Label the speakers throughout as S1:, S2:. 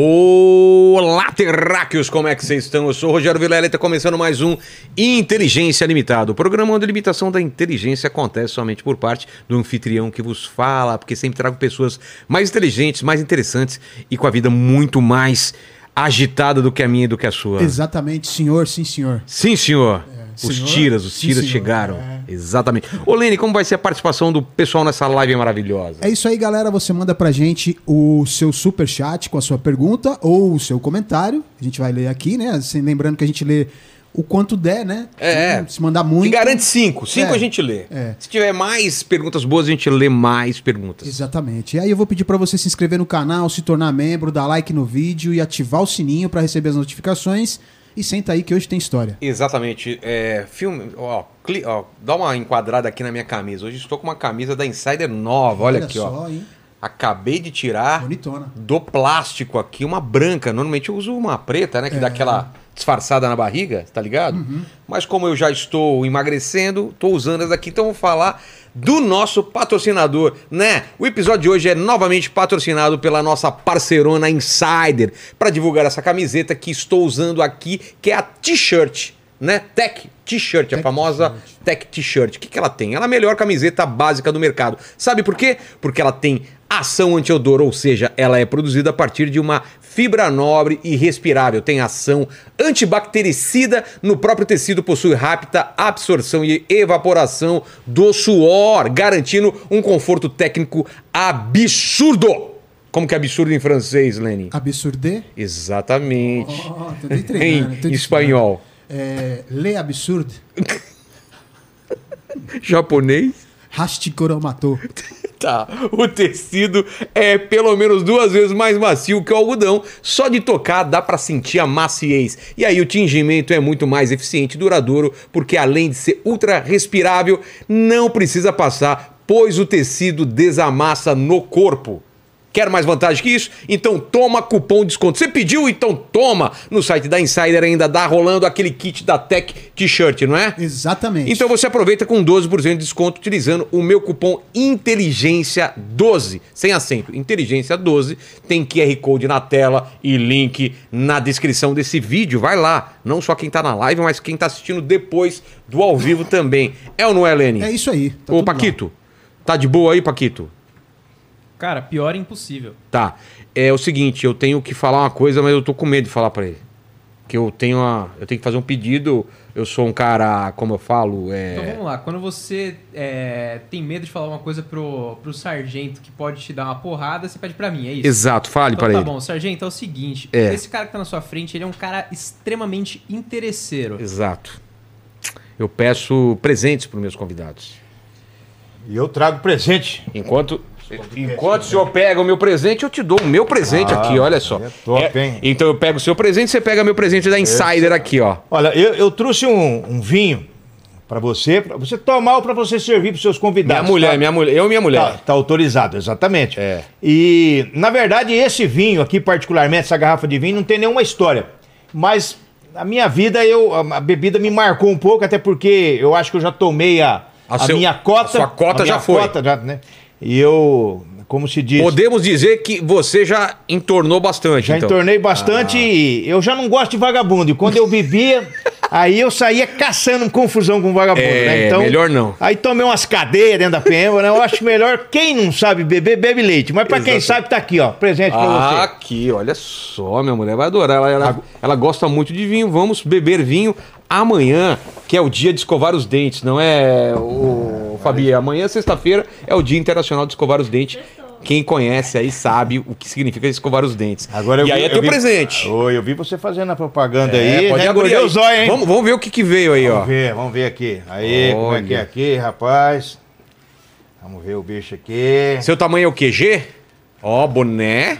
S1: Olá, terráqueos, como é que vocês estão? Eu sou o Rogério Vilela e está começando mais um Inteligência Limitada, o programa onde a limitação da inteligência acontece somente por parte do anfitrião que vos fala, porque sempre trago pessoas mais inteligentes, mais interessantes e com a vida muito mais agitada do que a minha e do que a sua.
S2: Exatamente, senhor, sim, senhor.
S1: Sim, senhor. Os
S2: senhor?
S1: tiras, os tiras chegaram.
S2: É.
S1: Exatamente. Ô, Lene, como vai ser a participação do pessoal nessa live maravilhosa?
S2: É isso aí, galera. Você manda pra gente o seu super chat com a sua pergunta ou o seu comentário. A gente vai ler aqui, né? Assim, lembrando que a gente lê o quanto der, né?
S1: É.
S2: Se mandar muito.
S1: garante cinco. Cinco
S2: É.
S1: a gente lê.
S2: É.
S1: Se tiver mais perguntas boas, a gente lê mais perguntas.
S2: Exatamente. E aí eu vou pedir pra você se inscrever no canal, se tornar membro, dar like no vídeo e ativar o sininho pra receber as notificações. E senta aí que hoje tem história.
S1: Exatamente. É, filme, ó, cli- ó, dá uma enquadrada aqui na minha camisa. Hoje estou com uma camisa da Insider nova. Olha, aqui, ó.
S2: só, hein?
S1: Acabei de tirar
S2: Bonitona.
S1: do plástico aqui uma branca. Normalmente eu uso uma preta, né? Que dá
S2: É.
S1: aquela disfarçada na barriga, tá ligado?
S2: Uhum.
S1: Mas como eu já estou emagrecendo, estou usando essa daqui, então eu vou falar do nosso patrocinador, né? O episódio de hoje é novamente patrocinado pela nossa parceirona Insider para divulgar essa camiseta que estou usando aqui, que é a t-shirt, né? Tech T-shirt, a famosa. Tech T-shirt. O que, que ela tem? Ela é a melhor camiseta básica do mercado. Sabe por quê? Porque ela tem ação anti-odor, ou seja, ela é produzida a partir de uma fibra nobre e respirável. Tem ação antibactericida no próprio tecido, possui rápida absorção e evaporação do suor, garantindo um conforto técnico absurdo. Como que é absurdo em francês, Lenny?
S2: Absurde?
S1: Exatamente.
S2: Oh, treinando, tô
S1: em
S2: de-
S1: espanhol.
S2: É, Le absurde.
S1: Japonês?
S2: Hastikoromato.
S1: Tá. O tecido é pelo menos duas vezes mais macio que o algodão. Só de tocar dá pra sentir a maciez. E aí o tingimento é muito mais eficiente e duradouro, porque além de ser ultra respirável, não precisa passar, pois o tecido desamassa no corpo. Quer mais vantagem que isso? Então toma cupom de desconto. Você pediu? Então toma! No site da Insider ainda dá rolando aquele kit da Tech T-shirt, não é?
S2: Exatamente.
S1: Então você aproveita com 12% de desconto utilizando o meu cupom Inteligência12, sem acento. Inteligência12 tem QR Code na tela e link na descrição desse vídeo. Vai lá, não só quem tá na live, mas quem tá assistindo depois do ao vivo também. É ou não é, Leni?
S2: É isso aí. tá
S1: Ô,
S2: tudo lá.
S1: Paquito, tá de boa aí, Paquito?
S3: Cara, pior é impossível.
S1: Tá. É o seguinte, eu tenho que falar uma coisa, mas eu tô com medo de falar pra ele. Que eu tenho uma, eu tenho que fazer um pedido. Eu sou um cara, como eu falo, é
S3: Então vamos lá, quando você é, tem medo de falar uma coisa pro, pro sargento que pode te dar uma porrada, você pede pra mim, é isso?
S1: Exato, fale
S3: Então
S1: para
S3: tá
S1: ele.
S3: bom, sargento, é o seguinte,
S1: É.
S3: esse cara que tá na sua frente, ele é um cara extremamente interesseiro.
S1: Exato. Eu peço presentes para meus convidados.
S4: E eu trago presente.
S1: Enquanto enquanto o senhor pega o meu presente, eu te dou o meu presente
S4: Ah,
S1: aqui, olha só.
S4: é top, hein?
S1: Então eu pego o seu presente, você pega meu presente da Insider aqui, ó.
S4: Olha, eu, eu trouxe um, um vinho pra você, pra você tomar ou pra você servir pros seus
S1: Minha
S4: convidados.
S1: mulher,
S4: tá?
S1: minha mulher, eu e minha mulher.
S4: Tá, tá autorizado, exatamente.
S1: É.
S4: E, na verdade, esse vinho aqui, particularmente, essa garrafa de vinho, não tem nenhuma história. Mas a minha vida, eu, a, bebida me marcou um pouco, até porque eu acho que eu já tomei a,
S1: A
S4: a
S1: seu-
S4: minha cota.
S1: a sua cota
S4: a
S1: já
S4: minha
S1: foi.
S4: Cota já, né? E eu, como se diz.
S1: Podemos dizer que você já entornou bastante,
S4: Já
S1: então.
S4: entornei bastante e eu já não gosto de vagabundo. E quando eu bebia, aí eu saía caçando confusão com vagabundo,
S1: É,
S4: né?
S1: melhor não.
S4: Aí tomei umas cadeiras dentro da PM, né? Eu acho melhor, quem não sabe beber, bebe leite. Mas pra quem sabe, tá aqui, ó. Presente pra
S1: Ah,
S4: você.
S1: aqui, olha só, minha mulher vai adorar. Ela, ela, ela gosta muito de vinho. Vamos beber vinho amanhã, que é o dia de escovar os dentes, não é, o Fabi? Amanhã, sexta-feira, é o Dia Internacional de Escovar os Dentes. Quem conhece aí sabe o que significa escovar os dentes.
S4: Agora eu
S1: e
S4: vi-
S1: aí é
S4: eu
S1: teu
S4: vi-
S1: presente.
S4: Oi, eu vi você fazendo a propaganda
S1: É,
S4: aí.
S1: pode
S4: né?
S1: abrir
S4: os olhos, hein?
S1: Vamos, vamos ver o que, que veio aí, ó.
S4: Vamos ver, vamos ver aqui. Aí, como é que é
S1: Olha.
S4: aqui, rapaz? Vamos ver o bicho aqui.
S1: Seu tamanho é o quê? G? Ó, boné.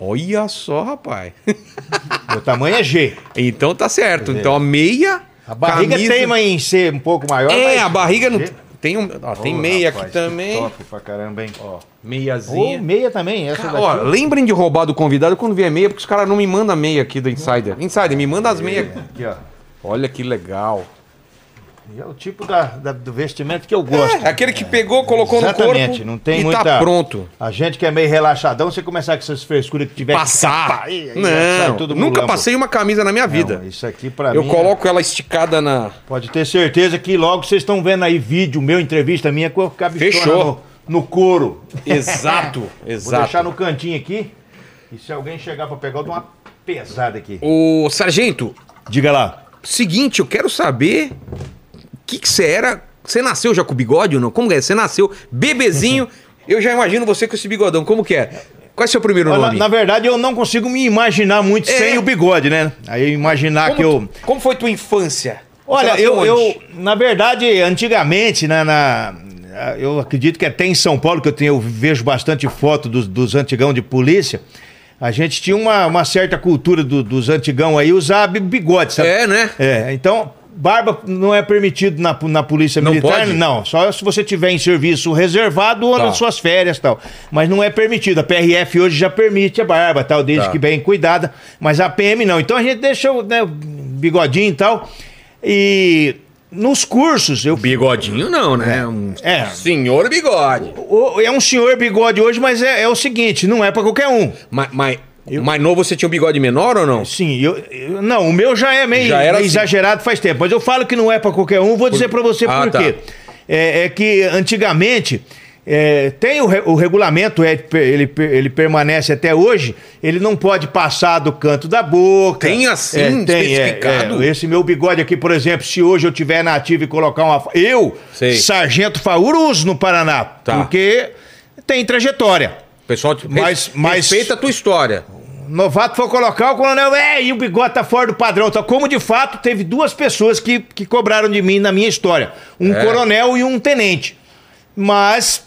S1: Olha só, rapaz.
S4: Meu tamanho é G.
S1: Então tá certo. Então a meia.
S4: A barriga
S1: camisa-
S4: teima em ser um pouco maior.
S1: É, a barriga não. Tem, um, ó, tem
S4: Ô,
S1: meia
S4: rapaz,
S1: aqui também.
S4: Top pra caramba, hein? Ó.
S1: Meiazinha.
S4: Ô, meia também, essa
S1: Cara,
S4: daqui.
S1: ó, lembrem de roubar do convidado quando vier meia, porque os caras não me mandam meia aqui do Insider. Insider, me manda as meias.
S4: Aqui, ó.
S1: Olha que legal.
S4: É o tipo da, da- do vestimento que eu gosto.
S1: É aquele que pegou, colocou
S4: Exatamente,
S1: no corpo
S4: não tem
S1: e
S4: muita...
S1: tá pronto.
S4: A gente que é meio relaxadão, você começar com essas frescuras que tiver que
S1: Passar.
S4: aí-
S1: Não, nunca passei uma camisa na minha vida.
S4: Não, isso aqui pra
S1: Eu
S4: mim... é-
S1: coloco ela esticada na.
S4: Pode ter certeza que logo vocês estão vendo aí vídeo meu, entrevista minha, com a cabeçona
S1: Fechou.
S4: no, no couro.
S1: Exato,
S4: Vou
S1: exato.
S4: deixar no cantinho aqui. E se alguém chegar pra pegar, eu dou uma pesada aqui.
S1: O sargento,
S4: Diga lá.
S1: seguinte, eu quero saber que que você era. Você nasceu já com bigode ou não? Como é? Você nasceu bebezinho. eu já imagino você com esse bigodão. Como que é? Qual é seu primeiro
S4: Na,
S1: nome?
S4: na verdade, eu não consigo me imaginar muito
S1: É.
S4: sem o bigode, né? Aí imaginar
S1: como,
S4: que eu.
S1: tu- como foi tua infância?
S4: Olha, eu,
S1: onde?
S4: eu, na verdade, antigamente, né, na, eu acredito que até em São Paulo, que eu, tenho, eu vejo bastante foto dos, dos antigão de polícia, a gente tinha uma, uma certa cultura do- dos antigão aí usar bi- bigode, sabe?
S1: É, né?
S4: É, então, barba não é permitido na, na polícia
S1: Não
S4: militar,
S1: pode?
S4: não. Só se você tiver em serviço reservado ou
S1: Tá.
S4: nas suas férias e tal. Mas não é permitido. A PRF hoje já permite a barba, tal, desde
S1: Tá.
S4: que bem cuidada. Mas a PM não. Então a gente deixou né, bigodinho e tal. E nos cursos, eu
S1: Bigodinho não, né? Um
S4: É.
S1: senhor bigode.
S4: o- é um senhor bigode hoje, mas é, é o seguinte, não é pra qualquer um.
S1: Mas, mas, mais novo você tinha um bigode menor ou não?
S4: Sim, eu, eu- não, o meu já é meio,
S1: Já era
S4: meio
S1: assim.
S4: exagerado faz tempo, mas eu falo que não é pra qualquer um, vou dizer pra você
S1: Ah,
S4: por
S1: tá.
S4: quê. É, é que antigamente é, tem o, re- o regulamento, é, ele, ele permanece até hoje, ele não pode passar do canto da boca.
S1: Tem assim,
S4: É, tem, é,
S1: especificado?
S4: é. esse meu bigode aqui, por exemplo, se hoje eu tiver na ativa e colocar uma. Eu,
S1: Sei.
S4: Sargento Fauro, uso no Paraná,
S1: Tá.
S4: porque tem trajetória.
S1: O pessoal
S4: Mas- mas-
S1: respeita a tua história.
S4: Novato foi colocar, o coronel, é, e o bigode tá fora do padrão. Então, como de fato, teve duas pessoas que, que cobraram de mim na minha história: um
S1: É.
S4: coronel e um tenente. Mas,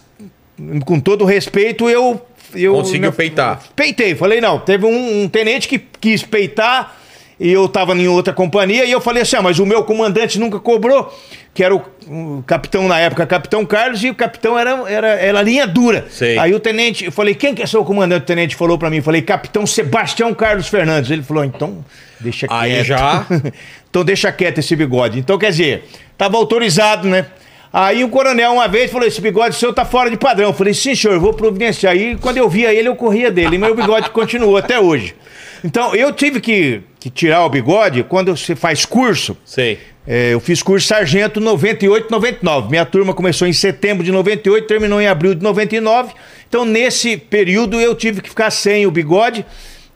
S4: com todo respeito, eu. eu
S1: Conseguiu peitar.
S4: Peitei. Falei, não, teve um, um tenente que quis peitar e eu tava em outra companhia e eu falei assim: ah, mas o meu comandante nunca cobrou, que era o, o capitão na época, capitão Carlos, e o capitão era, era, era linha dura.
S1: Sei.
S4: Aí o tenente, eu falei, quem que é seu comandante? O tenente falou pra mim, eu falei, capitão Sebastião Carlos Fernandes. Ele falou, então, deixa quieto.
S1: Aí já-
S4: então deixa quieto esse bigode. Então, quer dizer, tava autorizado, né? Aí o coronel uma vez falou, esse bigode seu tá fora de padrão. Eu falei, sim, senhor, eu vou providenciar. Aí quando eu via ele, eu corria dele. E meu bigode continuou até hoje. Então, eu tive que, que tirar o bigode quando você faz curso.
S1: Sei.
S4: É, eu fiz curso sargento 98, 99. Minha turma começou em setembro de 98, terminou em abril de 99. Então, nesse período, eu tive que ficar sem o bigode.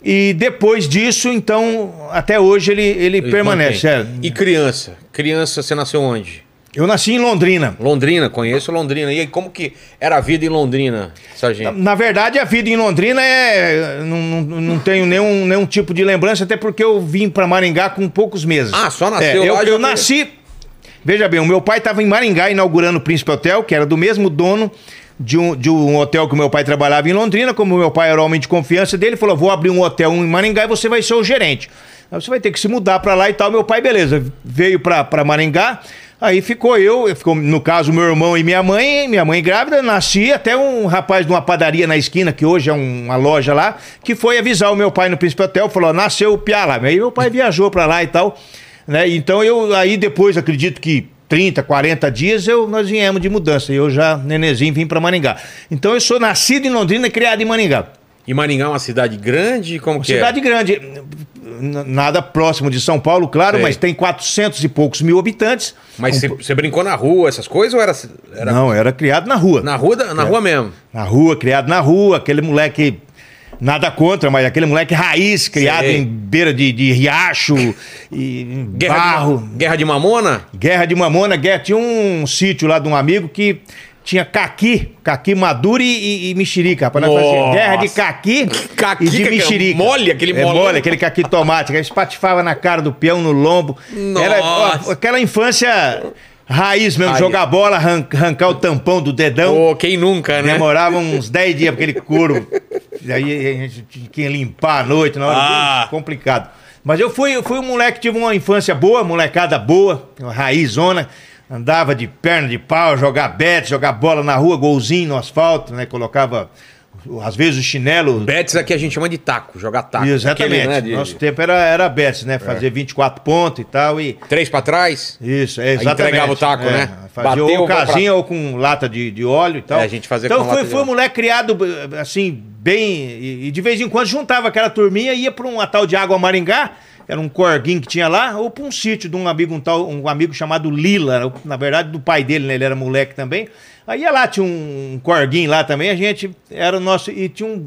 S4: E depois disso, então, até hoje ele, ele permanece.
S1: Mantém.
S4: é.
S1: E criança? Criança, você nasceu onde?
S4: Eu nasci em Londrina.
S1: Londrina, conheço Londrina. E aí, como que era a vida em Londrina, sargento?
S4: Na verdade, a vida em Londrina é. Não, não, não tenho nenhum, nenhum tipo de lembrança, até porque eu vim para Maringá com poucos meses.
S1: Ah, só nasceu
S4: É, eu,
S1: lá,
S4: eu
S1: foi-
S4: nasci. Veja bem, o meu pai estava em Maringá inaugurando o Príncipe Hotel, que era do mesmo dono de um, de um hotel que o meu pai trabalhava em Londrina. Como meu pai era homem de confiança dele, falou: vou abrir um hotel em Maringá e você vai ser o gerente. Aí você vai ter que se mudar para lá e tal. Meu pai, beleza, veio para Maringá. Aí ficou eu, ficou, no caso, meu irmão e minha mãe, minha mãe grávida, nasci até um rapaz de uma padaria na esquina, que hoje é uma loja lá, que foi avisar o meu pai no Príncipe Hotel, falou, nasceu o Piá lá. Aí meu pai viajou pra lá e tal, né? Então eu, aí depois, acredito que 30, 40 dias, eu, nós viemos de mudança, e eu já, nenenzinho, vim pra Maringá. Então eu sou nascido em Londrina e criado em Maringá.
S1: E Maringá é uma cidade grande? Como que
S4: Cidade
S1: é?
S4: grande, nada próximo de São Paulo, claro,
S1: Sei.
S4: mas tem 400 e poucos mil habitantes.
S1: Mas você, você brincou na rua, essas coisas, ou era, era
S4: Não, era criado na rua.
S1: na rua, da- na rua mesmo?
S4: Na rua, criado na rua, aquele moleque. Nada contra, mas aquele moleque raiz, criado
S1: Sei.
S4: em beira de, de riacho e
S1: Guerra
S4: barro.
S1: De, guerra de Mamona?
S4: Guerra de Mamona, guerra. Tinha um sítio lá de um amigo que tinha caqui, caqui maduro e, e, e mexerica. Rapaz, nós guerra de caqui,
S1: Caqui,
S4: e de
S1: é
S4: mexerica.
S1: mole, aquele
S4: é
S1: molão.
S4: mole, aquele caqui tomate. Que espatifava na cara do peão, no lombo. Era
S1: Nossa.
S4: ó, aquela infância raiz mesmo, jogar bola, arran- arrancar o tampão do dedão.
S1: Pô, quem nunca, né?
S4: Demorava uns 10 dias aquele couro. Aí a gente tinha que limpar à noite, na hora
S1: Ah.
S4: complicado. Mas eu fui, eu fui um moleque, tive uma infância boa, molecada boa, raizona. Andava de perna de pau, jogar bete, jogar bola na rua, golzinho no asfalto, né? Colocava às vezes o chinelo.
S1: Betis aqui a gente chama de taco, jogar taco.
S4: Exatamente.
S1: Aquele, né, de-
S4: Nosso tempo era, era Betis, né? Fazer 24 pontos e tal. E...
S1: Três pra trás.
S4: Isso, é exatamente.
S1: entregava o taco,
S4: É,
S1: né?
S4: Fazia
S1: Bateu,
S4: ou
S1: vai pra-
S4: casinha ou com lata de, de óleo e tal.
S1: É, a gente fazia
S4: então
S1: com
S4: foi, foi um moleque criado, assim, bem... E, e de vez em quando juntava aquela turminha e ia pra uma tal de Água Maringá, era um corguinho que tinha lá, ou pra um sítio de um amigo, um, tal, um amigo chamado Lila, na verdade do pai dele, né? Ele era moleque também. Aí ia lá, tinha um corguinho lá também, a gente era o nosso... E tinha um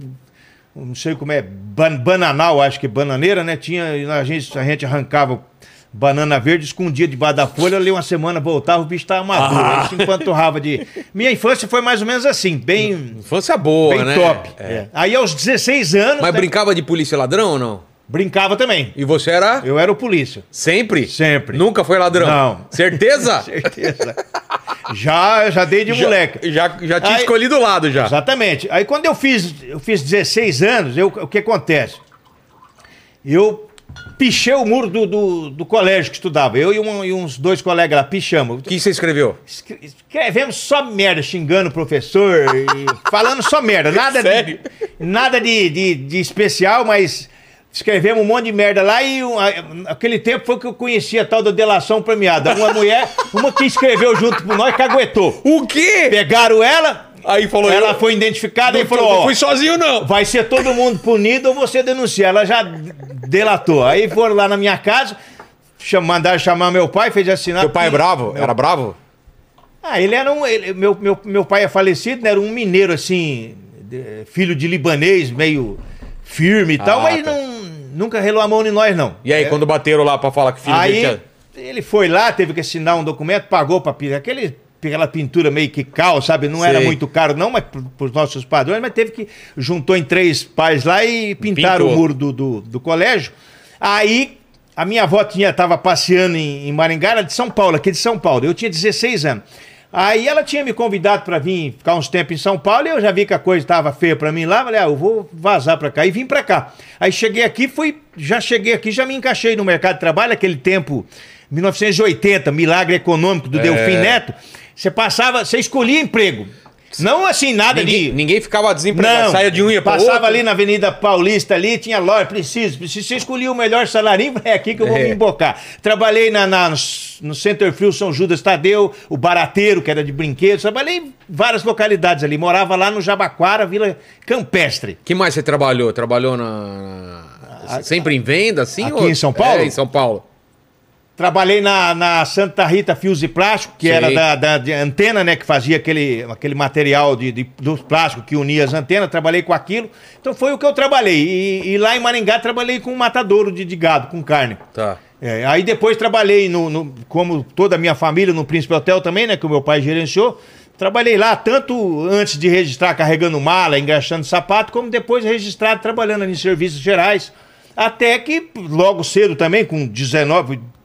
S4: não sei como é, ban bananal, acho que bananeira, né? Tinha, a gente, a gente arrancava banana verde, escondia debaixo da folha, ali uma semana voltava, o bicho tava maduro,
S1: Ah.
S4: se empanturrava de... Minha infância foi mais ou menos assim, bem,
S1: Infância boa,
S4: bem
S1: né?
S4: top.
S1: É.
S4: É. Aí aos 16 anos,
S1: Mas
S4: né,
S1: brincava de polícia ladrão ou não?
S4: Brincava também.
S1: E você era
S4: Eu era o polícia.
S1: sempre?
S4: Sempre.
S1: Nunca foi ladrão?
S4: Não.
S1: Certeza?
S4: Certeza. já, já dei de
S1: Já-
S4: moleque.
S1: Já, já tinha
S4: Aí-
S1: escolhido o lado já.
S4: Exatamente. Aí quando eu fiz, eu fiz 16 anos, eu, o que acontece? Eu pichei o muro do, do, do colégio que estudava. Eu e, um- e uns dois colegas lá, pichamos.
S1: O que você escreveu?
S4: Escre- Escrevemos só merda, xingando o professor e falando só merda. Nada
S1: Sério?
S4: de, nada de, de, de especial, mas escrevemos um monte de merda lá e um, a- aquele tempo foi que eu conhecia a tal da delação premiada. Uma mulher, uma que escreveu junto com nós, caguetou.
S1: O quê?
S4: Pegaram ela,
S1: Aí falou...
S4: ela
S1: eu-
S4: foi identificada
S1: não,
S4: e falou:
S1: não
S4: ó,
S1: fui sozinho não.
S4: vai ser todo mundo punido ou você denuncia. Ela já delatou. Aí foram lá na minha casa, cham- mandaram chamar meu pai, fez assinar.
S1: Seu pai é bravo? Era bravo?
S4: Ah, ele era um. ele- meu, meu, meu pai é falecido, né? Era um mineiro assim, filho de libanês, meio firme e tal,
S1: Ah,
S4: mas
S1: tá.
S4: não, nunca relou a mão em nós, não.
S1: E aí, quando bateram lá pra falar que o filho
S4: Aí
S1: dele
S4: ele foi lá, teve que assinar um documento, pagou pra pintar. Aquele, aquela pintura meio que cal, sabe? Não era
S1: Sei.
S4: muito caro, não, mas pro- pros nossos padrões, mas teve que. Juntou em três pais lá e pintaram
S1: Pintou.
S4: o muro do, do, do colégio. Aí. A minha avó tinha, tava passeando em, em Maringá, era de São Paulo, aqui de São Paulo. Eu tinha 16 anos. Aí ela tinha me convidado para vir ficar uns tempos em São Paulo e eu já vi que a coisa estava feia para mim lá. Falei, ah, eu vou vazar para cá. E vim para cá. Aí cheguei aqui, fui, já cheguei aqui, já me encaixei no mercado de trabalho, aquele tempo, 1980, milagre econômico do
S1: É.
S4: Delfim Neto. Você passava, você escolhia emprego. Não assim, nada
S1: Ninguém,
S4: de.
S1: ninguém ficava desempregado.
S4: Não,
S1: Saia de um pra
S4: passava
S1: outro.
S4: ali na Avenida Paulista ali, tinha loja, preciso, preciso. Você escolhia o melhor salarinho, é aqui que eu vou
S1: É.
S4: me embocar. Trabalhei na, na- no Center Frio São Judas Tadeu, o Barateiro, que era de brinquedos, trabalhei em várias localidades ali. Morava lá no Jabaquara, Vila Campestre.
S1: que mais você trabalhou? Trabalhou na... na- Sempre em venda, assim?
S4: Aqui
S1: ou-
S4: em São Paulo?
S1: É, em São Paulo.
S4: Trabalhei na, na Santa Rita Fios e Plástico, que
S1: Sei.
S4: era da, da- antena, né? Que fazia aquele, aquele material de, de, dos plásticos que unia as antenas. Trabalhei com aquilo. Então foi o que eu trabalhei. E, e lá em Maringá trabalhei com um matadouro de, de gado, com carne.
S1: Tá.
S4: É, aí depois trabalhei, no, no- como toda a minha família, no Príncipe Hotel também, né? Que o meu pai gerenciou. Trabalhei lá tanto antes de registrar carregando mala, engraxando sapato, como depois registrado trabalhando em serviços gerais. Até que logo cedo também, com 19, des-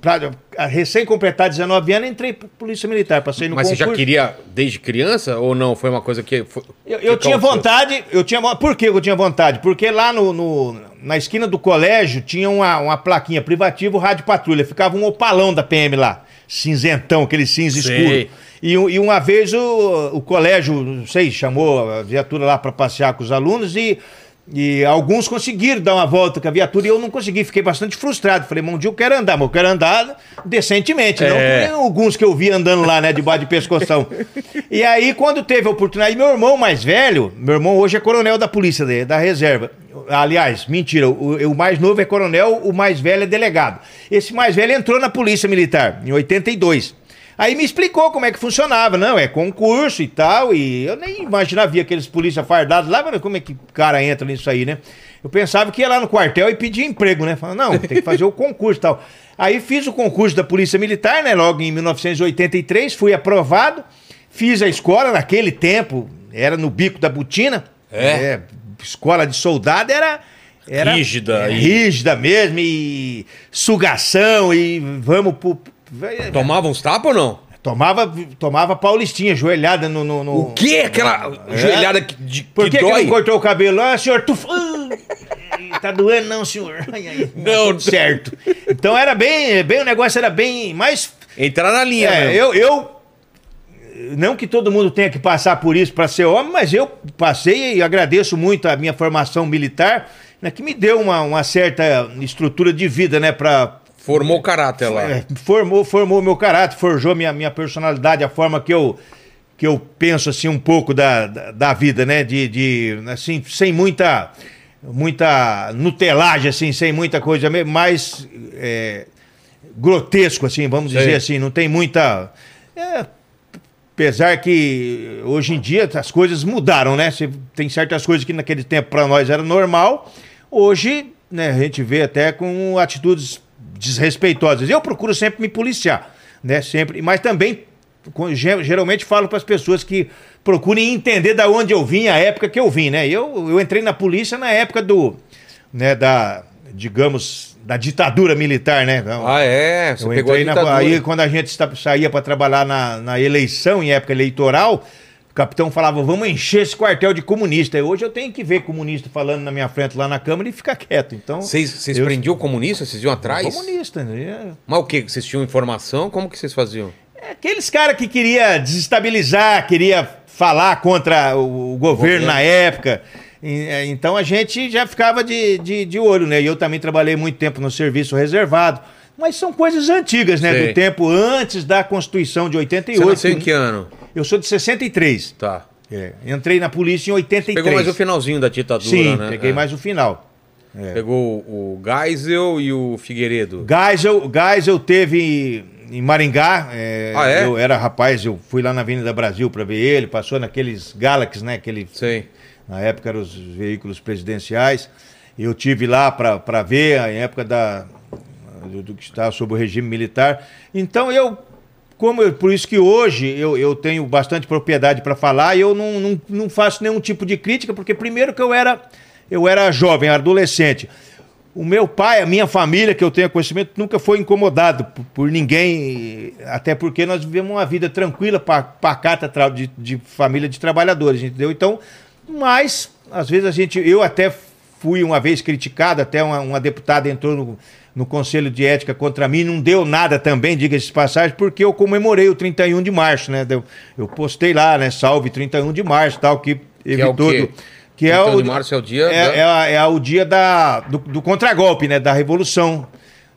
S4: pra- recém completar 19 anos, entrei pra Polícia Militar, passei no
S1: Mas você
S4: concurso.
S1: já queria desde criança ou não? Foi uma coisa que... Foi...
S4: Eu, eu tinha vontade, eu tinha Por que eu tinha vontade? Porque lá no, no- na esquina do colégio tinha uma, uma plaquinha privativo Rádio Patrulha. Ficava um opalão da PM lá. Cinzentão, aquele cinza
S1: Sei.
S4: escuro. E, e uma vez o, o colégio, não sei, chamou a viatura lá para passear com os alunos e. E alguns conseguiram dar uma volta com a viatura e eu não consegui, fiquei bastante frustrado. Falei, um dia eu quero andar, mas eu quero andar decentemente, não
S1: É.
S4: nem alguns que eu vi andando lá, né, debaixo de pescoção. e aí, quando teve a oportunidade, meu irmão mais velho, meu irmão hoje é coronel da polícia, da- da reserva. Aliás, mentira, o, o mais novo é coronel, o mais velho é delegado. Esse mais velho entrou na polícia militar, em 82. Aí me explicou como é que funcionava. Não, é concurso e tal. E eu nem imaginava, via aqueles polícia fardados lá, mas como é que o cara entra nisso aí, né? Eu pensava que ia lá no quartel e pedia emprego, né? Falava, não, tem que fazer o concurso e tal. Aí fiz o concurso da Polícia Militar, né? Logo em 1983, fui aprovado. Fiz a escola naquele tempo, era no bico da botina.
S1: É?
S4: escola de soldado era. Era
S1: Rígida
S4: é,
S1: e-
S4: rígida mesmo, e sugação, e vamos pro.
S1: Tomava uns tapas ou não?
S4: Tomava, tomava paulistinha, joelhada no. no, no-
S1: O quê? Aquela
S4: É?
S1: joelhada que, de,
S4: Por
S1: que
S4: que, que
S1: dói?
S4: não cortou o cabelo? Ah, senhor, tu. Ah, tá doendo, não, senhor.
S1: Não,
S4: tudo certo. Então era bem, bem, o negócio era bem. Mas.
S1: Entrar na linha,
S4: É,
S1: mesmo.
S4: eu, eu. não que todo mundo tenha que passar por isso para ser homem, mas eu passei e agradeço muito a minha formação militar, né, que me deu uma, uma certa estrutura de vida, né, para
S1: Formou o caráter lá.
S4: é, formou formou meu caráter, forjou minha, minha personalidade, a forma que eu que eu penso assim um pouco da, da, da vida, né, de, de assim sem muita muita nutelagem assim, sem muita coisa, mais é, grotesco assim, vamos
S1: Sei.
S4: dizer assim, não tem muita é, Apesar que hoje em dia as coisas mudaram, né? Tem certas coisas que naquele tempo para nós era normal, hoje né, a gente vê até com atitudes desrespeitosas. Eu procuro sempre me policiar, né? Sempre, mas também geralmente falo para as pessoas que procurem entender da onde eu vim, a época que eu vim, né? Eu, eu entrei na polícia na época do, né, da, digamos, da ditadura militar, né?
S1: Ah, é? Você
S4: Eu
S1: pegou a
S4: entrei na,
S1: ditadura.
S4: aí quando a gente saía para trabalhar na, na eleição, em época eleitoral, o capitão falava, vamos encher esse quartel de comunista. E hoje eu tenho que ver comunista falando na minha frente lá na Câmara e ficar quieto. Então,
S1: Vocês,
S4: eu-
S1: prendiam comunista? Vocês iam atrás?
S4: comunista, né?
S1: Mas o que? Vocês tinham informação? Como que vocês faziam?
S4: É aqueles caras que queria desestabilizar, queria falar contra o, o governo
S1: Governo.
S4: na época. É, Então a gente já ficava de, de, de olho, né? E eu também trabalhei muito tempo no serviço reservado. Mas são coisas antigas, né?
S1: Sei.
S4: Do tempo antes da Constituição de 88.
S1: Você nasceu em que ano?
S4: Eu sou de 63.
S1: Tá.
S4: É, entrei na polícia em 83.
S1: Pegou mais o finalzinho da ditadura,
S4: Sim,
S1: né?
S4: peguei
S1: É.
S4: mais o final.
S1: Pegou o Geisel e o Figueiredo.
S4: Geisel, Geisel teve em Maringá. é,
S1: Ah, é?
S4: Eu era rapaz, eu fui lá na Avenida Brasil para ver ele, passou naqueles Galaxy, né? Aquele,
S1: Sei.
S4: na época eram os veículos presidenciais. Eu tive lá para ver, em época da, do, do que estava sob o regime militar. Então eu, como eu- por isso que hoje eu, eu tenho bastante propriedade para falar e eu não, não, não faço nenhum tipo de crítica, porque primeiro que eu era, eu era jovem, adolescente. O meu pai, a minha família, que eu tenho conhecimento, nunca foi incomodado por, por ninguém, até porque nós vivemos uma vida tranquila, pa- pacata de, de família de trabalhadores, entendeu? Então, mas, às vezes a gente, eu até fui uma vez criticado, até uma, uma deputada entrou no, no Conselho de Ética contra mim, não deu nada também, diga-se de passagem, porque eu comemorei o 31 de março, né? Eu, eu postei lá, né? Salve 31 de março, tal, que
S1: é o
S4: evitou... do- que é
S1: 31
S4: o,
S1: de março é o dia
S4: é,
S1: da-
S4: é a- é o dia da, do, do contragolpe, né? Da Revolução.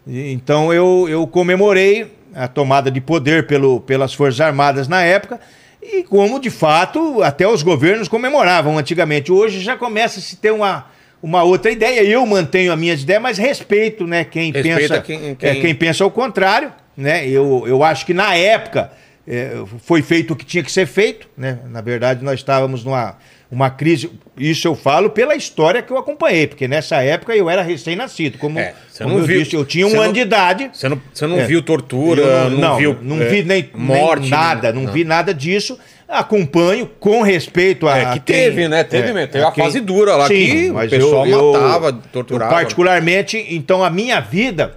S4: Então eu, eu comemorei a tomada de poder pelo, pelas Forças Armadas na época. E como, de fato, até os governos comemoravam antigamente. Hoje já começa a se ter uma, uma outra ideia. Eu mantenho as minhas ideias, mas respeito né, quem,
S1: Respeita
S4: pensa,
S1: quem-
S4: é,
S1: quem-
S4: quem pensa ao contrário. Né? Eu, eu acho que na época é, foi feito o que tinha que ser feito. Né? Na verdade, nós estávamos numa uma crise. Isso eu falo pela história que eu acompanhei, porque nessa época eu era recém-nascido. Como,
S1: É, você
S4: como
S1: não
S4: eu
S1: viu-
S4: disse, eu tinha um ano
S1: não-
S4: de idade.
S1: Você não, você não
S4: É.
S1: viu tortura,
S4: Eu
S1: não, viu.
S4: não
S1: é,
S4: vi nem,
S1: morte,
S4: nem nada,
S1: né?
S4: não, vi nada disso. Acompanho com respeito a.
S1: É, que
S4: quem-
S1: teve, né? Teve
S4: é,
S1: mesmo. Teve a
S4: quem-
S1: fase dura lá que o
S4: mas
S1: pessoal matava, torturava.
S4: eu particularmente, então a minha vida,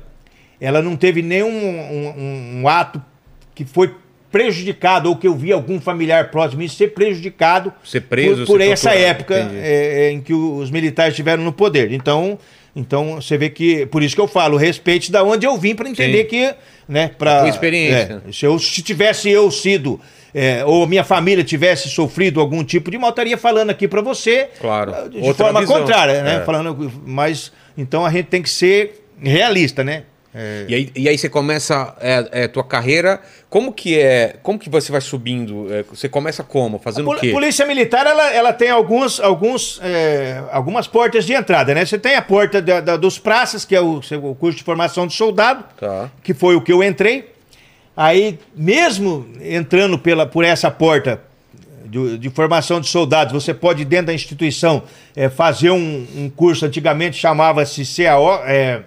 S4: ela não teve nenhum um, um- ato que foi prejudicado ou que eu vi algum familiar próximo de ser prejudicado
S1: Ser preso,
S4: por, por
S1: ser
S4: essa
S1: torturado,
S4: época é, é, em que os militares estiveram no poder. Então, então você vê que por isso que eu falo respeite da onde eu vim para entender
S1: Sim.
S4: que, né, para
S1: experiência.
S4: se, eu, se tivesse eu sido é, ou minha família tivesse sofrido algum tipo de mal, estaria falando aqui para você
S1: Claro.
S4: eh, de
S1: Outra
S4: forma
S1: visão.
S4: contrária, né?
S1: É.
S4: Falando, mas então a gente tem que ser realista, né? É,
S1: E aí, e aí você começa é, é, tua carreira. Como que é? Como que você vai subindo? É, você começa como? Fazendo o quê?
S4: Polícia Militar, ela, ela tem alguns, alguns, é, algumas portas de entrada, né? Você tem a porta da- da- dos praças, que é o, o curso de formação de soldado,
S1: Tá.
S4: que foi o que eu entrei. Aí, mesmo entrando pela, por essa porta de, de formação de soldados, você pode, dentro da instituição, é, fazer um, um curso, antigamente chamava-se CAO, é,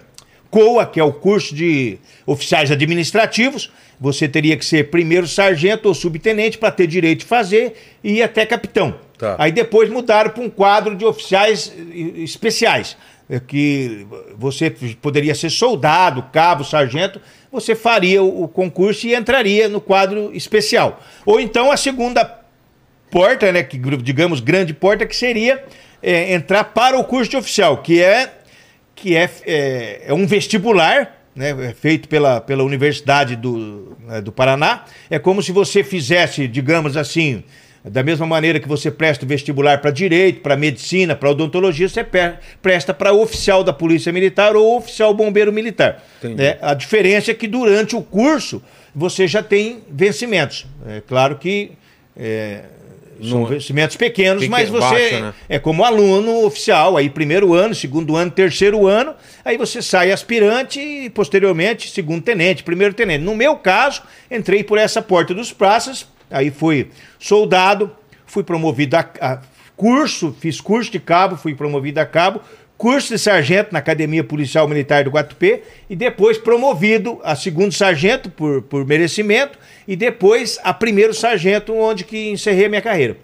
S4: COA, que é o curso de oficiais administrativos. Você teria que ser primeiro sargento ou subtenente para ter direito de fazer e ir até capitão.
S1: Tá.
S4: Aí depois mudaram para um quadro de oficiais especiais, eh, que você poderia ser soldado, cabo, sargento, você faria o concurso e entraria no quadro especial. Ou então a segunda porta, né, que digamos grande porta, que seria eh, entrar para o curso de oficial, que é que é, é, é um vestibular né, é feito pela, pela Universidade do, né, do Paraná. É como se você fizesse, digamos assim, da mesma maneira que você presta o vestibular para direito, para medicina, para odontologia, você presta para oficial da Polícia Militar ou oficial bombeiro militar. Né? A diferença é que durante o curso você já tem vencimentos. É claro que é, são
S1: Não-
S4: vencimentos pequenos,
S1: Pequeno,
S4: mas você
S1: baixo, né?
S4: é como aluno oficial, aí primeiro ano, segundo ano, terceiro ano, aí você sai aspirante e posteriormente segundo tenente, primeiro tenente. No meu caso, entrei por essa porta dos praças, aí fui soldado, fui promovido a, a curso, fiz curso de cabo, fui promovido a cabo, curso de sargento na Academia Policial Militar do Guatupê e depois promovido a segundo sargento por, por merecimento e depois a primeiro sargento, onde que encerrei a minha carreira.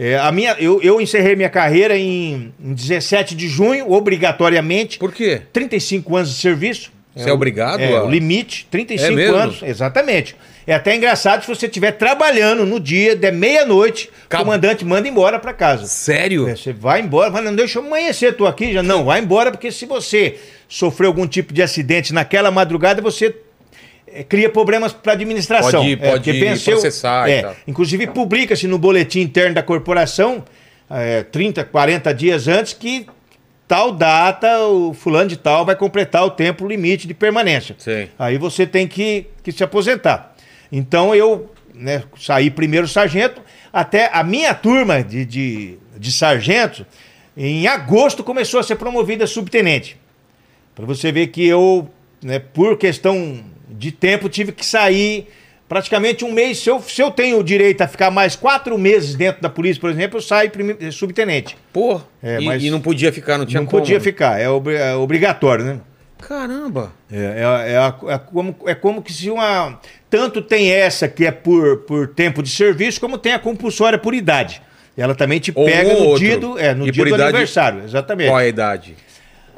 S4: É, a minha, eu, eu encerrei minha carreira em, em 17 de junho, obrigatoriamente.
S1: Por quê?
S4: 35 anos de serviço.
S1: Você é obrigado
S4: É,
S1: a-
S4: o limite, 35
S1: É
S4: anos, exatamente. É até engraçado se você estiver trabalhando no dia de meia-noite, o
S1: Cab-
S4: comandante manda embora para casa.
S1: Sério?
S4: É, Você vai embora, fala, não deixa eu amanhecer, tô aqui já. Não, vai embora, porque se você sofreu algum tipo de acidente naquela madrugada, você é, cria problemas para administração.
S1: Pode-
S4: É,
S1: pode
S4: porque venceu-
S1: processar e
S4: é,
S1: tal.
S4: Inclusive, publica-se no boletim interno da corporação, é, 30, 40 dias antes, que tal data, o fulano de tal vai completar o tempo limite de permanência.
S1: Sim.
S4: Aí você tem que, que se aposentar. Então eu né, saí primeiro sargento, até a minha turma de, de, de sargentos, em agosto começou a ser promovida a subtenente. Para você ver que eu, né, por questão de tempo, tive que sair praticamente um mês. Se eu, se eu tenho o direito a ficar mais quatro meses dentro da polícia, por exemplo, eu saio prime- subtenente.
S1: Pô,
S4: É,
S1: e, e não podia ficar, não tinha
S4: Não
S1: como.
S4: podia ficar, é, obri- é obrigatório, né?
S1: Caramba.
S4: É, é, é, é como, é como que se uma. Tanto tem essa que é por, por tempo de serviço, como tem a compulsória por idade. Ela também te
S1: Ou
S4: pega no
S1: outro.
S4: dia do, é, no
S1: E
S4: dia
S1: por
S4: do
S1: idade-
S4: aniversário, exatamente.
S1: Qual é a idade?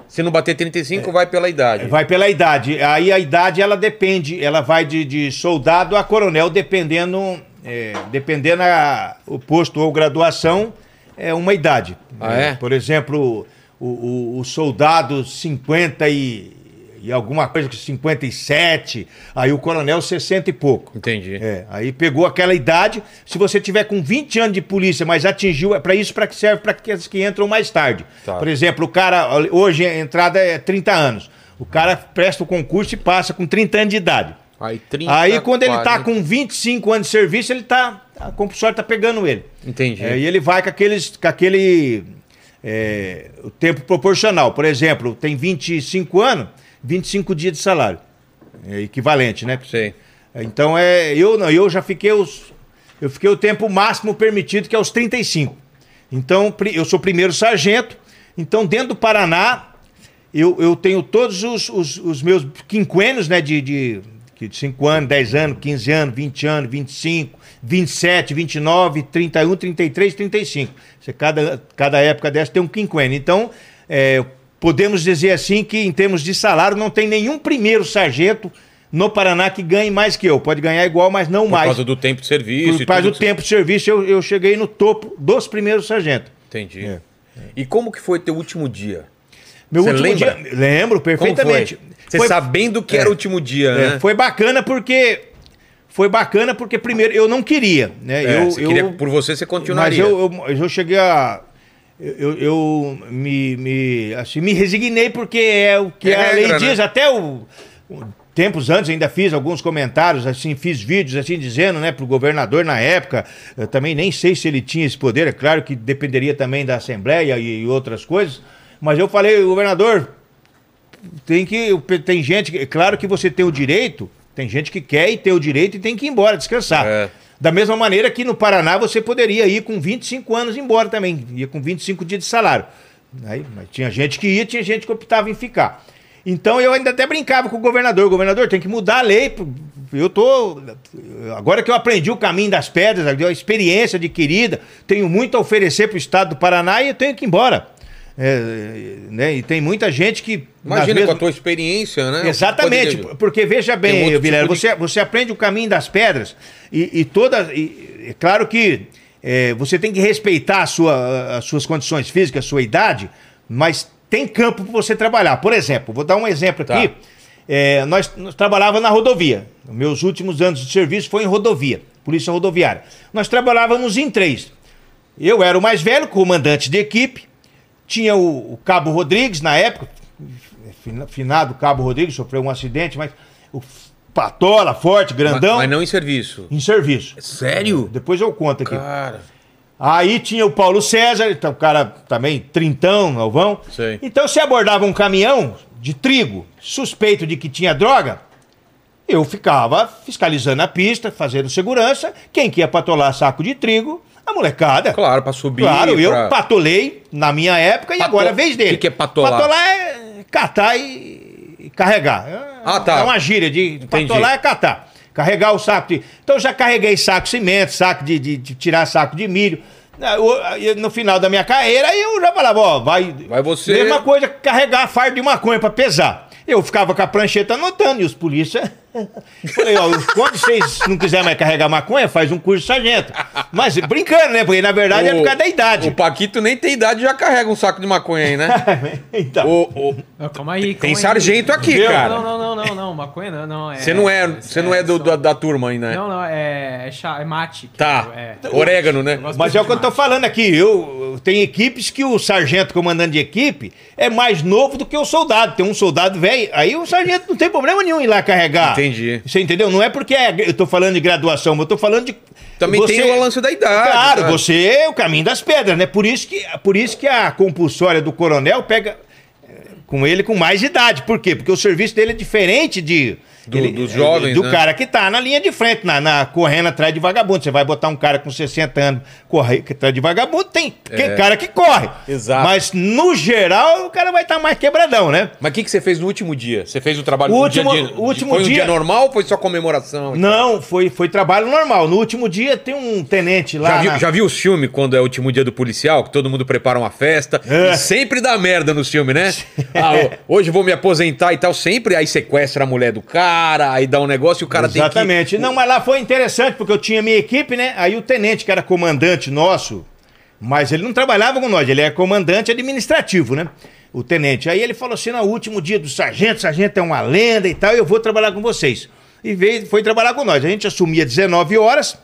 S1: Se não bater 35, vai pela idade.
S4: Vai pela idade. Aí a idade ela depende, ela vai de, de soldado a coronel, dependendo, é, dependendo a, o posto ou graduação, é uma idade.
S1: Ah, é?
S4: Por exemplo, o, o, o soldado 50 e, e alguma coisa, 57, aí o coronel 60 e pouco.
S1: Entendi.
S4: É, aí pegou aquela idade. Se você tiver com 20 anos de polícia, mas atingiu, é para isso para que serve para aqueles que entram mais tarde.
S1: Tá.
S4: Por exemplo, o cara hoje a entrada é 30 anos. O cara presta o concurso e passa com 30 anos de idade.
S1: Aí, 30,
S4: Aí quando ele tá
S1: 40.
S4: com 25 anos de serviço, ele tá a compulsória tá pegando ele.
S1: Entendi.
S4: É, e ele vai com aqueles com aquele é, o tempo proporcional. Por exemplo, tem 25 anos, 25 dias de salário. É equivalente, né?
S1: Sei.
S4: Então é, eu não, eu já fiquei os eu fiquei o tempo máximo permitido que é os 35. Então eu sou primeiro sargento. Então dentro do Paraná eu, eu tenho todos os, os, os meus quinquênios, né, de, de, de 5 anos, 10 anos, 15 anos, 20 anos, 25, 27, 29, 31, 33, 35. Você, cada, cada época dessa tem um quinquênio. Então, é, podemos dizer assim que em termos de salário não tem nenhum primeiro sargento no Paraná que ganhe mais que eu. Pode ganhar igual, mas não
S1: Por
S4: mais.
S1: causa do tempo de serviço.
S4: Por causa do
S1: que você-
S4: tempo de serviço, eu, eu cheguei no topo dos primeiros sargentos.
S1: Entendi.
S4: É.
S1: E como que foi teu último dia?
S4: Meu
S1: Você
S4: último
S1: lembra?
S4: dia. Lembro
S1: Como
S4: perfeitamente.
S1: foi? Você
S4: Foi-
S1: sabendo que
S4: É.
S1: era o último dia,
S4: É,
S1: né?
S4: Foi bacana porque. Foi bacana porque, primeiro, eu não queria. Né?
S1: É,
S4: eu,
S1: você
S4: eu-
S1: queria- por você, você
S4: mas
S1: continuaria.
S4: eu, eu, eu cheguei a. Eu, eu me, me, assim, me resignei porque é o que
S1: É
S4: a lei diz.
S1: né?
S4: Até o, o- tempos antes ainda fiz alguns comentários, assim, fiz vídeos assim dizendo, né, pro governador na época. Eu também nem sei se ele tinha esse poder, é claro que dependeria também da Assembleia e, e outras coisas. Mas eu falei, governador, tem que. Tem gente. É claro que você tem o direito, tem gente que quer e tem o direito e tem que ir embora, descansar.
S1: É.
S4: Da mesma maneira que no Paraná você poderia ir com 25 anos embora também, ia com 25 dias de salário. Aí, mas tinha gente que ia, tinha gente que optava em ficar. Então eu ainda até brincava com o governador, governador, tem que mudar a lei. Eu tô agora que eu aprendi o caminho das pedras, a experiência adquirida, tenho muito a oferecer para o estado do Paraná e eu tenho que ir embora. É, né? E tem muita gente que
S1: Imagina com
S4: mesmas-
S1: a tua experiência, né?
S4: Exatamente,
S1: Poderia-
S4: porque veja bem,
S1: outro
S4: Vilela,
S1: tipo de-
S4: você, você aprende o caminho das pedras e, e toda. e- é claro que é, você tem que respeitar sua, as suas condições físicas, a sua idade, mas tem campo para você trabalhar. Por exemplo, vou dar um exemplo
S1: Tá.
S4: aqui. É, nós, nós trabalhávamos na rodovia. Meus últimos anos de serviço foi em rodovia, polícia rodoviária. Nós trabalhávamos em três. Eu era o mais velho, comandante de equipe. Tinha o, o Cabo Rodrigues na época, fina- finado Cabo Rodrigues, sofreu um acidente, mas o Patola, forte, grandão,
S1: Mas, mas não em serviço.
S4: em serviço.
S1: Sério?
S4: Depois eu conto aqui.
S1: Cara.
S4: Aí tinha o Paulo César, então, o cara também trintão, novão.
S1: Sei.
S4: Então se abordava um caminhão de trigo suspeito de que tinha droga, eu ficava fiscalizando a pista, fazendo segurança. Quem que ia patolar saco de trigo? A molecada.
S1: Claro, pra subir.
S4: Claro, eu
S1: pra-
S4: patolei na minha época e
S1: Pato-
S4: agora é a vez dele.
S1: O que que é patolar?
S4: Patolar é catar e, e carregar.
S1: Ah, tá.
S4: É uma gíria de
S1: Entendi.
S4: patolar é catar. Carregar o saco de. Então eu já carreguei saco de cimento, saco de, de- de tirar saco de milho. Aí, No final da minha carreira, eu já falava, ó, vai.
S1: Vai você-
S4: Mesma coisa que carregar fardo de maconha pra pesar. Eu ficava com a prancheta anotando e os polícia. Falei, ó, quando vocês não quiserem mais carregar maconha, faz um curso de sargento. Mas brincando, né? Porque na verdade é por causa da idade.
S1: O Paquito nem tem idade e já carrega um saco de maconha aí, né?
S4: então.
S1: O- o-
S3: Não, calma aí, calma
S1: tem
S3: aí.
S1: sargento aqui,
S4: Viu?
S1: cara.
S3: Não, não, não, não, não, maconha não, não.
S1: Você não é, você não é do,
S3: só-
S1: da, da turma aí, né?
S3: Não, não, é, é, chá, é mate.
S1: Tá.
S3: é.
S1: Orégano, né?
S4: Mas é o que eu tô falando aqui. Eu, eu tenho equipes que o sargento comandante de equipe é mais novo do que o soldado. Tem um soldado velho, aí o sargento não tem problema nenhum em ir lá carregar.
S1: Entendi.
S4: Você entendeu? Não é porque é- eu tô falando de graduação, mas eu tô falando de.
S1: Também tem o lance da idade.
S4: Claro, você é o caminho das pedras, né? Por isso que, por isso que a compulsória do coronel pega eh, com ele com mais idade. Por quê? Porque o serviço dele é diferente de.
S1: Do-
S4: ele-
S1: dos
S4: é,
S1: jovens,
S4: Do
S1: né?
S4: cara que tá na linha de frente, na, na- correndo atrás de vagabundo. Você vai botar um cara com 60 anos correr atrás de vagabundo, tem que- cara que corre.
S1: É. Exato.
S4: Mas, no geral, o cara vai estar mais quebradão, né?
S1: Mas o que, que você fez no último dia? Você fez o trabalho
S4: O
S1: no
S4: último-
S1: dia, de-
S4: o último
S1: foi um dia
S4: dia-
S1: normal ou foi só comemoração?
S4: Não, foi, foi trabalho normal. No último dia tem um tenente lá.
S1: Já viu,
S4: na-
S1: já viu os filmes quando é o último dia do policial, que todo mundo prepara uma festa
S4: É.
S1: e sempre dá merda nos filmes, né? Ah, hoje vou me aposentar e tal, sempre aí sequestra a mulher do cara, aí dá um negócio e o cara
S4: Exatamente.
S1: tem que...
S4: Não, mas lá foi interessante, porque eu tinha minha equipe, né? Aí o tenente, que era comandante nosso, mas ele não trabalhava com nós, ele é comandante administrativo, né? O tenente. Aí ele falou assim: no último dia do sargento, sargento é uma lenda e tal, eu vou trabalhar com vocês. E veio, foi trabalhar com nós. A gente assumia 19 horas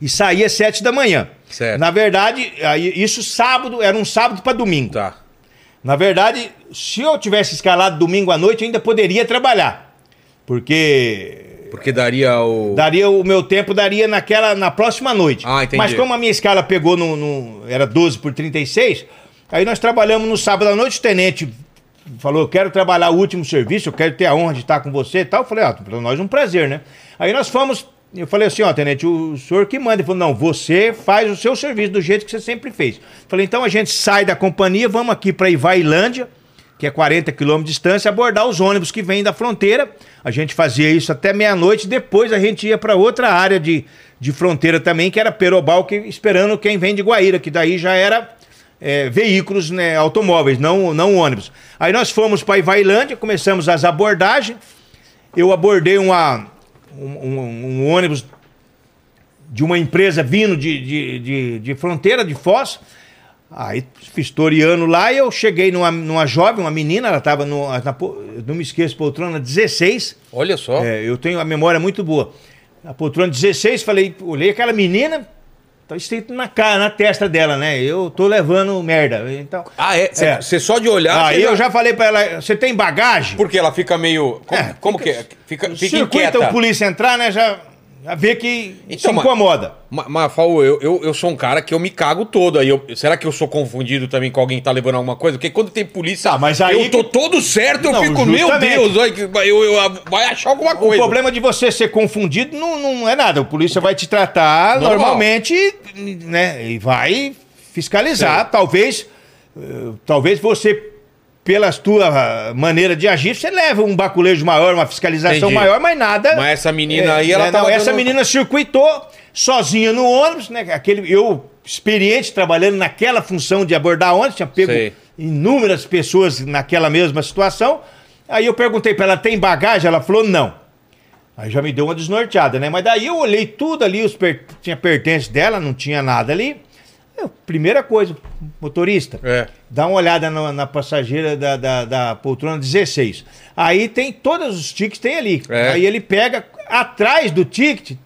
S4: e saía 7 da manhã.
S1: Certo.
S4: Na verdade, aí, isso sábado, era um sábado para domingo.
S1: Tá.
S4: Na verdade, se eu tivesse escalado domingo à noite, eu ainda poderia trabalhar. Porque
S1: Porque daria o...
S4: daria o meu tempo daria naquela na próxima noite.
S1: Ah, entendi.
S4: Mas como a minha escala pegou no, no- era 12 por 36, aí nós trabalhamos no sábado à noite, o tenente falou: "Eu quero trabalhar o último serviço, eu quero ter a honra de estar com você" e tal. Eu falei: "Ah, para nós é um prazer, né?" Aí nós fomos eu falei assim, ó, tenente, o senhor que manda. Ele falou, não, você faz o seu serviço do jeito que você sempre fez. Falei, então a gente sai da companhia, vamos aqui para Ivailândia, que é 40 quilômetros de distância, abordar os ônibus que vêm da fronteira. A gente fazia isso até meia-noite, depois a gente ia para outra área de, de fronteira também, que era Perobal, que, esperando quem vem de Guaíra, que daí já era é, veículos, né, automóveis, não, não ônibus. Aí nós fomos para Ivailândia, começamos as abordagens. Eu abordei uma, um, um- um ônibus de uma empresa vindo de, de, de, de fronteira, de Foz. Aí, historiando lá, eu cheguei numa, numa jovem, uma menina, ela estava no. na não me esqueço, poltrona 16.
S1: Olha só.
S4: É, eu tenho a memória muito boa. Na poltrona 16, falei, olhei aquela menina, tá escrito na cara, na testa dela, né? Eu tô levando merda. Então.
S1: Ah, é? Você
S4: É.
S1: só de olhar...
S4: Aí
S1: você
S4: eu já falei pra ela, você tem bagagem?
S1: Porque ela fica meio... Como,
S4: É,
S1: como que é? Fica, fica
S4: Circuita
S1: inquieta.
S4: o polícia entrar, né? Já, já vê que
S1: Então,
S4: se
S1: mas-
S4: incomoda.
S1: Ma- Mas, Faú, eu, eu, eu sou um cara que eu me cago todo. Aí eu- será que eu sou confundido também com alguém que tá levando alguma coisa? Porque quando tem polícia,
S4: Tá, mas aí
S1: eu tô todo certo, eu
S4: Não,
S1: fico, meu
S4: justamente.
S1: Deus, olha que- eu, eu- vai achar alguma
S4: O
S1: coisa.
S4: problema de você ser confundido não, não é nada. O polícia vai te tratar
S1: Normal.
S4: normalmente, né? E vai fiscalizar. Talvez, eh, talvez você, pela tua maneira de agir, você leva um baculejo maior, uma fiscalização
S1: Entendi.
S4: maior, mas nada.
S1: Mas essa menina aí, ela tava
S4: não, essa
S1: dando-
S4: menina circuitou sozinha no ônibus, né? Aquele, eu, experiente, trabalhando naquela função de abordar ônibus, tinha pego
S1: Sei.
S4: inúmeras pessoas naquela mesma situação. Aí eu perguntei pra ela, tem bagagem? Ela falou, não. Aí já me deu uma desnorteada, né? Mas daí eu olhei tudo ali, os per- tinha pertences dela, não tinha nada ali. Primeira coisa, motorista,
S1: É.
S4: dá uma olhada na, na passageira da, da, da poltrona 16. Aí tem todos os tickets tem ali.
S1: É.
S4: Aí ele pega atrás do ticket,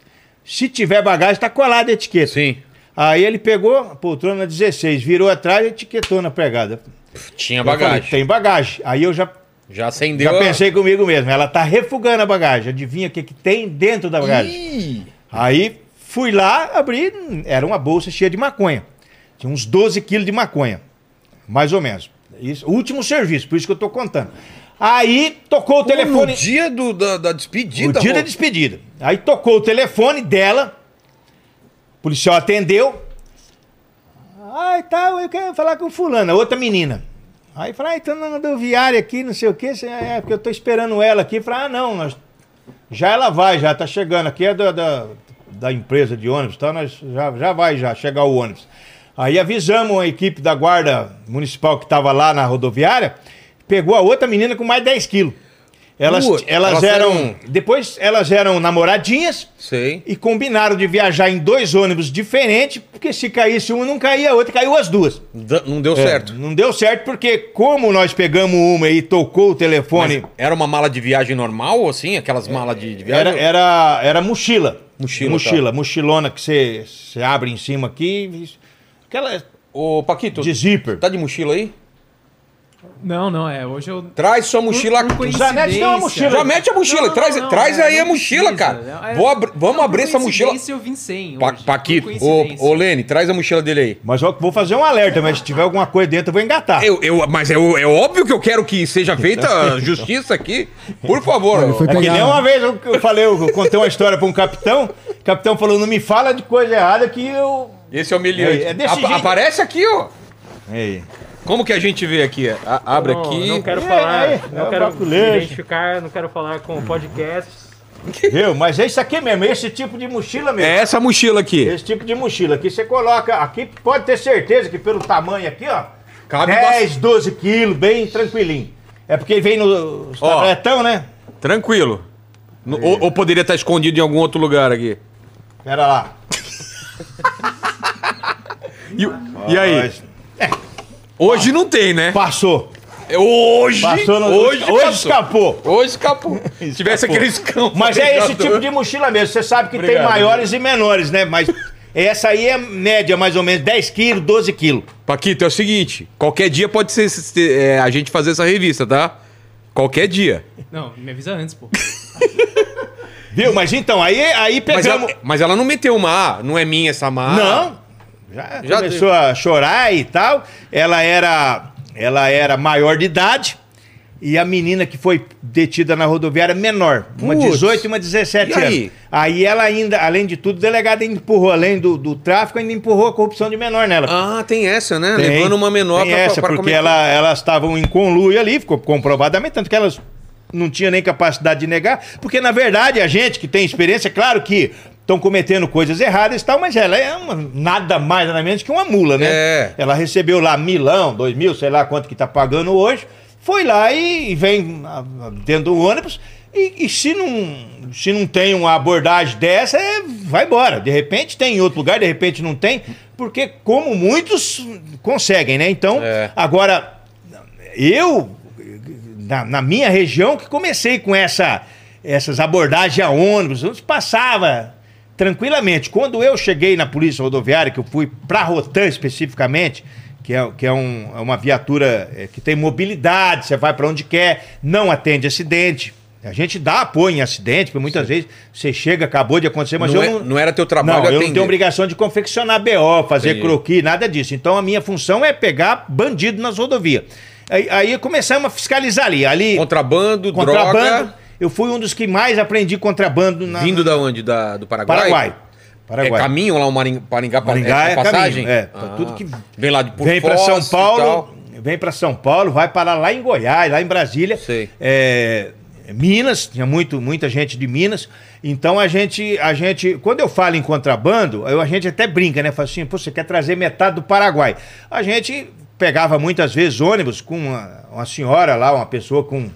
S4: se tiver bagagem, está colada a etiqueta.
S1: Sim.
S4: Aí ele pegou a poltrona 16, virou atrás e etiquetou na pregada.
S1: Tinha
S4: Eu falei,
S1: bagagem.
S4: tem bagagem. Aí eu já,
S1: Já acendeu.
S4: já
S1: a-
S4: pensei comigo mesmo. Ela tá refugando a bagagem. Adivinha o que, que tem dentro da bagagem?
S1: Ih,
S4: Aí fui lá, abri, era uma bolsa cheia de maconha. Tinha uns 12 quilos de maconha. Mais ou menos. Isso, último serviço, por isso que eu tô contando. Aí tocou o telefone.
S1: No dia do, da, da despedida.
S4: O dia da despedida. Aí tocou o telefone dela. O policial atendeu. Ai, tá, eu quero falar com fulana, outra menina. Aí falei, ah, então na rodoviária aqui, não sei o quê. É, porque eu tô esperando ela aqui. Falei, ah, não, nós... já ela vai, já tá chegando aqui, é da, da, da empresa de ônibus, tá? Nós já, já vai já chegar o ônibus. Aí avisamos a equipe da guarda municipal que estava lá na rodoviária, pegou a outra menina com mais 10 quilos. Elas, elas,
S1: elas
S4: eram.
S1: eram-
S4: Depois elas eram namoradinhas
S1: Sei.
S4: e combinaram de viajar em dois ônibus diferentes, porque se caísse uma, não caía a outra, caiu as duas.
S1: Da- Não deu
S4: É,
S1: certo.
S4: Não deu certo, porque como nós pegamos uma e tocou o telefone,
S1: Mas era uma mala de viagem normal, assim? Aquelas malas de, de viagem?
S4: era, era, era mochila.
S1: Mochila,
S4: Mochila, mochilona que você você abre em cima aqui. Aquela
S1: Ô, Paquito,
S4: de zíper.
S1: tá de mochila aí?
S3: Não, não, é. Hoje eu.
S1: Traz sua mochila
S3: Por-
S4: tem uma
S3: coincidência.
S4: mochila.
S1: Já mete a mochila,
S3: Não,
S1: traz,
S3: não, não,
S1: traz
S3: é,
S1: aí a mochila,
S3: precisa,
S1: cara.
S3: né? É-
S1: Vou abri- vamos abrir essa mochila.
S3: eu vim sem.
S1: Pa
S3: hoje,
S1: Paquito, ô, ô Lene, traz a mochila dele aí.
S4: Mas eu vou fazer um alerta, mas se tiver alguma coisa dentro, eu vou engatar.
S1: Eu, eu, mas é, é óbvio que eu quero que seja feita justiça aqui. Por favor.
S2: Ele foi
S4: É que nem uma vez eu, eu falei, eu contei uma história pra um capitão. O capitão falou: não me fala de coisa errada que eu.
S1: Esse é o humilhante.
S4: É, é desse.
S1: Aparece aqui, ó.
S4: Ei.
S1: Como que a gente vê aqui? A- abre
S5: Não,
S1: aqui.
S5: Não quero
S4: É,
S5: falar,
S4: é,
S5: não
S4: é
S5: quero identificar, não quero falar com podcasts.
S4: Viu? Mas é isso aqui mesmo, esse tipo de mochila mesmo.
S1: É essa mochila aqui.
S4: Esse tipo de mochila aqui você coloca. Aqui pode ter certeza que pelo tamanho aqui, ó.
S1: Cabe
S4: 10, 12 quilos, bem tranquilinho. É porque vem no
S1: Ó.
S4: tabletão, né?
S1: Tranquilo. No- ou, ou poderia estar escondido em algum outro lugar aqui.
S4: Pera lá.
S1: E, e aí?
S4: Mas
S1: Hoje não tem, né?
S4: Passou.
S1: Hoje,
S4: Passou no,
S1: hoje,
S4: hoje
S1: passou.
S4: escapou.
S1: Hoje escapou. Se tivesse aqueles cão.
S4: Mas é esse tipo de mochila mesmo. Você sabe que
S1: Obrigado.
S4: tem maiores e menores, né? Mas essa aí é média, mais ou menos 10 quilos, 12 quilos.
S1: Paquito, é o seguinte: qualquer dia pode ser é, a gente fazer essa revista, tá? Qualquer dia.
S3: Não, me avisa antes, pô.
S4: Viu? Mas então, aí, aí
S1: Mas
S4: pegamos.
S1: ela, mas ela não meteu uma, ah, não é minha essa mala.
S4: Não. Já,
S1: Já
S4: começou a chorar e tal. Ela era, ela era maior de idade. E a menina que foi detida na rodoviária menor, uma
S1: Putz.
S4: 18 e uma 17
S1: E
S4: anos.
S1: aí?
S4: Aí ela ainda, além de tudo, o delegado ainda empurrou, além do, do tráfico, ainda empurrou a corrupção de menor nela.
S1: Ah, tem essa, né?
S4: Tem,
S1: Levando uma menor
S4: tem essa, porque
S1: cometer.
S4: ela, elas estavam em conluio ali, ficou comprovadamente, tanto que elas não tinham nem capacidade de negar, porque na verdade a gente que tem experiência, claro que estão cometendo coisas erradas e tal, mas ela é uma, nada mais, nada menos que uma mula, né?
S1: É.
S4: Ela recebeu lá milão, dois mil, sei lá quanto que tá pagando hoje, foi lá e, e vem ah, ah, dentro do ônibus, e, e se, não, se não tem uma abordagem dessa, é, vai embora. De repente tem em outro lugar, de repente não tem, porque como muitos conseguem, né? Então,
S1: É.
S4: agora, eu, na, na minha região, que comecei com essa, essas abordagens a ônibus, ônibus passava tranquilamente. Quando eu cheguei na polícia rodoviária, que eu fui para Rotan especificamente, que é, que é, um- é uma viatura é, que tem mobilidade, você vai para onde quer, não atende acidente. A gente dá apoio em acidente, porque muitas vezes você chega, acabou de acontecer, mas
S1: não,
S4: eu
S1: é- não era teu trabalho
S4: não, eu não
S1: atender.
S4: tenho obrigação de confeccionar BO, fazer
S1: Entendi.
S4: croquis, nada disso. Então a minha função é pegar bandido nas rodovias. Aí, aí começamos a fiscalizar ali. ali
S1: Contrabando,
S4: contrabando.
S1: droga.
S4: Eu fui um dos que mais aprendi contrabando na,
S1: Vindo da onde? Da, do Paraguai?
S4: Paraguai.
S1: É
S4: Paraguai.
S1: caminho lá, o Maring- Maringá,
S4: Maringá
S1: é,
S4: é
S1: passagem?
S4: caminho, é, pra
S1: Ah,
S4: tudo que-
S1: Vem lá de por
S4: vem para São Paulo, vem para São Paulo, vai parar lá em Goiás, lá em Brasília.
S1: Sei.
S4: É, Minas, tinha muito, muita gente de Minas. Então a gente, a gente, quando eu falo em contrabando, eu- a gente até brinca, né? Fala assim, Pô, você quer trazer metade do Paraguai. A gente pegava muitas vezes ônibus com uma, uma senhora lá, uma pessoa com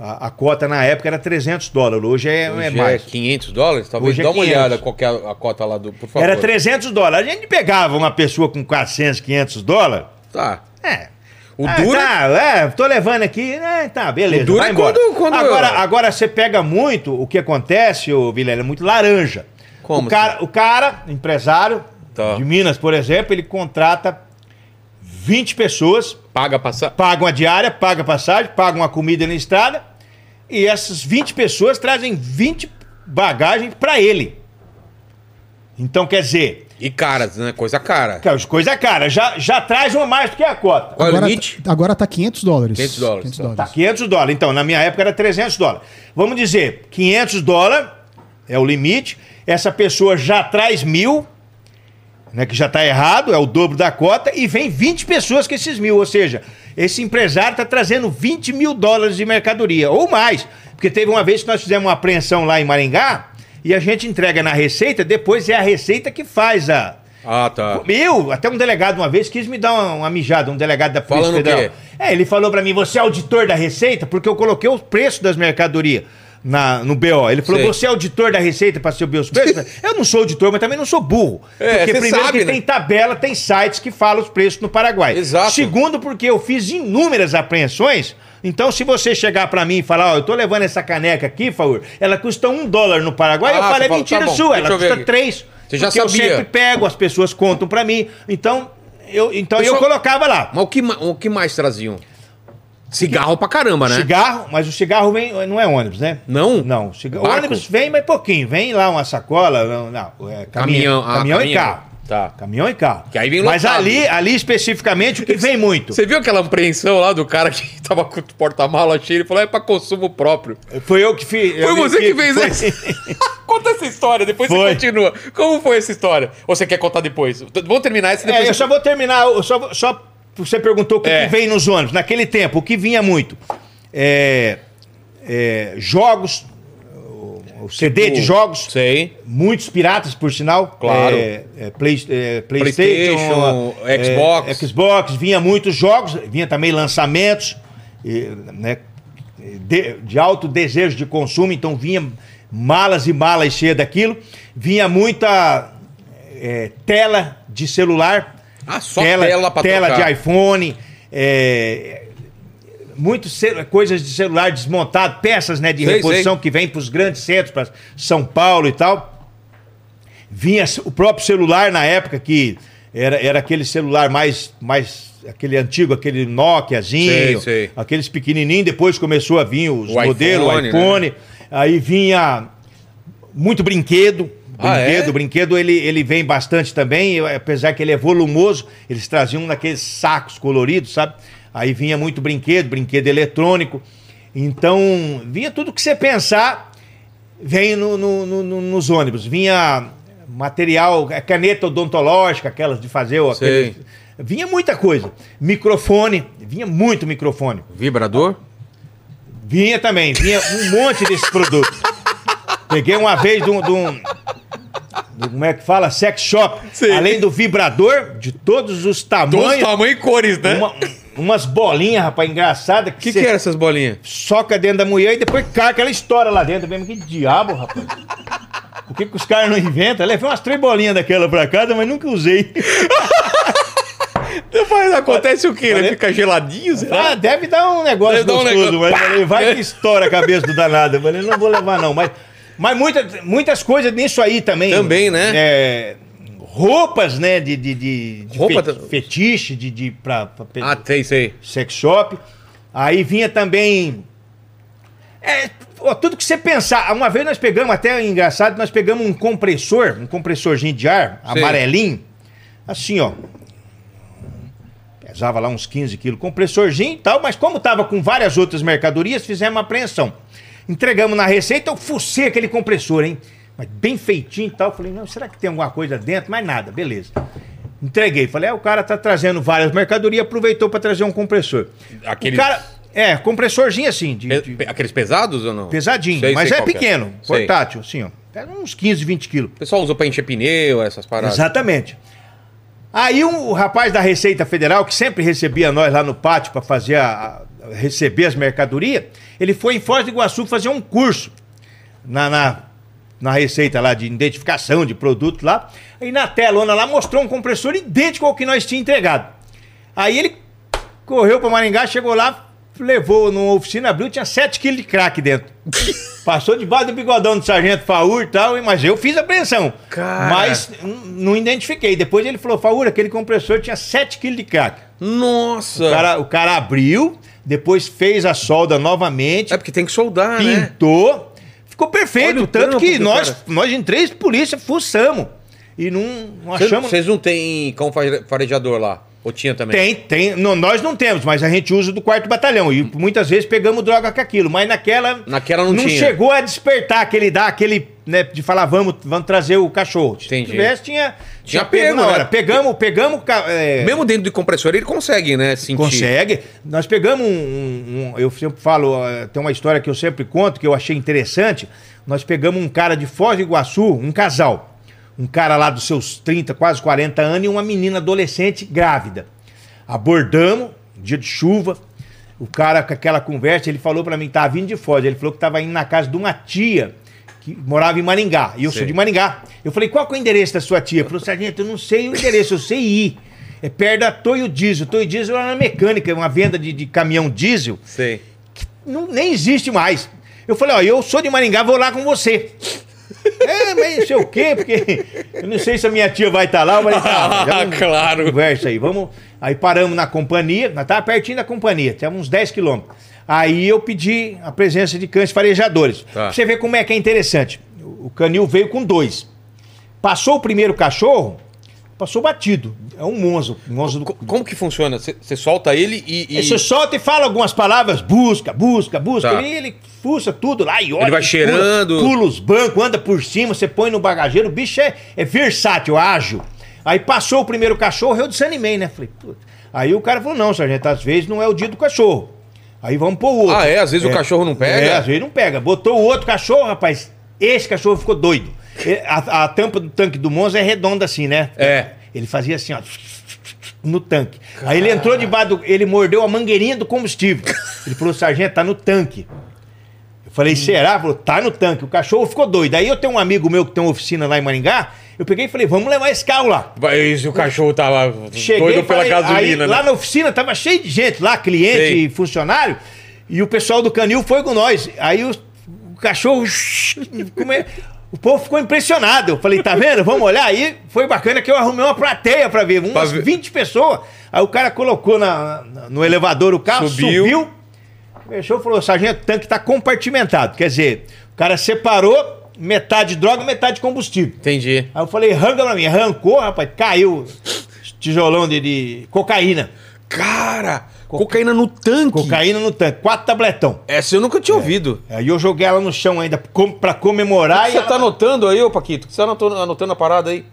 S4: A, a cota na época era 300 dólares, hoje é,
S1: Hoje
S4: é mais.
S1: 500 dólares? Talvez
S4: Hoje é
S1: dá uma
S4: 500.
S1: olhada qual que é a cota lá do. Por favor.
S4: Era 300 dólares. A gente pegava uma pessoa com 400, 500 dólares.
S1: Tá.
S4: É.
S1: O
S4: Ah,
S1: duro.
S4: Tá, é, tô levando aqui. É, tá, beleza.
S1: O duro é quando- quando
S4: agora, agora você pega muito, o que acontece, ô Vilela, é muito laranja.
S1: Como
S4: O cara, o cara, empresário
S1: Tá.
S4: de Minas, por exemplo, ele contrata 20 pessoas,
S1: Paga passar.
S4: paga uma diária, paga passagem, paga uma comida na estrada, e essas 20 pessoas trazem 20 bagagens para ele. Então, quer dizer,
S1: E caras, né? Coisa cara.
S4: coisa cara, já, já traz uma mais do que a cota.
S1: Qual é o
S2: agora,
S1: limite?
S2: agora tá 500 dólares.
S1: 500 dólares, tá.
S4: Tá, 500 dólares. Então, na minha época era 300 dólares. Vamos dizer, 500 dólares é o limite. Essa pessoa já traz mil, né, que já está errado, é o dobro da cota, e vem 20 pessoas com esses mil. Ou seja, esse empresário está trazendo 20 mil dólares de mercadoria, ou mais. Porque teve uma vez que nós fizemos uma apreensão lá em Maringá, e a gente entrega na Receita, depois é a Receita que faz a,
S1: Ah, tá.
S4: eu, até um delegado uma vez quis me dar uma, uma mijada, um delegado da Polícia
S1: Falando
S4: Federal. É, ele falou pra mim, você é auditor da Receita? Porque eu coloquei o preço das mercadorias na, no BO. Ele falou,
S1: Sei.
S4: você é auditor da Receita pra saber os preços? eu não sou auditor, mas também não sou burro.
S1: É,
S4: porque primeiro
S1: sabe,
S4: que
S1: né?
S4: tem tabela, tem sites que falam os preços no Paraguai.
S1: Exato.
S4: Segundo, porque eu fiz inúmeras apreensões. Então, se você chegar pra mim e falar, ó, eu tô levando essa caneca aqui, favor, ela custa um dólar no Paraguai,
S1: Ah,
S4: eu falei,
S1: fala,
S4: mentira
S1: tá
S4: sua, ela
S1: eu
S4: custa
S1: aqui.
S4: três.
S1: Você já
S4: porque eu
S1: sabia.
S4: sempre pego, as pessoas contam pra mim. Então, eu, então eu
S1: Pessoal-
S4: colocava lá.
S1: Mas o que, o que mais traziam? Cigarro pra caramba, né?
S4: Cigarro, mas o cigarro vem, não é ônibus, né?
S1: Não?
S4: Não. Ciga... O
S1: Barco?
S4: ônibus vem, mas pouquinho. Vem lá uma sacola, não, não é caminhão,
S1: Caminhão, ah,
S4: caminhão e carro.
S1: Tá.
S4: Caminhão e carro.
S1: Que aí vem
S4: Mas ali, ali especificamente, o que vem muito?
S1: Você viu aquela apreensão lá do cara que tava com o porta-mala cheio? Ele falou, é pra consumo próprio.
S4: Foi eu que fiz.
S1: Foi você que fez
S4: foi-
S1: isso? Conta essa história, depois
S4: Foi.
S1: você continua. Como foi essa história? Ou você quer contar depois? Vamos terminar essa depois.
S4: É, eu só vou terminar. eu Só, só você perguntou o que,
S1: É.
S4: que vem nos ônibus. Naquele tempo, o que vinha muito? É, é, jogos, o- CD de jogos.
S1: Sei.
S4: Muitos piratas, por sinal.
S1: Claro.
S4: É, é, Play- é,
S1: PlayStation,
S4: é,
S1: Xbox.
S4: Xbox, vinha muitos jogos, vinha também lançamentos e, né, de, de alto desejo de consumo, então vinha malas e malas cheias daquilo. Vinha muita é, tela de celular.
S1: Ah, só tela pra
S4: Tela
S1: trocar.
S4: de iPhone. É, muitas coisas de celular desmontado, peças né, de
S1: Sei,
S4: reposição que vem para os grandes centros, para São Paulo e tal. Vinha o próprio celular na época que era, era aquele celular mais, mais aquele antigo, aquele Nokiazinho,
S1: Sei, sei.
S4: aqueles pequenininhos. Depois começou a vir os
S1: O
S4: modelos,
S1: iPhone,
S4: o iPhone. Aí vinha muito brinquedo.
S1: Ah,
S4: Brinquedo,
S1: é?
S4: brinquedo ele, ele vem bastante também, apesar que ele é volumoso, eles traziam naqueles sacos coloridos, sabe? Aí vinha muito brinquedo, brinquedo eletrônico. Então, vinha tudo que você pensar, vem no- no- no- no- nos ônibus. Vinha material, é, caneta odontológica, aquelas de fazer. o-
S1: Sei.
S4: aquele- Vinha muita coisa. Microfone, vinha muito microfone.
S1: Vibrador?
S4: Vinha também, vinha um monte desses produtos. Peguei uma vez de um. de um- de- como é que fala? Sex shop.
S1: Sim.
S4: Além do vibrador, de todos os
S1: Todos
S4: tamanhos.
S1: tamanho e cores, né?
S4: uma- umas bolinhas, rapaz, engraçadas.
S1: O que,
S4: cê
S1: que eram essas bolinhas?
S4: Soca dentro da mulher e depois cai aquela história lá dentro mesmo. Que diabo, rapaz. Por que, que os caras não inventam? Levei umas três bolinhas daquela pra casa, mas nunca usei.
S1: Mas acontece o quê? Ele
S4: Olha-
S1: fica geladinho, será?
S4: Ah, deve dar um negócio
S1: Deve dar um
S4: gostoso,
S1: negócio.
S4: mas falei, vai que estoura a cabeça do danado. Eu falei, não vou levar não, mas, mas muita, muitas coisas nisso aí também.
S1: Também, né?
S4: É, roupas, né, de, de, de, de
S1: Roupa
S4: fe- fetiche, de, de pra, pra
S1: Ah, sei, sei.
S4: sex shop. Aí vinha também... É, tudo que você pensar. Uma vez nós pegamos, até engraçado, nós pegamos um compressor, um compressorzinho de ar,
S1: Sei.
S4: amarelinho, assim, ó. Pesava lá uns 15 quilos, compressorzinho e tal, mas como tava com várias outras mercadorias, fizemos uma apreensão. Entregamos na receita, eu fucei aquele compressor, hein? Mas bem feitinho e tal. Falei, não, será que tem alguma coisa dentro? Mais nada, beleza. Entreguei. Falei, é, o cara tá trazendo várias mercadorias, aproveitou para trazer um compressor.
S1: Aquele-
S4: cara, é, compressorzinho assim, de, de-
S1: Aqueles pesados ou não?
S4: pesadinho,
S1: Sei,
S4: mas
S1: sei
S4: é
S1: que
S4: pequeno,
S1: Sei.
S4: portátil, assim, ó. Pega uns 15, 20 quilos.
S1: O pessoal usa pra encher pneu, essas paradas.
S4: Exatamente. Aí um, o rapaz da Receita Federal, que sempre recebia nós lá no pátio para fazer a, a- receber as mercadorias, Ele foi em Foz do Iguaçu fazer um curso na, na, na receita lá de identificação de produto lá. E na telona lá mostrou um compressor idêntico ao que nós tínhamos entregado. Aí ele correu para Maringá, chegou lá, levou numa oficina, abriu, tinha 7 quilos de crack dentro. Passou debaixo do bigodão do sargento Faur e tal, mas eu fiz a apreensão.
S1: Cara.
S4: Mas não identifiquei. Depois ele falou, Faur, aquele compressor tinha 7 quilos de crack.
S1: Nossa!
S4: O cara, o cara abriu, depois fez a solda novamente,
S1: É porque tem que soldar, né?
S4: pintou. Ficou perfeito. Tanto que nós,
S1: cara.
S4: nós em três polícia fuçamos. E não, não achamos.
S1: vocês não têm cão fare- farejador lá? Ou tinha também?
S4: Tem, tem. Não, nós não temos, mas a gente usa do quarto batalhão. E muitas vezes pegamos droga com aquilo. Mas naquela.
S1: Naquela não tinha.
S4: chegou a despertar aquele dá aquele, né, de falar, vamos, vamos trazer o cachorro. Se
S1: Entendi.
S4: tivesse, tinha.
S1: Tinha pego,
S4: na
S1: né?
S4: hora. Pegamos, pegamos. é,
S1: Mesmo dentro do compressor, ele consegue, né? Sentir.
S4: Consegue. Nós pegamos um, um- um- Eu sempre falo, tem uma história que eu sempre conto, que eu achei interessante. Nós pegamos um cara de Foz do Iguaçu, um casal. Um cara lá dos seus 30, quase 40 anos, e uma menina adolescente grávida. Abordamos, dia de chuva. O cara com aquela conversa, ele falou pra mim que tava vindo de Foz. Ele falou que tava indo na casa de uma tia que morava em Maringá. E eu
S1: Sei.
S4: sou de Maringá. Eu falei, qual que é o endereço da sua tia? Ele falou, sargento, eu não sei o endereço, eu sei ir. É perto da Toyo Diesel. Toyo Diesel é uma mecânica, uma venda de, de caminhão diesel.
S1: Sei.
S4: Não, nem existe mais. Eu falei, ó, eu sou de Maringá, vou lá com você. É, mas não sei o quê, porque eu não sei se a minha tia vai estar lá. Eu falei, tá,
S1: Ah, claro.
S4: Conversa aí, vamos. Aí paramos na companhia, nós tava pertinho da companhia, tinha uns 10 quilômetros. Aí eu pedi a presença de cães farejadores.
S1: Tá.
S4: Pra você ver como é que é interessante. O canil veio com dois. Passou o primeiro cachorro, passou batido. É um monzo. Um monzo do...
S1: Co- Como que funciona? Você você solta ele e. e-
S4: Aí você solta e fala algumas palavras, busca, busca, busca.
S1: Tá.
S4: Ele, ele fuça tudo lá e olha.
S1: Ele vai
S4: pula-
S1: cheirando.
S4: Pula, os bancos, anda por cima, você põe no bagageiro. O bicho é, é versátil, ágil. Aí passou o primeiro cachorro, eu desanimei, né? Falei, puta. Aí o cara falou: não, sargento, às vezes não é o dia do cachorro. Aí vamos pôr o outro.
S1: Ah, é? Às vezes o cachorro não pega?
S4: É, às vezes não pega. Botou o outro cachorro, rapaz. Esse cachorro ficou doido. A, a tampa do tanque do Monza é redonda assim, né?
S1: É.
S4: Ele fazia assim, ó. No tanque. Aí ele entrou debaixo do. Ele mordeu a mangueirinha do combustível. Ele falou, sargento, tá no tanque. Eu falei, será? Ele falou, tá no tanque. O cachorro ficou doido. Aí eu tenho um amigo meu que tem uma oficina lá em Maringá. Eu peguei e falei, vamos levar esse carro lá.
S1: Se o cachorro tava
S4: Cheguei
S1: doido pela
S4: falei-
S1: gasolina,
S4: aí,
S1: né?
S4: Lá na oficina tava cheio de gente lá, cliente
S1: Sei.
S4: e funcionário. E o pessoal do canil foi com nós. Aí o, o cachorro. o povo ficou impressionado. Eu falei, tá vendo? Vamos olhar. Aí foi bacana que eu arrumei uma plateia pra ver. Umas
S1: Pra ver.
S4: 20 pessoas. Aí o cara colocou na, na- no elevador o carro,
S1: Subiu.
S4: subiu. Fechou e falou: sargento, o tanque tá compartimentado. Quer dizer, o cara separou metade droga, metade combustível.
S1: Entendi.
S4: Aí eu falei, arranca pra mim. Arrancou, rapaz, caiu tijolão de, de cocaína.
S1: Cara, cocaína no tanque.
S4: Cocaína no tanque, quatro tabletão.
S1: Essa eu nunca tinha ouvido.
S4: Aí eu joguei ela no chão ainda com, pra comemorar. e
S1: Você
S4: ela-
S1: tá anotando aí, ô Paquito? Você tá anotando, anotando a parada aí?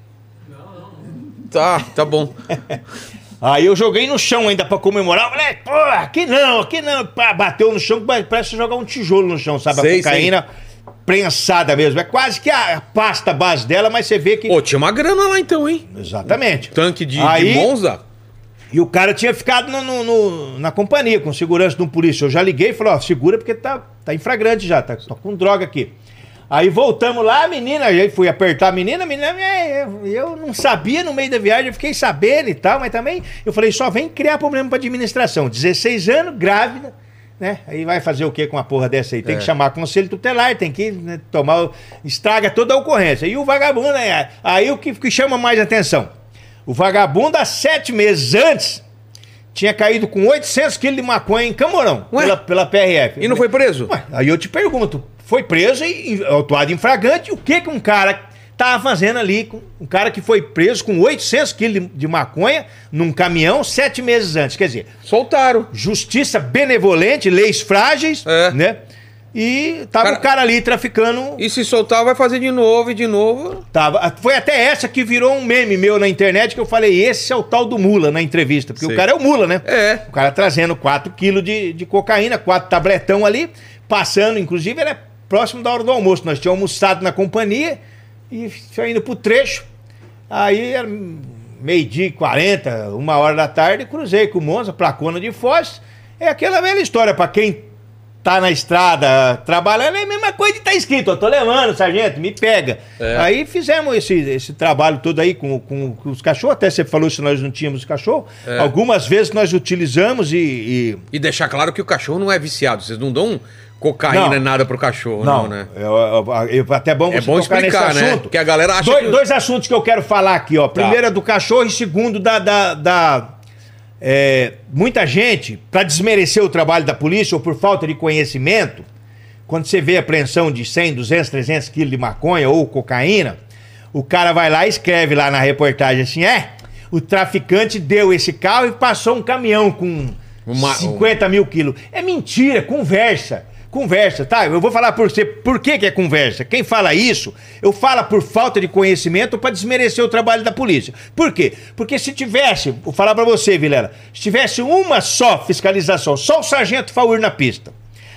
S1: Não, não. Tá, tá bom.
S4: Aí eu joguei no chão ainda pra comemorar. Eu falei, pô, aqui não, aqui não. Bateu no chão, parece jogar um tijolo no chão, sabe?
S1: Sei,
S4: a cocaína prensada mesmo. É quase que a pasta base dela, mas você vê que.
S1: Ô, tinha uma grana lá então, hein?
S4: Exatamente.
S1: Tanque de, de
S4: Aí-
S1: Monza?
S4: E o cara tinha ficado no- no- no- na companhia, com segurança de um polícia. Eu já liguei e falei, ó, segura porque tá, tá em flagrante já, tá, tá com droga aqui. Aí voltamos lá, a menina, aí fui apertar a menina, a menina, é, eu, eu não sabia no meio da viagem, eu fiquei sabendo e tal, mas também eu falei, só vem criar problema pra administração. 16 anos, grávida, né? Aí vai fazer o que com uma porra dessa aí? Tem
S1: É.
S4: que chamar conselho tutelar, tem que né, tomar, estraga toda a ocorrência. E o vagabundo, né, aí o que, que chama mais atenção? O vagabundo, há sete meses antes, tinha caído com 800 quilos de maconha em Camorão,
S1: Ué?
S4: pela, pela PRF.
S1: E não foi preso?
S4: Ué, aí eu te pergunto, foi preso e autuado em flagrante, o que que um cara tava fazendo ali, com- um cara que foi preso com 800 quilos de, de maconha num caminhão sete meses antes, quer dizer,
S1: Soltaram.
S4: justiça benevolente, leis frágeis,
S1: É.
S4: né? E tava
S1: Cara-
S4: o cara ali traficando
S1: E se soltar, vai fazer de novo e de novo.
S4: Tava. Foi até essa que virou um meme meu na internet que eu falei: esse é o tal do Mula na entrevista. Porque
S1: Sei.
S4: o cara é o Mula, né?
S1: É.
S4: O cara trazendo 4 quilos de, de cocaína, 4 tabletão ali, passando, inclusive era próximo da hora do almoço. Nós tínhamos almoçado na companhia e indo pro trecho. Aí era meio-dia e 40, uma hora da tarde, cruzei com o Monza, placona de Foz. É aquela velha história, pra quem tá na estrada trabalhando, é a mesma coisa de tá escrito, eu tô levando, sargento, me pega.
S1: É.
S4: Aí fizemos esse, esse trabalho todo aí com, com, com os cachorros, até você falou se nós não tínhamos cachorro.
S1: É.
S4: Algumas vezes nós utilizamos e- e
S1: E deixar claro que o cachorro não é viciado. Vocês não dão cocaína
S4: Não.
S1: nada pro cachorro, não, né?
S4: É, é, é até bom
S1: É bom explicar, né?
S4: assunto.
S1: Porque a galera acha
S4: dois,
S1: que-
S4: dois assuntos que eu quero falar aqui, ó. Primeiro é do cachorro e segundo da... da, da- é, muita gente, para desmerecer o trabalho da polícia ou por falta de conhecimento, quando você vê apreensão de 100, 200, 300 quilos de maconha ou cocaína, o cara vai lá e escreve lá na reportagem assim, é, o traficante deu esse carro e passou um caminhão com
S1: Uma-
S4: 50 mil quilos. É mentira, conversa. Conversa, tá? Eu vou falar por você por que, que é conversa. Quem fala isso, eu falo por falta de conhecimento para desmerecer o trabalho da polícia. Por quê? Porque se tivesse, vou falar para você, Vilela, se tivesse uma só fiscalização, só o sargento Faur na pista,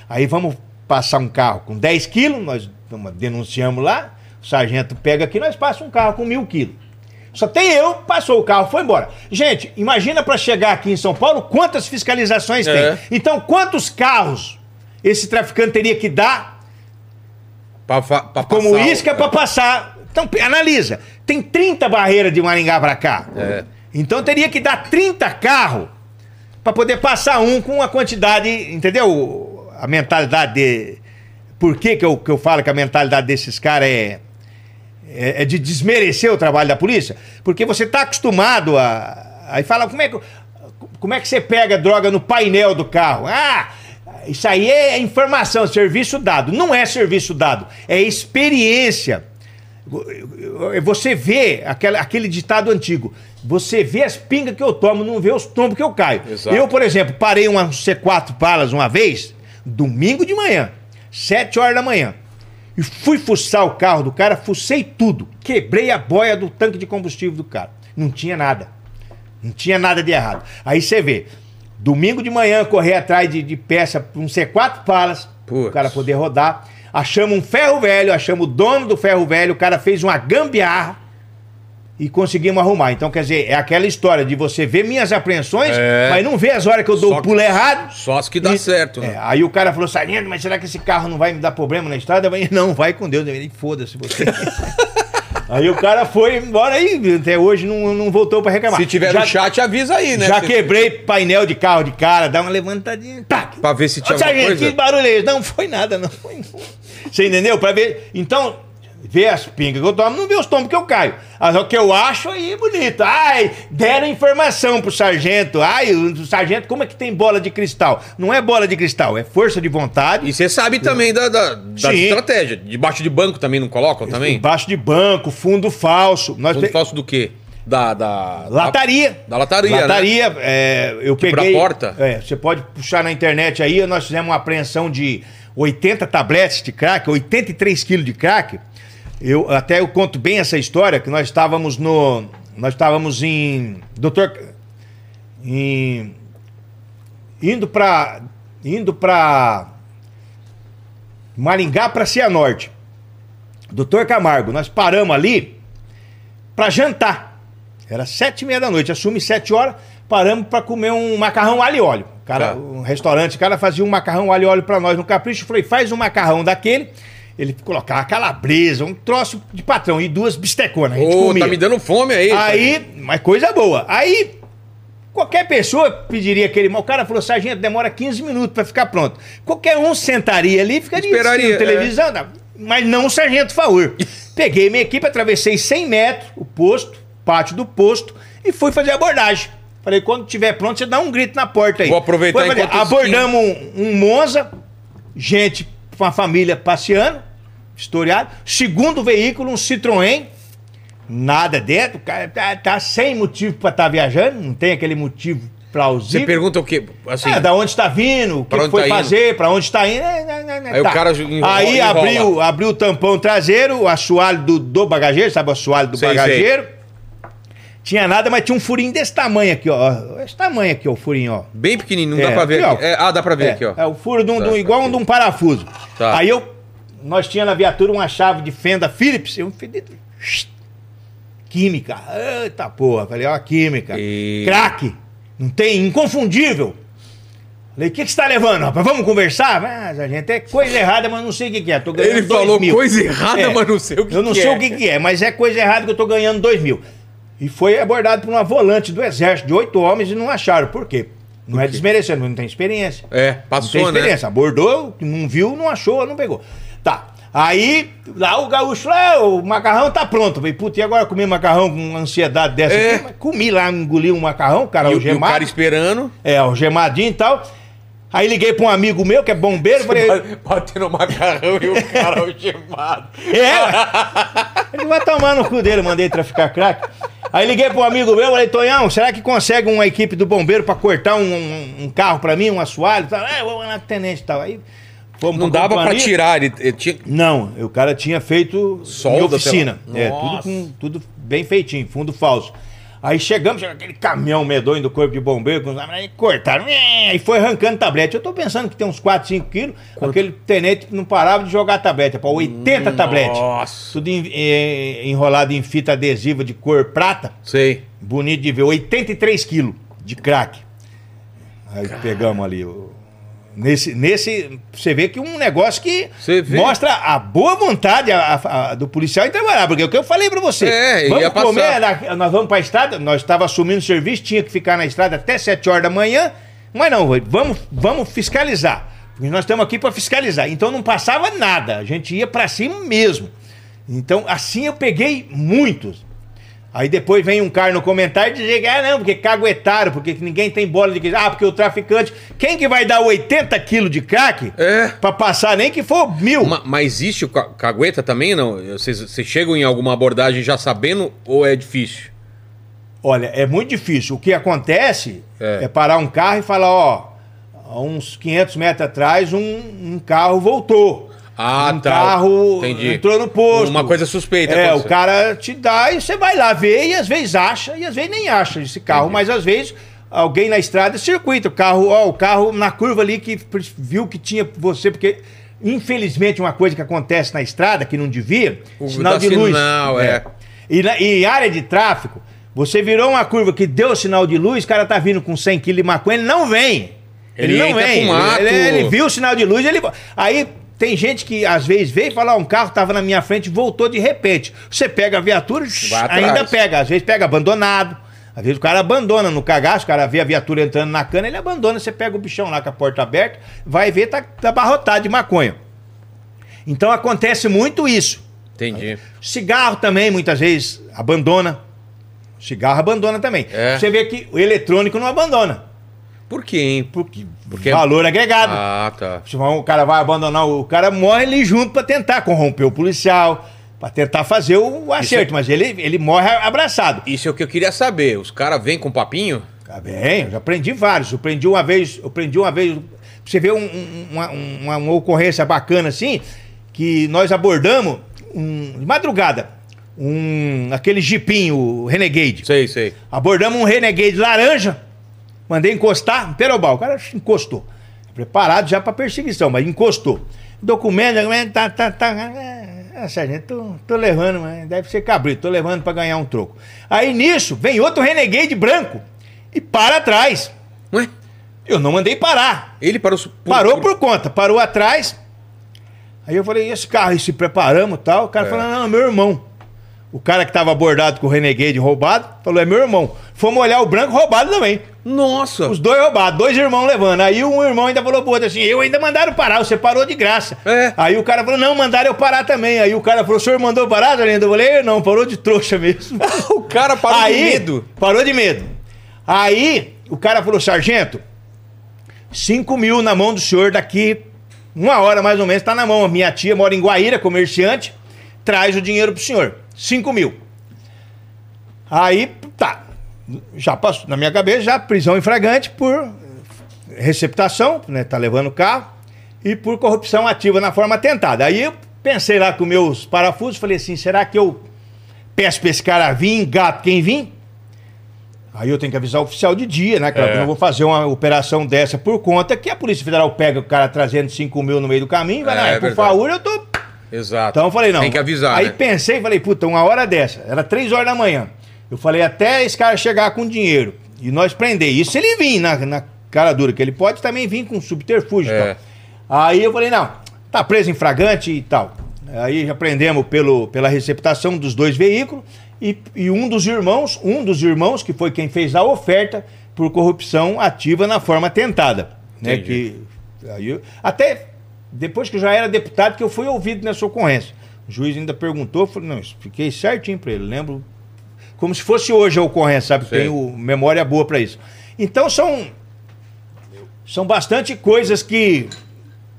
S4: aí vamos passar um carro com 10 quilos, nós denunciamos lá, o sargento pega aqui, nós passamos um carro com mil quilos. Só tem eu, passou o carro, foi embora. Gente, imagina para chegar aqui em São Paulo quantas fiscalizações
S1: É.
S4: tem. Então, quantos carros esse traficante teria que dar
S1: Pra, pra
S4: como isca para passar? Então, analisa. Tem 30 barreiras de Maringá para cá.
S1: É.
S4: Então, teria que dar 30 carros para poder passar um com a quantidade, entendeu? A mentalidade de. Por que, que, eu, que eu falo que a mentalidade desses caras é, é, é de desmerecer o trabalho da polícia? Porque você está acostumado a. Aí fala, como é, que, como é que você pega droga no painel do carro? Ah! Isso aí é informação, serviço dado. Não é serviço dado, é experiência. Você vê aquela- aquele ditado antigo. Você vê as pingas que eu tomo, não vê os tombos que eu caio.
S1: Exato.
S4: Eu, por exemplo, parei uma C4 balas uma vez, domingo de manhã, 7 horas da manhã. E fui fuçar o carro do cara, fucei tudo. Quebrei a boia do tanque de combustível do cara. Não tinha nada. Não tinha nada de errado. Aí você vê, domingo de manhã, correr atrás de, de peça para um C4 Palas, o cara poder rodar. Achamos um ferro velho, achamos o dono do ferro velho, o cara fez uma gambiarra e conseguimos arrumar. Então, quer dizer, é aquela história de você ver minhas apreensões,
S1: É.
S4: mas não ver as horas que eu dou o pulo errado.
S1: Só as que dá
S4: E-
S1: certo, né?
S4: É, aí o cara falou, Sargento, mas será que esse carro não vai me dar problema na estrada? Eu falei, não, vai com Deus. Eu falei, foda-se você. aí o cara foi embora e até hoje não, não voltou pra reclamar.
S1: Se tiver
S4: já,
S1: no chat, avisa aí, né?
S4: Já
S1: Se-
S4: quebrei painel de carro de cara, dá uma levantadinha. Tac.
S1: Pra ver se tinha
S4: Ô,
S1: alguma
S4: Sargento,
S1: coisa.
S4: que barulho é esse? Não foi nada, não foi. Você entendeu? Pra ver. Então, ver as pingas que eu tomo, não vê os tombos que eu caio. Mas o que eu acho aí é bonito. Ai, deram informação pro sargento. Ai, o sargento, como é que tem bola de cristal? Não é bola de cristal, é força de vontade.
S1: E você sabe também da, da, da estratégia. Debaixo de banco também não colocam também?
S4: Embaixo de banco, fundo falso. Nós
S1: Fundo
S4: pe-
S1: falso do quê? Da. da
S4: Lataria.
S1: Da lataria, né?
S4: Lataria, é, eu
S1: Tipo
S4: peguei.
S1: porta?
S4: É, você pode puxar na internet aí. Nós fizemos uma apreensão de 80 tabletes de crack, 83 quilos de crack. Eu, até eu conto bem essa história, que nós estávamos no. Nós estávamos em. Doutor. Em. Indo pra. Indo pra. Maringá pra Cianorte. Doutor Camargo, nós paramos ali para jantar. Era sete e meia da noite, assume sete horas, paramos para comer um macarrão alho e óleo. Cara,
S1: Tá.
S4: um restaurante, o cara fazia um macarrão alho e óleo para nós no Capricho. Eu falei, faz um macarrão daquele. Ele colocava calabresa, um troço de patrão e duas bisteconas.
S1: Ô,
S4: comia.
S1: tá me dando fome aí.
S4: Aí, mas coisa boa. Aí, qualquer pessoa pediria aquele. O cara falou, sargento, demora 15 minutos para ficar pronto. Qualquer um sentaria ali e ficaria
S1: Esperaria,
S4: assistindo televisão. tá? Mas não o sargento Faur. Peguei minha equipe, atravessei 100 metros, o posto, pátio do posto, e fui fazer a abordagem. Falei, quando tiver pronto, você dá um grito na porta aí.
S1: Vou aproveitar
S4: Foi
S1: isso
S4: Abordamos um, um Monza, gente com a família passeando, historiado. Segundo veículo, um Citroën, nada dentro. O cara tá, tá sem motivo pra estar viajando, não tem aquele motivo
S1: Você
S4: plausível.
S1: pergunta o quê? Assim,
S4: É, da onde está vindo, o que foi
S1: tá
S4: fazer, pra onde está indo. é, é, é, é,
S1: Aí o cara enrola-
S4: Aí
S1: enrola.
S4: abriu, abriu o tampão traseiro, o assoalho do, do bagageiro, sabe o assoalho do
S1: Sei,
S4: bagageiro? Tinha nada, mas tinha um furinho desse tamanho aqui, ó. Esse tamanho aqui, ó, o furinho, ó.
S1: bem pequenininho, não
S4: É,
S1: dá pra ver
S4: aqui,
S1: aqui. É, ah, dá pra ver
S4: é,
S1: aqui, ó.
S4: É o furo de um,
S1: Tá.
S4: um- igual um de um parafuso.
S1: Tá.
S4: Aí eu. Nós tinha na viatura uma chave de fenda Phillips, eu fedi- Química. Eita porra, falei, ó, química.
S1: E-
S4: Crack. Não tem, inconfundível. Falei, o que, que você tá levando, rapaz? Vamos conversar? Mas a gente é coisa errada, mas não sei o que, que é. Tô ganhando
S1: Ele falou
S4: mil.
S1: coisa errada,
S4: É.
S1: mas não sei o que
S4: Eu não
S1: que
S4: sei
S1: é.
S4: o que, que é, mas é coisa errada que eu tô ganhando dois mil. E foi abordado por uma volante do exército de oito homens e não acharam. Por quê? Não é desmerecendo, não tem experiência.
S1: É,
S4: Não tem
S1: passou, né?
S4: experiência. Abordou, não viu, não achou, não pegou. Tá. Aí, lá o gaúcho lá, o macarrão tá pronto. Falei, puta, e agora comer macarrão com ansiedade dessa
S1: É.
S4: aqui? Mas Comi lá, engoli um macarrão, o cara
S1: E, o- e o
S4: algemado.
S1: cara esperando.
S4: É, algemadinho e tal. Aí liguei pra um amigo meu, que é bombeiro, falei,
S1: Batendo macarrão e o cara algemado.
S4: É. Ele vai tomar no cu dele, mandei traficar crack. Aí liguei pro amigo meu, falei, Tonhão, será que consegue uma equipe do bombeiro pra cortar um, um- um carro pra mim, um assoalho tal? É, vamos lá com o tenente e tal. Aí fomos
S1: Não
S4: pra
S1: dava pra
S4: companhia.
S1: tirar, ele, ele tinha...
S4: Não, o cara tinha feito
S1: Solda,
S4: oficina. É, tudo, com, tudo bem feitinho, fundo falso. Aí chegamos, chegou aquele caminhão medonho do corpo de bombeiro, com os aí cortaram, e foi arrancando tablete. Eu tô pensando que tem uns 4, 5 quilos, aquele tenente não parava de jogar tablete, para 80 tabletes.
S1: Nossa.
S4: Tudo em- eh, enrolado em fita adesiva de cor prata,
S1: Sei.
S4: bonito de ver, 83 quilos de crack. Aí pegamos ali o. Nesse, nesse, você vê que um negócio que mostra a boa vontade a- a- a- do policial em trabalhar, porque é o que eu falei pra você.
S1: É,
S4: vamos comer, na- nós vamos pra estrada, nós estávamos assumindo serviço, tinha que ficar na estrada até 7 horas da manhã, mas não, vamos, vamos fiscalizar, porque nós estamos aqui pra fiscalizar. Então não passava nada, a gente ia pra cima mesmo. Então assim eu peguei muitos. Aí depois vem um cara no comentário dizer que, ah, não, porque caguetaram, porque ninguém tem bola de cristal. Ah, porque o traficante. Quem que vai dar 80 quilos de crack
S1: É.
S4: pra passar nem que for mil?
S1: Ma- Mas existe o ca- cagueta também, não? Vocês, vocês chegam em alguma abordagem já sabendo ou é difícil?
S4: Olha, é muito difícil. O que acontece
S1: É.
S4: é, parar um carro e falar, ó, a uns 500 metros atrás um, um carro voltou.
S1: Ah,
S4: um
S1: tá.
S4: carro
S1: Entendi.
S4: entrou no posto.
S1: Uma coisa suspeita
S4: É, o cara te dá e você vai lá ver e às vezes acha e às vezes nem acha esse carro, mas às vezes alguém na estrada circuita o carro, ó, o carro na curva ali que viu que tinha você, porque infelizmente uma coisa que acontece na estrada que não devia,
S1: O
S4: sinal de luz.
S1: sinal, é.
S4: E, na, e em área de tráfego, você virou uma curva que deu sinal de luz, o cara tá vindo com 100 kg de maconha, ele não vem.
S1: Ele
S4: Ele, não vem. Ele, ele viu o sinal de luz, ele. Aí tem gente que às vezes veio e fala: ó, um carro tava na minha frente e voltou de repente. Você pega a viatura, ainda pega. Às vezes pega abandonado. Às vezes o cara abandona no cagaço, o cara vê a viatura entrando na cana, ele abandona, você pega o bichão lá com a porta aberta, vai ver, tá, tá abarrotado de maconha. Então acontece muito isso.
S1: Entendi.
S4: Cigarro também, muitas vezes, abandona. Cigarro abandona também.
S1: É.
S4: Você vê que o eletrônico não abandona.
S1: Por quê, hein?
S4: Porque,
S1: Porque-
S4: valor agregado.
S1: Ah, tá.
S4: Se o cara vai abandonar, o cara morre ali junto pra tentar corromper o policial, pra tentar fazer o acerto, mas ele, ele morre abraçado.
S1: Isso é o que eu queria saber. Os caras vêm com papinho?
S4: Tá bem, eu já prendi vários. Eu prendi uma vez, eu prendi uma vez. Você vê um- um- uma, uma, uma ocorrência bacana assim, que nós abordamos um, de madrugada. Um, aquele jipinho, o Renegade.
S1: Sei, sei.
S4: Abordamos um Renegade laranja, mandei encostar, perobal, o cara encostou. Preparado já pra perseguição, mas encostou. Documento, documento, tá, tá, tá. Ah, sargento, tô, tô levando, mas deve ser cabrito, tô levando pra ganhar um troco. Aí nisso, vem outro Renegade branco e para atrás.
S1: Ué?
S4: Eu não mandei parar.
S1: Ele parou... su-
S4: Parou por conta, parou atrás. Aí eu falei, e esse carro? E se preparamos e tal. O cara
S1: É.
S4: falou, não, é meu irmão. O cara que tava abordado com o Renegade roubado, falou, é meu irmão. Fomos olhar o branco roubado também.
S1: Nossa!
S4: Os dois roubados, dois irmãos levando. Aí um irmão ainda falou pro outro assim, eu ainda mandaram parar, você parou de graça.
S1: É.
S4: Aí o cara falou, não, mandaram eu parar também. Aí o cara falou, o senhor mandou parar, Zalindo? Eu falei, não, parou de trouxa mesmo.
S1: o cara parou
S4: aí,
S1: de medo.
S4: Parou de medo. Aí o cara falou, sargento, 5 mil na mão do senhor daqui, uma hora mais ou menos, tá na mão. A minha tia mora em Guaíra, comerciante, traz o dinheiro pro senhor. 5 mil. Aí, tá. Já passou na minha cabeça, já prisão em flagrante por receptação, né? Tá levando o carro, e por corrupção ativa na forma tentada. Aí eu pensei lá com meus parafusos, falei assim, será que eu peço pra esse cara vir, engato quem vir? Aí eu tenho que avisar o oficial de dia, né? Claro,
S1: É.
S4: que eu não vou fazer uma operação dessa por conta que a Polícia Federal pega o cara trazendo 5 mil no meio do caminho, vai lá,
S1: é
S4: é, por favor, eu tô
S1: Exato.
S4: então eu falei, não.
S1: Tem que avisar,
S4: Aí
S1: né?
S4: pensei, falei, puta, uma hora dessa. Era três horas da manhã. Eu falei, até esse cara chegar com dinheiro e nós prender. Isso ele vir na, na cara dura, que ele pode também vir com subterfúgio e
S1: É.
S4: tal. Aí eu falei, não, tá preso em flagrante e tal. Aí já prendemos pelo, pela receptação dos dois veículos e, e um dos irmãos, um dos irmãos, que foi quem fez a oferta por corrupção ativa na forma tentada. Né,
S1: Entendi.
S4: que, aí eu- até depois que eu já era deputado, que eu fui ouvido nessa ocorrência. O juiz ainda perguntou, falei, não, expliquei certinho para ele, lembro como se fosse hoje a ocorrência, sabe?
S1: Sei.
S4: Tenho memória boa para isso. Então são são bastante coisas que,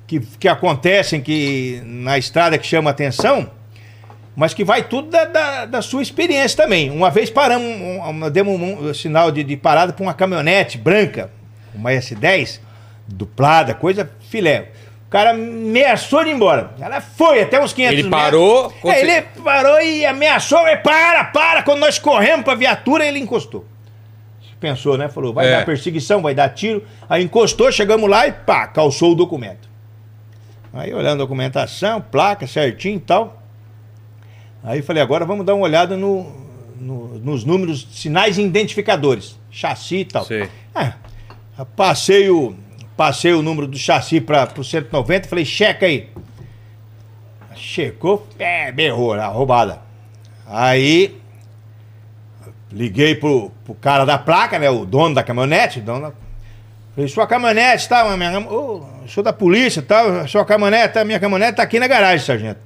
S4: que que acontecem que na estrada que chama atenção, mas que vai tudo da, da, da sua experiência também. Uma vez paramos, um, um, demos um, um sinal de, de parada para uma caminhonete branca, uma S10, duplada, coisa filé. O cara ameaçou de ir embora. Ela foi até uns 500
S1: Ele parou,
S4: metros.
S1: quando
S4: É, ele parou e ameaçou. E para, para. Quando nós corremos para a viatura, ele encostou. Pensou, né? Falou, vai
S1: É.
S4: dar perseguição, vai dar tiro. Aí encostou, chegamos lá e pá, calçou o documento. Aí olhando a documentação, placa certinho e tal. Aí falei, agora vamos dar uma olhada no, no- nos números, sinais identificadores, chassi e tal.
S1: Sei.
S4: Ah, passei o, passei o número do chassi para o 190 falei, checa aí. Checou, é, berrou, a roubada. Aí liguei pro, pro cara da placa, né? O dono da caminhonete, dono da... Falei, sua caminhonete, tá? Minha, eu sou da polícia, tá? Sua caminhonete, tá? minha caminhonete tá aqui na garagem, sargento.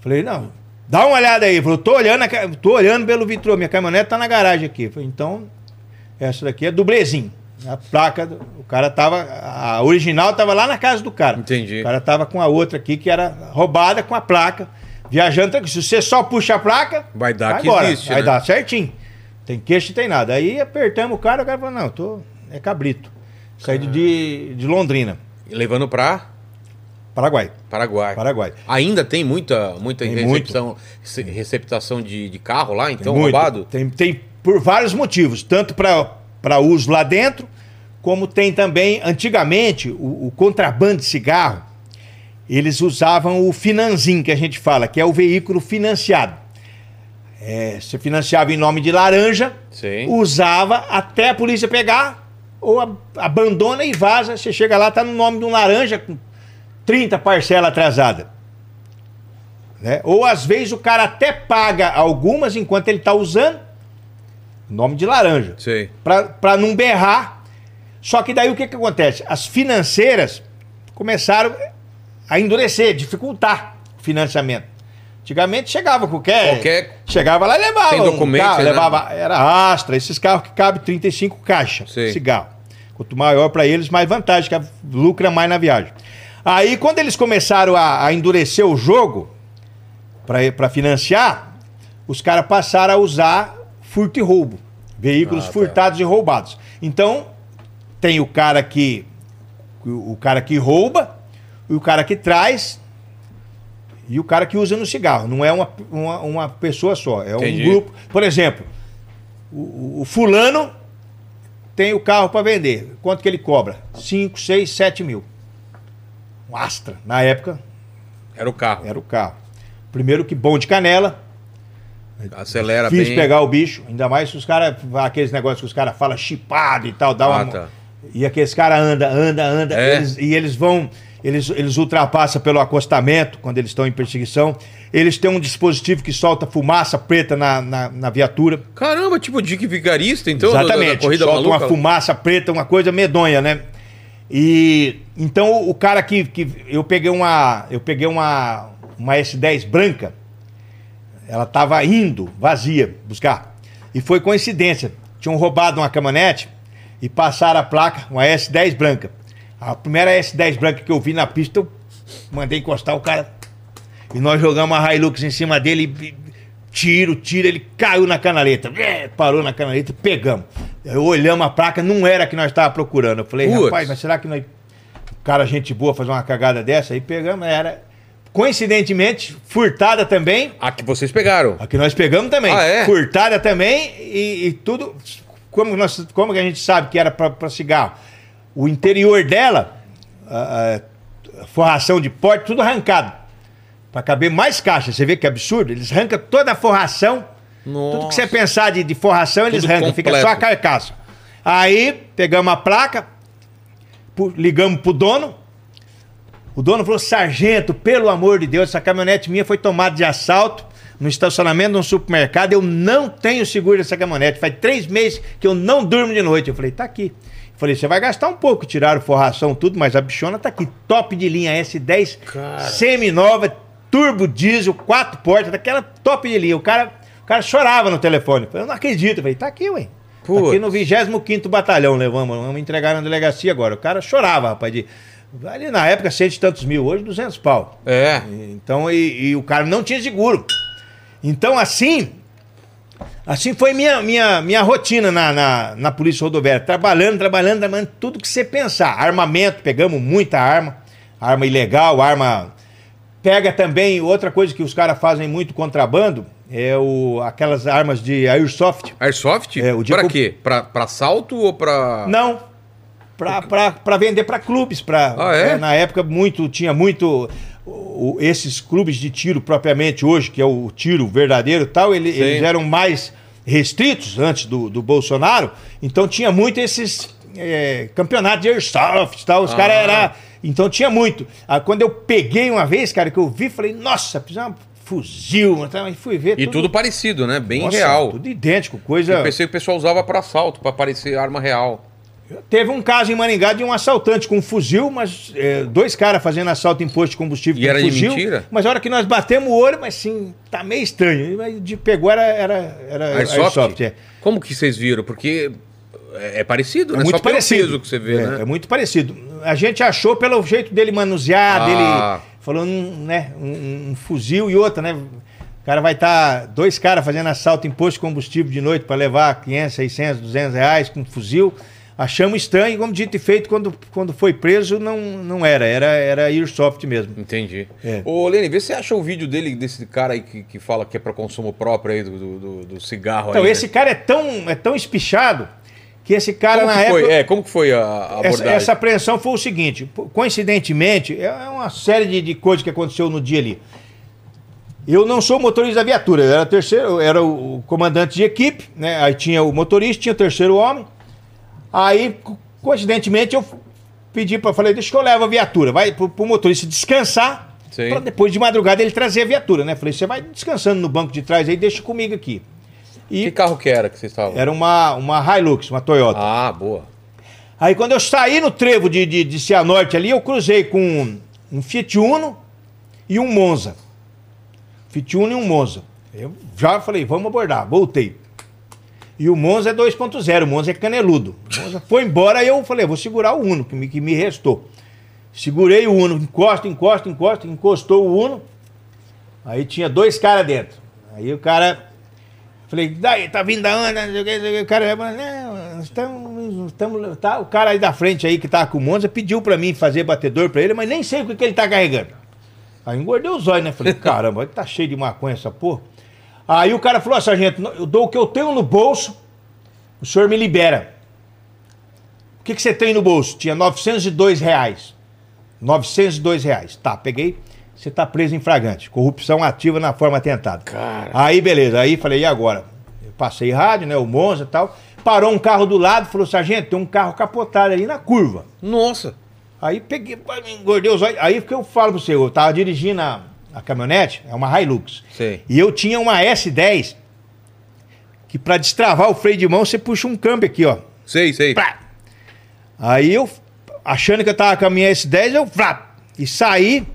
S4: Falei, não, dá uma olhada aí. Falei, tô olhando, tô olhando pelo vitrô, minha caminhonete tá na garagem aqui. Falei, então, essa daqui é dublezinho. A placa, do- o cara tava, a original tava lá na casa do cara.
S1: Entendi.
S4: O cara tava com a outra aqui que era roubada com a placa, viajando. tranquilo. Se você só puxa a placa,
S1: Vai dar que
S4: embora.
S1: existe,
S4: Vai
S1: né?
S4: dar certinho. Tem queixo e tem nada. Aí apertamos o cara, o cara falou, não, tô, é cabrito. Saí de, de Londrina,
S1: Levando pra
S4: Paraguai.
S1: Paraguai.
S4: Paraguai.
S1: Ainda tem muita, muita
S4: Tem
S1: recepção, rece- receptação de, de carro lá, então,
S4: Muito.
S1: roubado?
S4: Tem, tem por vários motivos, tanto para uso lá dentro, como tem também, antigamente, o, o contrabando de cigarro, eles usavam o finanzinho, que a gente fala, que é o veículo financiado. É, você financiava em nome de laranja,
S1: Sim.
S4: usava até a polícia pegar, ou abandona e vaza. Você chega lá, tá no nome de um laranja com 30 parcelas atrasadas. Né? Ou às vezes o cara até paga algumas enquanto ele está usando, nome de laranja,
S1: Sei.
S4: para não berrar. Só que daí o que, que acontece? As financeiras começaram a endurecer, dificultar o financiamento. Antigamente chegava qualquer.
S1: Qualquer-
S4: Chegava lá e levava. Um
S1: documento,
S4: carro,
S1: sem nada.
S4: levava. Era Astra, esses carros que cabem 35 caixas
S1: Sei.
S4: cigarro. Quanto maior para eles, mais vantagem, que lucra mais na viagem. Aí, quando eles começaram a, a endurecer o jogo para financiar, os caras passaram a usar furto e roubo. Veículos
S1: Ah, tá.
S4: furtados e roubados. Então, tem o cara que o cara que rouba, e o cara que traz e o cara que usa no cigarro. Não é uma, uma, uma pessoa só, é
S1: Entendi.
S4: um grupo. Por exemplo, o, o- o fulano tem o carro para vender. Quanto que ele cobra? 5, 6, 7 mil. Um Astra. Na época,
S1: Era o carro.
S4: era o carro. Primeiro que bom de canela,
S1: Acelera
S4: Fiz
S1: bem.
S4: pegar o bicho, ainda mais se os caras, aqueles negócios que os caras falam chipado e tal, dá
S1: Ah,
S4: uma.
S1: tá.
S4: E aqueles caras andam, andam, andam,
S1: É.
S4: eles- e eles vão, eles, eles ultrapassam pelo acostamento, quando eles estão em perseguição. Eles têm um dispositivo que solta fumaça preta na, na, na viatura.
S1: Caramba, tipo Dick Vigarista, então, da- da,
S4: Exatamente.
S1: corrida
S4: solta
S1: maluca.
S4: uma fumaça preta, uma coisa medonha, né? E então o cara que, que eu peguei uma, eu peguei uma, uma S10 branca, ela tava indo vazia buscar. E foi coincidência. Tinham roubado uma caminhonete e passaram a placa, uma S10 branca. A primeira S10 branca que eu vi na pista, eu mandei encostar o cara. E nós jogamos a Hilux em cima dele, e- tiro, tiro, ele caiu na canaleta. É, Parou na canaleta, pegamos. Eu olhamos a placa, não era a que nós estávamos procurando. Eu falei,
S1: Putz.
S4: rapaz, mas será que nós. O cara, gente boa, fazer uma cagada dessa? Aí pegamos, era. Coincidentemente, furtada também.
S1: A que vocês pegaram.
S4: A que nós pegamos também.
S1: Ah, é?
S4: Furtada também e, e tudo. Como, nós, como que a gente sabe que era para cigarro? O interior dela, a, a forração de porte, tudo arrancado. Para caber mais caixa. Você vê que absurdo? Eles arrancam toda a forração. Tudo que você pensar de, de forração, eles
S1: Tudo
S4: arrancam. Fica
S1: completo.
S4: só a carcaça. Aí, pegamos a placa, ligamos pro dono. O dono falou: Sargento, pelo amor de Deus, essa caminhonete minha foi tomada de assalto no estacionamento de um supermercado. Eu não tenho seguro dessa caminhonete. Faz três meses que eu não durmo de noite. Eu falei: tá aqui. Eu falei: você vai gastar um pouco. Tiraram forração, tudo, mas a bichona tá aqui. Top de linha S10, semi-nova, turbo diesel, quatro portas, daquela top de linha. O cara, o cara chorava no telefone. Eu falei: eu não acredito. Eu falei: tá aqui, ué. Tá aqui no 25 Batalhão, levamos, vamos entregar na delegacia agora. O cara chorava, rapaz, de. Ali na época, cento e tantos mil, hoje 200 pau.
S1: É.
S4: Então, e, e o cara não tinha seguro. Então, assim, assim foi minha, minha, minha rotina na, na, na Polícia Rodoviária. Trabalhando, trabalhando, trabalhando, tudo que você pensar. Armamento, pegamos muita arma. Arma ilegal, arma... Pega também, outra coisa que os caras fazem muito contrabando, é o, aquelas armas de airsoft.
S1: Airsoft?
S4: É, o dia
S1: pra
S4: que
S1: quê? Pra, pra assalto ou pra.
S4: Não. Pra vender pra clubes. Pra,
S1: Ah, é?
S4: Na época, muito, tinha muito. o- esses clubes de tiro propriamente hoje, que é o tiro verdadeiro e tal, ele- eles eram mais restritos antes do, do Bolsonaro. Então tinha muito esses é, campeonatos de airsoft e tal. Os
S1: Ah.
S4: caras eram. Então tinha muito. Ah, quando eu peguei uma vez, cara, que eu vi, falei, nossa, precisa um fuzil. Então, e fui ver.
S1: E tudo parecido, né? Bem
S4: Nossa,
S1: real.
S4: Tudo idêntico, coisa.
S1: Eu pensei que o pessoal usava pra assalto, pra parecer arma real.
S4: Teve um caso em Maringá de um assaltante com um fuzil, mas é, dois caras fazendo assalto em posto de combustível
S1: E
S4: com
S1: era de
S4: fuzil.
S1: mentira?
S4: Mas a hora que nós batemos o olho, mas sim, tá meio estranho. Mas de pegou era, era, era
S1: Airsoft?
S4: é.
S1: Como que vocês viram? Porque é, é parecido,
S4: É
S1: né?
S4: muito
S1: Só
S4: parecido.
S1: que você vê,
S4: é,
S1: né?
S4: é muito parecido. A gente achou pelo jeito dele manusear,
S1: Ah.
S4: dele falando, um, né, um, um fuzil e outra, né? O cara vai estar, dois caras fazendo assalto em posto de combustível de noite para levar 500, 600, 200 reais com um fuzil. Achamos estranho como dito e feito, quando, quando foi preso, não, não era. Era, era Airsoft mesmo.
S1: Entendi.
S4: É.
S1: Ô, Lene, vê se você acha o vídeo dele, desse cara aí que, que fala que é pra consumo próprio aí do, do, do- cigarro
S4: Então,
S1: aí.
S4: esse
S1: né?
S4: cara é tão, é tão espichado que esse cara,
S1: Como
S4: na época.
S1: foi? É, como que foi a, a
S4: Essa,
S1: abordagem?
S4: essa apreensão foi o seguinte: coincidentemente, é uma série de, de coisas que aconteceu no dia ali. Eu não sou motorista da viatura, eu era, terceiro, eu era o o comandante de equipe, né? Aí tinha o motorista, tinha o terceiro homem. Aí, co- coincidentemente, eu pedi para falei, deixa que eu levo a viatura, vai pro, pro motorista descansar, para depois de madrugada ele trazer a viatura, né? Falei, você vai descansando no banco de trás aí, deixa comigo aqui. E
S1: Que carro que era que vocês estavam?
S4: era uma, uma Hilux, uma Toyota.
S1: Ah, boa.
S4: Aí quando eu saí no trevo de, de, de Cianorte ali, eu cruzei com um, um Fiat Uno e um Monza. Fiat Uno e um Monza. Eu já falei, vamos abordar. Voltei. E o Monza é 2.0, o Monza é caneludo. O Monza foi embora, aí eu falei, vou segurar o Uno, que me, que me restou. Segurei o Uno, encosta, encosta, encosta, encostou o Uno. Aí tinha dois caras dentro. Aí o cara Falei, daí, tá vindo não sei o cara, não, estamos, estamos, tá, o cara aí da frente aí que tava com o Monza pediu pra mim fazer batedor pra ele, mas nem sei o que, que ele tá carregando. Aí engordei os olhos, né? Falei, caramba, tá cheio de maconha essa porra. Aí o cara falou, sargento, eu dou o que eu tenho no bolso, o senhor me libera. O que, que você tem no bolso? Tinha 902 reais. 902 reais. Tá, peguei. Você tá preso em flagrante. Corrupção ativa na forma tentada.
S1: Cara.
S4: Aí, beleza. Aí falei, e agora? Eu passei rádio, né? O Monza e tal. Parou um carro do lado falou, sargento, tem um carro capotado ali na curva.
S1: Nossa.
S4: Aí peguei, engordei os olhos. Aí que eu falo pra você, eu tava dirigindo a, a caminhonete, é uma Hilux.
S1: Sei.
S4: E eu tinha uma S10, que pra destravar o freio de mão, você puxa um câmbio aqui, ó.
S1: Sei, sei.
S4: Plá. Aí eu, achando que eu tava com a minha S10, eu flá, e saí,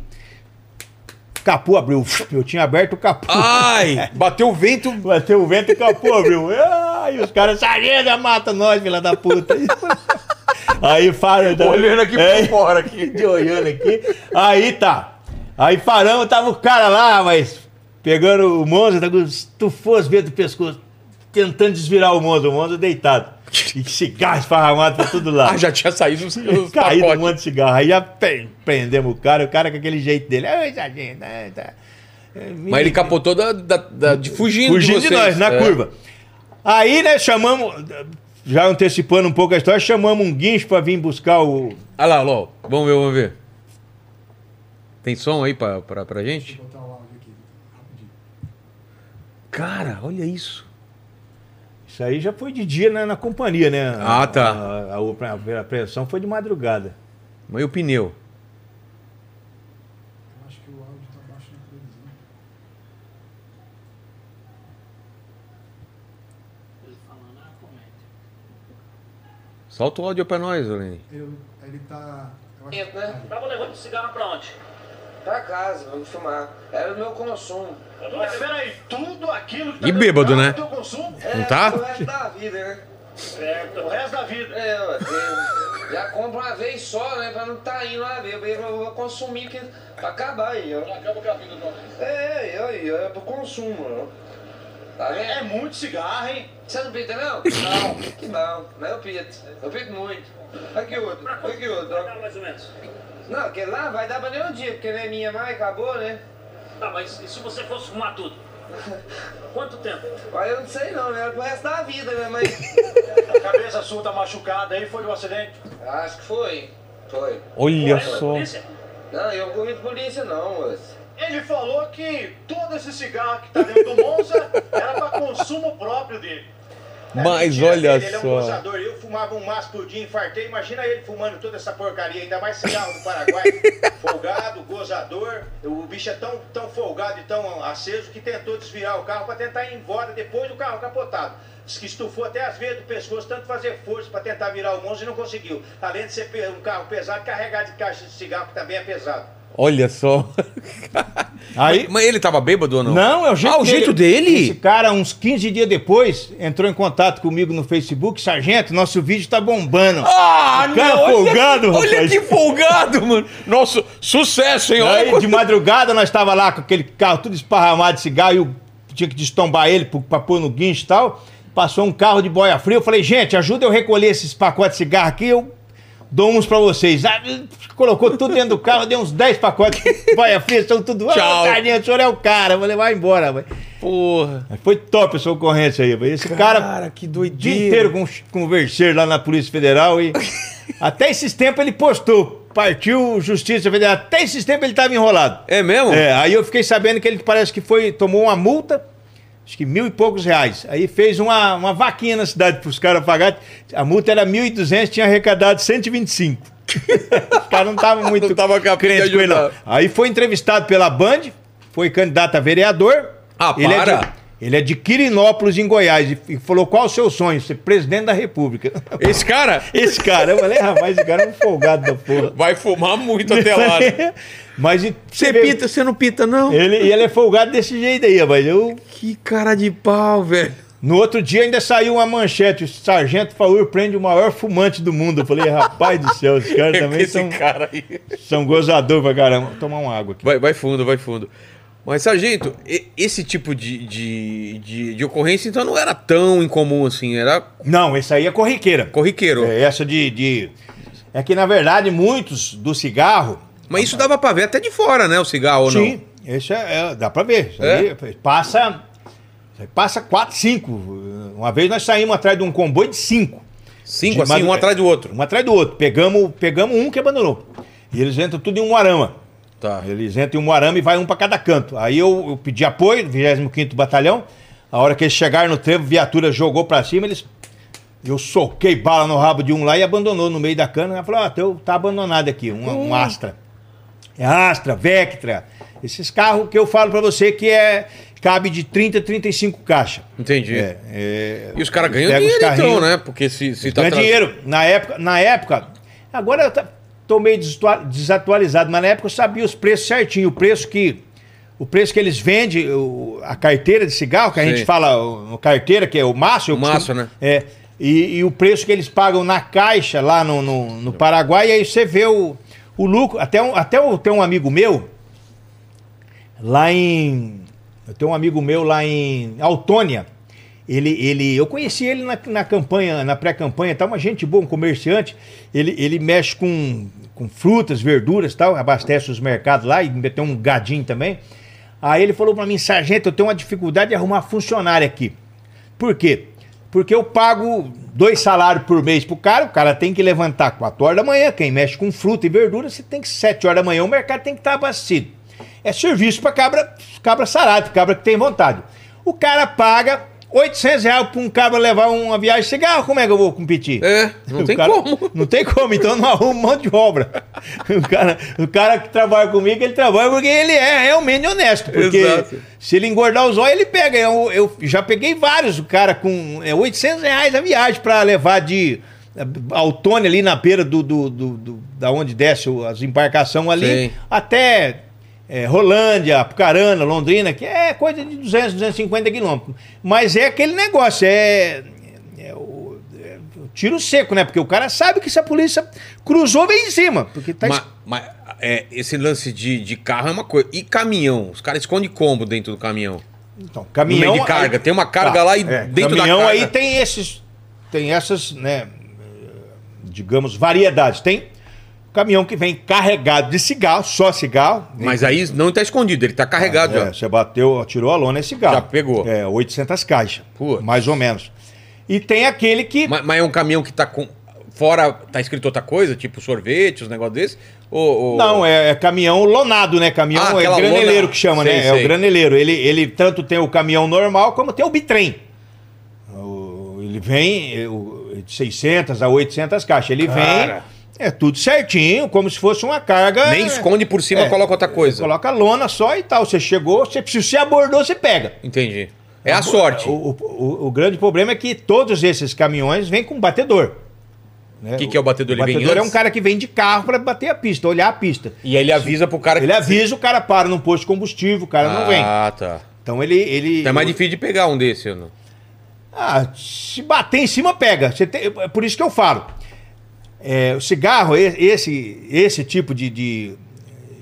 S4: capô abriu. Eu tinha aberto o capô.
S1: Ai, bateu o vento.
S4: Bateu o vento e o capô abriu. Ai, os caras, sargento, mata nós, filha da puta. Aí para.
S1: Olhando aqui por fora aqui.
S4: De olhando aqui. Aí tá. Aí paramos, tava o cara lá, mas pegando o Monza, tá estufou as veias do pescoço, tentando desvirar o Monza, o Monza deitado. E cigarro esfarramado pra todo lado.
S1: Ah, já tinha saído os, os
S4: Caído um monte de cigarro. Aí já prendemos o cara, o cara com aquele jeito dele. Ai, sargento, ai, tá.
S1: Mas ele capotou da, da- da- de fugindo,
S4: Fugindo de,
S1: vocês.
S4: nós, na
S1: É.
S4: curva. Aí, né, chamamos, já antecipando um pouco a história, chamamos um guincho pra vir buscar o.
S1: Olha lá, Ló. Vamos ver, vamos ver. Tem som aí pra, pra, pra gente? Cara, olha isso.
S4: Isso aí já foi de dia né, na companhia, né?
S1: Ah, tá.
S4: A, a, a, a apreensão foi de madrugada.
S1: Mas e o pneu?
S2: acho que o áudio tá baixo na televisão.
S1: Solta o áudio pra nós, Olene.
S2: Ele, ele tá. eu acho-
S6: né?
S5: Tava levando cigarro pra onde?
S6: Pra casa, vamos fumar. Era o meu consumo.
S7: Mas peraí, tudo aquilo que tá
S1: E bêbado, né?
S7: é teu consumo?
S6: É,
S1: Não tá?
S6: pro resto da vida, né?
S7: Certo, o resto da vida.
S6: É, ué, eu já compro uma vez só, né? Pra não tá indo uma vez. Eu vou consumir que, pra acabar aí, ó.
S7: Acaba com a vida do homem.
S6: É, eu, eu, é pro consumo, ó. Tá
S7: É muito cigarro, hein?
S6: Você não pita, não? Não. Que bom. Mas eu pito. Eu pito muito. Aqui outro. Aqui outro. ó.
S5: Tá, mais ou menos.
S6: Não, aquele lá vai dar pra nenhum dia, porque não é minha mais, acabou, né?
S5: Tá, mas e se você fosse fumar tudo? Quanto tempo?
S6: Mas eu não sei não, né? Era pro resto da vida, né? Mas.
S7: A cabeça sua tá machucada aí, foi do acidente.
S6: Acho que foi. Foi.
S1: Olha
S5: Correndo da
S1: só.
S5: polícia?
S6: Não, eu não corri de polícia não, moço.
S7: Ele falou que todo esse cigarro que tá dentro do Monza era pra consumo próprio dele.
S1: Mas
S7: Mentira
S1: olha
S7: dele, Ele é um
S1: só.
S7: gozador. Eu fumava um maço por dia, infartei. Imagina ele fumando toda essa porcaria, ainda mais cigarro do Paraguai. folgado, gozador. O bicho é tão, tão folgado e tão aceso que tentou desviar o carro para tentar ir embora depois do carro capotado. Diz que estufou até as veias do pescoço, tanto fazer força para tentar virar o Monza e não conseguiu. Além de ser um carro pesado, carregado de caixa de cigarro, que também é pesado.
S1: Olha só.
S4: Aí,
S1: Mas ele tava bêbado ou não?
S4: Não, é o jeito
S1: Ah, o jeito dele?
S4: Esse cara, uns 15 dias depois, entrou em contato comigo no Facebook. Sargento, nosso vídeo tá bombando.
S1: Ah,
S4: O cara
S1: não, olha
S4: folgado,
S1: que, Olha
S4: rapaz.
S1: que folgado, mano. Nossa, sucesso, hein? Olha
S4: Aí, de madrugada, nós tava lá com aquele carro tudo esparramado de cigarro e eu tinha que destombar ele pra pôr no guincho e tal. Passou um carro de boia fria. Eu falei, gente, ajuda eu recolher esses pacotes de cigarro aqui. Eu dou uns pra vocês. Ah, colocou tudo dentro do carro, deu uns 10 pacotes fria. Estão tudo.
S1: Tchau.
S4: Ô, Sargento, o senhor é o cara. Falei, vai embora, vai.
S1: Porra.
S4: Foi top essa ocorrência aí. vai. Esse cara,
S1: Cara, que
S4: o
S1: doideira.
S4: dia inteiro com, converser lá na Polícia Federal e até esses tempos ele postou. Partiu Justiça Federal. Até esses tempos ele tava enrolado.
S1: É mesmo?
S4: É, aí eu fiquei sabendo que ele parece que foi, tomou uma multa, acho que mil e poucos reais. Aí fez uma, uma vaquinha na cidade para os caras pagarem. A multa era 1.200, tinha arrecadado 125. os caras não estavam muito
S1: Não tava
S4: crentes com ele, não. Aí foi entrevistado pela Band, foi candidato a vereador.
S1: Ah,
S4: ele É
S1: para.
S4: de, ele é de Quirinópolis, em Goiás, e, falou qual o seu sonho? Ser presidente da República.
S1: Esse cara
S4: Esse cara, eu falei, rapaz, esse cara é um folgado da porra.
S1: vai fumar muito até lá. né?
S4: Mas e-
S1: Você
S4: vê-
S1: pita, você não pita, não?
S4: Ele, e ele é folgado desse jeito aí, rapaz. Eu,
S1: Que cara de pau, velho.
S4: no outro dia ainda saiu uma manchete: o sargento Faur prende o maior fumante do mundo. Eu falei, rapaz do céu, os caras também
S1: Esse
S4: são,
S1: cara aí.
S4: são gozador pra caramba. Vou tomar uma água aqui.
S1: Vai, vai fundo, vai fundo. Mas, sargento, esse tipo de, de, de, de ocorrência, então, não era tão incomum assim. Era
S4: Não, esse aí é corriqueira.
S1: corriqueiro.
S4: É, essa de, de. É que, na verdade, muitos do cigarro.
S1: Mas isso dava pra ver até de fora, né? O cigarro ou não?
S4: Sim, esse é, é- dá pra ver. Isso
S1: É?
S4: aí passa. Passa quatro, cinco. Uma vez nós saímos atrás de um comboio de cinco.
S1: Cinco,
S4: De
S1: assim,
S4: madru-
S1: um atrás do outro.
S4: Um atrás do outro. Pegamos, pegamos um que abandonou. E eles entram tudo em um arama.
S1: Tá.
S4: Eles entram em um arame e vai um pra cada canto. Aí eu, eu pedi apoio, 25º Batalhão. A hora que eles chegaram no trevo, viatura jogou pra cima, eles... Eu soquei bala no rabo de um lá e abandonou no meio da cana. Ela falou, ó, teu, tá abandonado aqui, um, um Astra. É Astra, Vectra. Esses carros que eu falo pra você que é... Cabe de 30 a 35 caixas.
S1: Entendi.
S4: É, é,
S1: E os caras ganham dinheiro então, né? Porque se, se tá
S4: Ganha
S1: tra-
S4: dinheiro. Na época, na época, agora tá- tô meio desatua- desatualizado, mas na época eu sabia os preços certinho, o preço que o preço que eles vendem, o- a carteira de cigarro, que a
S1: Sim.
S4: gente fala o- carteira, que é o maço. eu
S1: O maço,
S4: costumo-
S1: né?
S4: É. E, e o preço que eles pagam na caixa lá no, no, no Paraguai, e aí você vê o, o lucro. Até, um, até o- tem um amigo meu, lá em. Eu tenho um amigo meu lá em Autônia. Ele, ele, eu conheci ele na, na campanha, na pré-campanha, tá uma gente boa, um comerciante. Ele, ele mexe com, com frutas, verduras, tal, abastece os mercados lá e tem um gadinho também. Aí ele falou pra mim, sargento, eu tenho uma dificuldade de arrumar funcionário aqui. Por quê? Porque eu pago dois salários por mês pro cara, o cara tem que levantar 4 horas da manhã, quem mexe com fruta e verdura, você tem que 7 horas da manhã, o mercado tem que estar abastecido. É serviço para cabra, cabra sarado, cabra que tem vontade. O cara paga 800 reais pra um cara levar uma viagem de cigarro, como é que eu vou competir?
S1: É, não
S4: O
S1: tem
S4: cara-
S1: como.
S4: Não tem como, então não arruma um monte de obra. O cara, o cara que trabalha comigo, ele trabalha porque ele é realmente honesto. Porque
S1: Exato.
S4: se ele engordar os olhos, ele pega. Eu, eu já peguei vários, o cara com é, 800 reais a viagem pra levar de é, Autônia ali na beira do, do, do- do- da onde desce as embarcações ali,
S1: Sim.
S4: até é, Rolândia, Apucarana, Londrina, que é coisa de 200, 250 quilômetros. Mas é aquele negócio, é, é o, é o tiro seco, né? Porque o cara sabe que se a polícia cruzou, vem em cima. Porque tá
S1: Mas, mas, é, esse lance de, de carro é uma coisa. E caminhão? Os caras escondem combo dentro do caminhão.
S4: Então, caminhão.
S1: No meio de carga, tem uma carga lá e dentro da
S4: caminhão
S1: carga-
S4: aí tem esses. Tem essas, né? Digamos, variedades. Tem caminhão que vem carregado de cigarro, só cigarro.
S1: Mas aí não tá escondido, ele tá carregado
S4: É,
S1: já.
S4: você bateu, tirou a lona, é cigarro.
S1: Já pegou.
S4: É, 800 caixas.
S1: Putz.
S4: Mais ou menos. E tem aquele que.
S1: Mas, mas é um caminhão que tá com. Fora, tá escrito outra coisa, tipo sorvete, os negócios desses? Ou, ou-
S4: Não, é, é caminhão lonado, né? Caminhão
S1: Ah,
S4: é graneleiro
S1: lona-
S4: que chama,
S1: Sei,
S4: né? É
S1: sei.
S4: o graneleiro. Ele, ele tanto tem o caminhão normal como tem o bitrem. O- Ele vem é, o- de 600 a 800 caixas. Ele
S1: Cara.
S4: vem, é tudo certinho, como se fosse uma carga.
S1: Nem esconde por cima,
S4: É.
S1: coloca outra coisa.
S4: Coloca lona só e tal. Você chegou, você, se você abordou, você pega.
S1: Entendi. É a sorte.
S4: O, o- o- o grande problema é que todos esses caminhões vêm com batedor. né?
S1: O que que é o batedor?
S4: O
S1: Ele
S4: batedor é um cara que vem de carro para bater a pista, olhar a pista.
S1: E aí ele avisa pro cara
S4: Ele avisa, o cara para num posto de combustível, o cara não vem.
S1: Ah, tá.
S4: Então ele. ele
S1: Então é mais difícil de pegar um desse, não?
S4: Ah, se bater em cima, pega. Tem- é por isso que eu falo. É, o cigarro, esse, esse tipo de, de,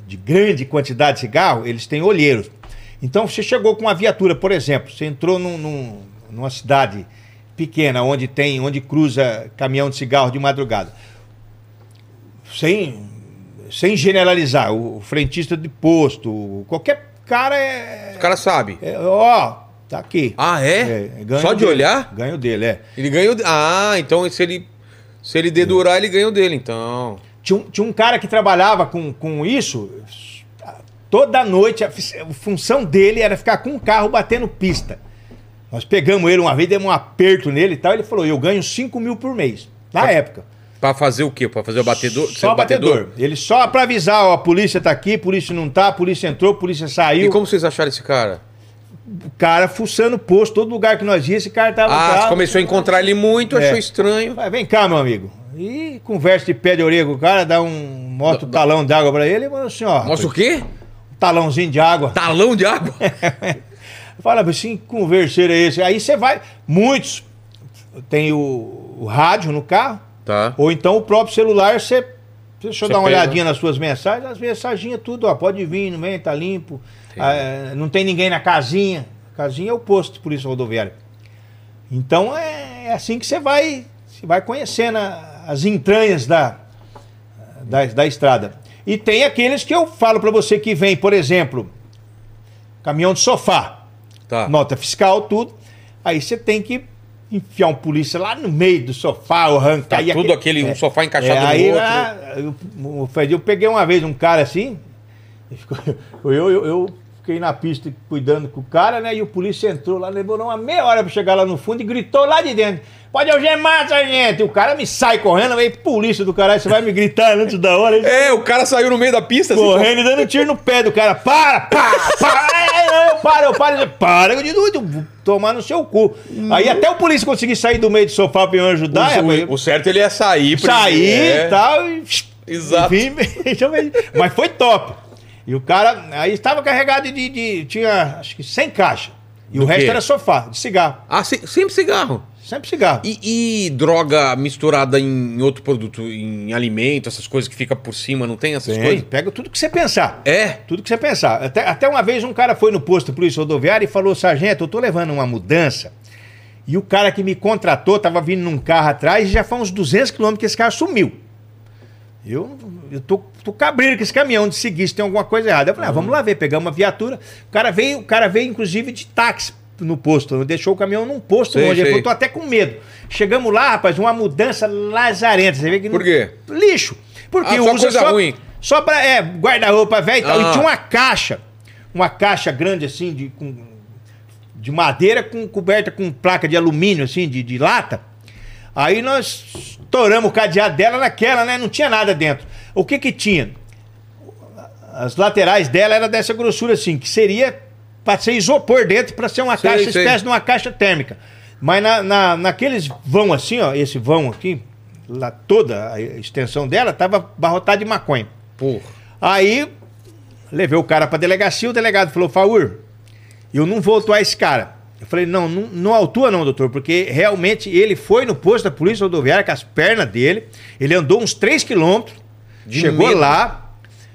S4: de grande quantidade de cigarro, eles têm olheiros. Então você chegou com uma viatura, por exemplo, você entrou num- num- numa cidade pequena, onde tem, onde cruza caminhão de cigarro de madrugada. Sem, sem generalizar, o, frentista de posto, qualquer cara é.
S1: O cara sabe.
S4: é, ó, tá aqui.
S1: Ah, é?
S4: ganho
S1: Só de
S4: dele.
S1: olhar?
S4: Ganho dele, é.
S1: Ele ganhou. Ah, então se ele. Se ele dedurar, ele ganhou dele, então.
S4: Tinha um, tinha um cara que trabalhava com, com isso, toda noite, a, a função dele era ficar com o carro batendo pista. Nós pegamos ele uma vez, demos um aperto nele e tal, ele falou, eu ganho 5 mil por mês, na época.
S1: Pra fazer o quê? Pra fazer o batedor?
S4: Só
S1: o
S4: batedor. Ele só pra avisar, ó, a polícia tá aqui, a polícia não tá, a polícia entrou, a polícia saiu.
S1: E como vocês acharam esse cara?
S4: O cara fuçando o posto, todo lugar que nós ia, esse cara tava...
S1: Ah, você começou a encontrar ele muito,
S4: É.
S1: achou estranho.
S4: Vai, vem cá, meu amigo. E conversa de pé de orelha com o cara, dá um... Mostra o talão d'água pra ele e fala assim, ó...
S1: Mostra o quê?
S4: talãozinho de água.
S1: Talão de água?
S4: Fala assim, converseiro é esse? Aí você vai. Muitos tem o, o rádio no carro,
S1: Tá.
S4: ou então o próprio celular, você. Deixa eu
S1: Você
S4: dar uma
S1: pega.
S4: olhadinha nas suas mensagens, as mensagens tudo, ó, pode vir, não vem, tá limpo. Ah, não tem ninguém na casinha. Casinha é o posto de polícia rodoviária. Então é, é assim que você vai, você vai conhecendo a- as entranhas da, da, da estrada. E tem aqueles que eu falo para você que vem, por exemplo, caminhão de sofá
S1: Tá.
S4: nota fiscal, tudo. Aí você tem que enfiar um polícia lá no meio do sofá, ou arrancar.
S1: Tá tudo aquele- um sofá encaixado no
S4: aí,
S1: outro.
S4: lá, eu, o Fred, eu peguei uma vez um cara assim, eu, eu, eu fiquei na pista cuidando com o cara, né? E o polícia entrou lá, levou uma meia hora pra chegar lá no fundo e gritou lá de dentro. Pode algemar, sargento! E o cara me sai correndo, veio polícia do caralho, você vai me gritar antes da hora. Ele
S1: É, o cara saiu no meio da pista. assim,
S4: correndo e dando tiro no pé do cara. Para, para, para. Não, eu paro, eu paro. Eu, para, eu digo, tomar no seu cu. Aí até o polícia conseguir sair do meio do sofá pra eu ajudar.
S1: o,
S4: rapaz,
S1: o, o certo ele ia sair.
S4: sair
S1: É.
S4: e tal. E,
S1: Exato.
S4: Enfim, mas foi top. E o cara, aí estava carregado de, de- tinha acho que 100 caixas. E
S1: Do
S4: o resto
S1: quê?
S4: era sofá, de cigarro.
S1: Ah, se- sempre cigarro.
S4: Sempre cigarro.
S1: E, e droga misturada em outro produto, em alimento, essas coisas que fica por cima, não tem essas
S4: Tem,
S1: coisas?
S4: pega tudo que você pensar.
S1: É.
S4: Tudo que você pensar. Até, até uma vez um cara foi no posto polícia rodoviária e falou, sargento, eu tô levando uma mudança. E o cara que me contratou tava vindo num carro atrás e já foi uns 200 quilômetros que esse cara sumiu. Eu, eu tô, tô cabreiro com esse caminhão de seguir se tem alguma coisa errada. Eu falei, ah, vamos lá ver, pegamos uma viatura. O cara veio, o cara veio inclusive de táxi no posto, deixou o caminhão num posto
S1: Sei,
S4: longe.
S1: Sei.
S4: falou, tô até com medo. Chegamos lá, rapaz, uma mudança lazarenta. Você vê que
S1: Por
S4: não-
S1: quê?
S4: Lixo. Porque
S1: Ah, só
S4: usa
S1: coisa
S4: só,
S1: ruim.
S4: só pra é, guarda-roupa velho e tal.
S1: Ah.
S4: E tinha uma caixa, uma caixa grande assim, de, com de madeira com coberta com placa de alumínio, assim, de, de lata. Aí nós estouramos o cadeado dela naquela, né? Não tinha nada dentro. O que que tinha? As laterais dela era dessa grossura assim, que seria para ser isopor dentro, para ser uma
S1: Sei,
S4: caixa,
S1: sei.
S4: espécie de uma caixa térmica. Mas na, na- naqueles vão assim, ó, esse vão aqui, lá toda a extensão dela, tava barrotada de maconha.
S1: Porra.
S4: Aí levei o cara pra delegacia, o delegado falou, Faur, eu não vou atuar esse cara. Eu falei, não, não, não autua não, doutor, porque realmente ele foi no posto da polícia rodoviária com as pernas dele, ele andou uns 3 quilômetros,
S1: De
S4: chegou
S1: medo.
S4: lá,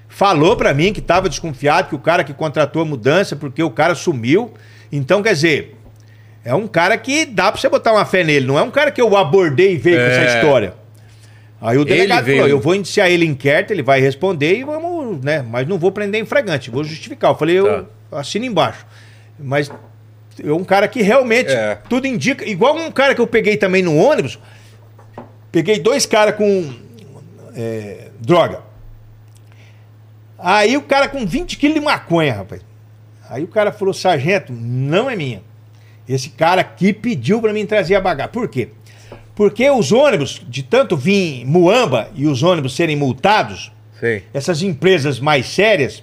S4: falou pra mim que tava desconfiado, que o cara que contratou a mudança, porque o cara sumiu. Então, quer dizer, é um cara que dá pra você botar uma fé nele, não é um cara que eu abordei e veio com
S1: É.
S4: essa história. Aí o
S1: Ele
S4: delegado
S1: veio.
S4: falou, eu vou indiciar ele em inquérito, ele vai responder e vamos, né? Mas não vou prender em flagrante, vou justificar. Eu falei, eu assino embaixo. Mas é um cara que realmente
S1: É.
S4: tudo indica. Igual um cara que eu peguei também no ônibus. Peguei dois caras com é, droga. Aí o cara com 20 quilos de maconha, rapaz. Aí o cara falou, sargento, não é minha. Esse cara aqui pediu pra mim trazer a bagagem. Por quê? Porque os ônibus, de tanto vir Muamba e os ônibus serem multados,
S1: Sei.
S4: essas empresas mais sérias,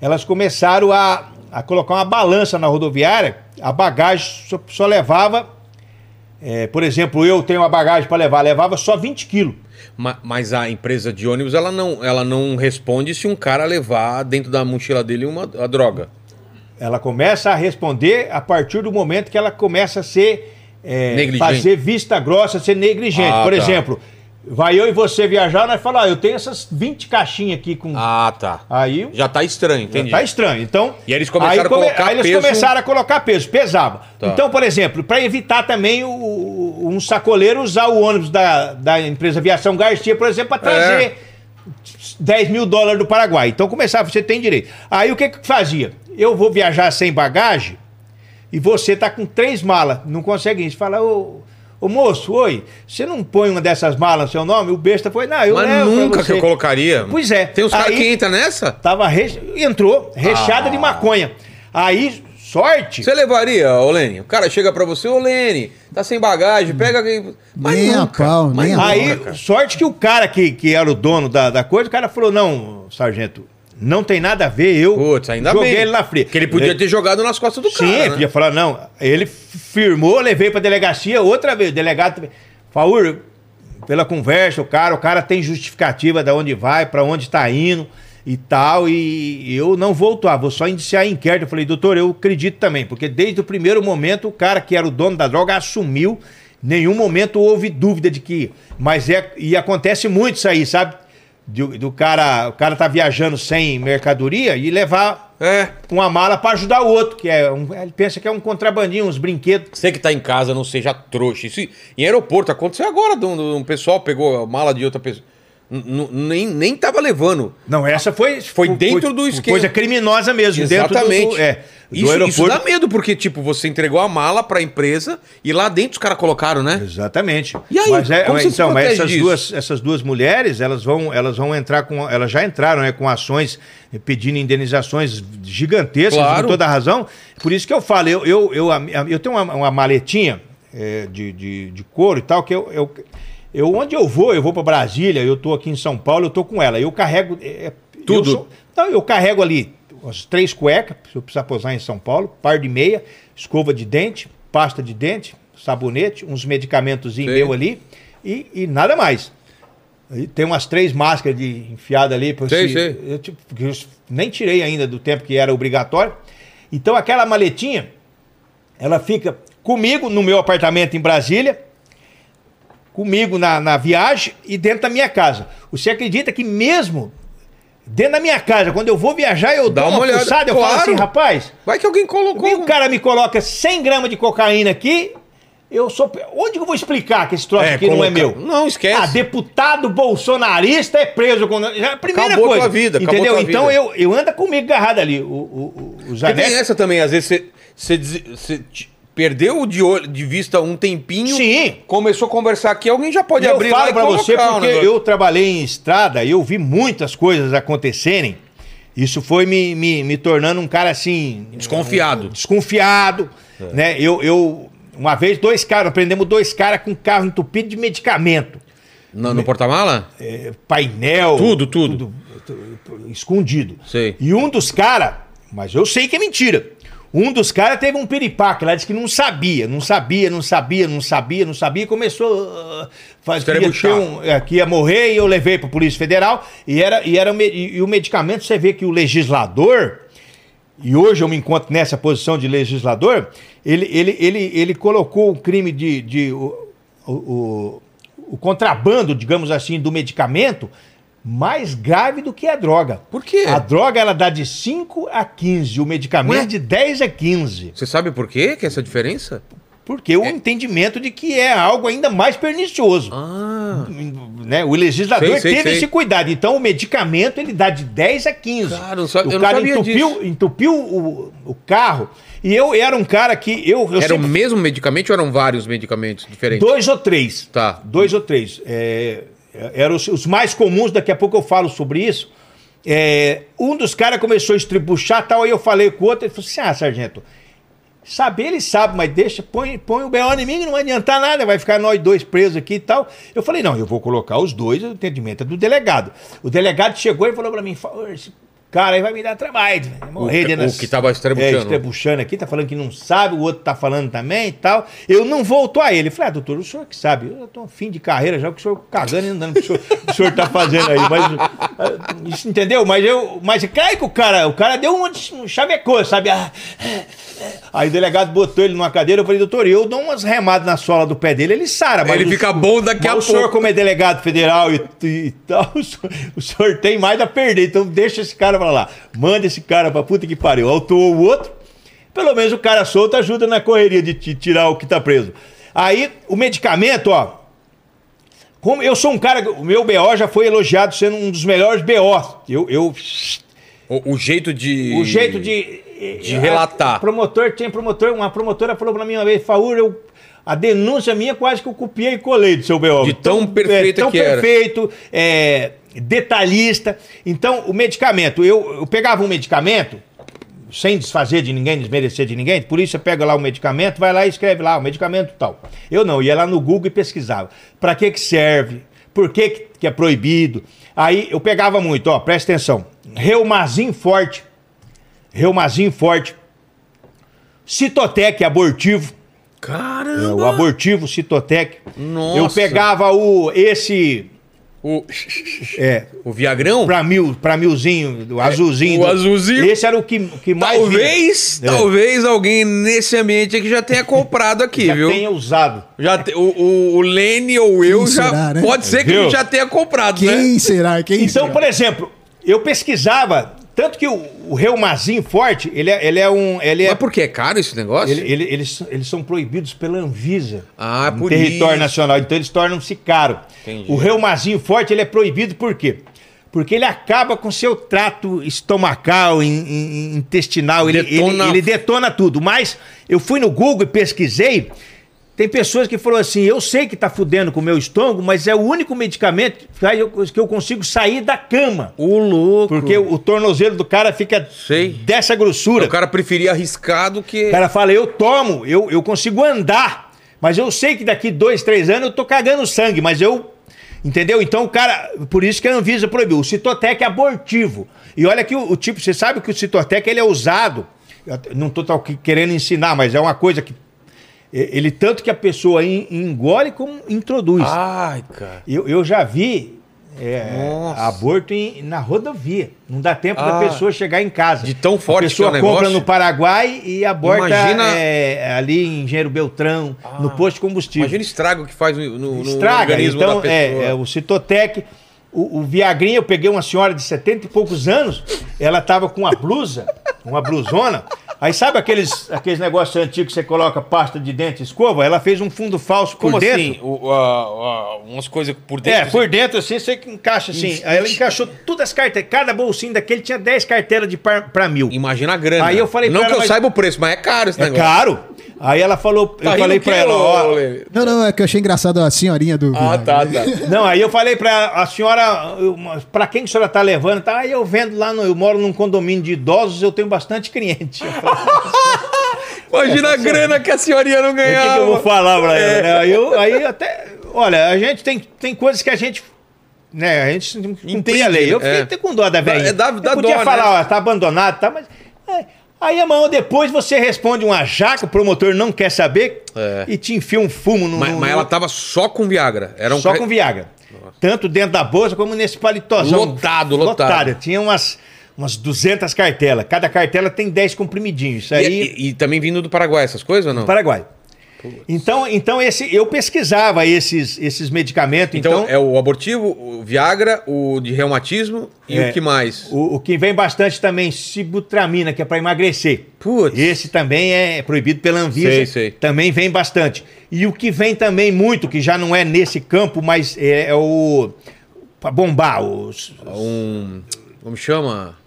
S4: elas começaram a, a colocar uma balança na rodoviária, a bagagem só, só levava, é, por exemplo, eu tenho uma bagagem para levar, levava só 20 quilos.
S1: Ma- Mas a empresa de ônibus, ela não, ela não responde se um cara levar dentro da mochila dele uma a droga.
S4: Ela começa a responder a partir do momento que ela começa a ser. é, fazer vista grossa, ser negligente.
S1: Ah,
S4: Por
S1: tá.
S4: exemplo, vai eu e você viajar, nós falamos, ah, eu tenho essas 20 caixinhas aqui com.
S1: Ah, tá.
S4: Aí
S1: Já tá estranho, entendi.
S4: Tá estranho. Então.
S1: E aí eles começaram a colocar
S4: Aí eles
S1: peso-
S4: começaram a colocar peso, pesava.
S1: Tá.
S4: Então, por exemplo, para evitar também o, um sacoleiro usar o ônibus da, da empresa Aviação Garcia, por exemplo, para trazer
S1: É.
S4: 10 mil dólares do Paraguai. Então começava, você tem direito. Aí o que que fazia? Eu vou viajar sem bagagem e você tá com três malas, não consegue isso. Fala, ô. Ô moço, oi, você não põe uma dessas malas no seu nome? O besta foi, não, eu
S1: Mas
S4: levo pra
S1: nunca que eu colocaria.
S4: Pois é.
S1: Tem uns caras que entram nessa?
S4: Tava re... entrou recheada
S1: Ah.
S4: de maconha. Aí, sorte.
S1: Você levaria, ô Lene? O cara chega pra você, ô Lene, tá sem bagagem, pega aqui. Mas
S2: Nem a
S1: nunca,
S2: pau,
S1: mas
S2: nem a
S4: Aí, sorte que o cara que, que era o dono da, da coisa, o cara falou: não, sargento, não tem nada a ver, eu
S1: Putz, ainda
S4: joguei
S1: bem.
S4: ele na fria.
S1: Que ele podia ter jogado nas costas do
S4: Sim,
S1: cara. né?
S4: podia falar, não. Ele firmou, levei pra delegacia outra vez. O delegado. Faur, pela conversa, o cara, o cara tem justificativa de onde vai, pra onde está indo e tal. E eu não vou atuar, vou só indiciar inquérito. Eu falei, doutor, eu acredito também, porque desde o primeiro momento o cara que era o dono da droga assumiu. Nenhum momento houve dúvida de que. Mas é. E acontece muito isso aí, sabe? Do, do cara. O cara tá viajando sem mercadoria e levar
S1: É.
S4: uma mala para ajudar o outro, que é um, ele pensa que é um contrabandinho, uns brinquedos.
S1: Você que tá em casa, não seja trouxa. Isso em aeroporto aconteceu agora. Um, um pessoal pegou a mala de outra pessoa. Nem, nem tava levando.
S4: Não, essa foi
S1: Foi dentro do esquema.
S4: Coisa criminosa mesmo, dentro
S1: Exatamente.
S4: do, é, do
S1: isso,
S4: aeroporto.
S1: isso dá medo, porque, tipo, você entregou a mala pra empresa e lá dentro os caras colocaram, né?
S4: Exatamente.
S1: E aí,
S4: mas é, mas então, mas essas
S1: disso?
S4: duas, essas duas mulheres, elas vão, elas vão entrar com, elas já entraram, né, com ações pedindo indenizações gigantescas,
S1: Claro.
S4: com toda a razão. Por isso que eu falo, eu, eu, eu, a- eu tenho uma, uma maletinha é, de, de, de couro e tal, que eu, eu, eu onde eu vou, eu vou para Brasília, eu tô aqui em São Paulo, eu tô com ela. Eu carrego é,
S1: Tudo.
S4: Eu sou- não, eu carrego ali as três cuecas, se eu precisar posar em São Paulo, par de meia, escova de dente, pasta de dente, sabonete, uns medicamentos meu ali e, e nada mais. Aí tem umas três máscaras de enfiada ali.
S1: Sei,
S4: se-
S1: sei.
S4: Eu, tipo, eu nem tirei ainda do tempo que era obrigatório. Então aquela maletinha, ela fica comigo no meu apartamento em Brasília, comigo na, na viagem e dentro da minha casa. Você acredita que mesmo dentro da minha casa, quando eu vou viajar, eu
S1: Dá
S4: dou
S1: uma
S4: uma,
S1: olhada,
S4: fuçada, eu falo
S1: claro.
S4: assim, rapaz,
S1: Vai que alguém colocou.
S4: e o cara me coloca 100 gramas de cocaína aqui, eu sou... Onde que eu vou explicar que esse troço
S1: É,
S4: aqui não é meu?
S1: Não, esquece.
S4: Ah, deputado bolsonarista é preso com. Já a primeira
S1: Acabou
S4: coisa.
S1: tua vida,
S4: entendeu?
S1: tua
S4: então
S1: vida.
S4: eu, eu ando comigo agarrado ali. O, o, o,
S1: Porque
S4: Zanetti-
S1: tem essa também, às vezes você, perdeu de, olho, de vista um tempinho.
S4: Sim.
S1: Começou a conversar aqui, alguém já pode
S4: eu
S1: abrir lá
S4: falo
S1: e
S4: pra você porque eu trabalhei em estrada e eu vi muitas coisas acontecerem. Isso foi me, me, me tornando um cara assim.
S1: Desconfiado.
S4: Desconfiado. Né? Eu, eu, uma vez, dois caras, prendemos dois caras com carro entupido de medicamento.
S1: No, no porta-mala?
S4: É, painel.
S1: Tudo, tudo.
S4: tudo escondido.
S1: Sei.
S4: E um dos caras, mas eu sei que é mentira. Um dos caras teve um piripaque lá, disse que não sabia, não sabia, não sabia, não sabia, não sabia, e começou a fazer que ia, ter
S1: Estrebuchar.
S4: um, é, que ia morrer e eu levei para Polícia Federal e era e era e, e o medicamento, você vê que o legislador e hoje eu me encontro nessa posição de legislador, ele, ele, ele, ele colocou o crime de, de o, o- o contrabando, digamos assim, do medicamento mais grave do que a droga.
S1: Por quê?
S4: A droga ela dá de 5 a 15, o medicamento
S1: Ué?
S4: de 10 a 15.
S1: Você sabe por quê que é essa diferença?
S4: Porque o entendimento de que é algo ainda mais pernicioso.
S1: Ah.
S4: Né? O legislador
S1: Sei, sei,
S4: teve
S1: sei.
S4: esse cuidado. Então o medicamento ele dá de 10 a 15.
S1: Cara, eu não sa- eu
S4: o cara entupiu,
S1: disso.
S4: entupiu o, o carro. E eu era um cara que eu, eu
S1: Era o
S4: sempre-
S1: mesmo medicamento ou eram vários medicamentos diferentes?
S4: dois ou três.
S1: Tá.
S4: Dois ou três. É, eram os, mais comuns, daqui a pouco eu falo sobre isso. É, um dos caras começou a estribuchar tal, aí eu falei com o outro, ele falou assim: ah, sargento, saber ele sabe, mas deixa, põe, põe o B.O. em mim, não vai adiantar nada, vai ficar nós dois presos aqui e tal. Eu falei: não, eu vou colocar os dois, o entendimento é do delegado. O delegado chegou e falou pra mim: "Ô, esse cara aí vai me dar trabalho, vai morrer dentro
S1: o que tava estrebuchando.
S4: É, estrebuchando aqui, tá falando que não sabe, o outro tá falando também e tal. Eu não volto a ele. Falei, ah, doutor, o senhor que sabe, eu tô fim de carreira já, o que o senhor cagando e andando, o que o senhor, o senhor tá fazendo aí. Mas, ah, isso entendeu? Mas eu, mas cai que o cara, o cara deu um chavecou, sabe? Ah, Aí o delegado botou ele numa cadeira, eu falei, doutor, eu dou umas remadas na sola do pé dele, ele sara. mas
S1: Ele
S4: o-
S1: fica bom daqui a
S4: o senhor,
S1: pouco.
S4: como é delegado federal e, e tal, o senhor, o senhor tem mais a perder. Então deixa esse cara pra lá. Manda esse cara pra puta que pariu. Autuou o outro. Pelo menos o cara solto ajuda na correria de ti- tirar o que tá preso. Aí, o medicamento, ó. Como eu sou um cara. O meu BO já foi elogiado sendo um dos melhores BO. Eu. eu
S1: O, o jeito de.
S4: o jeito de.
S1: De relatar.
S4: a- promotor, tinha promotor, uma promotora falou pra mim uma vez, Faur, eu. A denúncia minha quase que eu copiei e colei do seu BO.
S1: De tão perfeita
S4: é, tão
S1: que
S4: perfeito, é, detalhista. Então, o medicamento, eu, eu pegava um medicamento, sem desfazer de ninguém, desmerecer de ninguém, por isso você pega lá o medicamento, vai lá e escreve lá, o medicamento tal. Eu não, ia lá no Google e pesquisava. Pra que que serve? Por que que é proibido? Aí eu pegava muito, ó, presta atenção. Reumazinho forte. Reumazinho forte. Citotec abortivo. É,
S1: Caramba!
S4: o abortivo Citotec.
S1: Nossa.
S4: Eu pegava o esse
S1: O,
S4: é,
S1: o Viagrão?
S4: pra mil, pra milzinho, o azulzinho.
S1: o
S4: do-
S1: azulzinho.
S4: Esse era o que, que mais
S1: Talvez,
S4: vinha. É.
S1: talvez alguém nesse ambiente aqui já tenha comprado aqui,
S4: já
S1: viu?
S4: tenha usado.
S1: Já te- o, o, o Lene ou eu
S2: Quem
S1: já.
S2: será, né?
S1: Pode ser que
S4: Viu?
S1: ele já tenha comprado, né?
S2: Quem será? Quem
S4: Então,
S2: será?
S4: por exemplo, eu pesquisava, tanto que o, o reumazinho forte, ele é, ele é um. Ele é,
S1: Mas por que é caro esse negócio?
S4: ele- ele- eles, eles são proibidos pela Anvisa.
S1: Ah,
S4: no
S1: por
S4: território
S1: isso.
S4: nacional. Então eles tornam-se caro.
S1: Entendi.
S4: O reumazinho forte, ele é proibido por quê? Porque ele acaba com seu trato estomacal, in- in- intestinal, ele
S1: Detona-
S4: ele, ele detona tudo. Mas eu fui no Google e pesquisei. Tem pessoas que falaram assim: eu sei que tá fudendo com o meu estômago, mas é o único medicamento que eu- que eu consigo sair da cama.
S1: O louco.
S4: Porque o, o tornozelo do cara fica
S1: Sei.
S4: dessa grossura.
S1: O cara preferia arriscar do que.
S4: O cara fala, eu tomo, eu, eu consigo andar, mas eu sei que daqui dois, três anos eu tô cagando sangue, mas eu. Entendeu? Então o cara. Por isso que a Anvisa proibiu. O Citotec é abortivo. E olha que o, o tipo, você sabe que o Citotec ele é usado. eu não tô querendo ensinar, mas é uma coisa que. Ele tanto que a pessoa en- engole como introduz.
S1: Ai, cara.
S4: Eu, eu já vi é, aborto em- na rodovia. Não dá tempo
S1: Ah.
S4: da pessoa chegar em casa.
S1: De tão forte
S4: A pessoa
S1: que é o
S4: compra
S1: negócio.
S4: no Paraguai e aborta
S1: Imagina-
S4: é, ali em Engenheiro Beltrão, no posto de combustível.
S1: Imagina o estrago que faz no, no,
S4: Estraga.
S1: organismo
S4: Então,
S1: da pessoa.
S4: é, é, o Citotec, o, o Viagrinha, eu peguei uma senhora de 70 e poucos anos, ela tava com uma blusa, uma blusona. Aí sabe aqueles, aqueles negócios antigos que você coloca pasta de dente e escova? Ela fez um fundo falso por
S1: Como
S4: dentro.
S1: assim? O- a- a- umas coisas por dentro?
S4: É, por dentro assim, você que encaixa assim. Aí ela encaixou todas as carteiras. Cada bolsinho daquele tinha 10 carteiras de par, pra mil.
S1: Imagina a grana.
S4: Aí eu falei
S1: Não
S4: ela,
S1: que eu
S4: mas-
S1: saiba o preço, mas é caro esse
S4: É
S1: negócio.
S4: caro. Aí ela falou,
S1: Tá
S4: eu falei pra ela, ó?
S2: Não, não, é que eu achei engraçado a senhorinha do.
S1: Ah, tá, tá.
S4: Não, aí eu falei pra ela, a senhora, eu, pra quem que a senhora tá levando? Tá, aí eu vendo lá, no, eu moro num condomínio de idosos, eu tenho bastante cliente. Eu falei,
S1: Imagina a grana que a senhorinha não
S4: O que, que eu
S1: ganhava.
S4: vou falar pra ela? né? Aí, eu, aí até. Olha, a gente tem, tem coisas que a gente. Né, a gente cumpria
S1: Entende,
S4: a lei. Eu fiquei
S1: é.
S4: até com dó da velhinha.
S1: É, dá- dá
S4: eu podia
S1: dó,
S4: falar,
S1: né?
S4: ó, tá abandonado, tá, mas. é. Aí amanhã depois você responde uma jaca, o promotor não quer saber
S1: É.
S4: e te enfia um fumo no.
S1: Mas,
S4: no-
S1: mas ela tava só com Viagra. Era um
S4: só com Viagra. Tanto dentro da bolsa como nesse palitozão.
S1: Lotado, lotado.
S4: Tinha umas, umas 200 cartelas. Cada cartela tem 10 comprimidinhos. Isso
S1: E,
S4: aí.
S1: e- e também vindo do Paraguai, essas coisas ou não?
S4: Paraguai. Então, então esse, eu pesquisava esses, esses medicamentos.
S1: Então,
S4: Então,
S1: é o abortivo, o Viagra, o de reumatismo e
S4: É.
S1: o que mais?
S4: o, o que vem bastante também, sibutramina, que é para emagrecer.
S1: Putz.
S4: Esse também é proibido pela Anvisa.
S1: Sei, sei.
S4: Também vem bastante. E o que vem também muito, que já não é nesse campo, mas é, é o. para bombar, os
S1: Um. Como chama?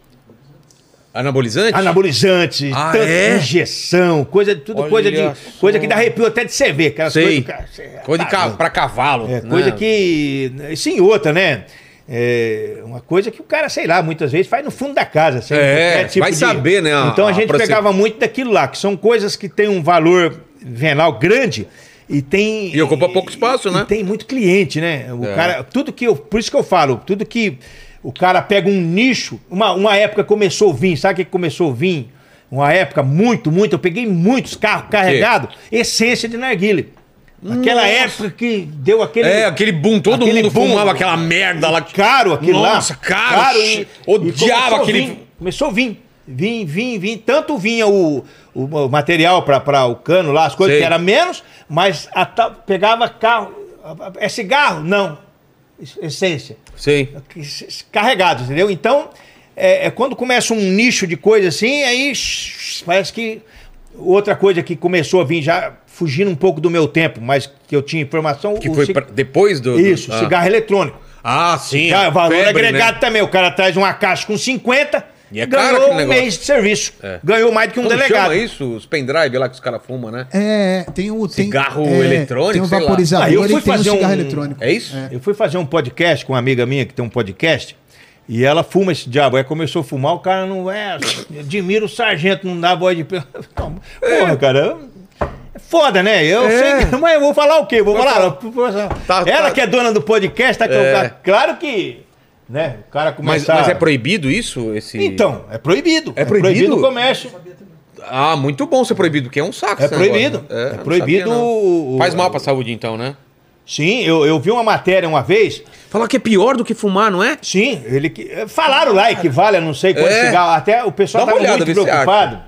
S1: Anabolizante?
S4: anabolizantes,
S1: Ah,
S4: tanto
S1: é?
S4: injeção, coisa, tudo
S1: Olha
S4: coisa de.
S1: só.
S4: Coisa que dá arrepio até de você ver. Aquelas
S1: Sei.
S4: coisas. do
S1: Coisa de
S4: tá
S1: pra cavalo.
S4: É,
S1: né?
S4: coisa que. Sim, outra, né? É uma coisa que o cara, sei lá, muitas vezes faz no fundo da casa. sem
S1: É,
S4: qualquer
S1: vai saber, né, a-
S4: então a,
S1: a
S4: gente
S1: proce-
S4: pegava muito daquilo lá, que são coisas que têm um valor venal grande e tem.
S1: E ocupa pouco espaço, né?
S4: e tem muito cliente, né? O
S1: É.
S4: cara, tudo que eu. Por isso que eu falo, tudo que o cara pega um nicho. Uma, uma época começou a vir, sabe o que começou a vir? Uma época muito, muito. Eu peguei muitos carros carregados, essência de narguile. Aquela época que deu aquele.
S1: É, aquele boom, todo
S4: aquele
S1: mundo
S4: boom.
S1: fumava aquela merda lá.
S4: Caro aquilo lá.
S1: Nossa, caro,
S4: e-
S1: odiava
S4: e
S1: aquele-
S4: vir, Começou a vir. Vim, vim, vim. Tanto vinha o, o, o material para o cano lá, as coisas
S1: Sei.
S4: que era menos, mas a pegava carro. É cigarro? Não. Essência.
S1: Sei.
S4: Carregados, entendeu? Então, é, é quando começa um nicho de coisa assim, aí shh, parece que outra coisa que começou a vir já fugindo um pouco do meu tempo, mas que eu tinha informação.
S1: Que foi
S4: ci-
S1: pra- depois do. do-
S4: Isso,
S1: ah.
S4: cigarro eletrônico.
S1: Ah, sim. A
S4: valor
S1: febre,
S4: agregado
S1: né?
S4: também. O cara traz uma caixa com 50
S1: E é caro
S4: ganhou um
S1: negócio.
S4: mês de serviço.
S1: É.
S4: Ganhou mais do que um
S1: Como
S4: delegado.
S1: chama isso? Os pendrive lá que os caras fumam, né?
S2: É, tem o. Tem,
S1: Cigarro
S2: é,
S1: eletrônico,
S2: Tem o
S1: sei lá.
S2: vaporizador
S4: Aí eu fui
S2: e tem o
S4: fazer
S2: cigarro
S4: um-
S2: eletrônico.
S1: É isso?
S4: Eu fui fazer um podcast com uma amiga minha que tem um podcast. E ela fuma esse diabo. Aí começou a fumar, o cara não é. Admira o sargento, não dá voz de. Porra, cara. É foda, né? Eu
S1: É.
S4: sei que. Mas eu vou falar o quê? Vou falar.
S1: Tá-
S4: ela
S1: tá-
S4: que é dona do podcast, tá
S1: É.
S4: Claro que. Né? O cara
S1: Mas,
S4: começa.
S1: mas é proibido isso? Esse...
S4: Então, é proibido.
S1: É proibido?
S4: o comércio.
S1: Ah, muito bom ser proibido, porque é um saco
S4: É proibido.
S1: negócio, né?
S4: É
S1: não
S4: proibido
S1: sabia,
S4: o-
S1: Faz mal pra saúde, então, né?
S4: Sim, eu, eu vi uma matéria uma vez.
S1: Falar que é pior do que fumar, não é?
S4: Sim, ele que- falaram lá equivale a não sei quantos
S1: É.
S4: cigarros. Até o pessoal estava muito preocupado.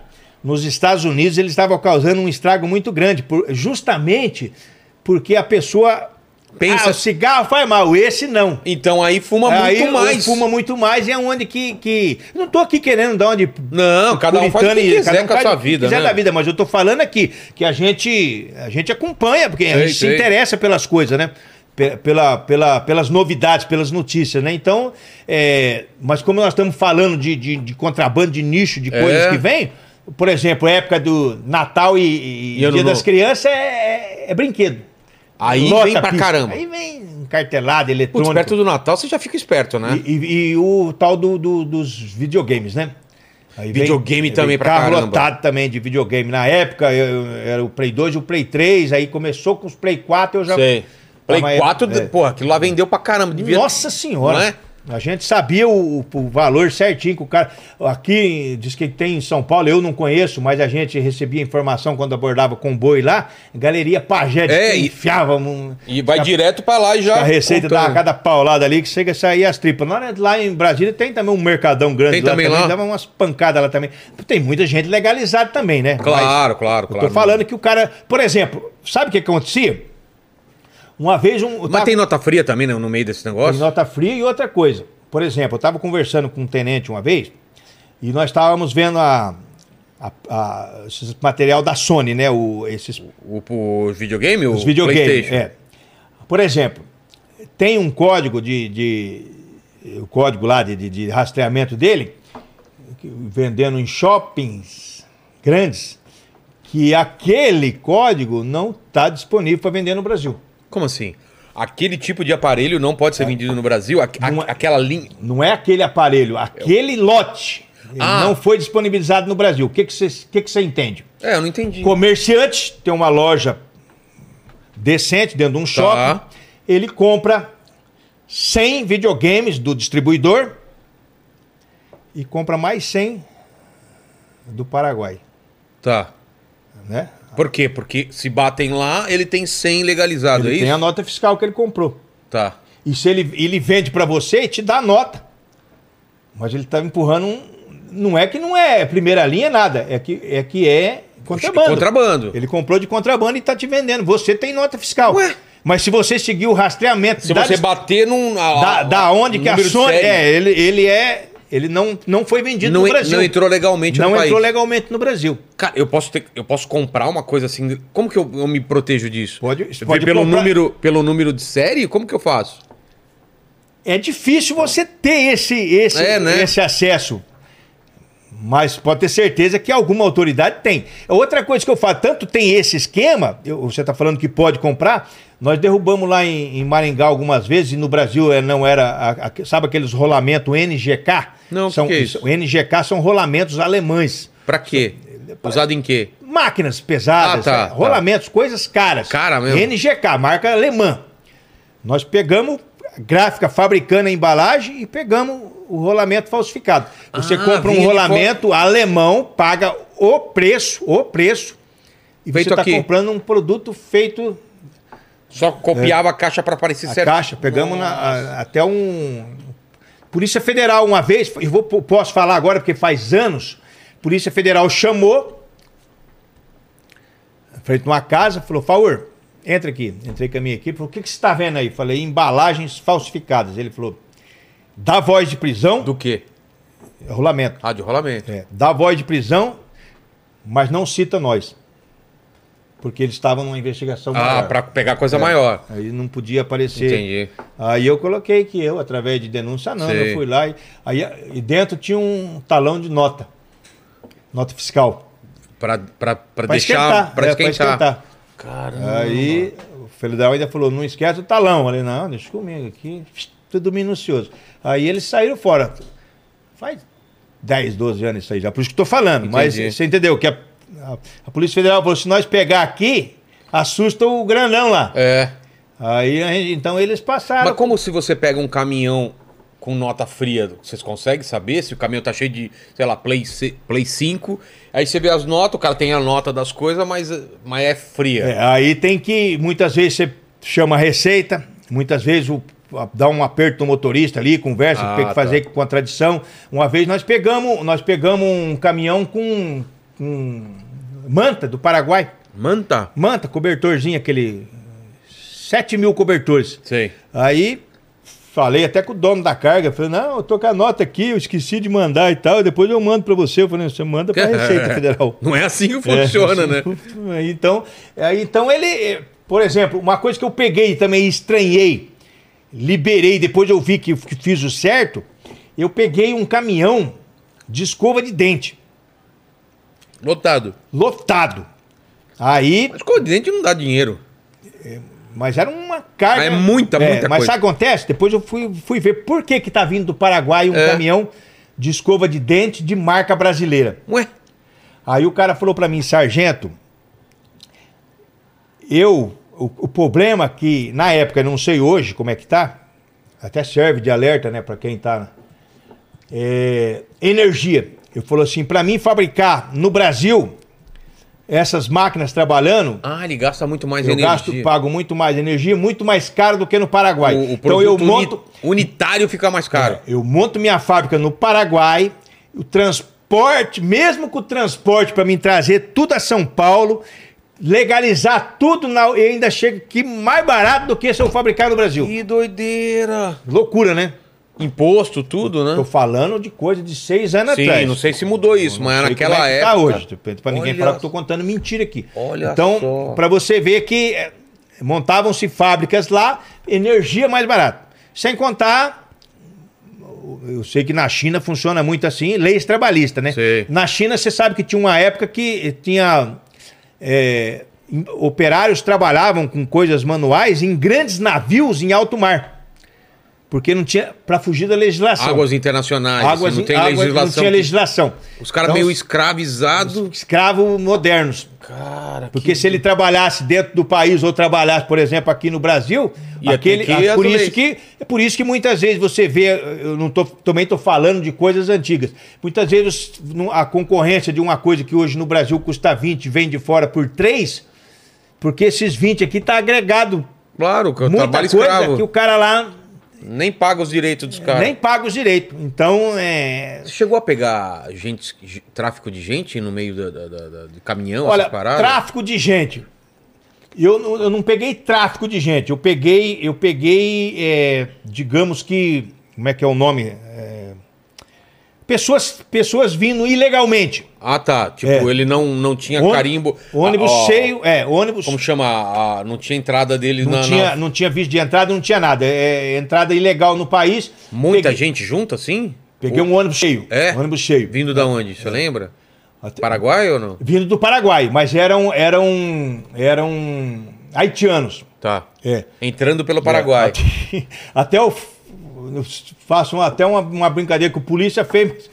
S4: Nos Estados Unidos eles estavam causando um estrago muito grande, por- justamente porque a pessoa
S1: Pensa-
S4: Ah, o cigarro faz mal, esse não.
S1: Então aí fuma
S4: Aí
S1: muito mais.
S4: Fuma muito mais e é onde que, que. Não tô aqui querendo dar onde.
S1: Não, cada um faz o que
S4: e-
S1: quiser
S4: cada um
S1: com a sua vida,
S4: quiser
S1: né?
S4: da vida, mas eu tô falando aqui que a gente, a gente acompanha, porque a
S1: Sei,
S4: gente
S1: sei.
S4: se interessa pelas coisas, né? Pe- Pela, pela, pelas novidades, pelas notícias, né? Então, é, mas como nós estamos falando de, de, de contrabando, de nicho, de coisas
S1: É.
S4: que vem, por exemplo, a época do Natal e, e
S1: E
S4: Dia das. Crianças é, é- é brinquedo.
S1: Aí
S4: Lota
S1: vem pra
S4: pista.
S1: caramba.
S4: Aí vem cartelada,
S1: Putz,
S4: eletrônica.
S1: perto do Natal você já fica esperto, né?
S4: E, e- e o tal do, do- dos videogames, né? Aí vem-
S1: Videogame também
S4: vem
S1: pra
S4: carro
S1: caramba.
S4: lotado também de videogame. Na época eu- era o Play 2 e o Play 3, aí começou com os Play 4, eu já...
S1: Sei. Play
S4: Tava-
S1: 4,
S4: é.
S1: porra, aquilo lá vendeu pra caramba. Devia...
S4: Nossa senhora!
S1: Não é?
S4: A gente sabia o, o valor certinho que o cara. Aqui diz que tem em São Paulo, eu não conheço, mas a gente recebia informação quando abordava comboio lá, Galeria Pajé,
S1: É, e-
S4: enfiava. Um,
S1: E vai
S4: a-
S1: direto pra lá e já.
S4: a receita
S1: contando.
S4: dava cada paulada ali que chega a sair as tripas. Lá, lá em Brasília tem também um mercadão grande
S1: Tem também lá?
S4: Dava umas pancadas lá também. Tem muita gente legalizada também, né?
S1: Claro, claro,
S4: Eu
S1: claro.
S4: tô falando que o cara. Por exemplo, sabe o que acontecia? Uma vez um.
S1: Mas
S4: tava-
S1: tem nota fria também né, no meio desse
S4: tem
S1: negócio?
S4: nota fria e outra coisa. Por exemplo, eu estava conversando com um tenente uma vez e nós estávamos vendo a, a, a- esse material da Sony, né? O, esses
S1: O, o videogame?
S4: os
S1: o
S4: videogames. É. Por exemplo, tem um código de, de- o código lá de, de- de rastreamento dele, vendendo em shoppings grandes, que aquele código não está disponível para vender no Brasil.
S1: Como assim? Aquele tipo de aparelho não pode ser vendido no Brasil? A- a-
S4: Não é-
S1: Aquela linha.
S4: Não é aquele aparelho, aquele lote.
S1: Ah.
S4: não foi disponibilizado no Brasil. O que que você que que você entende?
S1: É, eu não entendi.
S4: Comerciante tem uma loja decente dentro de um shopping. Ele compra 100 videogames do distribuidor e compra mais 100 do Paraguai,
S1: Tá.
S4: né?
S1: Por quê? Porque se batem lá, ele tem 100 legalizado,
S4: Ele
S1: é
S4: tem
S1: isso?
S4: a nota fiscal que ele comprou.
S1: Tá.
S4: E se ele, ele vende pra você e te dá a nota. Mas ele tá empurrando um. Não é que não é primeira linha, nada. É que é, que é contrabando.
S1: Contrabando.
S4: Ele comprou de contrabando e tá te vendendo. Você tem nota fiscal.
S1: Ué?
S4: Mas se você seguir o rastreamento
S1: Se você bater num.
S4: da, da onde que a Sony. É, ele, ele é. Ele não, não foi vendido
S1: não,
S4: no Brasil.
S1: não entrou legalmente
S4: Não
S1: no
S4: entrou
S1: país.
S4: legalmente no Brasil.
S1: Cara, eu posso, ter, eu posso comprar uma coisa assim. Como que eu, eu me protejo disso?
S4: Pode- pode
S1: pelo,
S4: comprar.
S1: número, pelo número de série? Como que eu faço?
S4: É difícil você ter esse, esse,
S1: É, né?
S4: esse acesso. Mas pode ter certeza que alguma autoridade tem. Outra coisa que eu falo, tanto tem esse esquema, eu- você está falando que pode comprar, nós derrubamos lá em, em Maringá algumas vezes, e no Brasil eh, não era, a- a- sabe aqueles rolamentos NGK?
S1: Não,
S4: são,
S1: que é isso?
S4: O NGK são rolamentos alemães.
S1: Pra quê? Usado em quê?
S4: Máquinas pesadas,
S1: Ah, tá,
S4: eh, rolamentos, coisas caras.
S1: Cara mesmo.
S4: NGK, marca alemã. Nós pegamos gráfica fabricando a embalagem e pegamos o rolamento falsificado. Você
S1: Ah,
S4: compra um rolamento alemão, paga o preço, o preço, e
S1: Feito
S4: você está comprando um produto feito
S1: Só copiava a caixa pra parecer certo.
S4: caixa. Pegamos na- a- até um. Polícia Federal, uma vez, eu vou, posso falar agora porque faz anos, Polícia Federal chamou, frente a uma casa, falou: Favor, entra aqui. Entrei com a minha equipe, falou: O que, que você está vendo aí? Falei: Embalagens falsificadas. Ele falou: Dá voz de prisão,
S1: Do quê?
S4: rolamento.
S1: Ah, de rolamento.
S4: É, dá voz de prisão, mas não cita nós. Porque eles estavam numa investigação
S1: Ah,
S4: maior.
S1: pra pegar coisa
S4: É.
S1: maior.
S4: Aí não podia aparecer.
S1: Entendi.
S4: Aí eu coloquei que eu, através de denúncia
S1: Sei.
S4: eu fui lá e, aí, e dentro tinha um talão de nota. Nota fiscal.
S1: Pra, pra, pra
S4: Pra
S1: deixar.
S4: esquentar.
S1: pra
S4: é,
S1: esquentar. Caramba.
S4: Aí o federal ainda falou, não esquece o talão. Eu falei, não, deixa comigo aqui. Tudo minucioso. Aí eles saíram fora. Faz 10, 12 anos isso aí já. Por isso que tô falando. Mas
S1: Entendi.
S4: você entendeu? Que a, a- a Polícia Federal falou, se nós pegar aqui, assusta o grandão lá.
S1: É.
S4: Aí então eles passaram.
S1: Mas como se você pega um caminhão com nota fria, vocês conseguem saber se o caminhão tá cheio de, sei lá, Play, Play 5, aí você vê as notas, o cara tem a nota das coisas, mas, mas é fria.
S4: É, aí tem que, muitas vezes você chama a receita, muitas vezes o, dá um aperto no motorista ali, conversa,
S1: Ah,
S4: tem que fazer
S1: tá.
S4: com a tradição. Uma vez nós pegamos, nós pegamos um caminhão com, com manta do Paraguai.
S1: Manta?
S4: Manta, cobertorzinho, aquele 7 mil cobertores.
S1: Sei.
S4: Aí falei até com o dono da carga, falei, não, eu tô com a nota aqui, eu esqueci de mandar e tal, depois eu mando pra você. Eu falei, você manda pra Receita Federal.
S1: Não é assim que funciona,
S4: É,
S1: né?
S4: Então, aí, então ele, eh, por exemplo, uma coisa que eu peguei e também estranhei, liberei, depois eu vi que, fiz o certo, eu peguei um caminhão de escova de dente,
S1: Lotado.
S4: lotado. Aí,
S1: Mas escova de dente não dá dinheiro.
S4: Mas era uma carga.
S1: É muita, muita
S4: Mas
S1: coisa.
S4: sabe o que acontece? Depois eu fui, fui ver por que que tá vindo do Paraguai um
S1: É.
S4: caminhão de escova de dente de marca brasileira.
S1: Ué?
S4: Aí o cara falou pra mim, sargento, eu, o, o problema que na época, não sei hoje como é que tá, até serve de alerta, né, pra quem tá, é, energia. Eu falou assim, pra mim fabricar no Brasil essas máquinas trabalhando,
S1: Ah, ele gasta muito mais
S4: eu
S1: energia.
S4: gasto, pago muito mais energia, muito mais caro do que no Paraguai.
S1: O, o
S4: então eu monto,
S1: unitário fica mais caro.
S4: eu monto minha fábrica no Paraguai, o transporte, mesmo com o transporte para mim trazer tudo a São Paulo, legalizar tudo na, e ainda chega aqui mais barato do que se eu fabricar no Brasil.
S1: Que doideira.
S4: Loucura, né?
S1: Imposto, tudo,
S4: Tô
S1: né?
S4: falando de coisa de seis anos
S1: Sim,
S4: atrás.
S1: não sei se mudou isso, mas
S4: Sei
S1: naquela
S4: como é que
S1: época.
S4: Tá hoje, para ninguém
S1: Olha
S4: falar que eu tô contando mentira aqui.
S1: Olha
S4: então,
S1: só.
S4: para você ver que é, montavam-se fábricas lá, energia mais barata. Sem contar, eu sei que na China funciona muito assim, leis trabalhistas, né?
S1: Sei.
S4: Na China, você sabe que tinha uma época que tinha. é, operários trabalhavam com coisas manuais em grandes navios em alto mar. Porque não tinha. para fugir da legislação.
S1: Águas internacionais,
S4: Águas-
S1: não tem
S4: águas-
S1: legislação.
S4: Não tinha
S1: que-
S4: legislação.
S1: Os caras
S4: Então,
S1: meio escravizados.
S4: escravos modernos.
S1: Cara,
S4: Porque se ele trabalhasse dentro do país ou trabalhasse, por exemplo, aqui no Brasil,
S1: Ia
S4: aquele,
S1: que
S4: por isso que é por isso que muitas vezes você vê, eu não tô, também estou falando de coisas antigas. Muitas vezes a concorrência de uma coisa que hoje no Brasil custa 20, vem de fora por 3, porque esses 20 aqui tá agregado
S1: Claro, que
S4: muita
S1: trabalho
S4: coisa
S1: escravo.
S4: que o cara lá
S1: Nem paga os direitos dos caras.
S4: nem paga os direitos. Então, é,
S1: Você chegou a pegar gente, tráfico de gente no meio da, da- da- da- de caminhão,
S4: Olha,
S1: essas paradas?
S4: tráfico de gente. Eu, não- eu não peguei tráfico de gente. Eu peguei, eu peguei, é, digamos que, como é que é o nome? É, pessoas, pessoas vindo ilegalmente.
S1: Ah, tá. Tipo,
S4: É.
S1: ele não, não tinha carimbo.
S4: Ônibus
S1: Ah,
S4: cheio, é, ônibus.
S1: Como chama? Ah, não tinha entrada deles
S4: não,
S1: na,
S4: tinha,
S1: na-
S4: não tinha visto de entrada, não tinha nada. É, é entrada ilegal no país.
S1: Muita
S4: peguei,
S1: gente junto assim?
S4: Peguei um ônibus cheio.
S1: É?
S4: Um ônibus cheio.
S1: Vindo da onde? Você lembra?
S4: Até-
S1: Paraguai ou não?
S4: Vindo do Paraguai, mas eram, eram, eram haitianos.
S1: Tá.
S4: É.
S1: Entrando pelo Paraguai.
S4: Até, até eu, f- eu faço uma- até uma, uma brincadeira que o polícia fez,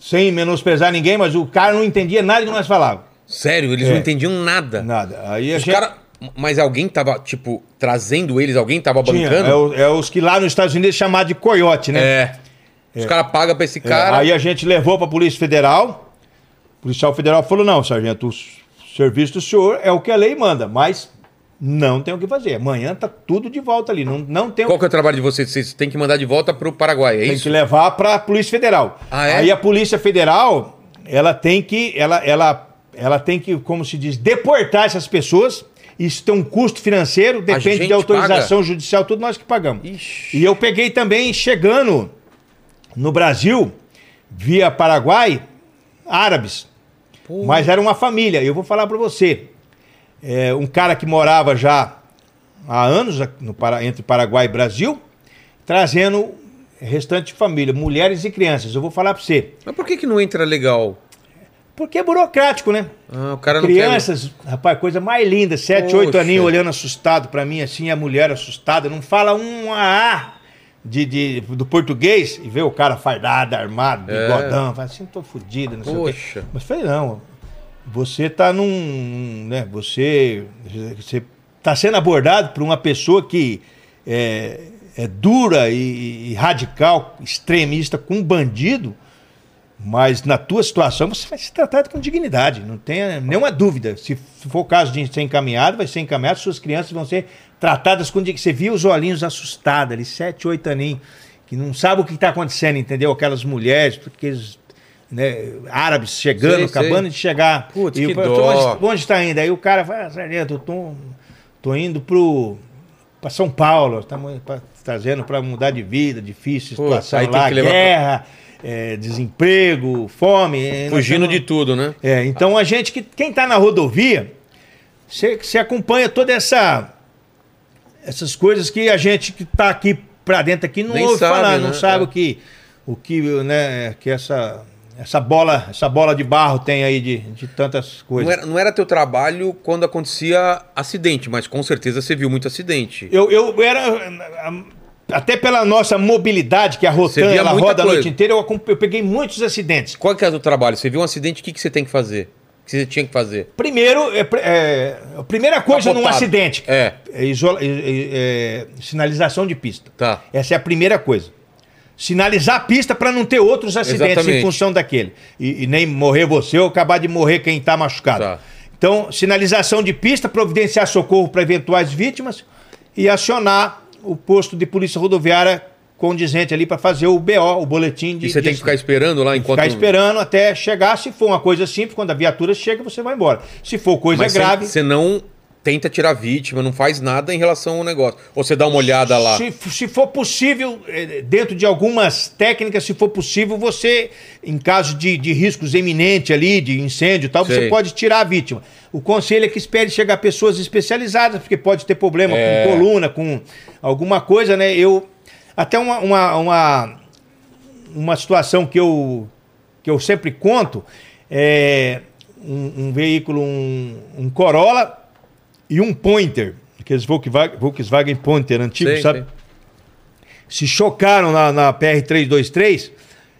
S4: sem menosprezar ninguém, mas o cara não entendia nada que nós falávamos.
S1: Sério, eles
S4: É.
S1: não entendiam nada.
S4: Nada. Aí a
S1: Os
S4: gente-.
S1: Mas alguém tava, tipo, trazendo eles, alguém tava
S4: tinha,
S1: bancando?
S4: é, é os que lá nos Estados Unidos é chamado de coiote, né?
S1: É. Os caras pagam pra esse
S4: É,
S1: cara.
S4: Aí a gente levou para a Polícia Federal. O policial federal falou: não, sargento, o serviço do senhor é o que a lei manda, mas não tem o que fazer. Amanhã tá tudo de volta ali. Não, não tem o
S1: Qual que é o trabalho de vocês? Vocês têm que mandar de volta pro Paraguai, é
S4: tem
S1: isso?
S4: que levar para a Polícia Federal.
S1: Ah, é?
S4: Aí a Polícia Federal, ela tem que, ela, ela, ela tem que, como se diz, deportar essas pessoas. Isso tem um custo financeiro, depende de autorização judicial, tudo nós que pagamos.
S1: Ixi.
S4: E eu peguei também chegando no Brasil, via Paraguai, árabes. Mas era uma família. Eu vou falar para você. É, um cara que morava já há anos no, Para- entre Paraguai e Brasil, trazendo restante de família, mulheres e crianças. Eu vou falar para você.
S1: Mas por que que não entra legal?
S4: Porque é burocrático, né?
S1: Ah, o cara não
S4: Crianças, rapaz, coisa mais linda, sete, oito
S1: Poxa.
S4: aninhos olhando assustado pra mim, assim, a mulher assustada, não fala um A de, de- do português e vê o cara fardado, armado,
S1: É.
S4: bigodão, fala assim, tô fudido, não sei o quê.
S1: Poxa.
S4: Mas falei, não, você tá num, né, você, você tá sendo abordado por uma pessoa que é, é dura e, e radical, extremista, com um bandido, mas na tua situação você vai ser tratado com dignidade, não tenha nenhuma dúvida. Se for o caso de ser encaminhado, vai ser encaminhado, suas crianças vão ser tratadas com dignidade. Você viu os olhinhos assustados ali, sete, oito aninhos, que não sabe o que está acontecendo, entendeu? Aquelas mulheres, aqueles né, árabes chegando,
S1: Sei,
S4: acabando
S1: sei.
S4: de chegar.
S1: Putz,
S4: E
S1: que
S4: eu. Onde, está indo? Aí o cara fala, ah, sargento, eu tô, tô indo pro para São Paulo, estamos trazendo para mudar de vida, difícil situação
S1: tem
S4: lá,
S1: levar pra-
S4: guerra, é, desemprego, fome.
S1: Fugindo
S4: estamos-
S1: de tudo, né?
S4: É, então a gente que quem está na rodovia, você você acompanha toda essa essas coisas que a gente que está aqui para dentro aqui não
S1: Nem
S4: ouve
S1: sabe,
S4: falar,
S1: né?
S4: não sabe
S1: É.
S4: o que o que né, que essa essa bola essa bola de barro tem aí de, de tantas coisas.
S1: Não era, não era teu trabalho quando acontecia acidente, mas com certeza você viu muito acidente.
S4: Eu, eu era. Até pela nossa mobilidade, que a Rotan ela roda a
S1: coisa.
S4: noite inteira, eu, eu peguei muitos acidentes.
S1: Qual que é o teu trabalho? Você viu um acidente, o que, que você tem que fazer? O que você tinha que fazer?
S4: Primeiro, é, é, a primeira coisa num
S1: Capotado.
S4: acidente
S1: É.
S4: é isola- é- é- é sinalização de pista.
S1: Tá.
S4: Essa é a primeira coisa. Sinalizar a pista para não ter outros acidentes
S1: Exatamente.
S4: em função daquele. E, e nem morrer você ou acabar de morrer quem está machucado.
S1: Tá.
S4: Então, sinalização de pista, providenciar socorro para eventuais vítimas e acionar o posto de polícia rodoviária condizente ali para fazer o BO, o boletim de.
S1: E você
S4: de
S1: tem que ficar esperando lá enquanto.
S4: Ficar esperando até chegar. Se for uma coisa simples, quando a viatura chega, você vai embora. Se for coisa
S1: Mas
S4: grave.
S1: Você não tenta tirar vítima, não faz nada em relação ao negócio. Ou você dá uma olhada lá.
S4: Se, se for possível, eh, dentro de algumas técnicas, se for possível, você, em caso de, de riscos eminentes ali, de incêndio e tal,
S1: Sei.
S4: você pode tirar a vítima. O conselho é que espere chegar pessoas especializadas, porque pode ter problema
S1: É.
S4: com coluna, com alguma coisa, né? Eu. Até uma, uma, uma, uma situação que eu, que eu sempre conto é um, um veículo, um, um Corolla e um Pointer, aqueles Volkswagen, Volkswagen Pointer antigos,
S1: Sei,
S4: sabe?
S1: sei.
S4: se chocaram na, na PR-323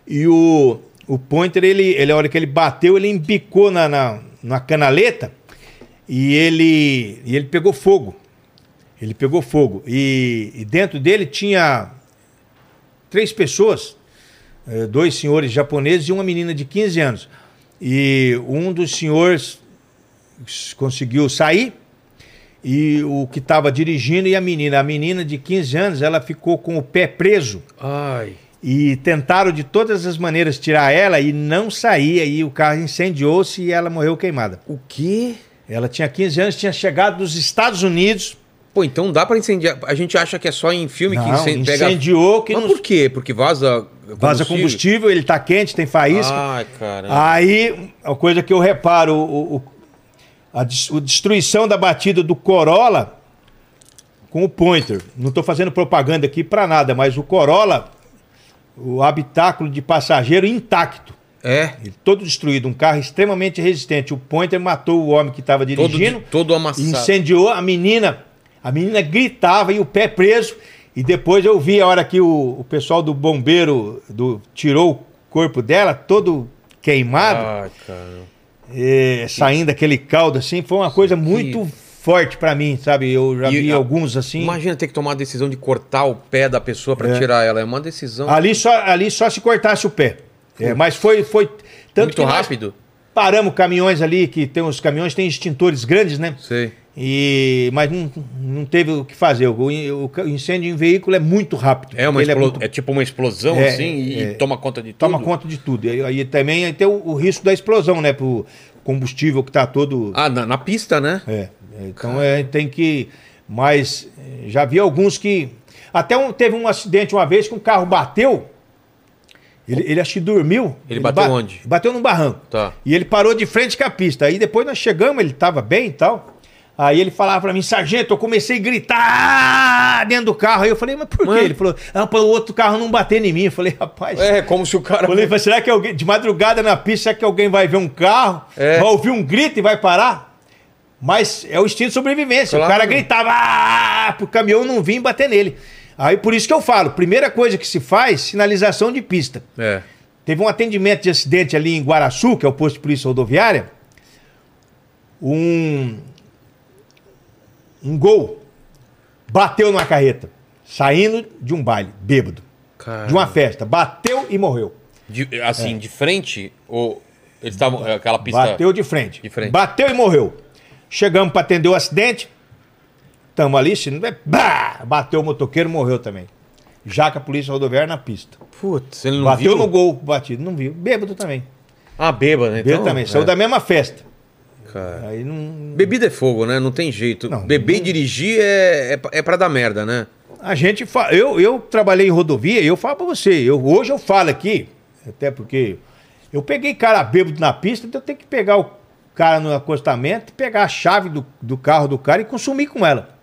S4: e o, o Pointer, ele, ele, a hora que ele bateu, ele embicou na, na, na canaleta e ele, e ele pegou fogo. Ele pegou fogo. E, e dentro dele tinha três pessoas, eh, dois senhores japoneses e uma menina de 15 anos. E um dos senhores conseguiu sair e o que estava dirigindo e a menina. A menina de 15 anos, ela ficou com o pé preso
S1: Ai.
S4: e tentaram de todas as maneiras tirar ela e não saía. E o carro incendiou-se e ela morreu queimada.
S1: O quê?
S4: Ela tinha 15 anos, tinha chegado dos Estados Unidos.
S1: Pô, então dá pra incendiar. A gente acha que é só em filme que
S4: Não,
S1: incen- pega.
S4: incendiou que
S1: Mas
S4: não-
S1: por quê? Porque vaza
S4: Vaza combustível, ele tá quente, tem faísca.
S1: Ai, caramba.
S4: Aí, a coisa que eu reparo, o, o- a, des- a destruição da batida do Corolla com o Pointer. Não estou fazendo propaganda aqui para nada, mas o Corolla, o habitáculo de passageiro intacto.
S1: É.
S4: Ele todo destruído, um carro extremamente resistente. O Pointer matou o homem que estava
S1: Todo,
S4: dirigindo,
S1: todo amassado.
S4: incendiou a menina. A menina gritava e o pé preso. E depois eu vi a hora que o, o pessoal do bombeiro do, tirou o corpo dela, todo queimado,
S1: Ai, cara.
S4: Eh, saindo aquele caldo assim. Foi uma coisa muito forte pra mim, sabe? Eu já
S1: E
S4: vi
S1: a-
S4: alguns assim.
S1: Imagina ter que tomar a decisão de cortar o pé da pessoa pra
S4: É.
S1: tirar ela. É uma decisão
S4: Ali só, ali só se cortasse o pé. É, mas foi, foi tanto
S1: muito
S4: que nós
S1: rápido.
S4: paramos caminhões ali, que tem os caminhões, tem extintores grandes, né?
S1: Sei.
S4: E, mas não, não teve o que fazer. O, o- o incêndio em veículo é muito rápido.
S1: É, uma
S4: Ele
S1: explo-
S4: muito-
S1: é tipo uma explosão
S4: É,
S1: assim e
S4: é.
S1: toma conta de tudo.
S4: toma conta de tudo. E aí, aí também tem o, o risco da explosão, né? Pro combustível que tá todo.
S1: Ah, na, na pista, né?
S4: É, é, então é, tem que. Mas é, já vi alguns que. Até um- teve um acidente uma vez que um carro bateu. Ele, ele acho que dormiu.
S1: Ele bateu onde?
S4: Bateu num barranco.
S1: Tá.
S4: E ele parou de frente com a pista. Aí depois nós chegamos, ele tava bem e tal. Aí ele falava pra mim, sargento, eu comecei a gritar dentro do carro. Aí eu falei, mas por
S1: Mano.
S4: quê? Ele falou, ah, para o outro carro não bater em mim. Eu falei, rapaz.
S1: É, como se o cara.
S4: Falei, será que alguém, de madrugada na pista, será que alguém vai ver um carro,
S1: É.
S4: vai ouvir um grito e vai parar? Mas é o instinto de sobrevivência.
S1: Claro.
S4: O cara gritava, ah, pro caminhão não vir bater nele. Aí por isso que eu falo, primeira coisa que se faz, sinalização de pista.
S1: É.
S4: Teve um atendimento de acidente ali em Guaraçu, que é o posto de polícia rodoviária. Um, um gol bateu numa carreta, saindo de um baile, bêbado,
S1: Cara.
S4: de uma festa. Bateu e morreu.
S1: De- assim, de frente? Ou eles estavam. é, Aquela pista.
S4: Bateu de frente.
S1: De frente.
S4: Bateu e morreu. Chegamos para atender o acidente. Tamo ali, se não é. Bateu o motoqueiro, morreu também. Já com a polícia rodoviária na pista.
S1: Putz, ele não
S4: Bateu
S1: viu?
S4: no gol, batido, não viu. Bêbado também.
S1: Ah, bêbado, né?
S4: Bêbado também. Saiu
S1: é.
S4: da mesma festa.
S1: Cara.
S4: Aí não.
S1: Bebida é fogo, né? Não tem jeito.
S4: Não,
S1: Beber
S4: não-
S1: e dirigir é, é, pra- é pra dar merda, né?
S4: A gente fala. Eu, eu trabalhei em rodovia e eu falo pra você. Eu, hoje eu falo aqui, até porque eu peguei cara bêbado na pista, então eu tenho que pegar o cara no acostamento, pegar a chave do, do carro do cara e consumir com ela.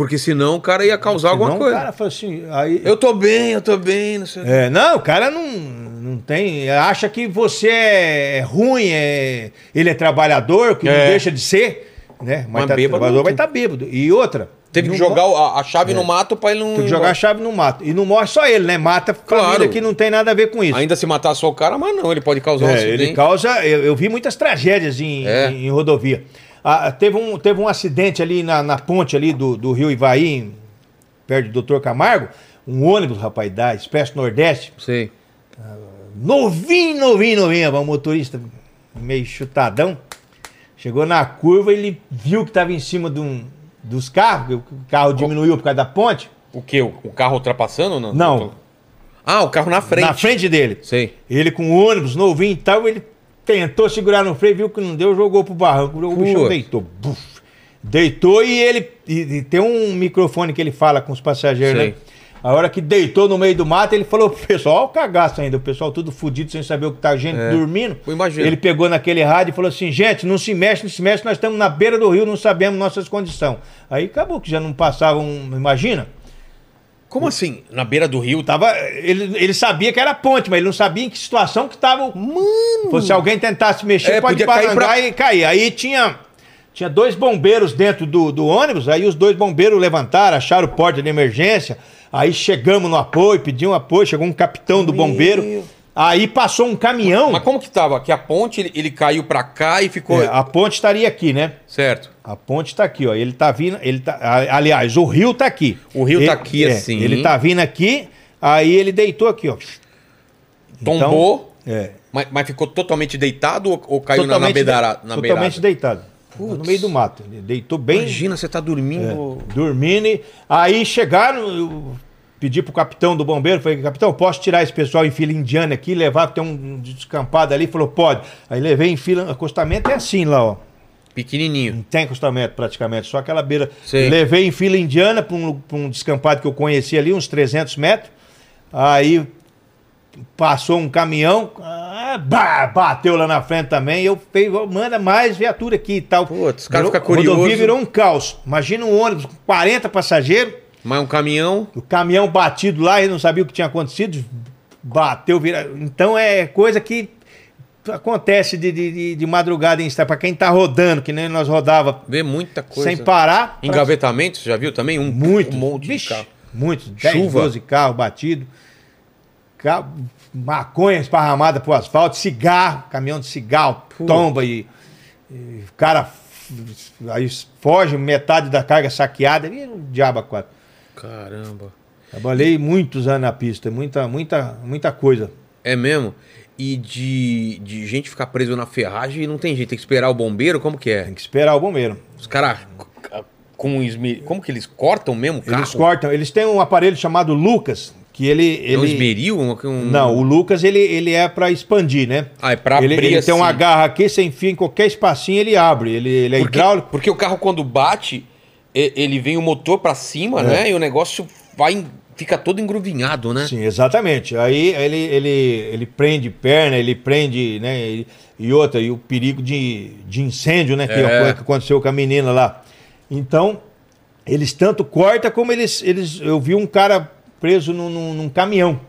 S1: Porque senão o cara ia causar alguma
S4: Senão
S1: coisa.
S4: O cara fala assim. Aí,
S1: Eu tô bem, eu tô bem, não sei.
S4: É, não, o cara não, não tem. Acha que você é ruim, é, ele é trabalhador, que não
S1: É.
S4: deixa de ser, né? Mas,
S1: Mas
S4: tá,
S1: bêbado
S4: trabalhador
S1: não
S4: vai estar bêbado. E outra.
S1: Teve que
S4: não
S1: jogar a, a chave no mato pra ele não.
S4: Tem que jogar a chave no mato. E não morre só ele, né? Mata
S1: Claro.
S4: que não tem nada a ver com isso.
S1: Ainda se matar só o cara, mas não, ele pode causar um
S4: É,
S1: acidente.
S4: ele causa. Eu, eu vi muitas tragédias em,
S1: É.
S4: em- em rodovia. Ah, teve, um, teve um acidente ali na, na ponte ali do, do Rio Ivaí, perto do Doutor Camargo. Um ônibus, rapaz, da Expresso Nordeste.
S1: Sei.
S4: Novinho, novinho, novinho. O motorista meio chutadão. Chegou na curva, ele viu que estava em cima de um, dos carros, que o carro diminuiu por causa da ponte.
S1: O quê? O, o carro ultrapassando ou não?
S4: Não.
S1: Ah, o carro na frente.
S4: Na frente dele.
S1: Sei.
S4: Ele com o ônibus novinho e tal, ele tentou segurar no freio, viu que não deu, jogou pro barranco. O bichão
S1: Putz.
S4: deitou. Buf. Deitou e ele. E, e tem um microfone que ele fala com os passageiros,
S1: Sei.
S4: né? A hora que deitou no meio do mato, ele falou pro pessoal, olha o cagaço ainda, o pessoal tudo fudido, sem saber o que tá, gente
S1: É.
S4: dormindo. Ele pegou naquele rádio e falou assim, gente, não se mexe, não se mexe, nós estamos na beira do rio, não sabemos nossas condições. Aí acabou que já não passavam, imagina?
S1: Como assim? Na beira do rio?
S4: Tava, ele, ele sabia que era ponte, mas ele não sabia em que situação que tava. o-
S1: Mano!
S4: Se alguém tentasse mexer,
S1: É,
S4: pode
S1: cair pra-
S4: e cair. Aí tinha, Tinha dois bombeiros dentro do, do ônibus, aí os dois bombeiros levantaram, acharam porta de emergência. Aí chegamos no apoio, pedimos apoio, chegou um capitão do bombeiro. Aí passou um caminhão.
S1: Mas como que tava? Que a ponte, ele, ele caiu pra cá e ficou...
S4: É, a ponte estaria aqui, né?
S1: Certo.
S4: A ponte tá aqui, ó. Ele tá vindo. Ele tá, aliás, o rio tá aqui.
S1: O rio
S4: Ele-
S1: tá aqui,
S4: é,
S1: assim.
S4: Ele tá vindo aqui, aí ele deitou aqui, ó.
S1: Tombou,
S4: É.
S1: mas, mas ficou totalmente deitado ou, ou caiu na, na, beirada, na
S4: Totalmente
S1: beirada?
S4: deitado. No meio do mato. Ele deitou bem.
S1: Imagina, você tá dormindo...
S4: dormindo. e- Aí chegaram, pedi pro capitão do bombeiro, falei, capitão, posso tirar esse pessoal em fila indiana aqui, levar, tem um descampado ali, falou, pode. Aí levei em fila, acostamento é assim lá, ó.
S1: Pequenininho.
S4: Não tem acostamento praticamente, só aquela beira.
S1: Sei.
S4: Levei em fila indiana para um, pra um descampado que eu conheci ali, uns 300 metros. Aí passou um caminhão, ah, bah, bateu lá na frente também. Eu falei, manda mais viatura aqui e tal.
S1: Putz, os caras ficam curiosos.
S4: rodovia virou um caos. Imagina um ônibus com 40 passageiros,
S1: Mas um caminhão...
S4: o caminhão batido lá, ele não sabia o que tinha acontecido, bateu, vira... Então é coisa que acontece de, de, de- madrugada em estrada. Para quem tá rodando, que nem nós rodava
S1: Vê muita coisa.
S4: sem parar. pra-
S1: Engavetamento, você já viu também? Um,
S4: Muito.
S1: um monte
S4: Vixe,
S1: de carro.
S4: Muitos. 10,
S1: Chuva.
S4: 12 carros batidos. Maconha esparramada pro asfalto, cigarro, caminhão de cigarro, tomba e, e o cara aí foge metade da carga saqueada. E o diabo a quatro.
S1: Caramba.
S4: Trabalhei muitos anos na pista, muita, muita, muita coisa.
S1: É mesmo? E de, de gente ficar preso na ferragem e não tem jeito, tem que esperar o bombeiro? Como que é?
S4: Tem que esperar o bombeiro.
S1: Os caras com esmer... Como que eles cortam mesmo o carro?
S4: Eles cortam, eles têm um aparelho chamado Lucas, que ele.
S1: É um
S4: ele...
S1: esmeril? Um...
S4: Não, o Lucas ele, ele é para expandir, né?
S1: Ah, é pra
S4: ele,
S1: abrir
S4: ele tem uma
S1: assim.
S4: garra aqui, você enfia em qualquer espacinho, ele abre. Ele, ele é
S1: Porque,
S4: hidráulico.
S1: porque o carro quando bate, ele vem o motor pra cima,
S4: É.
S1: né? E o negócio vai, fica todo engruvinhado, né?
S4: Sim, exatamente. Aí ele, ele, ele prende perna, ele prende, né? E, e outra, e o perigo de, de incêndio, né? Que,
S1: É.
S4: o que aconteceu com a menina lá. Então, eles tanto cortam como eles. eles eu vi um cara preso num, num- num caminhão.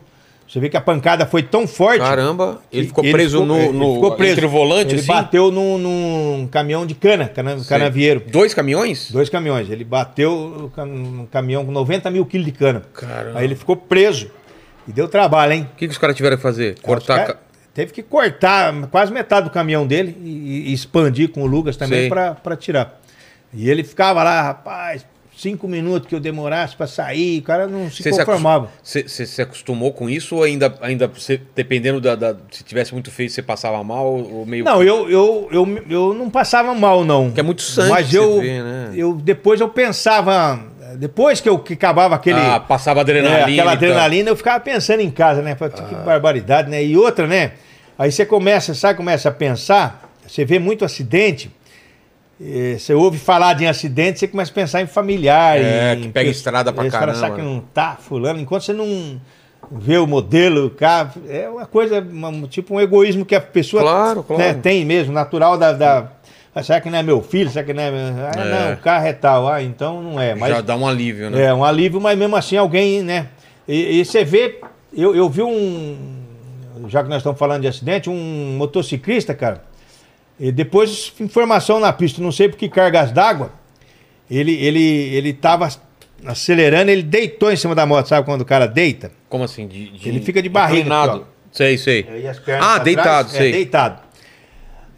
S4: Você vê que a pancada foi tão forte.
S1: Caramba, ele ficou preso
S4: ficou-
S1: no,
S4: ele
S1: no
S4: ficou preso.
S1: entre o volante,
S4: Ele
S1: assim?
S4: bateu num, num caminhão de cana, cana canavieiro.
S1: Dois caminhões?
S4: Dois caminhões. Ele bateu num caminhão com 90 mil quilos de cana.
S1: Caramba.
S4: Aí ele ficou preso. E deu trabalho, hein?
S1: O que, que os caras tiveram que fazer? Cortar.
S4: Cara-
S1: ca-
S4: Teve que cortar quase metade do caminhão dele e, e expandir com o Lucas também pra tirar. E ele ficava lá, rapaz, cinco minutos que eu demorasse pra sair, o cara não se
S1: se,
S4: conformava.
S1: você- se acostumou com isso ou ainda, ainda você- dependendo da, da- Se tivesse muito feio, você passava mal ou meio.
S4: Não, eu, eu, eu, eu não passava mal, não.
S1: Que é muito sangue
S4: Mas eu,
S1: vê, né?
S4: eu depois eu pensava, depois que eu que acabava aquele.
S1: Ah, passava
S4: É,
S1: adrenalina.
S4: aquela
S1: e tal.
S4: adrenalina, eu ficava pensando em casa, né? Falei, que barbaridade, né? E outra, né? Aí você começa, sabe, começa a pensar, você vê muito acidente, você ouve falar de acidente, você começa a pensar em familiar.
S1: É,
S4: em,
S1: que pega estrada pra caramba,
S4: Sabe que
S1: né?
S4: não tá fulano, enquanto você não vê o modelo, o carro, é uma coisa, uma- tipo um egoísmo que a pessoa
S1: Claro, claro.
S4: né, tem mesmo, natural da... da ah, será que não é meu filho? Será que não é... meu- Ah,
S1: É.
S4: não, o carro é tal. Ah, então não é. Mas
S1: Já dá um alívio, né?
S4: é, um alívio, mas mesmo assim alguém, né? E, e você vê, eu, eu vi um, já que nós estamos falando de acidente, um motociclista, cara, e depois informação na pista, não sei por que cargas d'água, ele, ele, ele tava acelerando, ele deitou em cima da moto, sabe quando o cara deita?
S1: Como assim? De, de-
S4: Ele fica de barriga aqui,
S1: Sei, sei.
S4: As pernas
S1: Ah, deitado,
S4: trás,
S1: sei.
S4: É, deitado.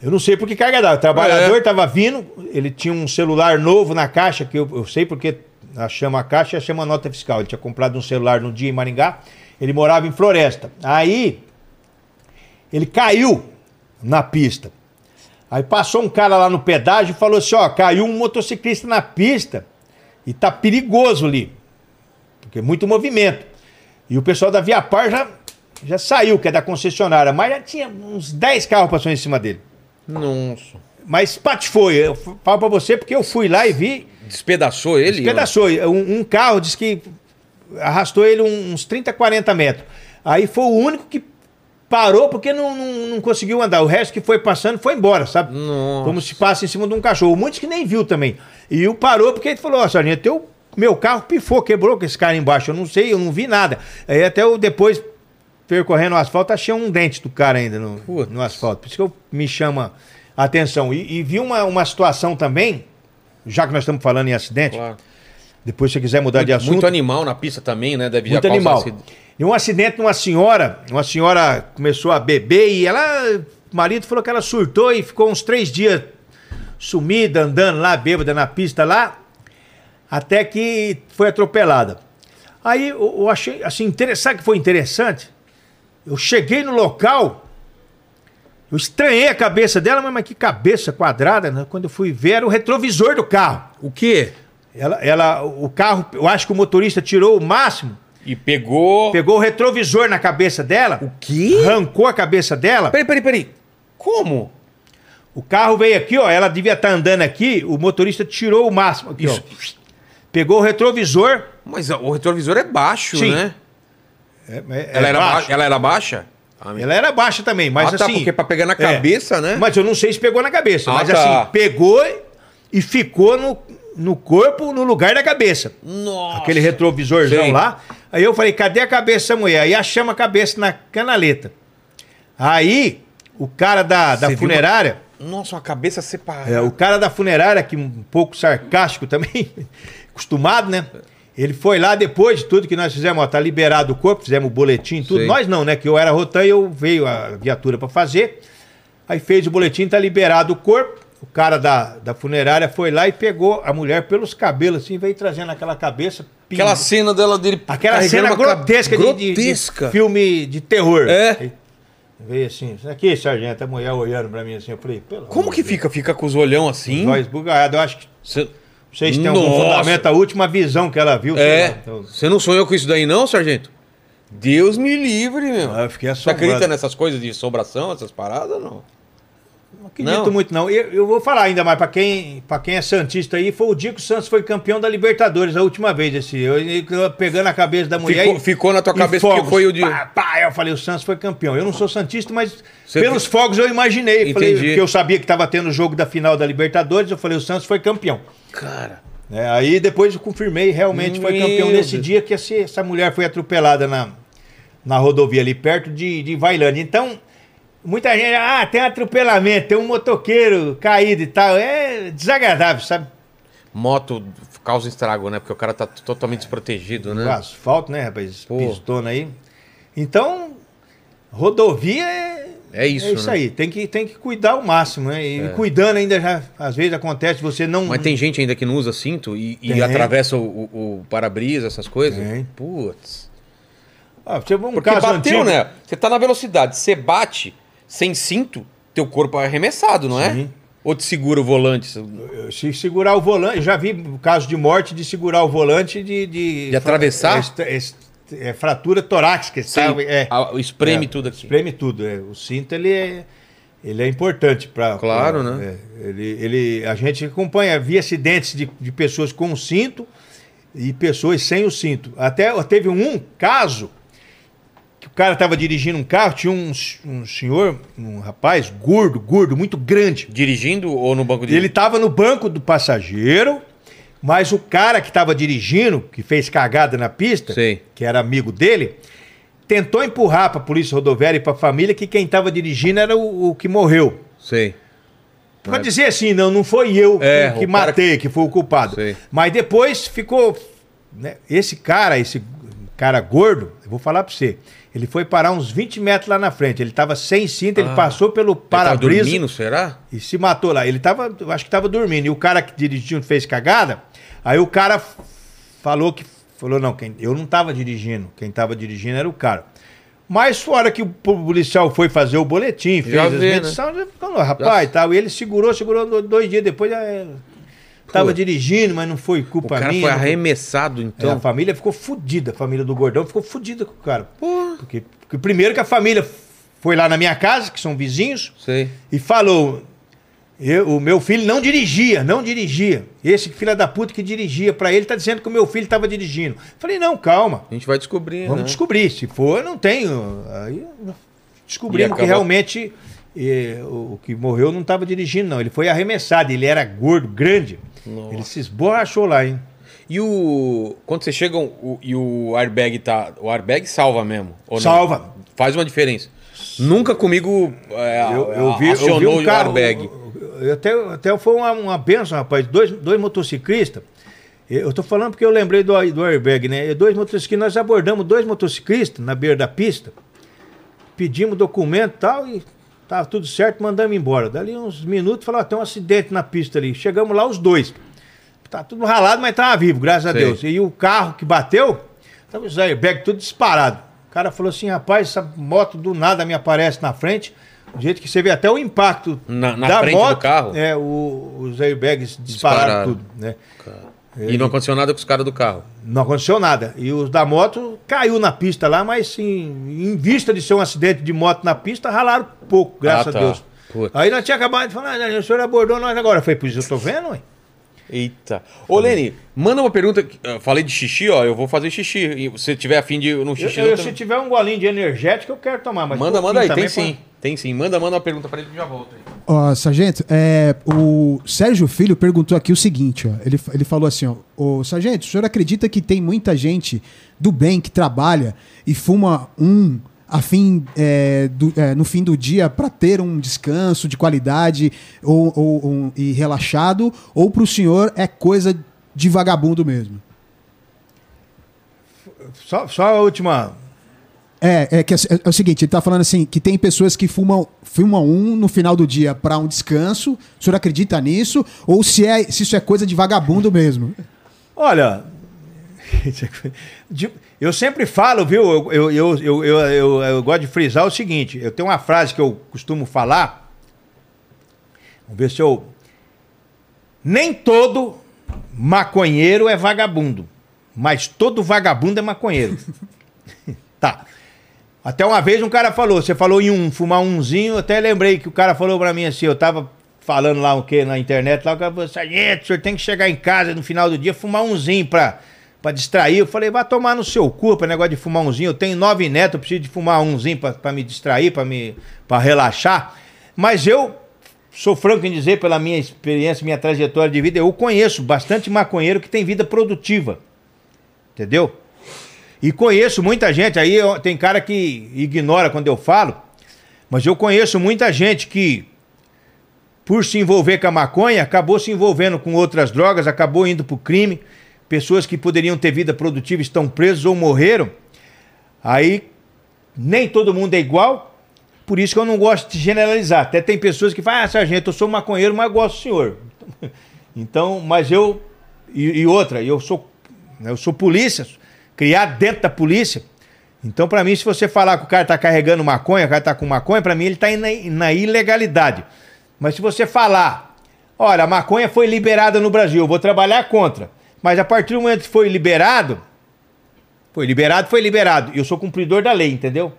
S4: Eu não sei por que carga d'água. O trabalhador
S1: É.
S4: estava vindo, ele tinha um celular novo na caixa, que eu, eu sei porque a chama a caixa e a chama nota fiscal. Ele tinha comprado um celular no dia em Maringá, ele morava em Floresta. Aí, ele caiu na pista. Aí passou um cara lá no pedágio e falou assim: ó, caiu um motociclista na pista e tá perigoso ali. Porque é muito movimento. E o pessoal da Viapar já, já saiu, que é da concessionária, mas já tinha uns 10 carros passando em cima dele.
S1: Nossa.
S4: Mas patifou, eu falo pra você porque eu fui lá e vi,
S1: Despedaçou ele?
S4: despedaçou. Um, um carro disse que arrastou ele uns 30, 40 metros. Aí foi o único que parou porque não, não, não conseguiu andar. O resto que foi passando foi embora, sabe?
S1: Nossa.
S4: Como se passa em cima de um cachorro. Muitos que nem viu também. E o parou porque ele falou, ó, sargento, teu, meu carro pifou, quebrou com esse cara embaixo. Eu não sei, eu não vi nada. Aí até eu depois, percorrendo o asfalto, achei um dente do cara ainda no,
S1: Putz.
S4: no asfalto. Por isso que eu me chama atenção. E, e vi uma, uma situação também, já que nós estamos falando em acidente,
S1: Claro.
S4: depois se você quiser mudar de
S1: Muito,
S4: assunto.
S1: muito animal na pista também, né? Deve
S4: Muito animal. E um acidente numa senhora, uma senhora começou a beber e ela, o marido falou que ela surtou e ficou uns três dias sumida, andando lá, bêbada na pista lá, até que foi atropelada. Aí eu, achei, assim, interessante, sabe o que foi interessante? Eu cheguei no local, eu estranhei a cabeça dela, mas, mas que cabeça quadrada, né? Quando eu fui ver, era o retrovisor do carro.
S1: O quê?
S4: Ela, ela, o carro, eu acho que o motorista tirou o máximo,
S1: E pegou.
S4: pegou o retrovisor na cabeça dela,
S1: O quê?
S4: arrancou a cabeça dela.
S1: Peraí, peraí, peraí. Como?
S4: O carro veio aqui, ó, ela devia estar andando aqui, o motorista tirou o máximo aqui,
S1: Isso.
S4: ó. Pegou o retrovisor.
S1: Mas o retrovisor é baixo,
S4: Sim.
S1: né?
S4: É, é-
S1: Ela,
S4: é
S1: era
S4: baixo.
S1: baixa. ela era baixa? Ah,
S4: Ela era baixa também, mas
S1: ah, tá,
S4: assim.
S1: porque pra pegar na
S4: é.
S1: cabeça, né?
S4: Mas eu não sei se pegou na cabeça,
S1: Ah,
S4: mas
S1: tá.
S4: assim, pegou e ficou no, no corpo, no lugar da cabeça.
S1: Nossa.
S4: Aquele retrovisorzão
S1: Sim.
S4: lá. Aí eu falei, cadê a cabeça dessa mulher? Aí achamos a cabeça na canaleta. Aí, o cara da, da
S1: Você
S4: funerária.
S1: Nossa, uma cabeça separada.
S4: É, o cara da funerária, que um pouco sarcástico também, acostumado, né? Ele foi lá depois de tudo que nós fizemos, ó, tá liberado o corpo, fizemos o boletim, tudo.
S1: Sei.
S4: Nós não, né? Que eu era rotan e eu veio a viatura pra fazer. Aí fez o boletim, tá liberado o corpo. O cara da, da funerária foi lá e pegou a mulher pelos cabelos, assim, veio trazendo aquela cabeça.
S1: Aquela cena dela dele.
S4: aquela cena grotesca, de- de-
S1: grotesca.
S4: De, filme de terror.
S1: É.
S4: Aí Veio assim, aqui, sargento, a mulher olhando pra mim assim, eu falei, pelo
S1: Como que
S4: de
S1: fica? Fica com os olhão assim?
S4: Voz bugalhada. Eu acho que
S1: Cê-
S4: vocês têm algum fundamento, a última visão que ela viu.
S1: É.
S4: lá, então-
S1: Você não sonhou com isso daí, não, sargento? Deus me livre, meu.
S4: Ah, eu fiquei
S1: Você
S4: assombrado.
S1: acredita nessas coisas de sobração, essas paradas ou não?
S4: Não acredito
S1: Não.
S4: muito, não. Eu, eu vou falar ainda mais, pra quem, pra quem é Santista aí, foi o dia que o Santos foi campeão da Libertadores, a última vez. Esse, eu, eu pegando a cabeça da mulher.
S1: Ficou-
S4: e-
S1: ficou na tua cabeça porque foi o de-
S4: Pá, pá, eu falei, o Santos foi campeão. Eu não sou Santista, mas
S1: Você-
S4: pelos fogos eu imaginei. Falei,
S1: Entendi.
S4: porque eu sabia que tava tendo o jogo da final da Libertadores, eu falei, o Santos foi campeão.
S1: Cara.
S4: É, aí depois eu confirmei, realmente foi
S1: Meu
S4: campeão nesse
S1: Deus.
S4: dia que esse- essa mulher foi atropelada na, na rodovia ali perto de, de Vailândia. Então, muita gente, ah, tem atropelamento, tem um motoqueiro caído e tal. É desagradável, sabe?
S1: Moto causa estrago, né? Porque o cara tá totalmente desprotegido,
S4: O
S1: né?
S4: asfalto, né, rapaz?
S1: Pô.
S4: Pistona aí. Então, rodovia é.
S1: É isso,
S4: É isso
S1: né?
S4: aí, tem que, tem que cuidar ao máximo, né? E cuidando ainda já, às vezes acontece, você não.
S1: Mas tem gente ainda que não usa cinto e, e atravessa o, o- o para-brisa, essas coisas?
S4: Tem.
S1: Putz.
S4: Ah, você um
S1: Porque
S4: caso
S1: bateu,
S4: antigo.
S1: né? Você tá na velocidade, você bate sem cinto, teu corpo é arremessado, não é?
S4: Sim.
S1: Ou te segura o volante?
S4: Se segurar o volante, já vi caso de morte de segurar o volante de. De,
S1: De atravessar?
S4: É, é- é fratura torácica, sabe? É,
S1: a- espreme
S4: é,
S1: tudo aqui.
S4: Espreme tudo. é. O cinto ele é, ele é importante para.
S1: Claro, né?
S4: ele, ele, a gente acompanha, via acidentes de, de pessoas com o cinto e pessoas sem o cinto. Até teve um caso que o cara estava dirigindo um carro, tinha um, um senhor, um rapaz gordo, gordo, muito grande.
S1: Dirigindo ou no banco de...
S4: Ele estava no banco do passageiro, mas o cara que estava dirigindo, que fez cagada na pista,
S1: Sei.
S4: que era amigo dele, tentou empurrar para a polícia rodoviária e para a família que quem estava dirigindo era o, o que morreu.
S1: Sei.
S4: Para dizer assim, não, não foi eu
S1: É,
S4: que, que
S1: o cara
S4: matei, que foi o culpado.
S1: Sei.
S4: Mas depois ficou. né, esse cara, esse cara gordo, eu vou falar para você. Ele foi parar uns 20 metros lá na frente. Ele estava sem cinto, ele
S1: Ah.
S4: passou pelo
S1: Ele tava
S4: para-brisa.
S1: dormindo, será?
S4: E se matou lá. Ele tava, acho que tava dormindo. E o cara que dirigiu fez cagada. Aí o cara falou que. Falou, não, quem, eu não tava dirigindo. Quem tava dirigindo era o cara. Mas fora que o policial foi fazer o boletim, fez
S1: Já
S4: as
S1: né?
S4: medições, já falou, rapaz, tal. E ele segurou, segurou do- dois dias depois. Já, tava
S1: Pô.
S4: dirigindo, mas não foi
S1: O
S4: culpa
S1: cara
S4: minha.
S1: foi arremessado,
S4: É,
S1: então.
S4: a família ficou fudida, a família do Gordão ficou fudida com o cara. Porque, porque primeiro que a família foi lá na minha casa, que são vizinhos,
S1: Sei.
S4: e falou: eu- o meu filho não dirigia, não dirigia. Esse filho da puta que dirigia pra ele tá dizendo que o meu filho tava dirigindo. Falei: não, calma,
S1: A gente vai descobrir,
S4: vamos
S1: né?
S4: descobrir. Se for, não tenho. Aí descobrimos que realmente eh, o, o que morreu não tava dirigindo, não. Ele foi arremessado, ele era gordo, grande. Ele se esborrachou lá, hein?
S1: E o... Quando você chega o- e o airbag tá... O airbag salva mesmo? ou não?
S4: Salva.
S1: Faz uma diferença. Nunca comigo é,
S4: Eu, eu vi, eu vi
S1: acionou
S4: um carro,
S1: o airbag.
S4: eu até, até foi uma, uma benção, rapaz. Dois, dois motociclistas. Eu tô falando porque eu lembrei do, do airbag, né? Dois motociclistas, nós abordamos dois motociclistas na beira da pista, pedimos documento e tal, e tava tudo certo, mandamos embora. Dali uns minutos, falou, "Ó, tem um acidente na pista ali. Chegamos lá, os dois. Tá tudo ralado, mas tava vivo, graças
S1: Sei.
S4: a Deus. E o carro que bateu, tava os airbags tudo disparado. O cara falou assim, rapaz, essa moto do nada me aparece na frente. Do jeito que você vê até o impacto
S1: Na- na frente do carro?
S4: É, o- os airbags dispararam
S1: Dispararam.
S4: tudo, né?
S1: E não aconteceu nada com os caras do carro.
S4: Não aconteceu nada. E os da moto caiu na pista lá, mas sim, em vista de ser um acidente de moto na pista, ralaram pouco, graças
S1: Ah, tá.
S4: a Deus.
S1: Putz.
S4: Aí nós tínhamos acabado de falar, ah, o senhor abordou nós agora. Eu falei, pois eu tô vendo, ué.
S1: Eita. Ô, Lene, manda uma pergunta. que- Eu falei de xixi, ó. Eu vou fazer xixi. E se tiver afim de no
S4: Eu,
S1: xixi.
S4: eu,
S1: eu
S4: se
S1: também-
S4: tiver um golinho de energético, eu quero tomar. Mas
S1: Manda, manda aí. Tem sim. Tem sim. Manda, manda uma pergunta pra ele que já volta aí.
S2: Ó, Sargento, é, o Sérgio Filho perguntou aqui o seguinte, ó. Ele, ele falou assim, ó. Ô, Sargento, o senhor acredita que tem muita gente do bem que trabalha e fuma um a fim, é, do- é, no fim do dia para ter um descanso de qualidade ou, ou- um- e relaxado? Ou para o senhor é coisa de vagabundo mesmo?
S4: Só, só a última.
S2: É, é, que é, é o seguinte, ele tá falando assim, que tem pessoas que fumam, fumam um no final do dia para um descanso. O senhor acredita nisso? Ou se, é, se isso é coisa de vagabundo mesmo?
S4: Olha, de- eu sempre falo, viu? Eu, eu, eu, eu, eu, gosto de frisar o seguinte: eu tenho uma frase que eu costumo falar. Vamos ver se eu. Nem todo maconheiro é vagabundo, mas todo vagabundo é maconheiro. tá. Até uma vez um cara falou, você falou em um fumar umzinho, até lembrei que o cara falou pra mim assim, eu tava falando lá o que na internet, lá o cara falou, sargento, o senhor tem que chegar em casa no final do dia fumar umzinho pra, pra distrair. Eu falei, vai tomar no seu cu pra negócio de fumar umzinho. Eu tenho nove netos, eu preciso de fumar umzinho pra, pra me distrair, pra, me, pra relaxar. Mas eu sou franco em dizer, pela minha experiência, minha trajetória de vida, eu conheço bastante maconheiro que tem vida produtiva. Entendeu? E conheço muita gente, aí eu- tem cara que ignora quando eu falo, mas eu conheço muita gente que, por se envolver com a maconha, acabou se envolvendo com outras drogas, acabou indo pro crime. Pessoas que poderiam ter vida produtiva estão presos ou morreram. Aí nem todo mundo é igual, por isso que eu não gosto de generalizar. Até tem pessoas que falam, ah, sargento, eu sou maconheiro, mas gosto do senhor. Então, mas eu. E, e outra, eu sou, eu sou polícia, criado dentro da polícia. Então, pra mim, se você falar que o cara tá carregando maconha, o cara tá com maconha, pra mim ele tá na, na ilegalidade. Mas se você falar, olha, a maconha foi liberada no Brasil, eu vou trabalhar contra. Mas a partir do momento que foi liberado, foi liberado, foi liberado. Eu sou cumpridor da lei, entendeu?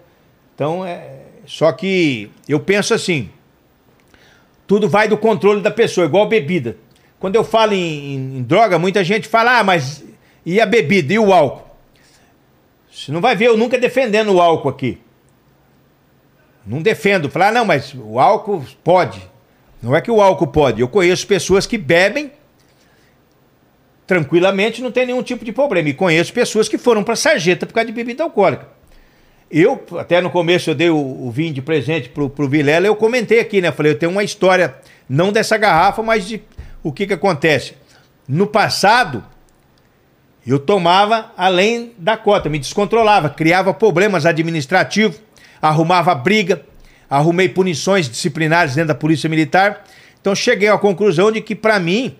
S4: Então, é. Só que eu penso assim: tudo vai do controle da pessoa, igual bebida. Quando eu falo em, em- em droga, muita gente fala, ah, mas e a bebida, e o álcool? Você não vai ver eu nunca defendendo o álcool aqui. Não defendo. Falar, ah, não, mas o álcool pode. Não é que o álcool pode. Eu conheço pessoas que bebem tranquilamente, não tem nenhum tipo de problema. E conheço pessoas que foram para sarjeta por causa de bebida alcoólica. Eu, até no começo, eu dei o, o vinho de presente pro, pro Vilela, eu comentei aqui, né? Falei, eu tenho uma história, não dessa garrafa, mas de o que que acontece. No passado, eu tomava além da cota, me descontrolava, criava problemas administrativos, arrumava briga, arrumei punições disciplinares dentro da Polícia Militar. Então cheguei à conclusão de que, para mim,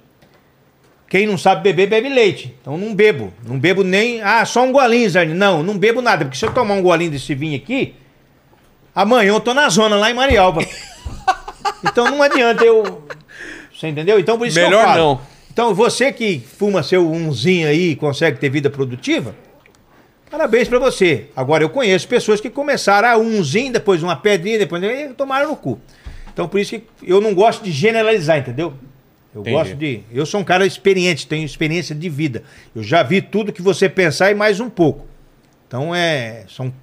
S4: quem não sabe beber, bebe leite. Então não bebo. Não bebo nem. Ah, só um golinho, Zé. Não, não bebo nada. Porque se eu tomar um golinho desse vinho aqui, amanhã eu tô na zona, lá em Marialva. então não adianta eu. Você entendeu? Então por isso que
S1: Melhor
S4: eu falo.
S1: não.
S4: Então você que fuma seu umzinho aí e consegue ter vida produtiva, parabéns pra você. Agora eu conheço pessoas que começaram a umzinho, depois uma pedrinha, depois e tomaram no cu. Então por isso que eu não gosto de generalizar, entendeu? Eu
S1: Entendi.
S4: gosto de. Eu sou um cara experiente, tenho experiência de vida. Eu já vi tudo que você pensar e mais um pouco. Então é. São,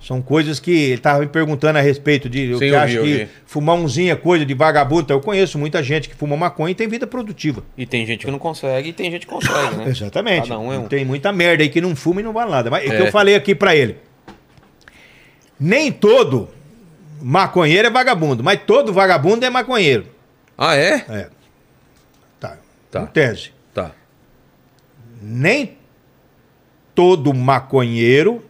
S4: são coisas que ele estava me perguntando a respeito de. Eu
S1: Sim, eu
S4: acho
S1: vi, eu
S4: que
S1: vi.
S4: fumar umzinho é coisa de vagabundo. Então, Eu conheço muita gente que fuma maconha e tem vida produtiva.
S1: E tem gente que não consegue e tem gente que consegue, né?
S4: Exatamente.
S1: Cada um é um.
S4: Tem muita merda aí que não fuma e não vale nada. Mas é que
S1: É.
S4: eu falei aqui pra ele. Nem todo maconheiro é vagabundo, mas todo vagabundo é maconheiro.
S1: Ah, é?
S4: É. Tá. Em tese.
S1: Tá.
S4: Nem todo maconheiro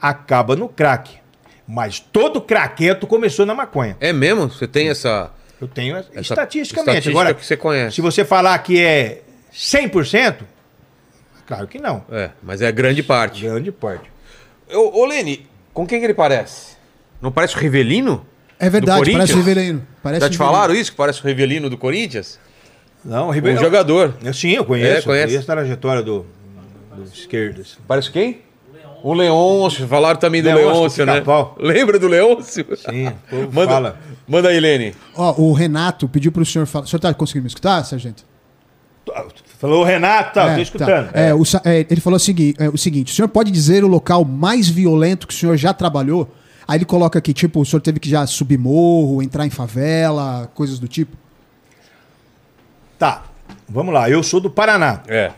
S4: acaba no crack. Mas todo craquento começou na maconha.
S1: É mesmo? Você tem essa.
S4: Eu tenho essa- estatisticamente.
S1: estatística
S4: Agora,
S1: que você conhece.
S4: se você falar que é 100%, claro que não.
S1: É, mas é grande parte.
S4: Grande parte.
S1: Ô, ô Lene, com quem que ele parece? Não parece o Rivelino?
S2: É verdade, parece o? Rivelino. Parece
S1: Já te
S2: Rivelino.
S1: falaram isso? Que parece o Rivelino do Corinthians?
S4: Não, o
S1: Um
S4: Ribeirão.
S1: jogador.
S4: Eu, sim, eu conheço.
S1: É, conhece.
S4: Conheço a trajetória do, do esquerdo.
S1: Parece quem? O Leôncio. Falaram também do
S4: Leôncio
S1: né? Lembra do Leôncio?
S4: Sim, o
S1: Manda,
S4: fala.
S1: manda aí, Lene.
S2: Ó, o Renato pediu pro senhor falar. O senhor tá conseguindo me escutar, sargento?
S4: Falou o Renato, tá,
S2: É,
S4: tô escutando.
S2: tá. É, o sa- é, ele falou o segui- é, o seguinte: o senhor pode dizer o local mais violento que o senhor já trabalhou? Aí ele coloca aqui, tipo, o senhor teve que já subir morro, entrar em favela, coisas do tipo.
S4: Tá, vamos lá. Eu sou do Paraná.
S1: É.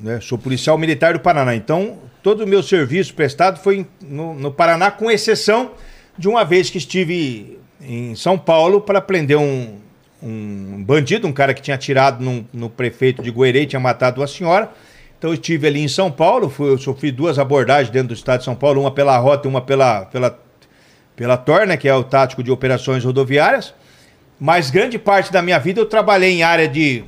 S4: né? Sou policial militar do Paraná. Então, todo o meu serviço prestado foi no, no Paraná, com exceção de uma vez que estive em São Paulo para prender um, um bandido, um cara que tinha atirado num- no prefeito de Goerê e tinha matado uma senhora. Então, eu estive ali em São Paulo, fui, eu sofri duas abordagens dentro do estado de São Paulo, uma pela rota e uma pela, pela, pela TOR, né, que é o Tático de Operações Rodoviárias. Mas grande parte da minha vida eu trabalhei em área de,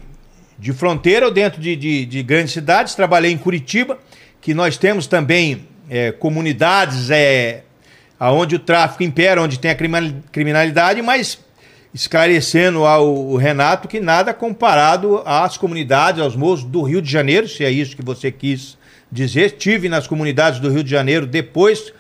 S4: de fronteira ou dentro de, de, de grandes cidades. Trabalhei em Curitiba, que nós temos também é, comunidades é, onde o tráfico impera, onde tem a criminal- criminalidade, mas esclarecendo ao Renato que nada comparado às comunidades, aos morros do Rio de Janeiro, se é isso que você quis dizer. Estive nas comunidades do Rio de Janeiro depois,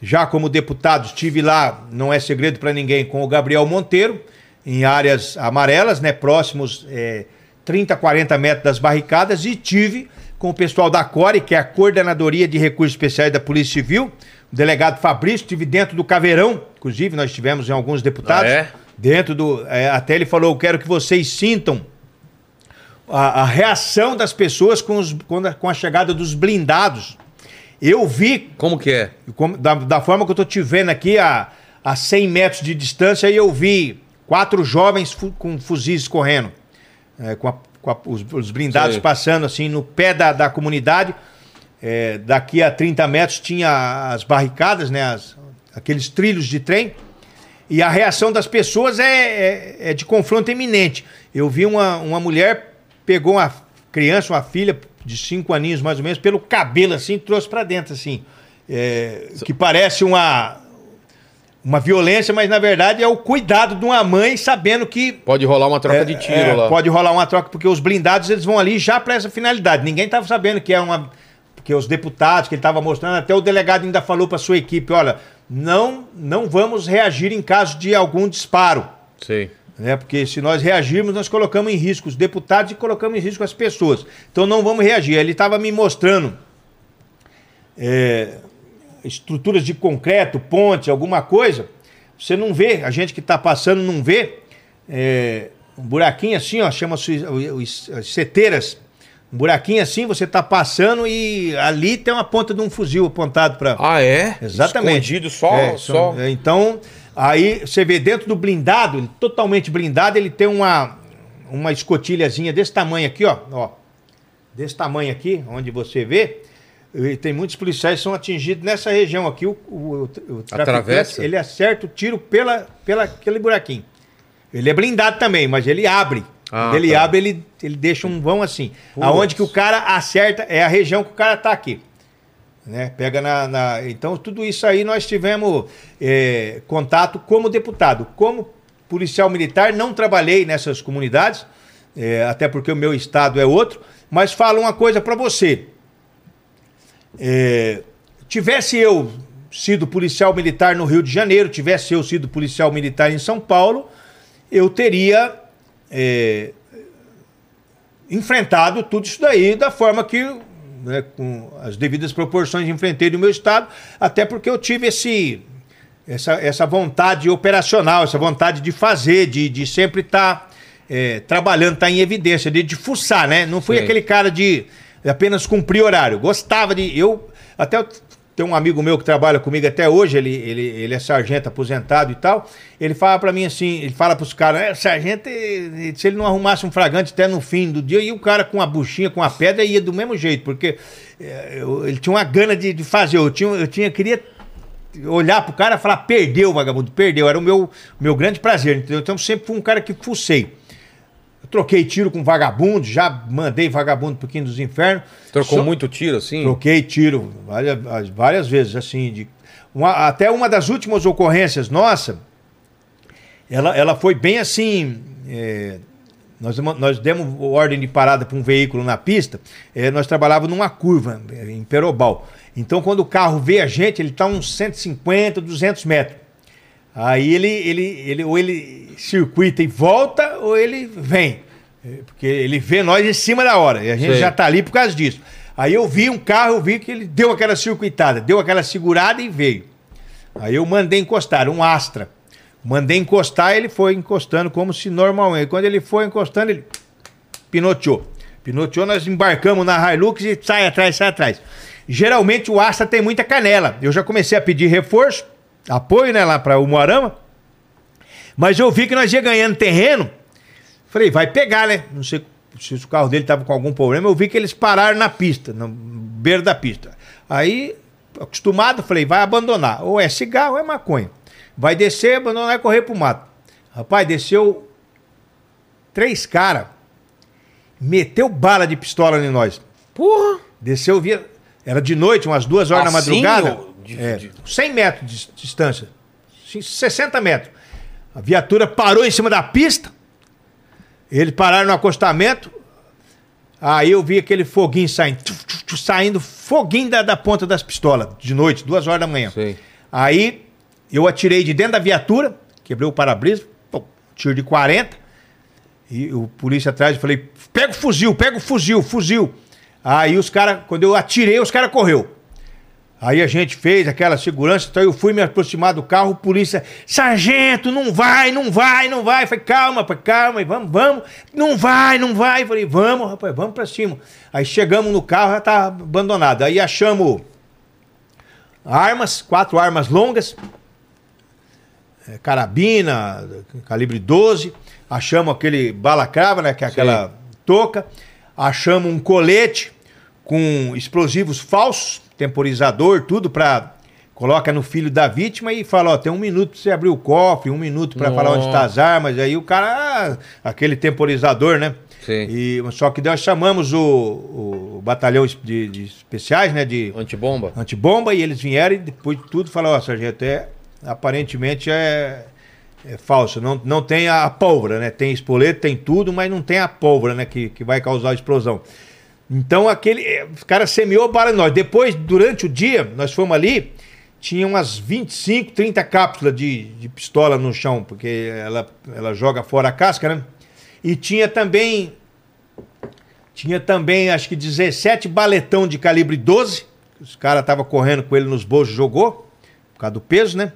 S4: já como deputado, estive lá, não é segredo para ninguém, com o Gabriel Monteiro, em áreas amarelas, né, próximos é, 30, 40 metros das barricadas, e tive com o pessoal da CORE, que é a Coordenadoria de Recursos Especiais da Polícia Civil, o delegado Fabrício, estive dentro do Caveirão, inclusive nós tivemos em alguns deputados,
S1: Ah, é?
S4: dentro do. é, até ele falou: eu quero que vocês sintam a, a reação das pessoas com, os- com a, com a chegada dos blindados. Eu vi
S1: Como que é?
S4: como- da, da forma que eu tô te vendo aqui a, a 100 metros de distância, e eu vi quatro jovens fu- com fuzis correndo, é, com, a- com a- os, os blindados
S1: Sei.
S4: passando assim no pé da, da comunidade. É, daqui a 30 metros tinha as barricadas, né, as- aqueles trilhos de trem. E a reação das pessoas é, é- é de confronto iminente. Eu vi uma, uma mulher, pegou uma criança, uma filha de cinco aninhos mais ou menos, pelo cabelo assim, e trouxe pra dentro assim. É, que parece uma, uma violência, mas na verdade é o cuidado de uma mãe sabendo que
S1: Pode rolar uma troca
S4: é,
S1: de tiro
S4: é,
S1: lá.
S4: Pode rolar uma troca, porque os blindados eles vão ali já para essa finalidade. Ninguém estava sabendo que é uma. Porque os deputados que ele estava mostrando, até o delegado ainda falou para sua equipe: olha, não, não vamos reagir em caso de algum disparo.
S1: Sei.
S4: Né? Porque se nós reagirmos, nós colocamos em risco os deputados e colocamos em risco as pessoas. Então não vamos reagir. Ele estava me mostrando é, estruturas de concreto, ponte, alguma coisa. Você não vê, a gente que está passando não vê. é, um buraquinho assim, ó, chama-se os- as seteiras. Um buraquinho assim, você está passando e ali tem uma ponta de um fuzil apontado para.
S1: Ah, é?
S4: Exatamente.
S1: Escondido só.
S4: É,
S1: só...
S4: é, Então, aí você vê dentro do blindado, totalmente blindado, ele tem uma, uma escotilhazinha desse tamanho aqui, ó, ó. Desse tamanho aqui, onde você vê. E tem muitos policiais que são atingidos nessa região aqui. O, o, o
S1: Atravessa?
S4: ele acerta o tiro pela, pela aquele buraquinho. Ele é blindado também, mas ele abre.
S1: Ah,
S4: Quando ele
S1: tá.
S4: abre, ele, ele deixa um vão assim. Aonde que o cara acerta é a região que o cara tá aqui né? Pega na, na- Então, tudo isso aí nós tivemos é, contato como deputado. Como policial militar, não trabalhei nessas comunidades, é, até porque o meu estado é outro, mas falo uma coisa para você. É, tivesse eu sido policial militar no Rio de Janeiro, tivesse eu sido policial militar em São Paulo, eu teria é, enfrentado tudo isso daí da forma que, né, com as devidas proporções, enfrentei no meu estado, até porque eu tive esse, essa, essa vontade operacional, essa vontade de fazer, de, de sempre estar trabalhando, estar em evidência, de, de fuçar, né? Não fui
S1: Sim.
S4: aquele cara de apenas cumprir horário. Gostava de. Eu até tem um amigo meu que trabalha comigo até hoje, ele, ele, ele é sargento aposentado e tal. Ele fala pra mim assim, ele fala pros caras, é, sargento, se ele não arrumasse um fragante até no fim do dia, e o cara com a buchinha, com a pedra, ia do mesmo jeito, porque eh, eu- ele tinha uma gana de, de fazer. Eu tinha, eu tinha, queria olhar pro cara e falar, perdeu, vagabundo, perdeu. Era o meu, meu grande prazer, entendeu? Então sempre fui um cara que fucei. Troquei tiro com vagabundo, já mandei vagabundo pro Quinto dos Infernos.
S1: Trocou
S4: Só-
S1: muito tiro, assim?
S4: Troquei tiro várias, várias vezes, assim. De, uma- até uma das últimas ocorrências nossa, ela, ela foi bem assim. é, nós, nós demos ordem de parada para um veículo na pista, é, nós trabalhávamos numa curva, em Perobal. Então, quando o carro vê a gente, ele está uns 150, 200 metros. Aí ele, ele, ele, ou ele circuita e volta, ou ele vem. É, Porque ele vê nós em cima da hora. E a gente
S1: Sei.
S4: já tá ali por causa disso. Aí eu vi um carro, eu vi que ele deu aquela circuitada, deu aquela segurada e veio. Aí eu mandei encostar, um Astra. Mandei encostar, ele foi encostando como se normalmente. Quando ele foi encostando, ele pinoteou. Pinoteou, nós embarcamos na Hilux e sai atrás, sai atrás. Geralmente o Astra tem muita canela. Eu já comecei a pedir reforço, apoio, né, lá para o Moarama. Mas eu vi que nós ia ganhando terreno. Falei, vai pegar, né? Não sei se o carro dele tava com algum problema. Eu vi que eles pararam na pista, no beira da pista. Aí, acostumado, falei, vai abandonar. Ou é cigarro ou é maconha. Vai descer, abandonar e correr pro mato. Rapaz, desceu três caras. Meteu bala de pistola em nós.
S1: Porra!
S4: Desceu via. Era de noite, umas duas horas na
S1: Assim,
S4: madrugada.
S1: ô, de-
S4: é,
S1: de-
S4: 100 metros de distância. Sim, 60 metros. A viatura parou em cima da pista. Eles pararam no acostamento. Aí eu vi aquele foguinho saindo. saindo foguinho da, da ponta das pistolas. De noite, duas horas da manhã.
S1: Sei.
S4: Aí eu atirei de dentro da viatura, quebrei o para-brisa, tiro de 40. E o polícia atrás, eu falei, pega o fuzil, pega o fuzil, fuzil. Aí os caras, quando eu atirei, os caras correu. Aí a gente fez aquela segurança, então eu fui me aproximar do carro, o polícia, sargento, não vai, não vai, não vai. Eu falei, calma, rapaz, calma, e vamos, vamos. Não vai, não vai. Eu falei, vamos, rapaz, vamos pra cima. Aí chegamos no carro, já tá abandonado. Aí achamos armas, quatro armas longas, é, carabina, calibre 12, achamos aquele balacrava, né, que é aquela touca, achamos um colete com explosivos falsos, temporizador, tudo para coloca no filho da vítima e fala, ó, tem um minuto pra você abrir o cofre, um minuto para falar onde tá as armas, aí o cara, ah, aquele temporizador, né?
S1: Sim.
S4: E, só que nós chamamos o, o batalhão de, de especiais, né, de
S1: Antibomba?
S4: antibomba e eles vieram e depois de tudo falaram, ó, sargento, é, aparentemente é, é falso, não, não tem a pólvora, né? Tem espoleto, tem tudo, mas não tem a pólvora, né? Que, que vai causar a explosão. Então aquele, eh, cara semeou para nós. Depois, durante o dia, nós fomos ali, tinha umas 25, 30 cápsulas de, de pistola no chão, porque ela, ela joga fora a casca, né? E tinha também tinha também, acho que 17 baletão de calibre 12. que Os caras estavam correndo com ele nos bolsos, jogou, por causa do peso, né?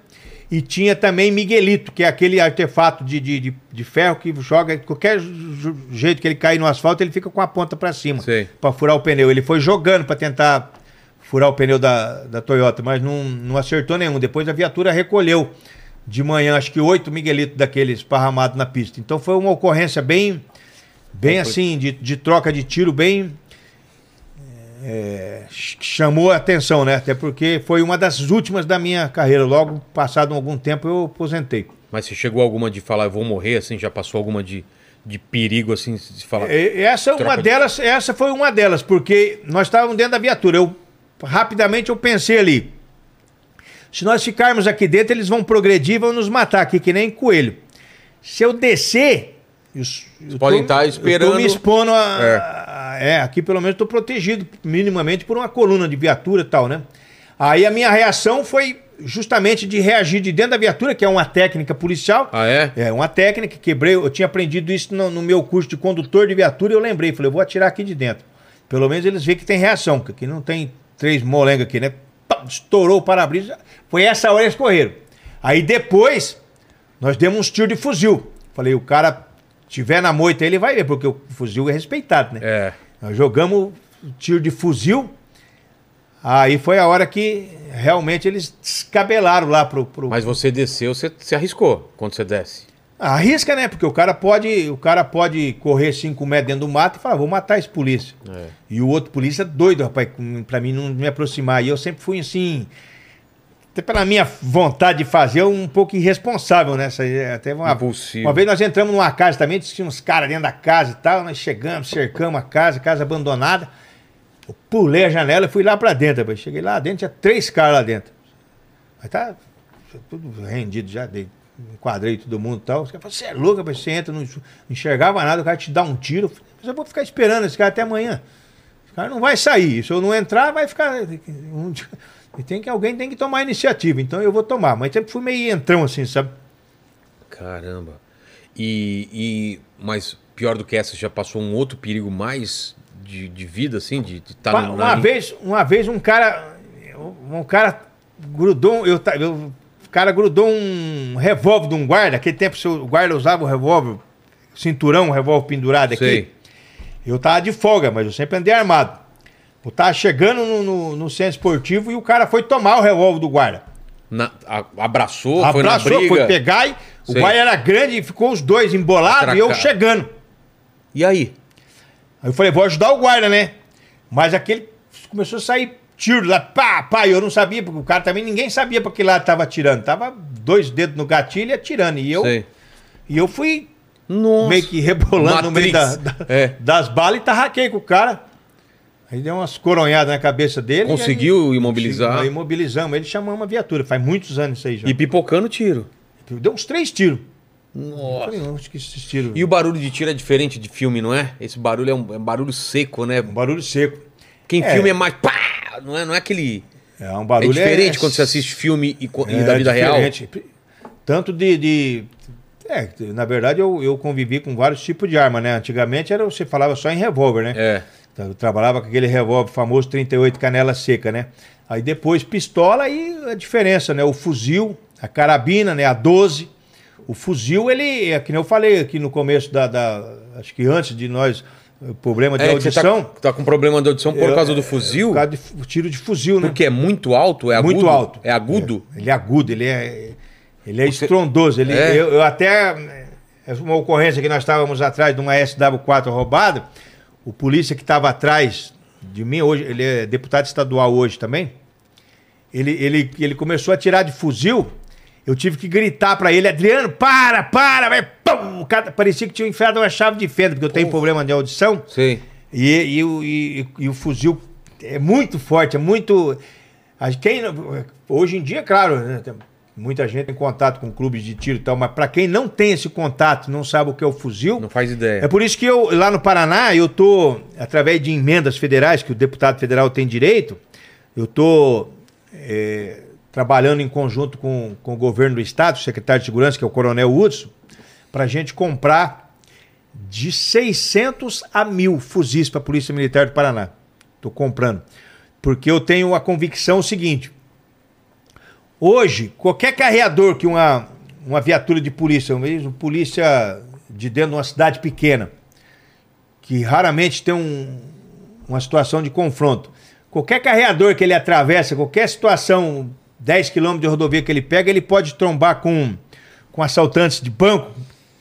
S4: E tinha também Miguelito, que é aquele artefato de, de, de, de ferro que joga, qualquer jeito que ele cair no asfalto, ele fica com a ponta para cima, para furar o pneu. Ele foi jogando para tentar furar o pneu da, da Toyota, mas não, não acertou nenhum. Depois a viatura recolheu de manhã, acho que oito Miguelitos daqueles esparramados na pista. Então foi uma ocorrência bem, bem assim, de, de troca de tiro, bem. É, ch- chamou a atenção, né? Até porque foi uma das últimas da minha carreira. Logo, passado algum tempo, eu aposentei.
S1: Mas se chegou alguma de falar, eu vou morrer, assim, já passou alguma de, de perigo, assim, de falar.
S4: E- Essa,
S1: Troca
S4: uma
S1: de-
S4: delas, essa foi uma delas, porque nós estávamos dentro da viatura. Eu rapidamente eu pensei ali. Se nós ficarmos aqui dentro, eles vão progredir e vão nos matar aqui, que nem coelho. Se eu descer. Eu, eu
S1: podem estar
S4: Eu
S1: esperando-
S4: tô me expondo a. a- é, aqui pelo menos estou protegido minimamente por uma coluna de viatura e tal, né? Aí a minha reação foi justamente de reagir de dentro da viatura, que é uma técnica policial.
S1: Ah, é?
S4: É, uma técnica, quebrei, eu tinha aprendido isso no, no meu curso de condutor de viatura, eu lembrei, falei, eu vou atirar aqui de dentro. Pelo menos eles veem que tem reação, porque aqui não tem três molengas aqui, né? Estourou o para-brisa, foi essa hora eles correram. Aí depois, nós demos uns tiros de fuzil. Falei, o cara tiver na moita, ele vai ver, porque o fuzil é respeitado, né?
S1: É.
S4: Nós jogamos tiro de fuzil. Aí foi a hora que realmente eles descabelaram lá pro. pro...
S1: Mas você desceu, você se arriscou quando você desce.
S4: Arrisca, né? Porque o cara pode, o cara pode correr 5 metros dentro do mato e falar, vou matar esse polícia.
S1: É.
S4: E o outro polícia doido, rapaz, pra mim não me aproximar. E eu sempre fui assim, até pela minha vontade de fazer, um pouco irresponsável nessa. Até uma,
S1: Impulsivo.
S4: uma vez nós entramos numa casa também, tinha uns caras dentro da casa e tal, nós chegamos, cercamos a casa, casa abandonada. Eu pulei a janela e fui lá pra dentro, rapaz. Cheguei lá dentro, tinha três caras lá dentro. Mas tá tudo rendido já, dei, enquadrei todo mundo e tal. Os caras falaram, você é louco, rapaz, você entra, não enxergava nada, o cara te dá um tiro. Eu falei, Mas eu vou ficar esperando esse cara até amanhã. Esse cara não vai sair. Se eu não entrar, vai ficar. E tem que, alguém tem que tomar a iniciativa, então eu vou tomar. Mas sempre fui meio entrão assim, sabe?
S1: Caramba. E, e mas pior do que essa, já passou um outro perigo mais de, de vida, assim, de estar no
S4: uma,
S1: na-
S4: vez, uma vez um cara. Um cara grudou. Eu, eu, o cara grudou um revólver de um guarda. Aquele tempo o guarda usava o revólver, cinturão, o revólver pendurado aqui.
S1: Sei.
S4: Eu tava de folga, mas eu sempre andei armado. Eu tava chegando no, no, no centro esportivo e o cara foi tomar o revólver do guarda.
S1: Na- a- abraçou,
S4: Abraçou,
S1: foi na briga.
S4: foi pegar e o
S1: Sei.
S4: guarda era grande e ficou os dois embolados e eu chegando.
S1: E aí?
S4: Aí eu falei, vou ajudar o guarda, né? Mas aquele começou a sair tiro lá, pá, pá, e eu não sabia, porque o cara também, ninguém sabia pra que lado tava atirando. Tava dois dedos no gatilho e atirando. E eu,
S1: Sei.
S4: e eu fui
S1: Nossa.
S4: meio que rebolando no meio da,
S1: Matrix.
S4: da-
S1: É.
S4: das balas e tarraquei com o cara. Aí deu umas coronhadas na cabeça dele.
S1: Conseguiu
S4: aí-
S1: imobilizar?
S4: Aí imobilizamos ele, chamamos uma viatura. Faz muitos anos isso aí já.
S1: E pipocando tiro.
S4: Deu uns três tiros.
S1: Nossa.
S4: Falei, não, que esses tiros.
S1: E o barulho de tiro é diferente de filme, não é? Esse barulho é um, é um barulho seco, né?
S4: Um barulho seco.
S1: Quem
S4: É.
S1: filme é mais pá, não é, não é aquele
S4: É um
S1: é
S4: barulho.
S1: diferente quando você assiste filme e, e da vida real.
S4: É diferente. Tanto de. de- é, na verdade, eu, eu convivi com vários tipos de arma, né? Antigamente era, você falava só em revólver, né?
S1: É.
S4: Eu trabalhava com aquele revólver famoso 38 canela seca, né? Aí depois pistola e a diferença, né? O fuzil, a carabina, né? A 12. O fuzil, ele, é que nem eu falei aqui no começo da. da- acho que antes de nós, o problema de
S1: É, você
S4: audição.
S1: tá, tá com problema de audição por
S4: eu-
S1: causa do fuzil?
S4: Por causa de tiro de fuzil, né?
S1: Porque é muito alto, é agudo?
S4: Muito alto.
S1: É agudo?
S4: É, ele é agudo, ele é, ele é estrondoso. Ele,
S1: É?
S4: eu, eu até. é Uma ocorrência que nós estávamos atrás de uma SW4 roubada. O polícia que estava atrás de mim, hoje, ele é deputado estadual hoje também. Ele, ele, ele começou a tirar de fuzil. Eu tive que gritar pra ele, Adriano, para, para, vai, pum! O cara parecia que tinha enfiado uma chave de fenda, porque eu tenho problema de audição.
S1: Sei.
S4: E, e, o- e- e o fuzil é muito forte, é muito. Quem, hoje em dia, claro, né, muita gente tem contato com clubes de tiro e tal, mas para quem não tem esse contato, não sabe o que é o fuzil.
S1: Não faz ideia.
S4: É por isso que eu, lá no Paraná, eu tô, através de emendas federais, que o deputado federal tem direito, eu tô é, trabalhando em conjunto com, com o governo do estado, o secretário de segurança, que é o coronel Hudson, para a gente comprar de 600 a mil fuzis para a Polícia Militar do Paraná. Estou comprando. Porque eu tenho a convicção seguinte. Hoje, qualquer carreador que uma, uma viatura de polícia, mesmo polícia de dentro de uma cidade pequena, que raramente tem um- uma situação de confronto, qualquer carreador que ele atravessa, qualquer situação, 10 quilômetros de rodovia que ele pega, ele pode trombar com, com assaltantes de banco,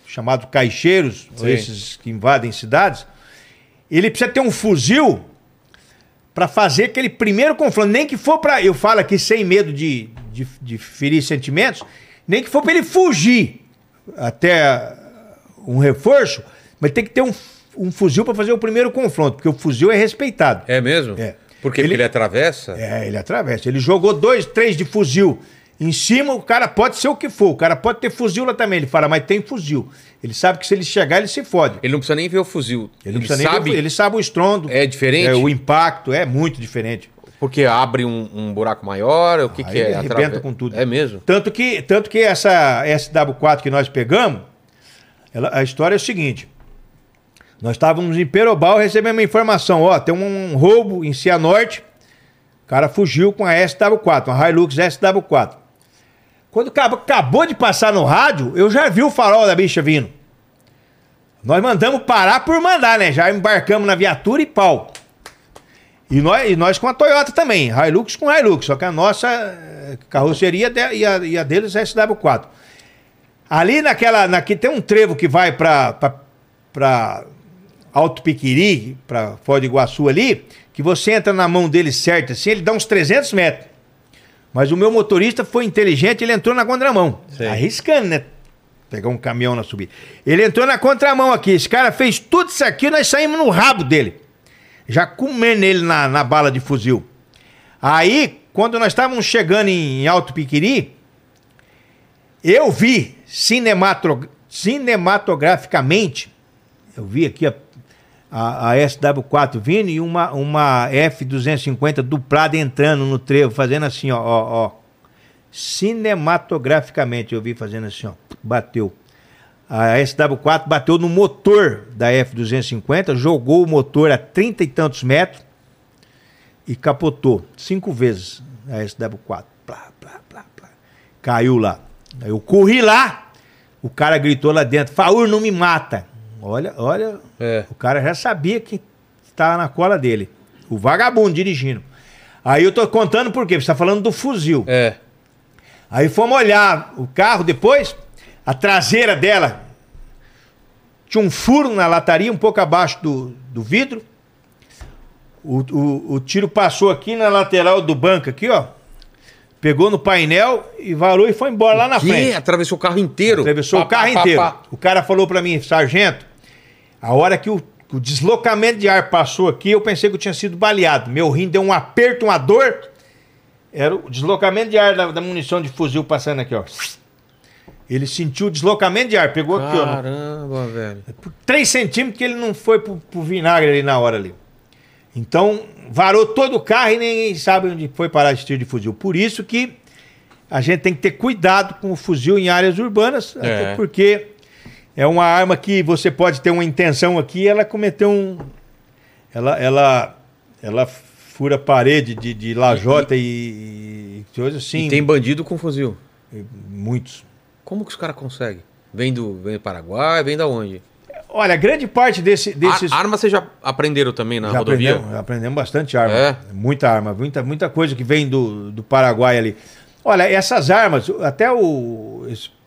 S4: chamados caixeiros, esses que invadem cidades. Ele precisa ter um fuzil para fazer aquele primeiro confronto. Nem que for para. Eu falo aqui sem medo de, de, de ferir sentimentos, nem que for para ele fugir até um reforço, mas tem que ter um, um fuzil para fazer o primeiro confronto, porque o fuzil é respeitado.
S1: É mesmo?
S4: É.
S1: Por quê?
S4: Ele-
S1: Porque ele atravessa?
S4: É, ele atravessa. Ele jogou dois, três de fuzil. Em cima, o cara pode ser o que for. O cara pode ter fuzil lá também. Ele fala, mas tem fuzil. Ele sabe que se ele chegar, ele se fode.
S1: Ele não precisa nem ver o fuzil.
S4: Ele, não precisa nem
S1: sabe
S4: ver- ele sabe o estrondo.
S1: É diferente?
S4: É, o impacto é muito diferente.
S1: porque abre um, um buraco maior, o que,
S4: Aí
S1: que é?
S4: ele arrebenta
S1: Atrave-
S4: com tudo.
S1: É mesmo?
S4: Tanto que, tanto que essa SW4 que nós pegamos, ela- a história é o seguinte. Nós estávamos em Perobal, recebemos uma informação, ó, tem um roubo em Cianorte, o cara fugiu com a SW4, uma Hilux SW4. Quando acabou, de passar no rádio, eu já vi o farol da bicha vindo. Nós mandamos parar por mandar, né? Já embarcamos na viatura e pau. E nós, e nós com a Toyota também, Hilux com Hilux, só que a nossa eh, carroceria de- e, a, e a deles é SW4. Ali naquela, naqui, tem um trevo que vai para Alto Piquiri, para Foz do Iguaçu ali, que você entra na mão dele certo assim, ele dá uns 300 metros. Mas o meu motorista foi inteligente, ele entrou na contramão.
S1: Sei.
S4: Arriscando, né? Pegar um caminhão na subida. Ele entrou na contramão aqui. Esse cara fez tudo isso aqui, nós saímos no rabo dele. Já comendo ele na, na bala de fuzil. Aí, quando nós estávamos chegando em Alto Piquiri, eu vi cinematro- cinematograficamente, eu vi aqui a, a, a SW4 vindo e uma, uma F250 duplada entrando no trevo, fazendo assim, ó, ó, ó. Cinematograficamente eu vi fazendo assim, ó. Bateu. A SW4 bateu no motor da F250, jogou o motor a trinta e tantos metros e capotou cinco vezes a SW4. Plá, plá, plá, plá. Caiu lá. Eu corri lá, o cara gritou lá dentro: Faur, não me mata. Olha, olha,
S1: É.
S4: o cara já sabia que estava na cola dele. O vagabundo dirigindo. Aí eu tô contando por quê? Você está falando do fuzil.
S1: É.
S4: Aí fomos olhar o carro depois, a traseira dela tinha um furo na lataria, um pouco abaixo do, do vidro. O, o, o tiro passou aqui na lateral do banco, aqui, ó. Pegou no painel e varou e foi embora lá na
S1: Que?
S4: frente.
S1: Atravessou o carro inteiro.
S4: Atravessou
S1: Pá,
S4: o carro
S1: pá,
S4: inteiro.
S1: pá.
S4: O cara falou pra mim, sargento, a hora que o, o deslocamento de ar passou aqui, eu pensei que eu tinha sido baleado. Meu rim deu um aperto, uma dor. Era o deslocamento de ar da, da munição de fuzil passando aqui, ó. Ele sentiu o deslocamento de ar, pegou aqui, ó.
S1: Caramba, velho.
S4: por 3 centímetros que ele não foi pro, pro vinagre ali na hora ali. Então, varou todo o carro e ninguém sabe onde foi parar esse tiro de fuzil. Por isso que a gente tem que ter cuidado com o fuzil em áreas urbanas, até
S1: É.
S4: porque é uma arma que você pode ter uma intenção aqui ela cometeu um. Ela, ela, ela fura parede de, de lajota e, e coisa assim.
S1: E tem bandido com fuzil.
S4: muitos.
S1: Como que os caras conseguem? Vem do, vem do Paraguai, vem da onde?
S4: Olha, grande parte desse, desses.
S1: A, arma vocês já aprenderam também na
S4: Já
S1: rodovia?
S4: aprendemos, já aprendemos bastante arma.
S1: É?
S4: Muita arma, muita, muita coisa que vem do, do Paraguai ali. Olha, essas armas, até o esse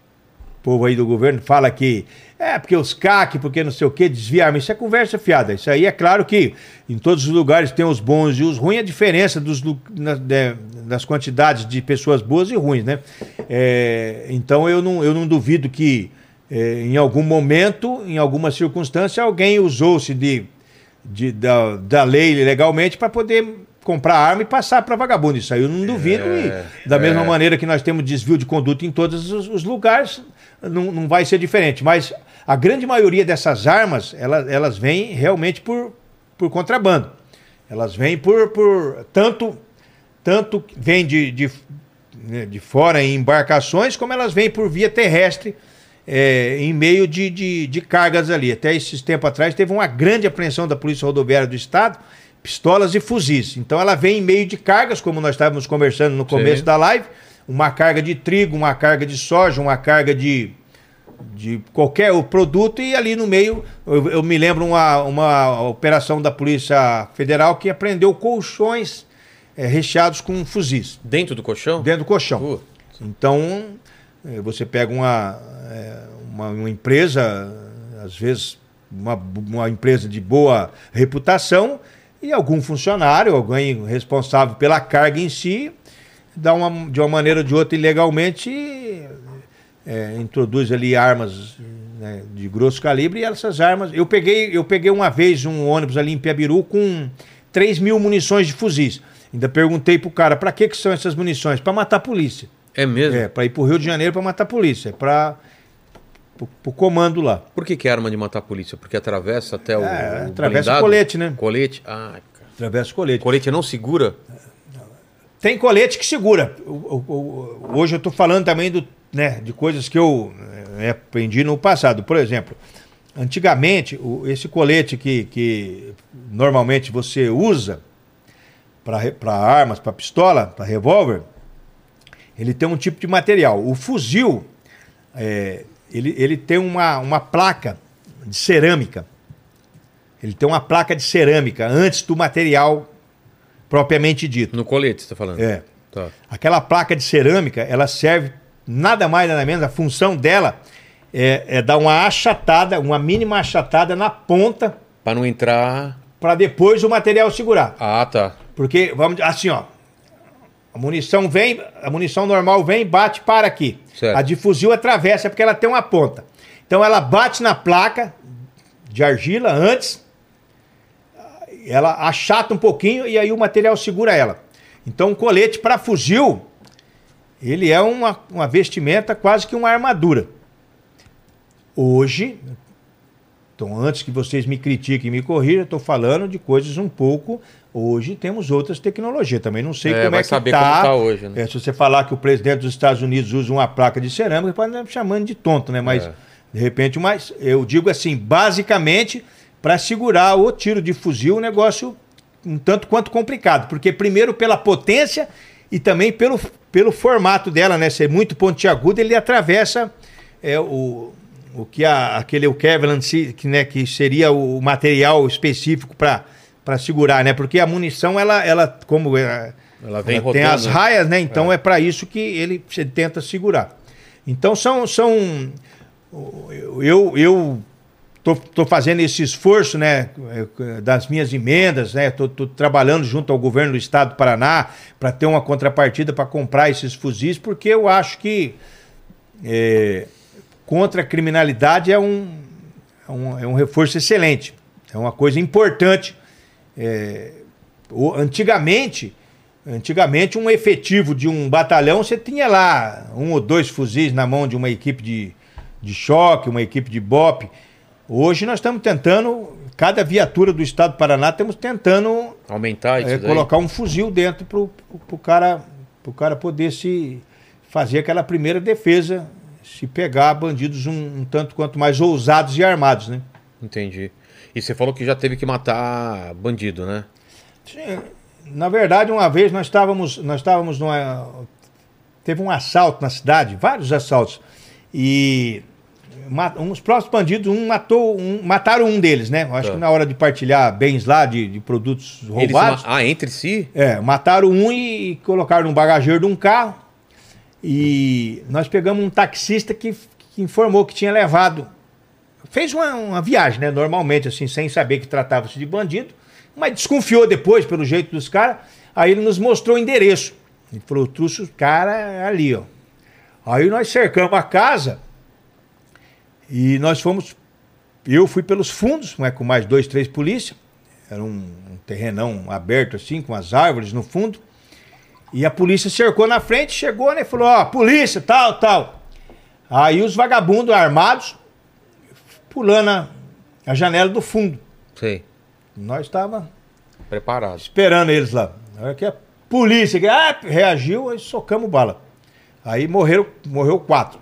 S4: povo aí do governo fala que é porque os CAC, porque não sei o que, desvia arma. Isso é conversa fiada. Isso aí é claro que em todos os lugares tem os bons e os ruins, a diferença dos, na- de- das quantidades de pessoas boas e ruins, né? É, então eu não, eu não duvido que é, em algum momento, em alguma circunstância, alguém usou-se de, de- da, da lei legalmente para poder comprar arma e passar para vagabundo. Isso aí eu não duvido. e da mesma maneira que nós temos desvio de conduta em todos os, os lugares, não, não vai ser diferente. Mas a grande maioria dessas armas, elas, elas vêm realmente por, por contrabando. Elas vêm por, por tanto, tanto vêm de, de, né, de fora em embarcações, como elas vêm por via terrestre é, em meio de, de, de cargas ali. Até esses tempos atrás teve uma grande apreensão da Polícia Rodoviária do Estado, pistolas e fuzis. Então ela vem em meio de cargas, como nós estávamos conversando no começo
S1: Sim.
S4: da live, uma carga de trigo, uma carga de soja, uma carga de, de qualquer produto e ali no meio, eu, eu me lembro uma, uma operação da Polícia Federal que apreendeu colchões eh, recheados com fuzis
S1: Dentro do colchão?
S4: dentro do colchão.
S1: Putz.
S4: Então, eh, você pega uma, eh, uma, uma empresa, às vezes uma, uma empresa de boa reputação, e algum funcionário, alguém responsável pela carga em si, dá uma, de uma maneira ou de outra ilegalmente, eh, introduz ali armas né, de grosso calibre, e essas armas. Eu peguei, eu peguei uma vez um ônibus ali em Piabiru com 3 mil munições de fuzis. Ainda perguntei pro cara, para que, que são essas munições? Para matar a polícia.
S1: É mesmo?
S4: É, para ir pro Rio de Janeiro para matar a polícia. É para o comando lá.
S1: Por que, que é arma de matar a polícia? Porque atravessa até o.
S4: É,
S1: o
S4: atravessa
S1: blindado?
S4: o colete, né?
S1: Colete? Ah, cara.
S4: Através do colete.
S1: Colete não segura?
S4: Tem colete que segura. O- o- o- hoje eu estou falando também do, né, de coisas que eu eh, aprendi no passado. Por exemplo, antigamente, o- esse colete que, que normalmente você usa para armas, para pistola, para revólver, ele tem um tipo de material. O fuzil, eh, ele, ele tem uma, uma placa de cerâmica. Ele tem uma placa de cerâmica antes do material propriamente dito.
S1: No colete, você tá falando?
S4: É.
S1: Tá.
S4: Aquela placa de cerâmica, ela serve nada mais nada menos, a função dela é, é dar uma achatada, uma mínima achatada na ponta
S1: Pra não entrar.
S4: para depois o material segurar.
S1: Ah, tá.
S4: Porque, vamos assim, ó. A munição vem, a munição normal vem e bate para aqui.
S1: Certo.
S4: A de fuzil atravessa porque ela tem uma ponta. Então ela bate na placa de argila antes, ela achata um pouquinho e aí o material segura ela. Então o colete para fuzil, ele é uma, uma vestimenta quase que uma armadura. Hoje, então, antes que vocês me critiquem e me corrijam, eu estou falando de coisas um pouco. Hoje temos outras tecnologias. Também não sei
S1: É,
S4: como é que
S1: saber
S4: tá.
S1: hoje, né?
S4: É, se você falar que o presidente dos Estados Unidos usa uma placa de cerâmica, pode estar me chamando de tonto, né? Mas,
S1: É.
S4: de repente, mas eu digo assim, basicamente, para segurar o tiro de fuzil, um negócio um tanto quanto complicado. Porque, primeiro, pela potência e também pelo, pelo formato dela, né? Ser muito pontiagudo, ele atravessa é, o, o que a, aquele o Kevlar, que, né, que seria o material específico para segurar, né? Porque a munição, ela, ela como é,
S1: Ela vem
S4: ela
S1: rotando.
S4: tem as
S1: né?
S4: raias, né? Então é, para isso que ele se tenta segurar. Então são são eu eu tô, tô fazendo esse esforço, né, das minhas emendas, né? Tô, tô trabalhando junto ao governo do estado do Paraná para ter uma contrapartida para comprar esses fuzis, porque eu acho que é, contra a criminalidade é um, é um, é um reforço excelente. É uma coisa importante. É, o- antigamente, antigamente, um efetivo de um batalhão, você tinha lá um ou dois fuzis na mão de uma equipe de, de choque, uma equipe de BOP. Hoje nós estamos tentando, cada viatura do estado do Paraná, estamos tentando
S1: Aumentar
S4: é, colocar um fuzil dentro pro, pro cara, pro cara poder se fazer aquela primeira defesa, se pegar bandidos um, um tanto quanto mais ousados e armados, né?
S1: Entendi. E você falou que já teve que matar bandido, né?
S4: Sim, Na verdade, uma vez nós estávamos, nós estávamos numa. Teve um assalto na cidade, vários assaltos. E uns próximos bandidos, um matou, um, mataram um deles, né? Acho
S1: Tá.
S4: que na hora de partilhar bens lá de, de produtos
S1: Eles
S4: roubados.
S1: ma- Ah, entre si?
S4: É, mataram um e colocaram no bagageiro de um carro. E nós pegamos um taxista que, que informou que tinha levado. Fez uma, uma viagem, né? Normalmente, assim, sem saber que tratava-se de bandido, mas desconfiou depois, pelo jeito dos caras. Aí ele nos mostrou o endereço. Ele falou: trouxe o cara ali, ó. Aí nós cercamos a casa e nós fomos. Eu fui pelos fundos, né, com mais dois, três polícias. Era um, um terrenão aberto assim, com as árvores no fundo. E a polícia cercou na frente, chegou, né? Falou, ó, polícia, tal, tal. Aí os vagabundos armados pulando a, a janela do fundo.
S1: Sei.
S4: Nós estava
S1: Preparado.
S4: esperando eles lá. Na hora que a polícia que, ah, reagiu, aí socamos bala. Aí morreram, morreu quatro.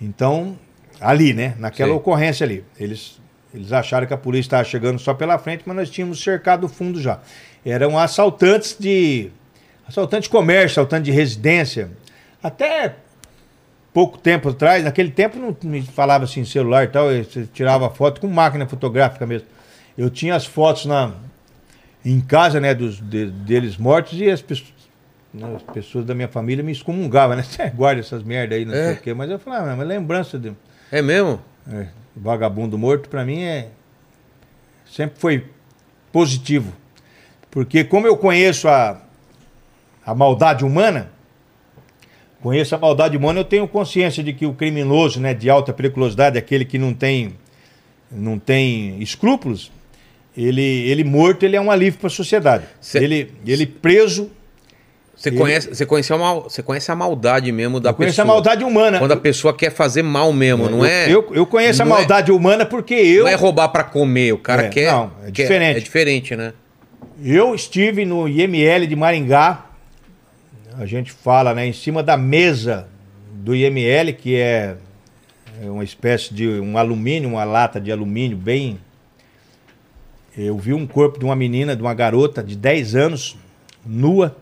S4: Então, ali, né? Naquela ocorrência ali. Eles, eles acharam que a polícia estava chegando só pela frente, mas nós tínhamos cercado o fundo já. Eram assaltantes de. Assaltante de comércio, assaltante de residência. Até pouco tempo atrás, naquele tempo não me falava assim celular e tal, você tirava foto com máquina fotográfica mesmo. Eu tinha as fotos na, em casa, né, dos, de- deles mortos e as pessoas, as pessoas da minha família me excomungavam, né? Você guarda essas merda aí, não
S1: É.
S4: sei o quê. Mas eu falava, ah, mas lembrança de
S1: É mesmo?
S4: é, vagabundo morto, pra mim é. Sempre foi positivo. Porque como eu conheço a, a maldade humana, conheço a maldade humana, eu tenho consciência de que o criminoso, né, de alta periculosidade, aquele que não tem, não tem escrúpulos, ele, ele morto, ele é um alívio para a sociedade.
S1: Cê-
S4: Ele, ele preso,
S1: Você
S4: Ele-
S1: conhece, você conhece, você conhece a maldade mesmo da
S4: eu conheço
S1: pessoa.
S4: a maldade humana.
S1: Quando a pessoa quer fazer mal mesmo, não
S4: eu,
S1: é?
S4: Eu, eu conheço a
S1: não é-
S4: maldade humana porque eu.
S1: Não é roubar pra comer, o cara
S4: É,
S1: quer.
S4: não, é
S1: quer-
S4: diferente.
S1: É diferente, né?
S4: Eu estive no IML de Maringá, a gente fala, né, em cima da mesa do IML, que é é uma espécie de um alumínio, uma lata de alumínio bem. Eu vi um corpo de uma menina, de uma garota de 10 anos, nua,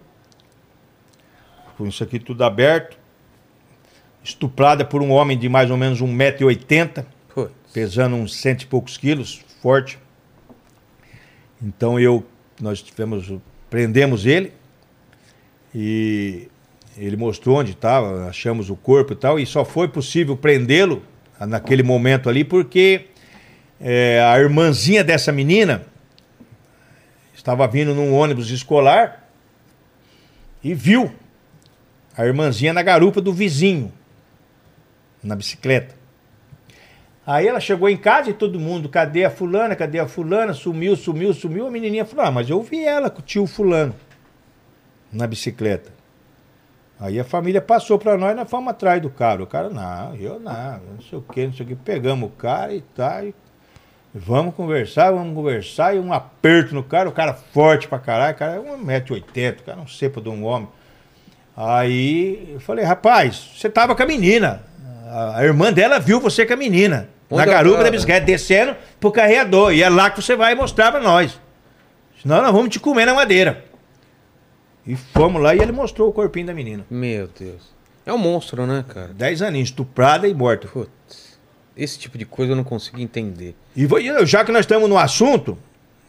S4: com isso aqui tudo aberto, estuprada por um homem de mais ou menos 1,80m
S1: Pô,
S4: pesando uns cento e poucos quilos, forte. Então eu, nós tivemos prendemos ele e ele mostrou onde estava, achamos o corpo e tal, e só foi possível prendê-lo naquele momento ali porque é, a irmãzinha dessa menina estava vindo num ônibus escolar e viu a irmãzinha na garupa do vizinho, na bicicleta. Aí ela chegou em casa e todo mundo, cadê a fulana, cadê a fulana? Sumiu, sumiu, sumiu. A menininha falou, ah, mas eu vi ela com o tio fulano na bicicleta. Aí a família passou para nós, nós fomos atrás do cara. O cara, não, eu não, não sei o que, não sei o que. Pegamos o cara e tá, e vamos conversar, vamos conversar. E um aperto no cara, o cara forte pra caralho, o cara é 1,80m, o cara não cepa de um homem. Aí eu falei, rapaz, você tava com a menina. A, a irmã dela viu você com a menina.
S1: Onde
S4: na garupa da bicicleta, descendo pro carreador. E é lá que você vai mostrar pra nós. Senão nós vamos te comer na madeira. E fomos lá e ele mostrou o corpinho da menina.
S1: Meu Deus. É um monstro, né, cara?
S4: 10 aninhos, estuprada e morta.
S1: Putz. Esse tipo de coisa eu não consigo entender.
S4: E vou- e já que nós estamos no assunto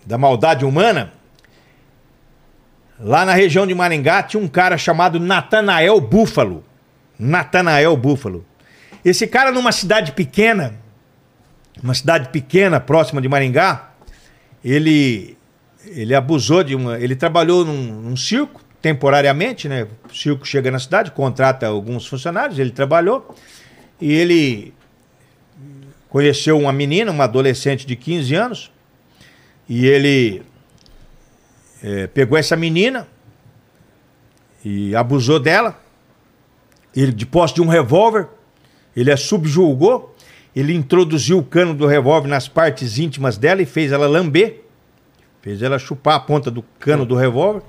S4: da maldade humana, lá na região de Maringá tinha um cara chamado Natanael Búfalo. Natanael Búfalo. Esse cara numa cidade pequena, uma cidade pequena próxima de Maringá, ele ele abusou de uma, ele trabalhou num, num circo temporariamente, né? O circo chega na cidade, contrata alguns funcionários, ele trabalhou e ele conheceu uma menina, uma adolescente de 15 anos, e ele eh, pegou essa menina e abusou dela. Ele, de posse de um revólver, ele a subjulgou, ele introduziu o cano do revólver nas partes íntimas dela e fez ela lamber, fez ela chupar a ponta do cano do revólver.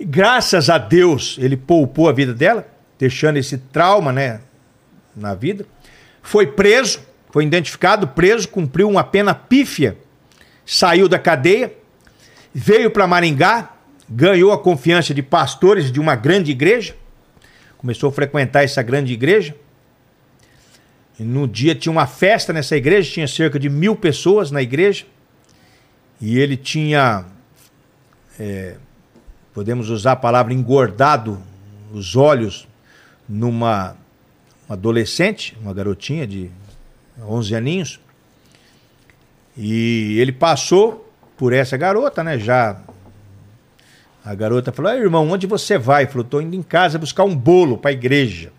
S4: E graças a Deus ele poupou a vida dela, deixando esse trauma né, na vida. Foi preso, foi identificado, preso, cumpriu uma pena pífia, saiu da cadeia, veio para Maringá, ganhou a confiança de pastores de uma grande igreja, começou a frequentar essa grande igreja. E no dia tinha uma festa nessa igreja, tinha cerca de mil pessoas na igreja, e ele tinha, é, podemos usar a palavra engordado, os olhos numa uma adolescente, uma garotinha de 11 aninhos. E ele passou por essa garota, né? Já. A garota falou: "Ei, irmão, onde você vai? Ele falou: tô indo em casa buscar um bolo para a igreja.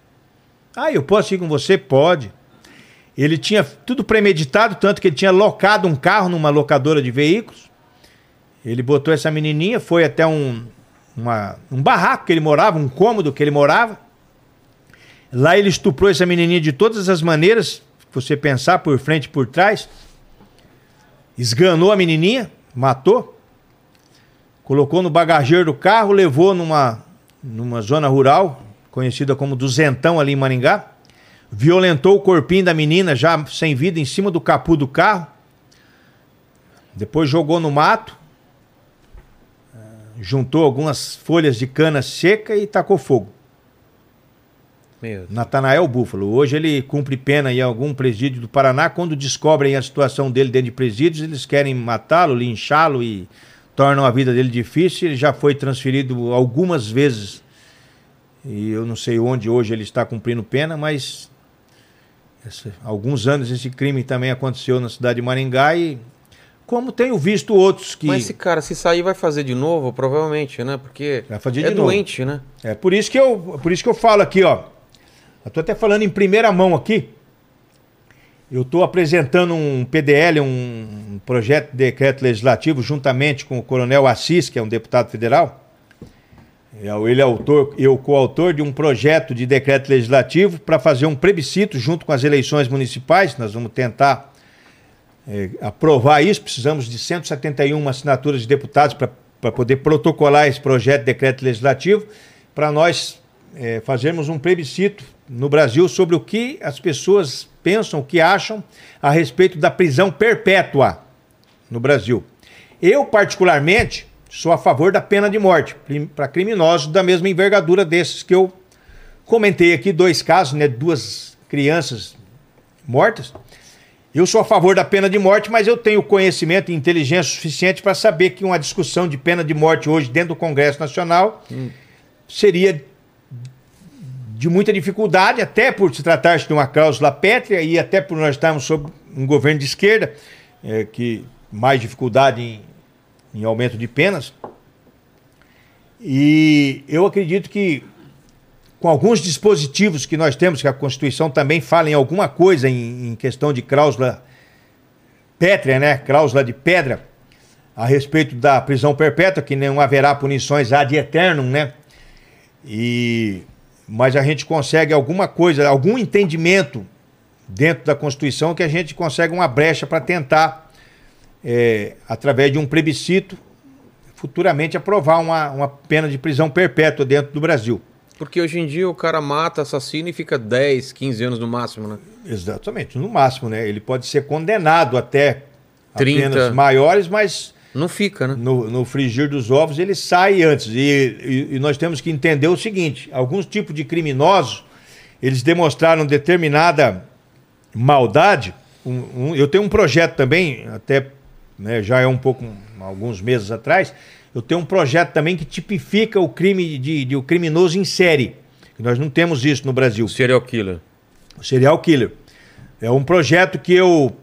S4: Ah, eu posso ir com você? Pode. Ele tinha tudo premeditado, tanto que ele tinha locado um carro numa locadora de veículos. Ele botou essa menininha, foi até um, uma- um barraco que ele morava, um cômodo que ele morava. Lá ele estuprou essa menininha de todas as maneiras, você pensar por frente e por trás. Esganou a menininha, matou. Colocou no bagageiro do carro, levou numa, numa zona rural, conhecida como Duzentão, ali em Maringá. Violentou o corpinho da menina, já sem vida, em cima do capô do carro. Depois jogou no mato. eh, Juntou algumas folhas de cana seca e tacou fogo. Natanael Búfalo. Hoje ele cumpre pena em algum presídio do Paraná. Quando descobrem a situação dele dentro de presídios, eles querem matá-lo, linchá-lo e tornam a vida dele difícil. Ele já foi transferido algumas vezes. E eu não sei onde hoje ele está cumprindo pena, mas esse- alguns anos esse crime também aconteceu na cidade de Maringá e como tenho visto outros que
S1: Mas esse cara, se sair, vai fazer de novo, provavelmente, né? Porque é
S4: novo.
S1: doente, né?
S4: É por isso que eu, por isso que eu falo aqui, ó. Eu tô até falando em primeira mão aqui. Eu estou apresentando um PDL, um projeto de decreto legislativo, juntamente com o Coronel Assis, que é um deputado federal. É, Ele é autor, eu coautor de um projeto de decreto legislativo para fazer um plebiscito junto com as eleições municipais. Nós vamos tentar é, aprovar isso. Precisamos de 171 assinaturas de deputados para poder protocolar esse projeto de decreto legislativo, para nós é, fazermos um plebiscito no Brasil sobre o que as pessoas pensam, o que acham a respeito da prisão perpétua no Brasil. Eu, particularmente, sou a favor da pena de morte para criminosos da mesma envergadura desses que eu comentei aqui, dois casos, né, duas crianças mortas. Eu sou a favor da pena de morte, mas eu tenho conhecimento e inteligência suficiente para saber que uma discussão de pena de morte hoje dentro do Congresso Nacional seria de muita dificuldade, até por se tratar de uma cláusula pétrea e até por nós estarmos sob um governo de esquerda, é, que mais dificuldade em, em aumento de penas. E eu acredito que com alguns dispositivos que nós temos, que a Constituição também fala em alguma coisa em, em questão de cláusula pétrea, né? Cláusula de pedra, a respeito da prisão perpétua, que não haverá punições ad eternum, né? E mas a gente consegue alguma coisa, algum entendimento dentro da Constituição que a gente consegue uma brecha para tentar, é, através de um plebiscito, futuramente aprovar uma, uma pena de prisão perpétua dentro do Brasil.
S1: Porque hoje em dia o cara mata, assassina e fica 10, 15 anos no máximo, né?
S4: Exatamente, no máximo, né? Ele pode ser condenado até a
S1: 30.
S4: penas maiores, mas
S1: Não fica, né?
S4: no, no frigir dos ovos ele sai antes. E, e- e nós temos que entender o seguinte: alguns tipos de criminosos eles demonstraram determinada maldade. Um- um- eu tenho um projeto também, até né, já é um pouco, alguns meses atrás, eu tenho um projeto também que tipifica o crime de, de o criminoso em série. Nós não temos isso no Brasil.
S1: O serial killer.
S4: O Serial Killer. É um projeto que eu,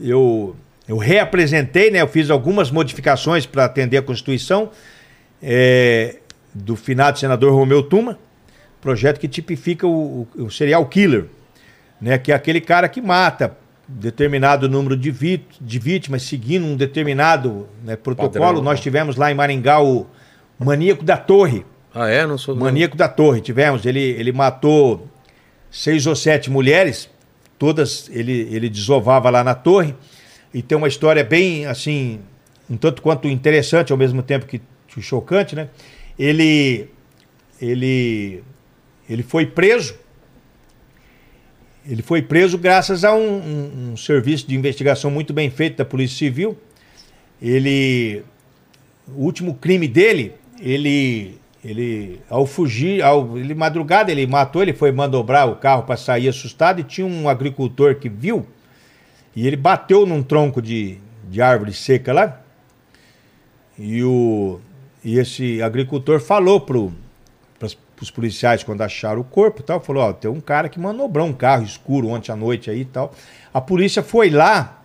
S4: eu, eu reapresentei, né? Eu fiz algumas modificações para atender a Constituição é, do finado senador Romeu Tuma. Projeto que tipifica o, o, o Serial Killer, né? Que é aquele cara que mata determinado número de, vítimas seguindo um determinado né, protocolo.
S1: Padrão.
S4: Nós tivemos lá em Maringá o Maníaco da Torre.
S1: Ah, é? Não sou.
S4: Maníaco da Torre, tivemos. Ele, ele matou seis ou sete mulheres, todas ele, ele desovava lá na torre. E tem uma história bem, assim, um tanto quanto interessante, ao mesmo tempo que que chocante, né? Ele, ele, ele foi preso. Ele foi preso graças a um, um- um serviço de investigação muito bem feito da Polícia Civil. Ele, o último crime dele, ele, ele ao fugir, ao, ele madrugada ele matou, ele foi mandobrar o carro para sair assustado e tinha um agricultor que viu e ele bateu num tronco de, de árvore seca lá e o e esse agricultor falou pro os policiais quando acharam o corpo tal, falou, ó, tem um cara que manobrou um carro escuro ontem à noite aí e tal. A polícia foi lá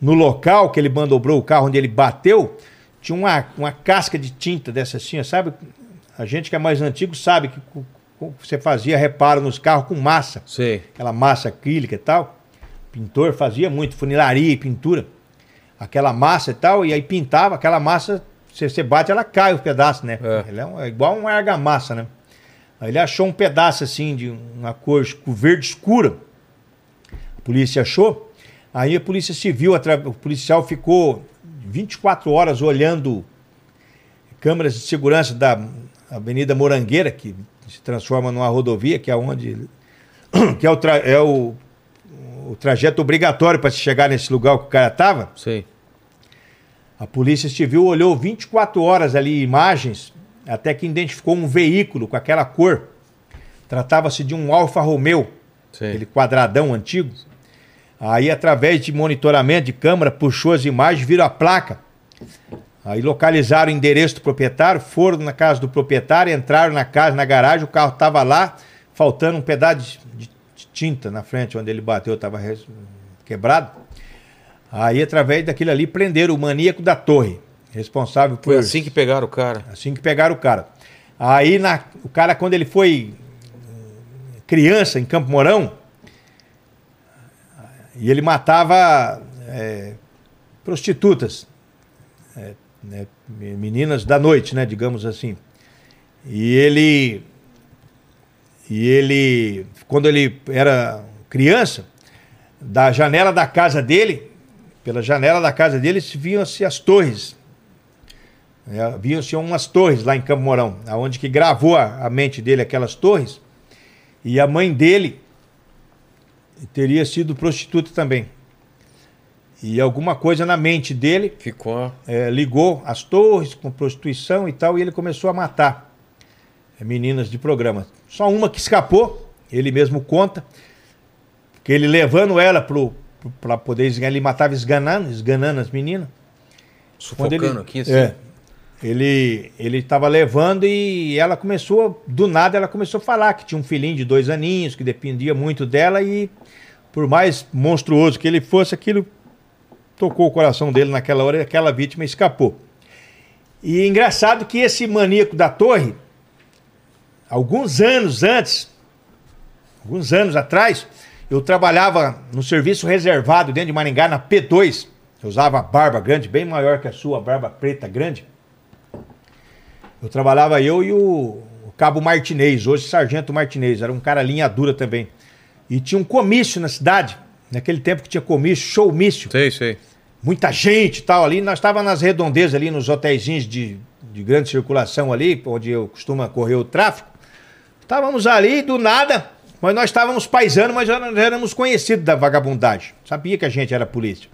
S4: no local que ele manobrou o carro onde ele bateu, tinha uma, uma casca de tinta dessa assim, sabe? A gente que é mais antigo sabe que você fazia reparo nos carros com massa,
S1: Sei.
S4: aquela massa acrílica e tal. Pintor fazia muito, funilaria e pintura. Aquela massa e tal, e aí pintava, aquela massa, você, você bate, ela cai o pedaço, né?
S1: É.
S4: É, um- é igual uma argamassa, né? Aí ele achou um pedaço assim de uma cor verde escura. A polícia achou. Aí a polícia civil, o policial ficou 24 horas olhando câmeras de segurança da Avenida Morangueira, que se transforma numa rodovia, que é onde que é o, tra- é o, o trajeto obrigatório para se chegar nesse lugar que o cara estava.
S1: Sei.
S4: A polícia civil olhou 24 horas ali imagens, até que identificou um veículo com aquela cor. Tratava-se de um Alfa Romeo,
S1: Sei.
S4: aquele quadradão antigo. Aí, através de monitoramento de câmera, puxou as imagens, viram a placa. Aí localizaram o endereço do proprietário, foram na casa do proprietário, entraram na casa, na garagem, o carro estava lá, faltando um pedaço de tinta na frente, onde ele bateu, estava quebrado. Aí, através daquilo ali, prenderam o maníaco da torre, responsável por.
S1: Foi assim que pegaram o cara.
S4: Assim que pegaram o cara. Aí na- o cara, quando ele foi eh, criança em Campo Mourão, e ele matava eh, prostitutas, eh, né, meninas da noite, né, digamos assim. E ele, e ele, quando ele era criança, da janela da casa dele, pela janela da casa dele, se viam-se as torres é, Viam-se umas torres lá em Campo Mourão, aonde que gravou a, a mente dele aquelas torres. E a mãe dele teria sido prostituta também. E alguma coisa na mente dele
S1: Ficou.
S4: é, ligou as torres com prostituição e tal, e ele começou a matar é, meninas de programa. Só uma que escapou, ele mesmo conta, que ele levando ela pro, pra poder esganar. Ele matava esganando, esganando as meninas.
S1: Sufocando
S4: ele,
S1: aqui, assim.
S4: É. Ele ele estava levando e ela começou, do nada, ela começou a falar que tinha um filhinho de dois aninhos, que dependia muito dela e por mais monstruoso que ele fosse, aquilo tocou o coração dele naquela hora e aquela vítima escapou. E engraçado que esse maníaco da torre, alguns anos antes, alguns anos atrás, eu trabalhava no serviço reservado dentro de Maringá, na P2. Eu usava barba grande, bem maior que a sua, barba preta grande. Eu trabalhava eu e o, Cabo Martinez, hoje Sargento Martinez, era um cara linha dura também. E tinha um comício na cidade, naquele tempo que tinha comício, showmício
S1: Sei, sei.
S4: muita gente e tal ali. Nós estávamos nas redondezas ali, nos hotéisinhos de, de grande circulação ali, onde eu costumo correr o tráfico. Estávamos ali, do nada, mas nós estávamos paisando, mas já já éramos conhecidos da vagabundagem. Sabia que a gente era polícia.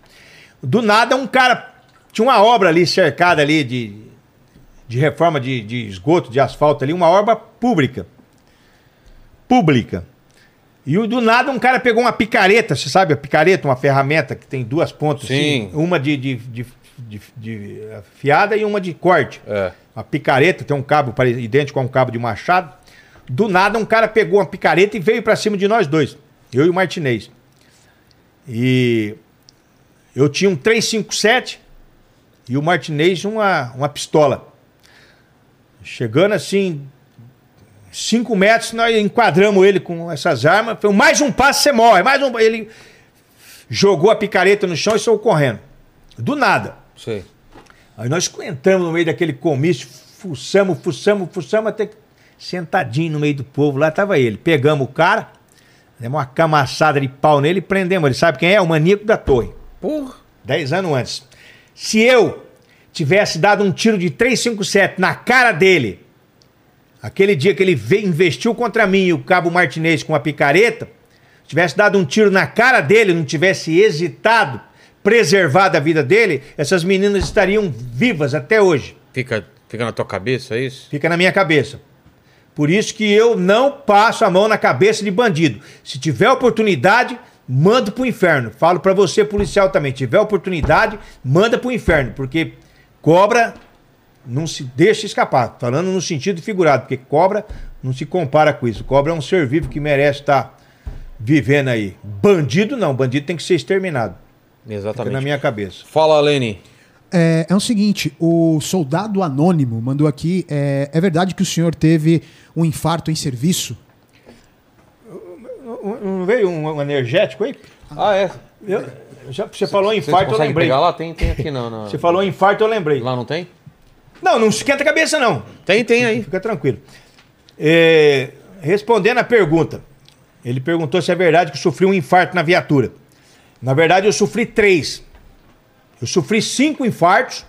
S4: Do nada, um cara. Tinha uma obra ali cercada ali de, de reforma de, de esgoto, de asfalto ali, uma obra pública. Pública. E do nada um cara pegou uma picareta, você sabe a picareta, uma ferramenta que tem duas pontas,
S1: Sim.
S4: assim, uma de, de, de, de- de afiada e uma de corte.
S1: É.
S4: Uma picareta, tem um cabo idêntico a um cabo de machado. Do nada um cara pegou uma picareta e veio pra cima de nós dois, eu e o Martinez. E eu tinha um 357 e o Martinez uma, uma pistola. Chegando assim, cinco metros, nós enquadramos ele com essas armas. Foi mais um passo, você morre. Mais um. Ele jogou a picareta no chão e saiu correndo. Do nada.
S1: Sei.
S4: Aí nós entramos no meio daquele comício, fuçamos, fuçamos, fuçamos, até que sentadinho no meio do povo, lá estava ele. Pegamos o cara, demos uma camaçada de pau nele e prendemos. Ele sabe quem é? O maníaco da torre.
S1: Porra.
S4: Dez anos antes. Se eu tivesse dado um tiro de 357 na cara dele, aquele dia que ele investiu contra mim e o Cabo Martinez com a picareta, tivesse dado um tiro na cara dele, não tivesse hesitado, preservado a vida dele, essas meninas estariam vivas até hoje.
S1: Fica, fica na tua cabeça, é isso?
S4: Fica na minha cabeça. Por isso que eu não passo a mão na cabeça de bandido. Se tiver oportunidade, manda pro inferno. Falo pra você, policial também. Tiver oportunidade, manda pro inferno. Porque cobra não se deixa escapar. Falando no sentido figurado. Porque cobra não se compara com isso. Cobra é um ser vivo que merece estar vivendo aí. Bandido não. Bandido tem que ser exterminado. Fica
S1: Exatamente.
S4: na minha cabeça.
S1: Fala, Lene.
S2: É, é o seguinte, o soldado anônimo mandou aqui. É, é verdade que o senhor teve um infarto em serviço?
S4: Não veio um, um energético aí?
S1: Ah, é.
S4: Eu- já, você falou em
S1: Você
S4: infarto, eu lembrei.
S1: pegar lá? Tem, tem aqui não. não.
S4: Você falou infarto, eu lembrei.
S1: Lá não tem?
S4: Não, não esquenta a cabeça, não.
S1: Tem, tem aí.
S4: Fica tranquilo. É, respondendo a pergunta, ele perguntou se é verdade que eu sofri um infarto na viatura. Na verdade, eu sofri três. Eu sofri cinco infartos,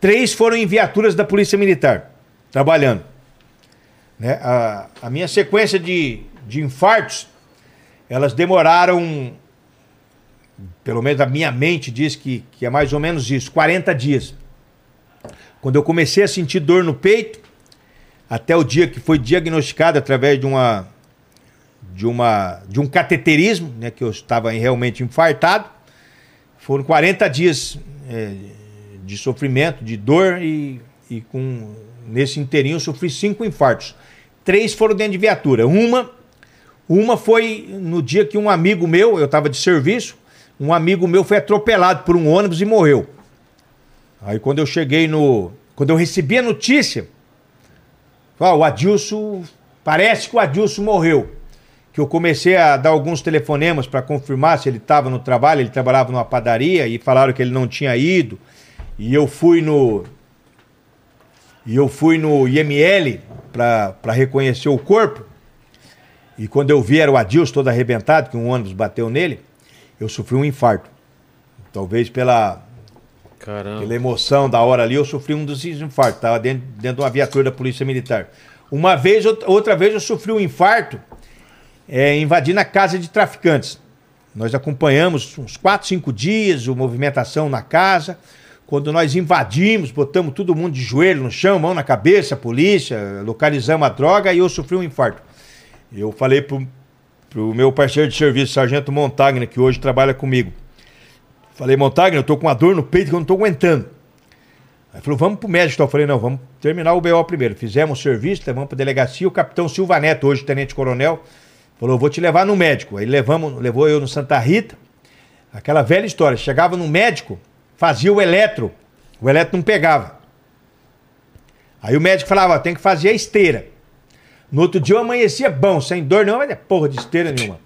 S4: três foram em viaturas da Polícia Militar, trabalhando. Né? A, a minha sequência de, de infartos, elas demoraram, pelo menos a minha mente diz que, que é mais ou menos isso, 40 dias. Quando eu comecei a sentir dor no peito, até o dia que foi diagnosticado através de uma de uma de um cateterismo, né, que eu estava realmente infartado, foram 40 dias é, de sofrimento, de dor e, e com nesse inteirinho eu sofri cinco infartos. Três foram dentro de viatura. Uma uma foi no dia que um amigo meu, eu estava de serviço, um amigo meu foi atropelado por um ônibus e morreu. Aí quando eu cheguei no. Quando eu recebi a notícia, ó, o Adilson. Parece que o Adilson morreu. Que eu comecei a dar alguns telefonemas para confirmar se ele estava no trabalho. Ele trabalhava numa padaria e falaram que ele não tinha ido. E eu fui no. E eu fui no IML para reconhecer o corpo. E quando eu vi era o Adilson todo arrebentado, que um ônibus bateu nele, eu sofri um infarto. Talvez pela,
S1: Caramba.
S4: pela emoção da hora ali, eu sofri um dos infartos. Estava dentro, dentro de uma viatura da Polícia Militar. Uma vez, outra- vez, eu sofri um infarto é, invadindo a casa de traficantes. Nós acompanhamos uns 4, 5 dias, a movimentação na casa. Quando nós invadimos, botamos todo mundo de joelho no chão, mão na cabeça, a polícia, localizamos a droga e eu sofri um infarto. Eu falei pro, pro meu parceiro de serviço, Sargento Montagna, que hoje trabalha comigo. Falei, Montagno, eu tô com uma dor no peito que eu não tô aguentando. Aí falou, vamos pro médico. Então eu falei, não, vamos terminar o BO primeiro. Fizemos o serviço, levamos pra delegacia. O capitão Silva Neto, hoje tenente-coronel, falou, vou te levar no médico. Aí levamos, levou eu no Santa Rita. Aquela velha história. Chegava no médico, fazia o eletro. O eletro não pegava. Aí o médico falava, tem que fazer a esteira. No outro dia eu amanhecia bom, sem dor nenhuma, mas é porra de esteira nenhuma.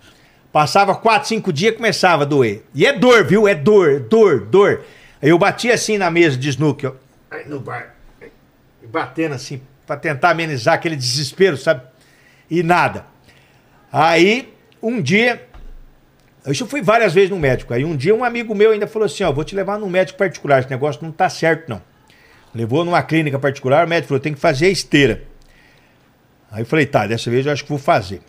S4: Passava quatro, cinco dias começava a doer. E é dor, viu? É dor, dor, dor. Aí eu batia assim na mesa de snooker, ó. No bar. Batendo assim, pra tentar amenizar aquele desespero, sabe? E nada. Aí, um dia. Eu fui várias vezes no médico. Aí um dia um amigo meu ainda falou assim: ó, vou te levar num médico particular. Esse negócio não tá certo, não. Levou numa clínica particular, o médico falou: tem que fazer esteira. Aí eu falei: tá, dessa vez eu acho que vou fazer.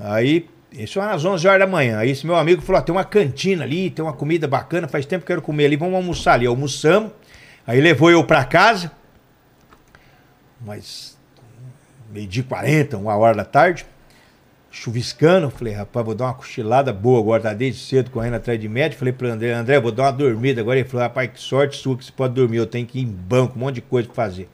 S4: Aí, isso era às 11 horas da manhã. Aí esse meu amigo falou: ó, tem uma cantina ali, tem uma comida bacana, faz tempo que eu quero comer ali, vamos almoçar ali. Almoçamos. Aí levou eu pra casa. Mas meio-dia e 40, uma hora da tarde chuviscando. Falei, rapaz, vou dar uma cochilada boa agora, tá desde cedo correndo atrás de médico. Falei pro André, André, vou dar uma dormida agora. Ele falou, rapaz, que sorte sua que você pode dormir, eu tenho que ir em banco, um monte de coisa pra fazer.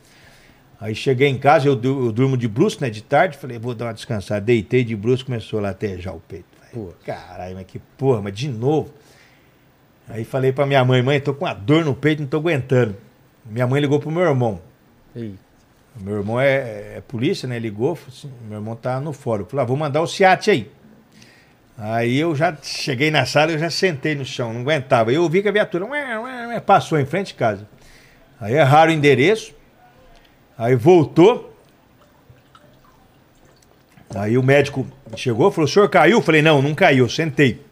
S4: Aí cheguei em casa, eu, eu durmo de bruxo, né, de tarde. Falei, vou dar uma descansada. Deitei de bruxo, começou a latejar o peito. Falei, Caralho, mas que porra, mas de novo. Aí falei pra minha mãe, mãe, tô com uma dor no peito, não tô aguentando. Minha mãe ligou pro meu irmão. Meu irmão é, é polícia, né? Ligou, assim, meu irmão tá no fórum. Falou, ah, vou mandar o SIAT aí. Aí eu já cheguei na sala, eu já sentei no chão, não aguentava. Eu vi que a viatura ué, ué, ué, passou em frente de casa. Aí erraram o endereço, aí voltou. Aí o médico chegou, falou, o senhor caiu? Eu falei, não, não caiu, eu sentei.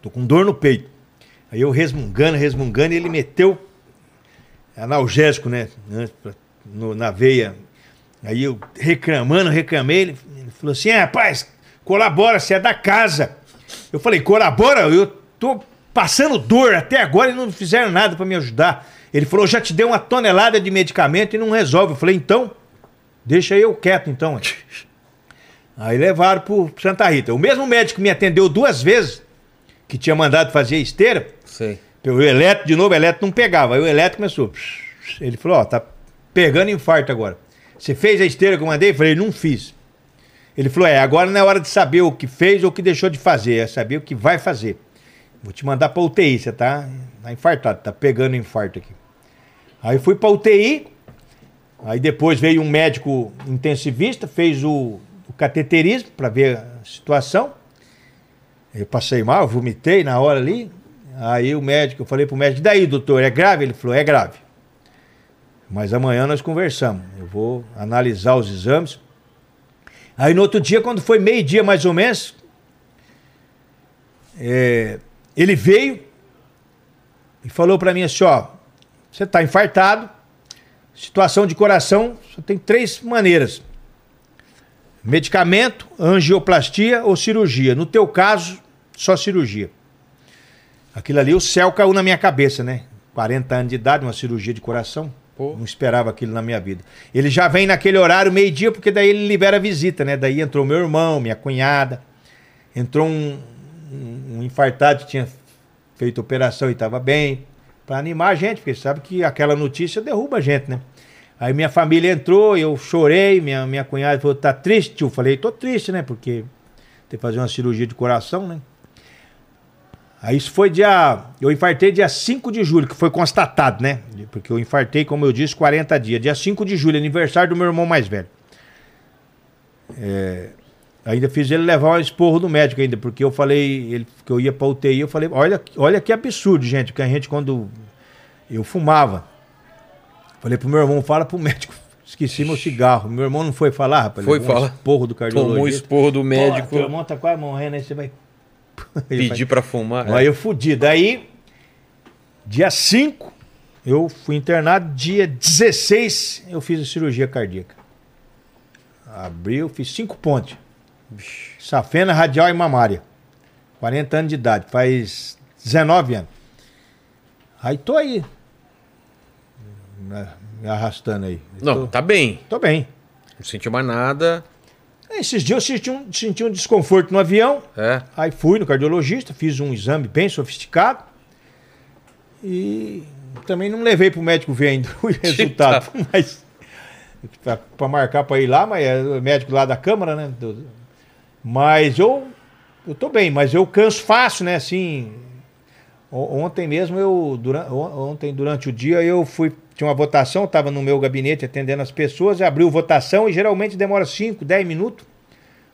S4: Tô com dor no peito. Aí eu resmungando, resmungando, e ele meteu analgésico, né? né, no- na veia. Aí eu reclamando, reclamei, ele, falou assim: "É, rapaz, colabora, você é da casa. Eu falei, colabora, eu tô passando dor até agora e não fizeram nada para me ajudar. Ele falou, já te deu uma tonelada de medicamento e não resolve. Eu falei, então, deixa eu quieto então. Aí levaram pro Santa Rita. O mesmo médico me atendeu duas vezes, que tinha mandado fazer a esteira,
S1: Sei.
S4: o elétrico, de novo, o elétrico não pegava. Aí o elétrico começou. Ele falou, ó, tá pegando infarto agora. Você fez a esteira que eu mandei? Eu falei, não fiz. Ele falou, é, agora não é hora de saber o que fez ou o que deixou de fazer, é saber o que vai fazer. Vou te mandar pra UTI, você tá, tá infartado, tá pegando infarto aqui. Aí fui pra UTI, aí depois veio um médico intensivista, fez o, o cateterismo para ver a situação. Eu passei mal, vomitei na hora ali. Aí o médico, eu falei pro médico, daí, doutor, é grave? Ele falou, é grave. Mas amanhã nós conversamos. Eu vou analisar os exames. Aí no outro dia, quando foi meio-dia mais ou menos, é, ele veio e falou para mim assim: ó, você está infartado, situação de coração, só tem três maneiras: medicamento, angioplastia ou cirurgia. No teu caso, só cirurgia. Aquilo ali, o céu caiu na minha cabeça, né? 40 anos de idade, uma cirurgia de coração.
S1: Pô.
S4: Não esperava aquilo na minha vida. Ele já vem naquele horário, meio-dia, porque daí ele libera a visita, né? Daí entrou meu irmão, minha cunhada. Entrou um, um, um infartado que tinha feito operação e estava bem. Para animar a gente, porque sabe que aquela notícia derruba a gente, né? Aí minha família entrou, eu chorei, minha, minha cunhada falou, tá triste, tio? Falei, tô triste, né? Porque tem que fazer uma cirurgia de coração, né? Aí isso foi dia. Eu infartei dia 5 de julho, que foi constatado, né? Porque eu infartei, como eu disse, 40 dias. Dia 5 de julho, aniversário do meu irmão mais velho. É, ainda fiz ele levar um esporro do médico ainda, porque eu falei ele, que eu ia pra UTI, eu falei, olha, olha que absurdo, gente, porque a gente quando eu fumava, falei pro meu irmão, fala pro médico, esqueci meu cigarro. Meu irmão não foi falar, rapaz,
S1: Foi
S4: levou um
S1: falar.
S4: esporro do cardiologista.
S1: Tomou o esporro do médico.
S4: Pô, teu irmão tá quase morrendo, aí você vai...
S1: Pedir pra fumar.
S4: Aí eu fudi. Daí, dia 5, eu fui internado. Dia 16, eu fiz a cirurgia cardíaca. Abriu, fiz cinco pontes. Safena, radial e mamária. 40 anos de idade, faz 19 anos. Aí tô aí. Me- arrastando aí.
S1: Não,
S4: Tô,
S1: tá bem.
S4: tô bem.
S1: Não sentiu mais nada.
S4: Esses dias eu senti um, senti um desconforto no avião.
S1: É.
S4: Aí fui no cardiologista, fiz um exame bem sofisticado. E também não levei pro médico ver ainda o resultado. mas pra, pra marcar pra ir lá, mas é o médico lá da Câmara, né? do- mas eu, eu tô bem, mas eu canso fácil, né? Assim, ontem mesmo eu, durante, ontem durante o dia eu fui, tinha uma votação, estava no meu gabinete atendendo as pessoas, abriu votação e geralmente demora 5, 10 minutos.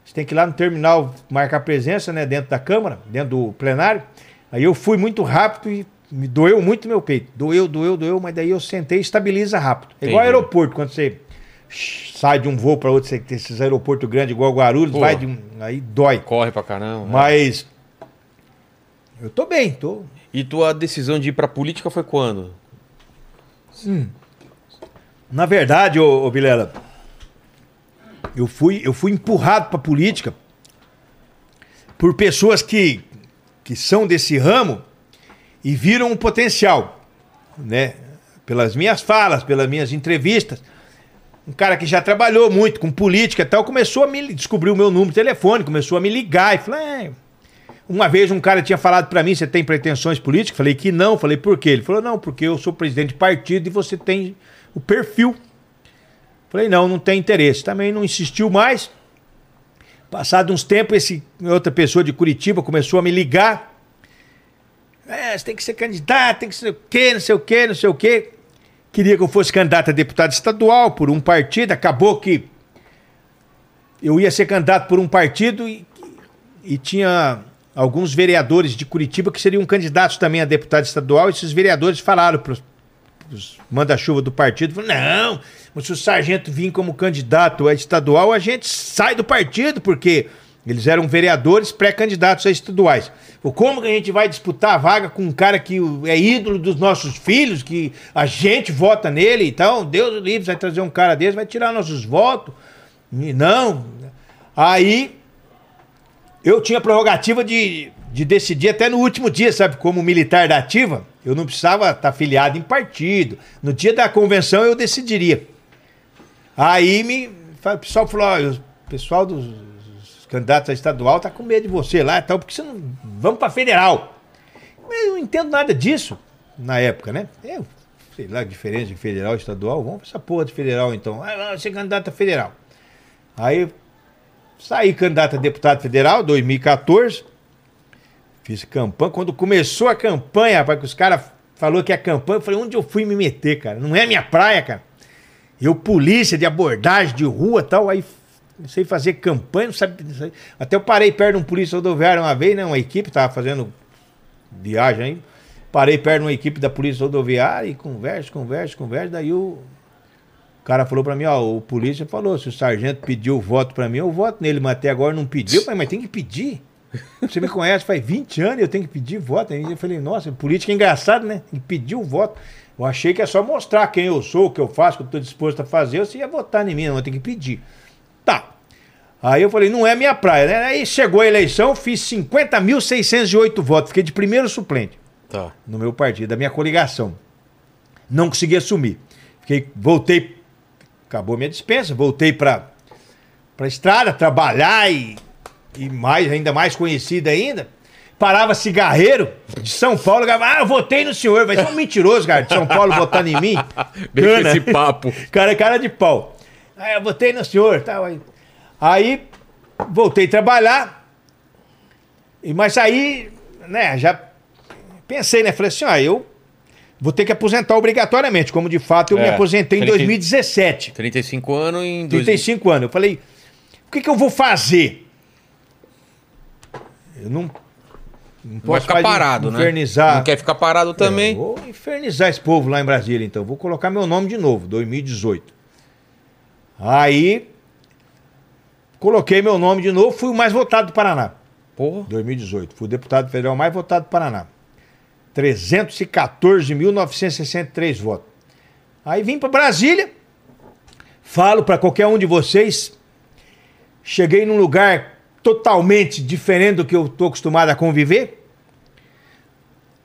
S4: Você tem que ir lá no terminal marcar presença, né, dentro da Câmara, dentro do plenário. Aí eu fui muito rápido e me doeu muito meu peito. Doeu, doeu, doeu, mas daí eu sentei e estabiliza rápido. É igual aeroporto, quando você sai de um voo para outro, esses aeroportos grandes igual Guarulhos,
S1: Pô.
S4: vai de um, aí dói.
S1: Corre pra caramba. né?
S4: Mas eu tô bem, tô.
S1: E tua decisão de ir pra política foi quando?
S4: Na verdade, ô, ô Vilela, eu fui, eu fui empurrado pra política por pessoas que, que são desse ramo e viram um potencial, né? Pelas minhas falas, pelas minhas entrevistas. Um cara que já trabalhou muito com política e tal, começou a me descobrir o meu número de telefone, começou a me ligar e falou: "É, uma vez um cara tinha falado pra mim, você tem pretensões políticas? Falei que não. Falei, por quê? Ele falou, não, porque eu sou presidente de partido e você tem o perfil. Falei, não, não tem interesse. Também não insistiu mais. Passado uns tempos, esse outra pessoa de Curitiba começou a me ligar. É, você tem que ser candidato, tem que ser o quê, não sei o quê, não sei o quê. Queria que eu fosse candidato a deputado estadual por um partido. Acabou que eu ia ser candidato por um partido e, e tinha alguns vereadores de Curitiba que seriam candidatos também a deputado estadual. E esses vereadores falaram para os manda-chuva do partido: falaram, não, se o sargento vir como candidato a estadual, a gente sai do partido, porque eles eram vereadores pré-candidatos a estaduais. Como que a gente vai disputar a vaga com um cara que é ídolo dos nossos filhos, que a gente vota nele? Então, Deus livre, vai trazer um cara desse, vai tirar nossos votos. Não. Aí eu tinha prerrogativa de, de decidir até no último dia, sabe? Como militar da ativa, eu não precisava estar afiliado em partido. No dia da convenção eu decidiria. Aí me, o pessoal falou: "Ó, o pessoal dos os candidatos a estadual tá com medo de você lá e tal, porque você não. Vamos para federal. Mas eu não entendo nada disso na época, né? Eu, sei lá, a diferença de federal e estadual. Vamos pra essa porra de federal então. Ah, ser candidato a federal. Aí Saí candidato a deputado federal, 2014. Fiz campanha. Quando começou a campanha, rapaz, que os caras falaram que é campanha, eu falei, onde eu fui me meter, cara? Não é minha praia, cara. Eu, polícia de abordagem de rua tal, aí não sei fazer campanha, não sabe. não sei. Até eu parei perto de um polícia rodoviário uma vez, né? Uma equipe, tava fazendo viagem aí. Parei perto de uma equipe da polícia rodoviária e conversa, conversa, conversa. Daí o, cara falou pra mim, ó, o polícia falou, se o sargento pediu o voto pra mim, eu voto nele, mas até agora não pediu. Falei, mas tem que pedir. Você me conhece faz 20 anos eu tenho que pedir voto. Aí eu falei, nossa, política é engraçado, né? Tem que pedir o voto. Eu achei que é só mostrar quem eu sou, o que eu faço, o que eu estou disposto a fazer, você ia votar em mim, não, eu tenho que pedir. Tá. Aí eu falei, não é minha praia, né? Aí chegou a eleição, fiz 50.608 votos, fiquei de primeiro suplente
S1: Tá.
S4: no meu partido, da minha coligação. Não consegui assumir. Fiquei, voltei, acabou minha dispensa, voltei para para estrada trabalhar e, e mais ainda mais conhecida ainda. Parava cigarreiro de São Paulo, ah, eu votei no senhor, vai ser um mentiroso, cara, de São Paulo votando em mim.
S1: Bem
S4: Cana.
S1: esse papo.
S4: Cara, cara de pau. Aí eu votei no senhor, tal. Aí, aí voltei a trabalhar. E, mas aí, né, já pensei, né? Falei assim, ó, eu vou ter que aposentar obrigatoriamente, como de fato eu me
S1: É,
S4: aposentei em
S1: 30
S4: 2017.
S1: 35 anos em... dois-
S4: 35 anos. Eu falei, o que, que eu vou fazer? Eu não, não
S1: Não vai ficar parado, né?
S4: infernizar.
S1: Não quer ficar parado também.
S4: É, vou infernizar esse povo lá em Brasília, então. Vou colocar meu nome de novo, 2018. Aí, coloquei meu nome de novo, fui o mais votado do Paraná,
S1: Porra.
S4: 2018. Fui o deputado federal mais votado do Paraná. 314.963 votos. Aí vim para Brasília, falo para qualquer um de vocês, cheguei num lugar totalmente diferente do que eu estou acostumado a conviver.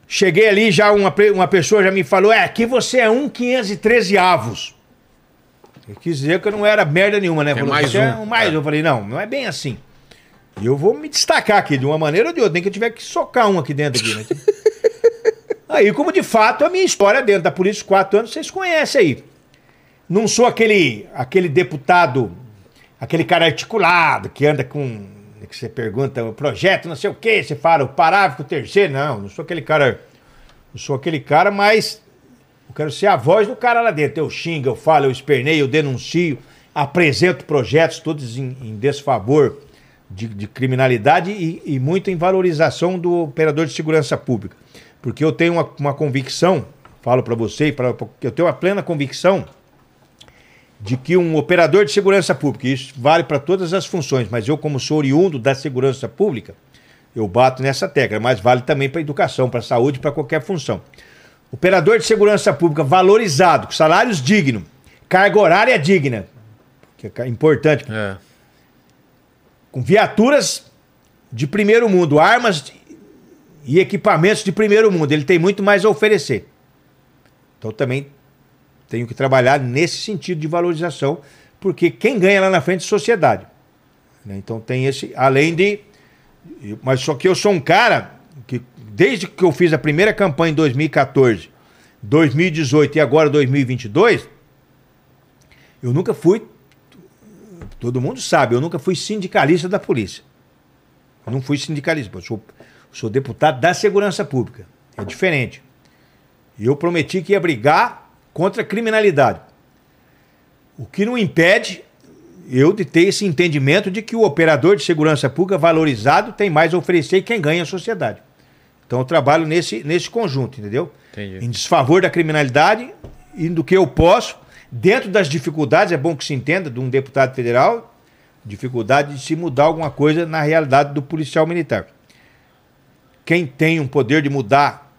S4: Cheguei ali, já uma, uma pessoa já me falou: é, aqui você é um 513 avos. Eu quis dizer que eu não era merda nenhuma, né?
S1: É
S4: Falou,
S1: mais
S4: "Você é
S1: um."
S4: mais.
S1: É.
S4: Eu falei: não, não é bem assim. E eu vou me destacar aqui de uma maneira ou de outra, nem que eu tiver que socar um aqui dentro aqui, né? Aí, como de fato, a minha história dentro da polícia, quatro anos, vocês conhecem aí. Não sou aquele, aquele deputado, aquele cara articulado que anda com. que você pergunta o projeto, não sei o quê, você fala o parágrafo terceiro. Não, não sou aquele cara. Eu sou aquele cara, mas eu quero ser a voz do cara lá dentro. Eu xingo, eu falo, eu esperneio, eu denuncio, apresento projetos todos em, em desfavor de, de criminalidade e, e muito em valorização do operador de segurança pública. Porque eu tenho uma, uma convicção, falo para você, pra, eu tenho uma plena convicção de que um operador de segurança pública, isso vale para todas as funções, mas eu, como sou oriundo da segurança pública, eu bato nessa tecla, mas vale também para educação, para saúde, para qualquer função. Operador de segurança pública valorizado, com salários dignos, carga horária digna, que é importante,
S1: É.
S4: com viaturas de primeiro mundo, armas e equipamentos de primeiro mundo. Ele tem muito mais a oferecer. Então também tenho que trabalhar nesse sentido de valorização, porque quem ganha lá na frente é a sociedade. né? Então tem esse, além de. Mas só que eu sou um cara desde que eu fiz a primeira campanha em 2014, 2018 e agora 2022, eu nunca fui Todo mundo sabe, eu nunca fui sindicalista da polícia. Eu não fui sindicalista, eu sou, sou deputado da segurança pública. É diferente. E eu prometi que ia brigar contra a criminalidade. O que não impede eu de ter esse entendimento de que o operador de segurança pública valorizado tem mais a oferecer quem ganha é a sociedade. Então eu trabalho nesse, nesse conjunto, entendeu?
S1: Entendi.
S4: Em desfavor da criminalidade e do que eu posso, dentro das dificuldades, é bom que se entenda, de um deputado federal, dificuldade de se mudar alguma coisa na realidade do policial militar. Quem tem um poder de mudar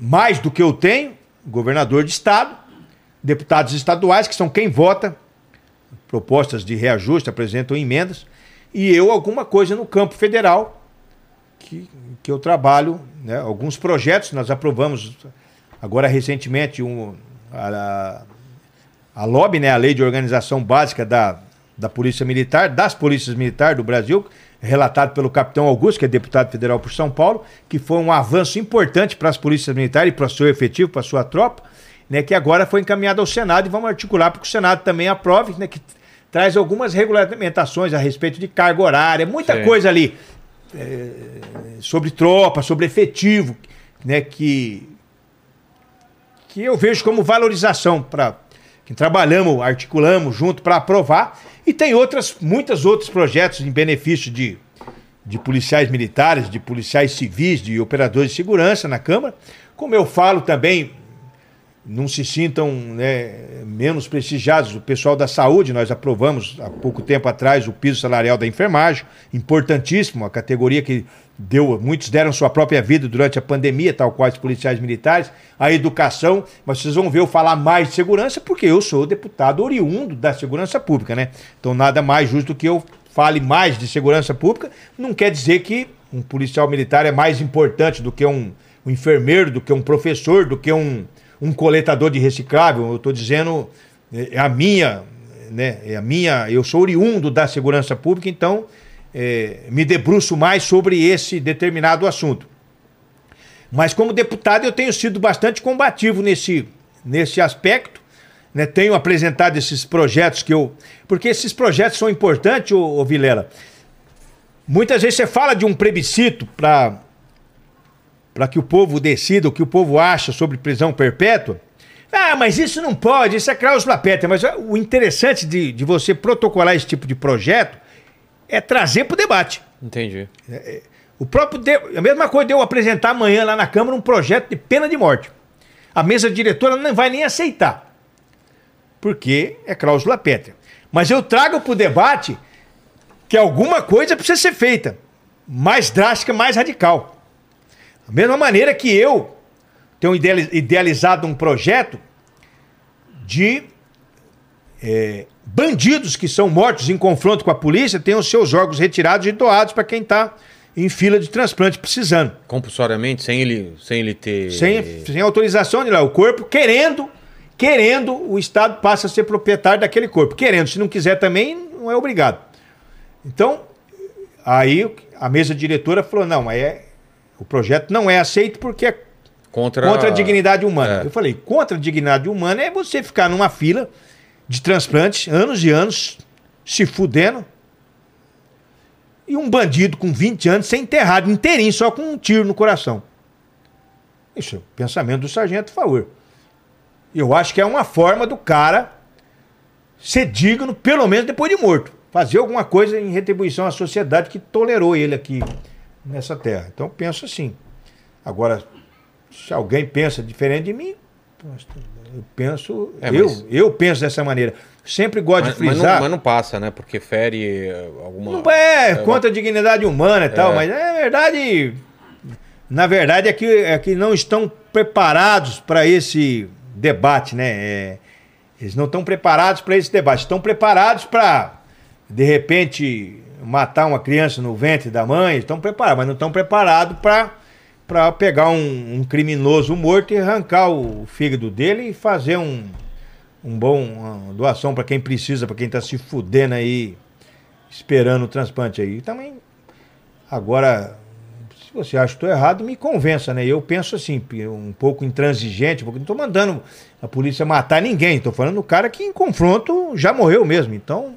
S4: mais do que eu tenho, governador de estado, deputados estaduais, que são quem vota, propostas de reajuste, apresentam emendas, e eu alguma coisa no campo federal, que, que eu trabalho, né, alguns projetos, nós aprovamos agora recentemente um, a, a LOB, né, a Lei de Organização Básica da, da Polícia Militar, das Polícias Militares do Brasil, relatado pelo capitão Augusto, que é deputado federal por São Paulo, que foi um avanço importante para as polícias militares e para o seu efetivo, para a sua tropa, né, que agora foi encaminhado ao Senado e vamos articular para que o Senado também aprove, né, que traz algumas regulamentações a respeito de carga horária, muita
S1: Sim.
S4: coisa ali é, sobre tropa, sobre efetivo, né, que, que eu vejo como valorização para que trabalhamos, articulamos junto para aprovar. E tem outras, muitos outros projetos em benefício de, de policiais militares, de policiais civis, de operadores de segurança na Câmara. Como eu falo também, não se sintam né, menos prestigiados. O pessoal da saúde, nós aprovamos há pouco tempo atrás o piso salarial da enfermagem, importantíssimo, a categoria que deu, muitos deram sua própria vida durante a pandemia, tal qual os policiais militares, a educação, mas vocês vão ver eu falar mais de segurança porque eu sou deputado oriundo da segurança pública, né? Então nada mais justo do que eu fale mais de segurança pública, não quer dizer que um policial militar é mais importante do que um, um enfermeiro, do que um professor, do que um, um coletador de reciclável. Eu estou dizendo, é a minha, né? É a minha, eu sou oriundo da segurança pública, então é, me debruço mais sobre esse determinado assunto. Mas como deputado eu tenho sido bastante combativo nesse, nesse aspecto. Né? Tenho apresentado esses projetos que eu. Porque esses projetos são importantes, ô, ô Vilela. Muitas vezes você fala de um plebiscito para para que o povo decida o que o povo acha sobre prisão perpétua. Ah, mas isso não pode, isso é cláusula pétrea. Mas ah, o interessante de, de você protocolar esse tipo de projeto é trazer para o debate.
S1: Entendi.
S4: O próprio de... A mesma coisa de eu apresentar amanhã lá na Câmara um projeto de pena de morte. A mesa diretora não vai nem aceitar. Porque é cláusula pétrea. Mas eu trago para o debate que alguma coisa precisa ser feita. Mais drástica, mais radical. Da mesma maneira que eu tenho ideali- idealizado um projeto de é, bandidos que são mortos em confronto com a polícia tenham os seus órgãos retirados e doados para quem está em fila de transplante precisando.
S1: Compulsoriamente, sem ele, sem ele ter.
S4: Sem, sem autorização de lá. O corpo querendo, querendo, o Estado passa a ser proprietário daquele corpo. Querendo, se não quiser também, não é obrigado. Então, aí a mesa diretora falou: não, mas é, o projeto não é aceito porque é
S1: Contra,
S4: contra a dignidade humana.
S1: É.
S4: Eu falei, contra a dignidade humana é você ficar numa fila de transplantes, anos e anos, se fudendo, e um bandido com 20 anos ser enterrado inteirinho, só com um tiro no coração. Isso é o pensamento do sargento Faur. Eu acho que é uma forma do cara ser digno, pelo menos depois de morto. Fazer alguma coisa em retribuição à sociedade que tolerou ele aqui nessa terra. Então eu penso assim. Agora, se alguém pensa diferente de mim, eu penso.
S1: É,
S4: eu,
S1: mas-
S4: eu penso dessa maneira. Sempre gosto
S1: Mas,
S4: de
S1: mas
S4: frisar.
S1: não, mas não passa, né? Porque fere eh, alguma.
S4: Não é, contra a dignidade humana e tal,
S1: É.
S4: mas é verdade. Na verdade é que, é que não estão preparados para esse debate, né? É, eles não estão preparados para esse debate. Estão preparados para, de repente, matar uma criança no ventre da mãe. Estão preparados, mas não estão preparados para pegar um, um criminoso morto e arrancar o fígado dele e fazer um, um bom uma doação para quem precisa, para quem está se fudendo aí esperando o transplante aí. Também, agora, se você acha que estou errado, me convença, né? Eu penso assim, um pouco intransigente, porque não estou mandando a polícia matar ninguém, estou falando do cara que em confronto já morreu mesmo. Então,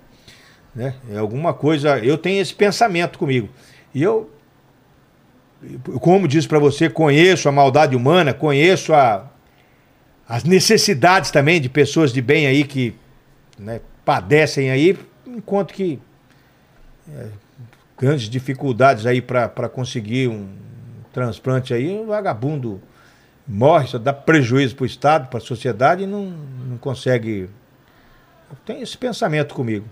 S4: né? É alguma coisa. Eu tenho esse pensamento comigo. E eu, como disse para você, conheço a maldade humana, conheço a, as necessidades também de pessoas de bem aí que né, padecem aí, enquanto que é, grandes dificuldades aí para conseguir um transplante aí, o vagabundo morre, só dá prejuízo para o Estado, para a sociedade e não, não consegue. Tem esse pensamento comigo.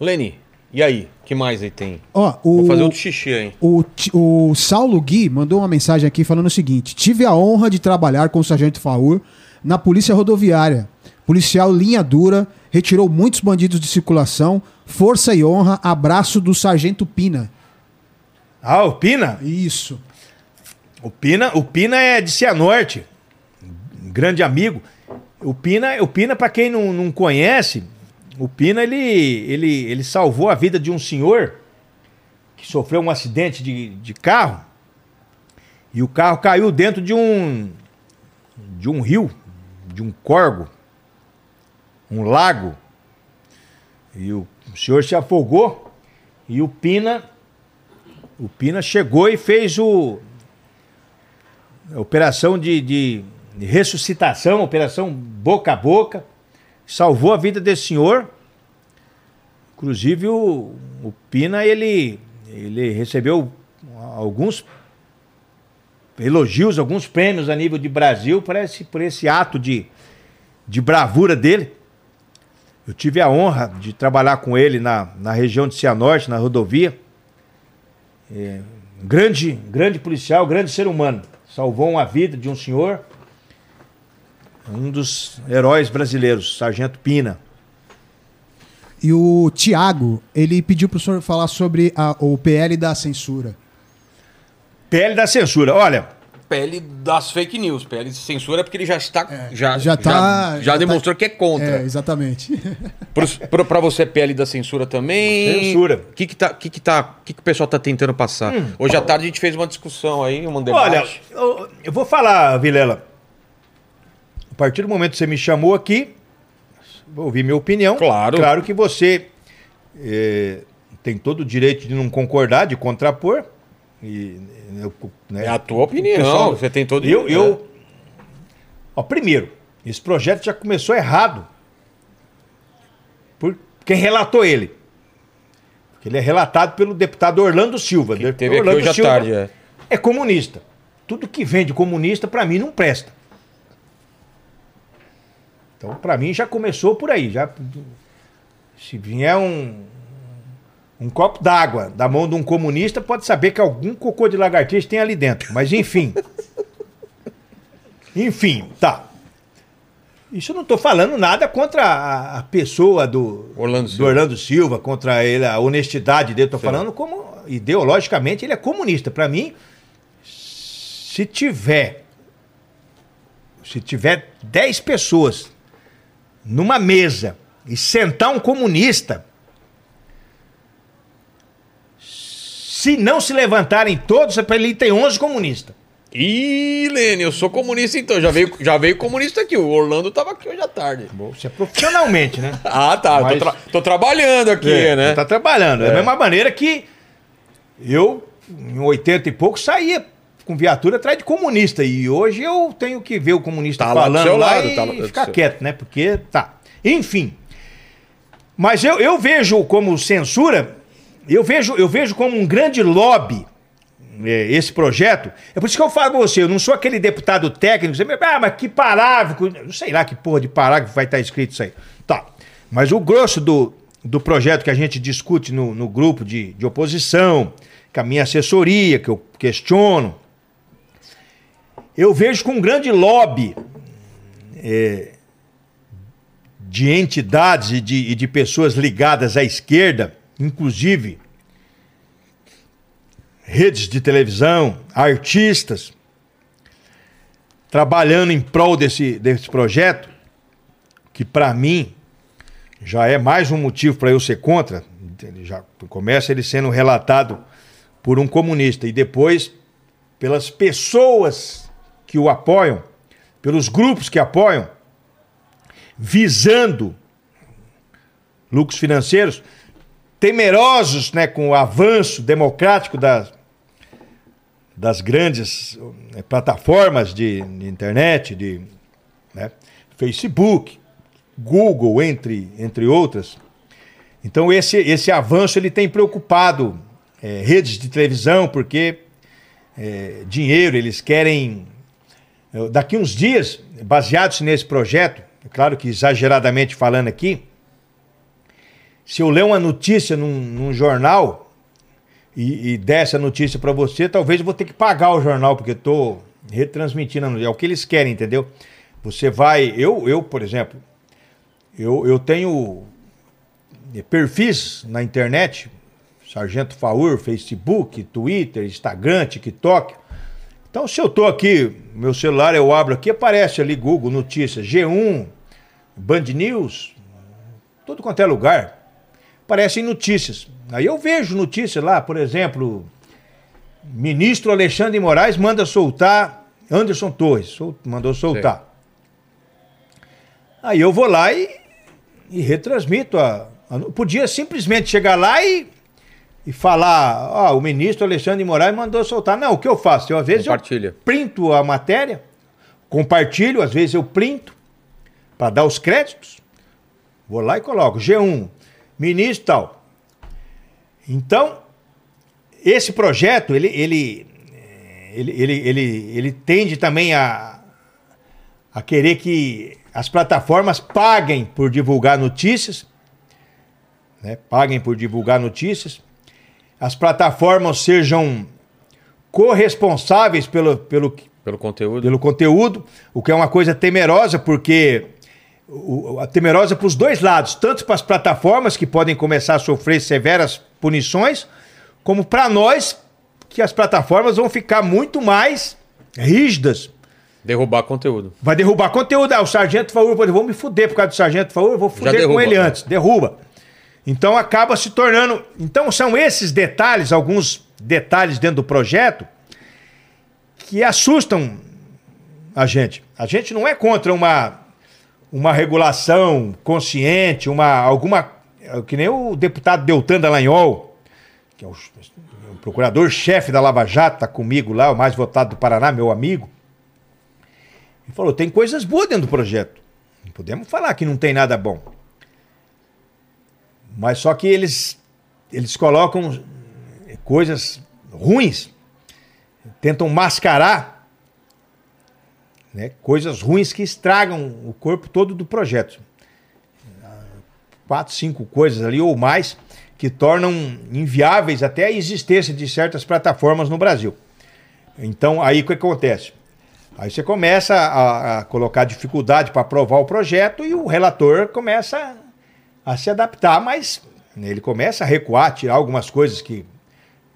S1: Leni, e aí? que mais aí tem?
S2: Ó, o,
S1: Vou fazer outro xixi aí.
S2: o, o Saulo Gui mandou uma mensagem aqui falando o seguinte: Tive a honra de trabalhar com o Sargento Faur na Polícia Rodoviária. Policial linha dura, retirou muitos bandidos de circulação. Força e honra, abraço do Sargento Pina.
S4: Ah, o Pina?
S2: Isso.
S4: O Pina, o Pina é de Cianorte, um grande amigo. O Pina, o Pina para quem não, não conhece, o Pina ele, ele, ele salvou a vida de um senhor que sofreu um acidente de, de carro e o carro caiu dentro de um de um rio, de um corgo, um lago. E o senhor se afogou e o Pina o Pina chegou e fez o a operação de, de ressuscitação, operação boca a boca, salvou a vida desse senhor. Inclusive o, o Pina ele, ele recebeu alguns elogios, alguns prêmios a nível de Brasil por esse, por esse ato de, de bravura dele. Eu tive a honra de trabalhar com ele na, na região de Cianorte, na rodovia. É, grande, grande policial, grande ser humano. Salvou uma vida de um senhor, um dos heróis brasileiros, Sargento Pina.
S2: E o Tiago, ele pediu pro senhor falar sobre a- o PL da censura.
S4: PL da censura. Olha,
S1: PL das fake news. PL de censura é porque ele já está. já,
S2: já tá-
S1: Já,
S2: já tá-
S1: demonstrou que é contra.
S2: É, exatamente.
S1: Pra você, é PL da censura também.
S4: Censura.
S1: O que que, tá, que, que, tá, que, que o pessoal tá tentando passar? Hoje à tarde a gente fez uma discussão aí, um debate.
S4: olha, eu, eu vou falar, Vilela. A partir do momento que você me chamou aqui, vou ouvir minha opinião.
S1: Claro.
S4: Claro que você eh, tem todo o direito de não concordar, de contrapor. E, eu, né,
S1: É a tua opinião,
S4: pessoal-
S1: você tem todo
S4: Eu,
S1: é.
S4: eu ó, primeiro, esse projeto já começou errado por quem relatou ele. Porque ele é relatado pelo deputado Orlando Silva.
S1: Que teve aqui
S4: Orlando
S1: hoje à
S4: Silva
S1: tarde, é.
S4: é comunista. Tudo que vem de comunista, pra mim, não presta. Então, pra mim, já começou por aí. Já, se vier um, um copo d'água da mão de um comunista, pode saber que algum cocô de lagartixa tem ali dentro. Mas, enfim. enfim, tá. Isso eu não estou falando nada contra a, a pessoa do
S1: Orlando
S4: do
S1: Silva.
S4: Orlando Silva, contra ele, a honestidade dele. Estou falando como, ideologicamente, ele é comunista. Para mim, se tiver se tiver 10 pessoas numa mesa e sentar um comunista, Se não se levantarem todos, é para ele ter 11 comunistas.
S1: Ih, Lene, eu sou comunista então. Já veio, já veio comunista aqui. O Orlando tava aqui hoje à tarde.
S4: Você é profissionalmente, né?
S1: Ah, tá.
S4: Mas-
S1: Tô, tra- tô trabalhando aqui,
S4: É,
S1: né?
S4: Tá trabalhando. Da mesma maneira que eu, em 80 e pouco, saía com viatura atrás de comunista. E hoje eu tenho que ver o comunista
S1: Tá
S4: falando lá
S1: lado,
S4: e
S1: tá lá
S4: ficar quieto, né? Porque tá. Enfim. Mas eu, eu vejo como censura, eu vejo, eu vejo como um grande lobby é, esse projeto. É por isso que eu falo pra você, eu não sou aquele deputado técnico, você me ah, mas que parágrafo, não sei lá que porra de parágrafo vai estar escrito isso aí. Tá. Mas o grosso do, do projeto que a gente discute no, no grupo de, de oposição, com a minha assessoria, que eu questiono, eu vejo com um grande lobby é, de entidades e de, de pessoas ligadas à esquerda, inclusive redes de televisão, artistas, trabalhando em prol desse, desse projeto, que para mim já é mais um motivo para eu ser contra. Ele já começa ele sendo relatado por um comunista e depois pelas pessoas que o apoiam, pelos grupos que apoiam, visando lucros financeiros, temerosos né, com o avanço democrático das, das grandes eh, plataformas de, de internet, de né, Facebook, Google, entre, entre outras. Então esse, esse avanço ele tem preocupado eh, redes de televisão, porque eh, dinheiro, eles querem. Eh, Daqui uns dias, baseados nesse projeto, é claro que exageradamente falando aqui, se eu ler uma notícia num, num jornal e, e der essa notícia para você, talvez eu vou ter que pagar o jornal, porque estou retransmitindo. É o que eles querem, entendeu? Você vai. Eu, eu por exemplo, eu, eu tenho perfis na internet, Sargento Faur, Facebook, Twitter, Instagram, TikTok. Então, se eu tô aqui, meu celular eu abro aqui, aparece ali Google Notícias, G1, Band News, tudo quanto é lugar. Aparecem notícias. Aí eu vejo notícias lá, por exemplo, ministro Alexandre de Moraes manda soltar Anderson Torres, sol- mandou soltar. Aí eu vou lá e, e retransmito a, a Podia simplesmente chegar lá e, e falar, ó, o ministro Alexandre de Moraes mandou soltar. Não, o que eu faço? Eu, às vezes eu printo a matéria, compartilho, às vezes eu printo para dar os créditos. Vou lá e coloco G1, ministro tal. Então, esse projeto, ele, ele, ele, ele, ele, ele tende também a, a querer que as plataformas paguem por divulgar notícias, né? paguem por divulgar notícias, as plataformas sejam corresponsáveis pelo, pelo,
S1: Pelo conteúdo.
S4: pelo conteúdo, o que é uma coisa temerosa, porque o- a temerosa para os dois lados, tanto para as plataformas que podem começar a sofrer severas punições, como para nós, que as plataformas vão ficar muito mais rígidas.
S1: Derrubar conteúdo.
S4: Vai derrubar conteúdo. Ah, o Sargento Faur, eu vou me fuder por causa do Sargento Faur, eu vou fuder com ele
S1: né?
S4: antes. Derruba. Então acaba se tornando. Então são esses detalhes, alguns detalhes dentro do projeto, que assustam a gente. A gente não é contra uma, uma regulação consciente, uma alguma que nem o deputado Deltan Dallagnol, que é o, o procurador-chefe da Lava Jato, está comigo lá, o mais votado do Paraná, meu amigo. Ele falou: tem coisas boas dentro do projeto. Não podemos falar que não tem nada bom. Mas só que eles, eles colocam coisas ruins, tentam mascarar né, coisas ruins que estragam o corpo todo do projeto. Quatro, cinco coisas ali ou mais que tornam inviáveis até a existência de certas plataformas no Brasil. Então, aí o que acontece? Aí você começa a, a colocar dificuldade para aprovar o projeto e o relator começa a, se adaptar, mas né, ele começa a recuar, tirar algumas coisas que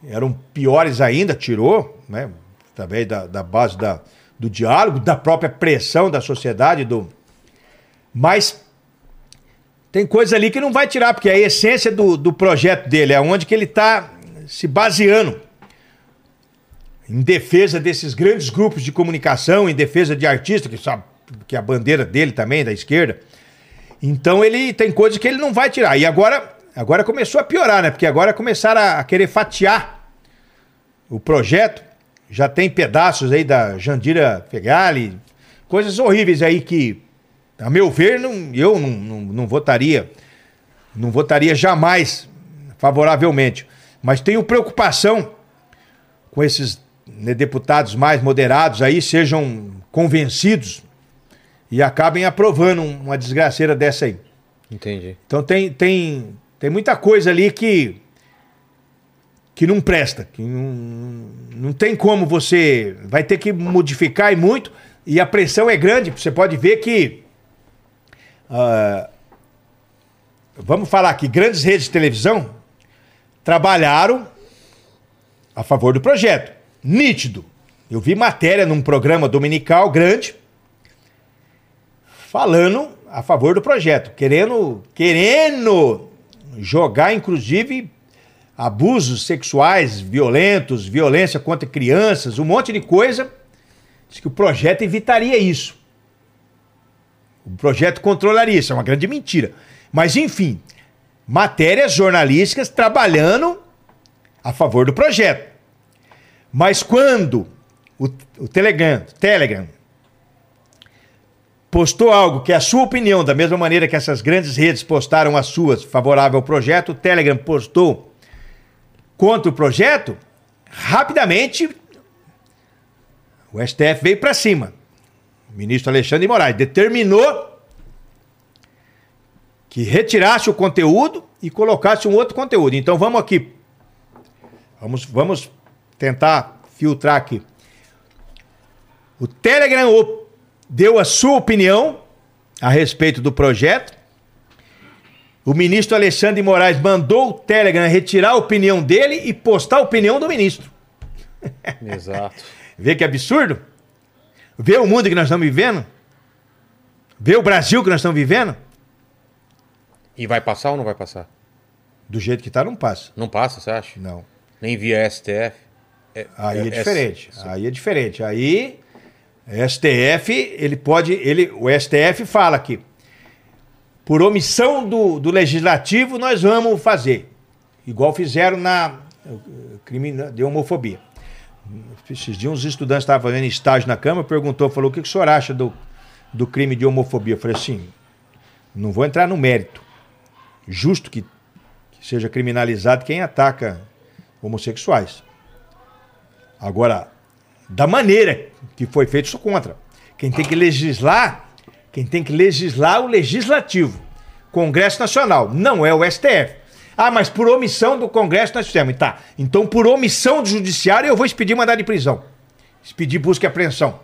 S4: eram piores ainda, tirou, né, através da, da base da, do diálogo, da própria pressão da sociedade, do mas tem coisa ali que não vai tirar, porque é a essência do, do projeto dele é onde que ele está se baseando em defesa desses grandes grupos de comunicação, em defesa de artistas, que sabe que é a bandeira dele também, da esquerda. Então ele tem coisas que ele não vai tirar. E agora, agora começou a piorar, né? Porque agora começaram a, querer fatiar o projeto. Já tem pedaços aí da Jandira Fegali, coisas horríveis aí que, a meu ver, não, eu não, não, não votaria, não votaria jamais favoravelmente. Mas tenho preocupação com esses né, deputados mais moderados aí sejam convencidos e acabem aprovando um- uma desgraceira dessa aí.
S1: Entendi.
S4: Então tem, tem, tem muita coisa ali que que não presta, que não, não tem como você vai ter que modificar e muito e a pressão é grande. Você pode ver que ah, vamos falar que grandes redes de televisão trabalharam a favor do projeto, nítido. Eu vi matéria num programa dominical grande falando a favor do projeto, querendo, querendo jogar, inclusive, abusos sexuais violentos, violência contra crianças, um monte de coisa. Diz que o projeto evitaria isso. O projeto controlaria isso. É uma grande mentira. Mas, enfim, matérias jornalísticas trabalhando a favor do projeto. Mas quando o, o Telegram, Telegram postou algo que é a sua opinião, da mesma maneira que essas grandes redes postaram as suas favorável ao projeto, o Telegram postou contra o projeto, rapidamente o STF veio para cima. O ministro Alexandre de Moraes determinou que retirasse o conteúdo e colocasse um outro conteúdo. Então vamos aqui. Vamos, vamos tentar filtrar aqui. O Telegram deu a sua opinião a respeito do projeto. O ministro Alexandre de Moraes mandou o Telegram retirar a opinião dele e postar a opinião do ministro.
S1: Exato.
S4: Vê que absurdo? Vê o mundo que nós estamos vivendo? Vê o Brasil que nós estamos vivendo?
S1: E vai passar ou não vai passar?
S4: Do jeito que está, não passa.
S1: Não passa, você acha?
S4: Não.
S1: Nem via STF.
S4: Aí é,
S1: é-
S4: diferente. Aí é diferente. Aí STF, ele pode, ele, o STF fala que por omissão do, do legislativo nós vamos fazer, igual fizeram na eh, crime de homofobia. Esses dias uns estudantes estavam fazendo estágio na Câmara, perguntou, falou, o que, que o senhor acha do, do crime de homofobia? Eu falei assim, não vou entrar no mérito. Justo que, que seja criminalizado quem ataca homossexuais. Agora, da maneira que foi feito, sou contra. Quem tem que legislar, quem tem que legislar é o legislativo. Congresso Nacional, não é o STF. Ah, mas por omissão do Congresso nós fizemos. Tá. Então, por omissão do Judiciário, eu vou expedir mandado de prisão. Expedir busca e apreensão.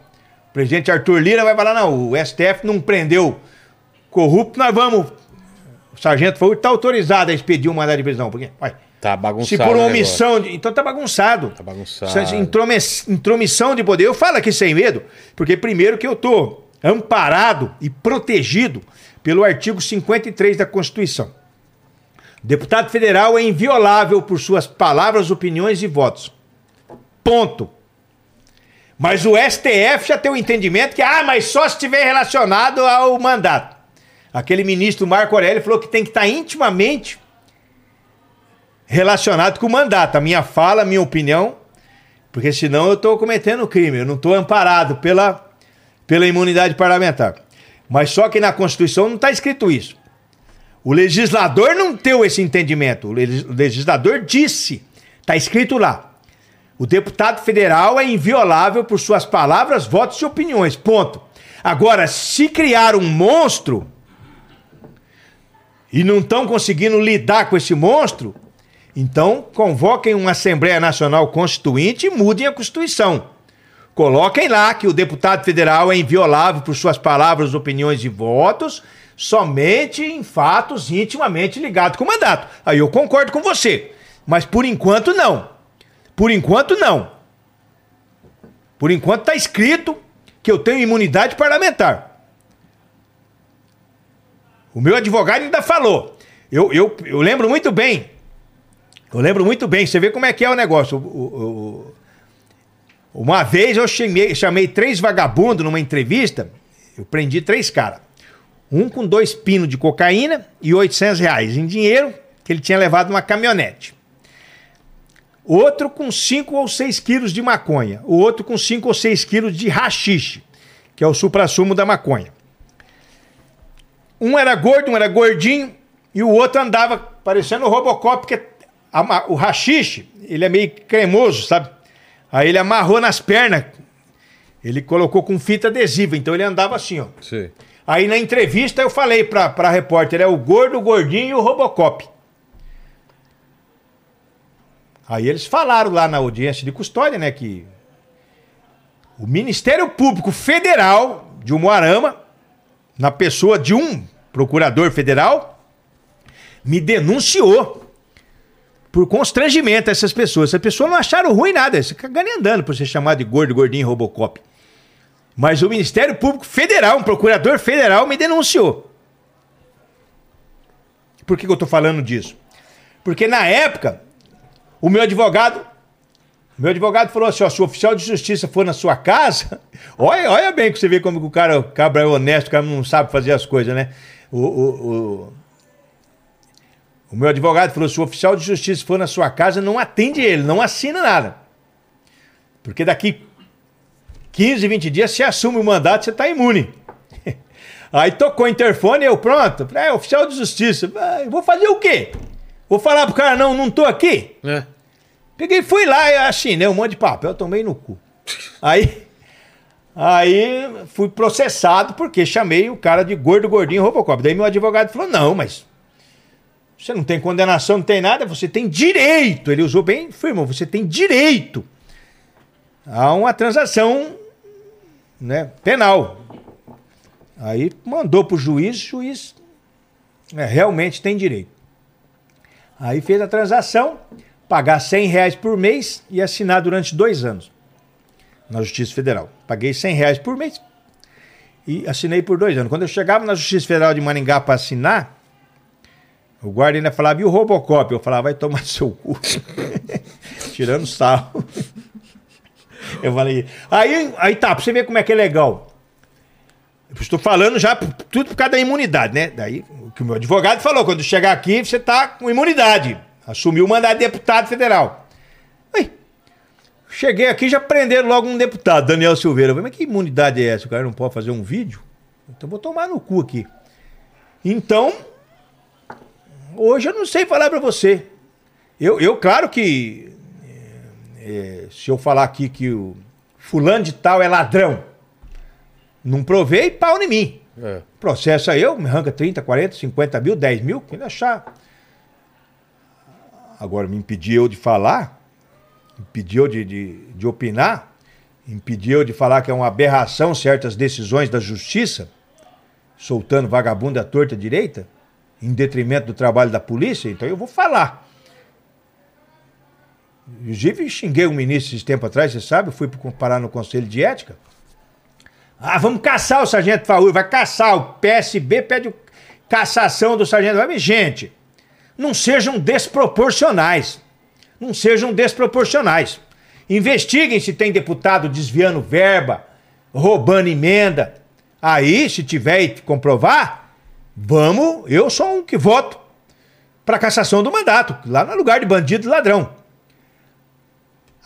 S4: O presidente Arthur Lira vai falar: não, o STF não prendeu corrupto, nós vamos. O sargento falou está autorizado a expedir um mandado de prisão. Porque, vai,
S1: Tá bagunçado.
S4: se por omissão. De, então tá bagunçado.
S1: Tá bagunçado.
S4: Isso é intromis- intromissão de poder. Eu falo aqui sem medo, porque primeiro que eu tô amparado e protegido pelo artigo 53 da Constituição. O deputado federal é inviolável por suas palavras, opiniões e votos. Ponto. Mas o STF já tem o entendimento que, ah, mas só se estiver relacionado ao mandato. Aquele ministro Marco Aurélio falou que tem que estar intimamente relacionado com o mandato. A minha fala, a minha opinião, porque senão eu estou cometendo crime, eu não estou amparado pela, pela imunidade parlamentar. Mas só que na Constituição não está escrito isso. O legislador não teve esse entendimento. O legislador disse, está escrito lá. O deputado federal é inviolável por suas palavras, votos e opiniões. Ponto. Agora, se criar um monstro e não estão conseguindo lidar com esse monstro, então convoquem uma Assembleia Nacional Constituinte e mudem a Constituição. Coloquem lá que o deputado federal é inviolável por suas palavras, opiniões e votos, somente em fatos intimamente ligados com o mandato. Aí eu concordo com você. Mas por enquanto não. Por enquanto não. Por enquanto está escrito que eu tenho imunidade parlamentar. O meu advogado ainda falou. Eu, eu, eu lembro muito bem. Eu lembro muito bem, você vê como é que é o negócio. O- o- o- uma vez eu chamei, chamei três vagabundos numa entrevista, eu prendi três caras. Um com dois pinos de cocaína e 800 reais em dinheiro que ele tinha levado numa caminhonete. Outro com 5 ou 6 quilos de maconha. O outro com 5 ou 6 quilos de rachixe, que é o suprassumo da maconha. Um era gordo, um era gordinho, e o outro andava parecendo o Robocop, porque o rachixe, ele é meio cremoso, sabe? Aí ele amarrou nas pernas, ele colocou com fita adesiva, então ele andava assim, ó.
S1: Sei.
S4: Aí na entrevista eu falei pra, pra repórter, é o gordo, o gordinho e o Robocop. Aí eles falaram lá na audiência de custódia, né, que o Ministério Público Federal de Umuarama, na pessoa de um procurador federal, me denunciou por constrangimento a essas pessoas. Essas pessoas não acharam ruim nada, você fica andando por ser chamado de gordo, gordinho Robocop. Mas o Ministério Público Federal, um procurador federal, me denunciou. Por que, que eu estou falando disso? Porque na época, o meu advogado, meu advogado falou assim: ó, se o oficial de justiça for na sua casa, olha, olha bem que você vê como o cara, o cabra é honesto, o cara não sabe fazer as coisas, né? O, o, o meu advogado falou: se o oficial de justiça for na sua casa, não atende ele, não assina nada. Porque daqui 15, 20 dias, você assume o mandato, você está imune. Aí tocou o interfone, eu pronto. É, oficial de justiça. Ah, vou fazer o quê? Vou falar pro cara, não, não tô aqui?
S1: É.
S4: Peguei, fui lá, assinei um monte de papel, tomei no cu. Aí, aí fui processado porque chamei o cara de gordo, gordinho, Robocop. Daí meu advogado falou, não, mas você não tem condenação, não tem nada, você tem direito. Ele usou bem firme, você tem direito a uma transação né, penal. Aí mandou pro juiz, o juiz é, realmente tem direito. Aí fez a transação, pagar 100 reais por mês e assinar durante dois anos na Justiça Federal. Paguei 100 reais por mês e assinei por dois anos. Quando eu chegava na Justiça Federal de Maringá para assinar, o guarda ainda falava, e o Robocop? Eu falava, vai tomar seu cu. Tirando sarro. Eu falei, aí, aí tá, pra você ver como é que é legal. Eu estou falando já tudo por causa da imunidade, né? Daí, o que o meu advogado falou, quando chegar aqui, você tá com imunidade. Assumiu o mandato de deputado federal. Aí, cheguei aqui, já prenderam logo um deputado, Daniel Silveira. Falei, mas que imunidade é essa? O cara não pode fazer um vídeo? Então vou tomar no cu aqui. Então, hoje eu não sei falar pra você. Eu, eu claro que é, se eu falar aqui que o fulano de tal é ladrão, não provei, pau em mim.
S1: É.
S4: Processa eu, me arranca 30, 40, 50 mil, 10 mil, quem achar. Agora, me impediu de falar, impediu de, de, de opinar, impediu de falar que é uma aberração certas decisões da justiça, soltando vagabundo à torta direita, em detrimento do trabalho da polícia, então eu vou falar. Inclusive, xinguei um ministro esse tempo atrás, você sabe, eu fui parar no Conselho de Ética. Ah, vamos caçar o Sargento Faúl, vai caçar. O PSB pede cassação do Sargento Faúl. Gente, não sejam desproporcionais. Não sejam desproporcionais. Investiguem se tem deputado desviando verba, roubando emenda. Aí, se tiver e comprovar, vamos, eu sou um que voto para cassação do mandato, lá no lugar de bandido e ladrão.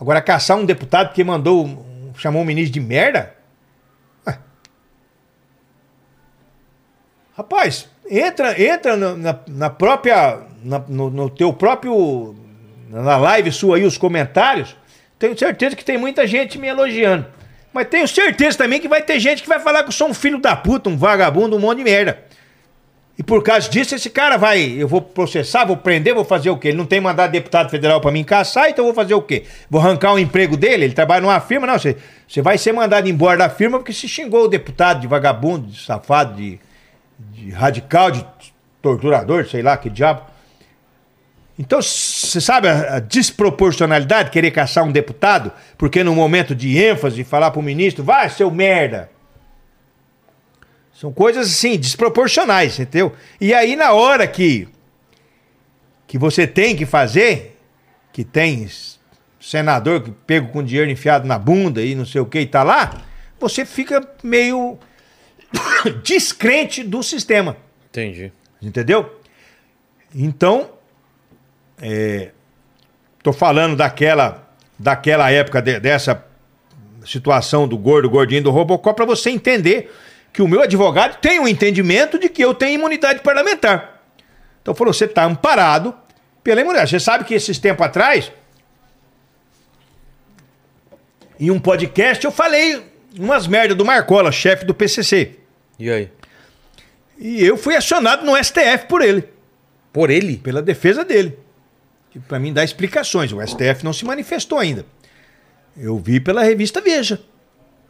S4: Agora, caçar um deputado que mandou, chamou um ministro de merda? Ué. Rapaz, entra, entra na- na própria, na- no, no teu próprio, na live sua aí, os comentários. Tenho certeza que tem muita gente me elogiando. Mas tenho certeza também que vai ter gente que vai falar que eu sou um filho da puta, um vagabundo, um monte de merda. E por causa disso, esse cara vai. Eu vou processar, vou prender, vou fazer o quê? Ele não tem mandado deputado federal pra mim caçar, então eu vou fazer o quê? Vou arrancar o emprego dele? Ele trabalha numa firma? Não, você, você vai ser mandado embora da firma porque se xingou o deputado de vagabundo, de safado, de, de radical, de torturador, sei lá que diabo. Então, você sabe a, a desproporcionalidade de querer caçar um deputado? Porque no momento de ênfase, falar pro ministro, vai, seu merda. São coisas assim, desproporcionais, entendeu? E aí, na hora que, que você tem que fazer, que tem senador que pega com dinheiro enfiado na bunda e não sei o que e tá lá, você fica meio descrente do sistema.
S1: Entendi.
S4: Entendeu? Então, é, tô falando daquela, daquela época, de- dessa situação do gordo, gordinho do Robocop, para você entender que o meu advogado tem um entendimento de que eu tenho imunidade parlamentar. Então falou, você está amparado pela imunidade. Você sabe que esses tempos atrás, em um podcast, eu falei umas merdas do Marcola, chefe do PCC.
S1: E aí?
S4: E eu fui acionado no STF por ele
S1: Por ele?
S4: pela defesa dele. Que para mim dá explicações. O STF não se manifestou ainda. Eu vi pela revista Veja.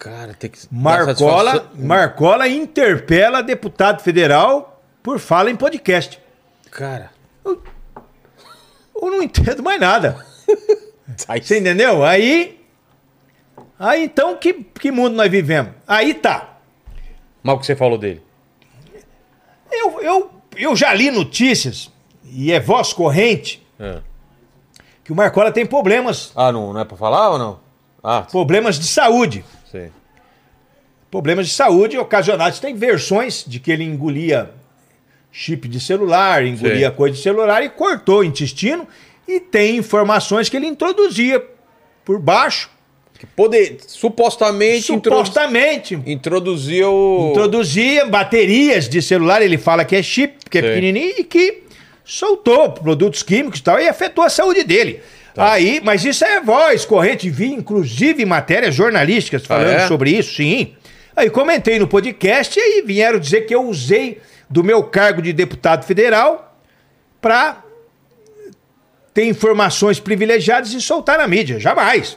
S1: Cara, tem que.
S4: Marcola, Marcola interpela deputado federal por fala em podcast.
S1: Cara.
S4: Eu não entendo mais nada. Você entendeu? Aí. Aí então, que, que mundo nós vivemos? Aí tá.
S1: Mal que você falou dele.
S4: Eu, eu, eu já li notícias, e é voz corrente,
S1: É.
S4: que o Marcola tem problemas.
S1: Ah, não, não é pra falar ou não? Ah,
S4: Problemas de saúde.
S1: Sei.
S4: problemas de saúde ocasionados. Tem versões de que ele engolia chip de celular, engolia
S1: Sei.
S4: coisa de celular e cortou o intestino. E tem informações que ele introduzia por baixo,
S1: Que poder, supostamente,
S4: supostamente.
S1: introduzia o.
S4: Introduzia baterias de celular, ele fala que é chip, que é
S1: Sei.
S4: pequenininho, e que soltou produtos químicos e tal, e afetou a saúde dele.
S1: Tá.
S4: Aí, mas isso é voz corrente, vi inclusive matérias jornalísticas falando
S1: Ah, é?
S4: sobre isso, sim. Aí comentei no podcast e aí vieram dizer que eu usei do meu cargo de deputado federal para ter informações privilegiadas e soltar na mídia. Jamais.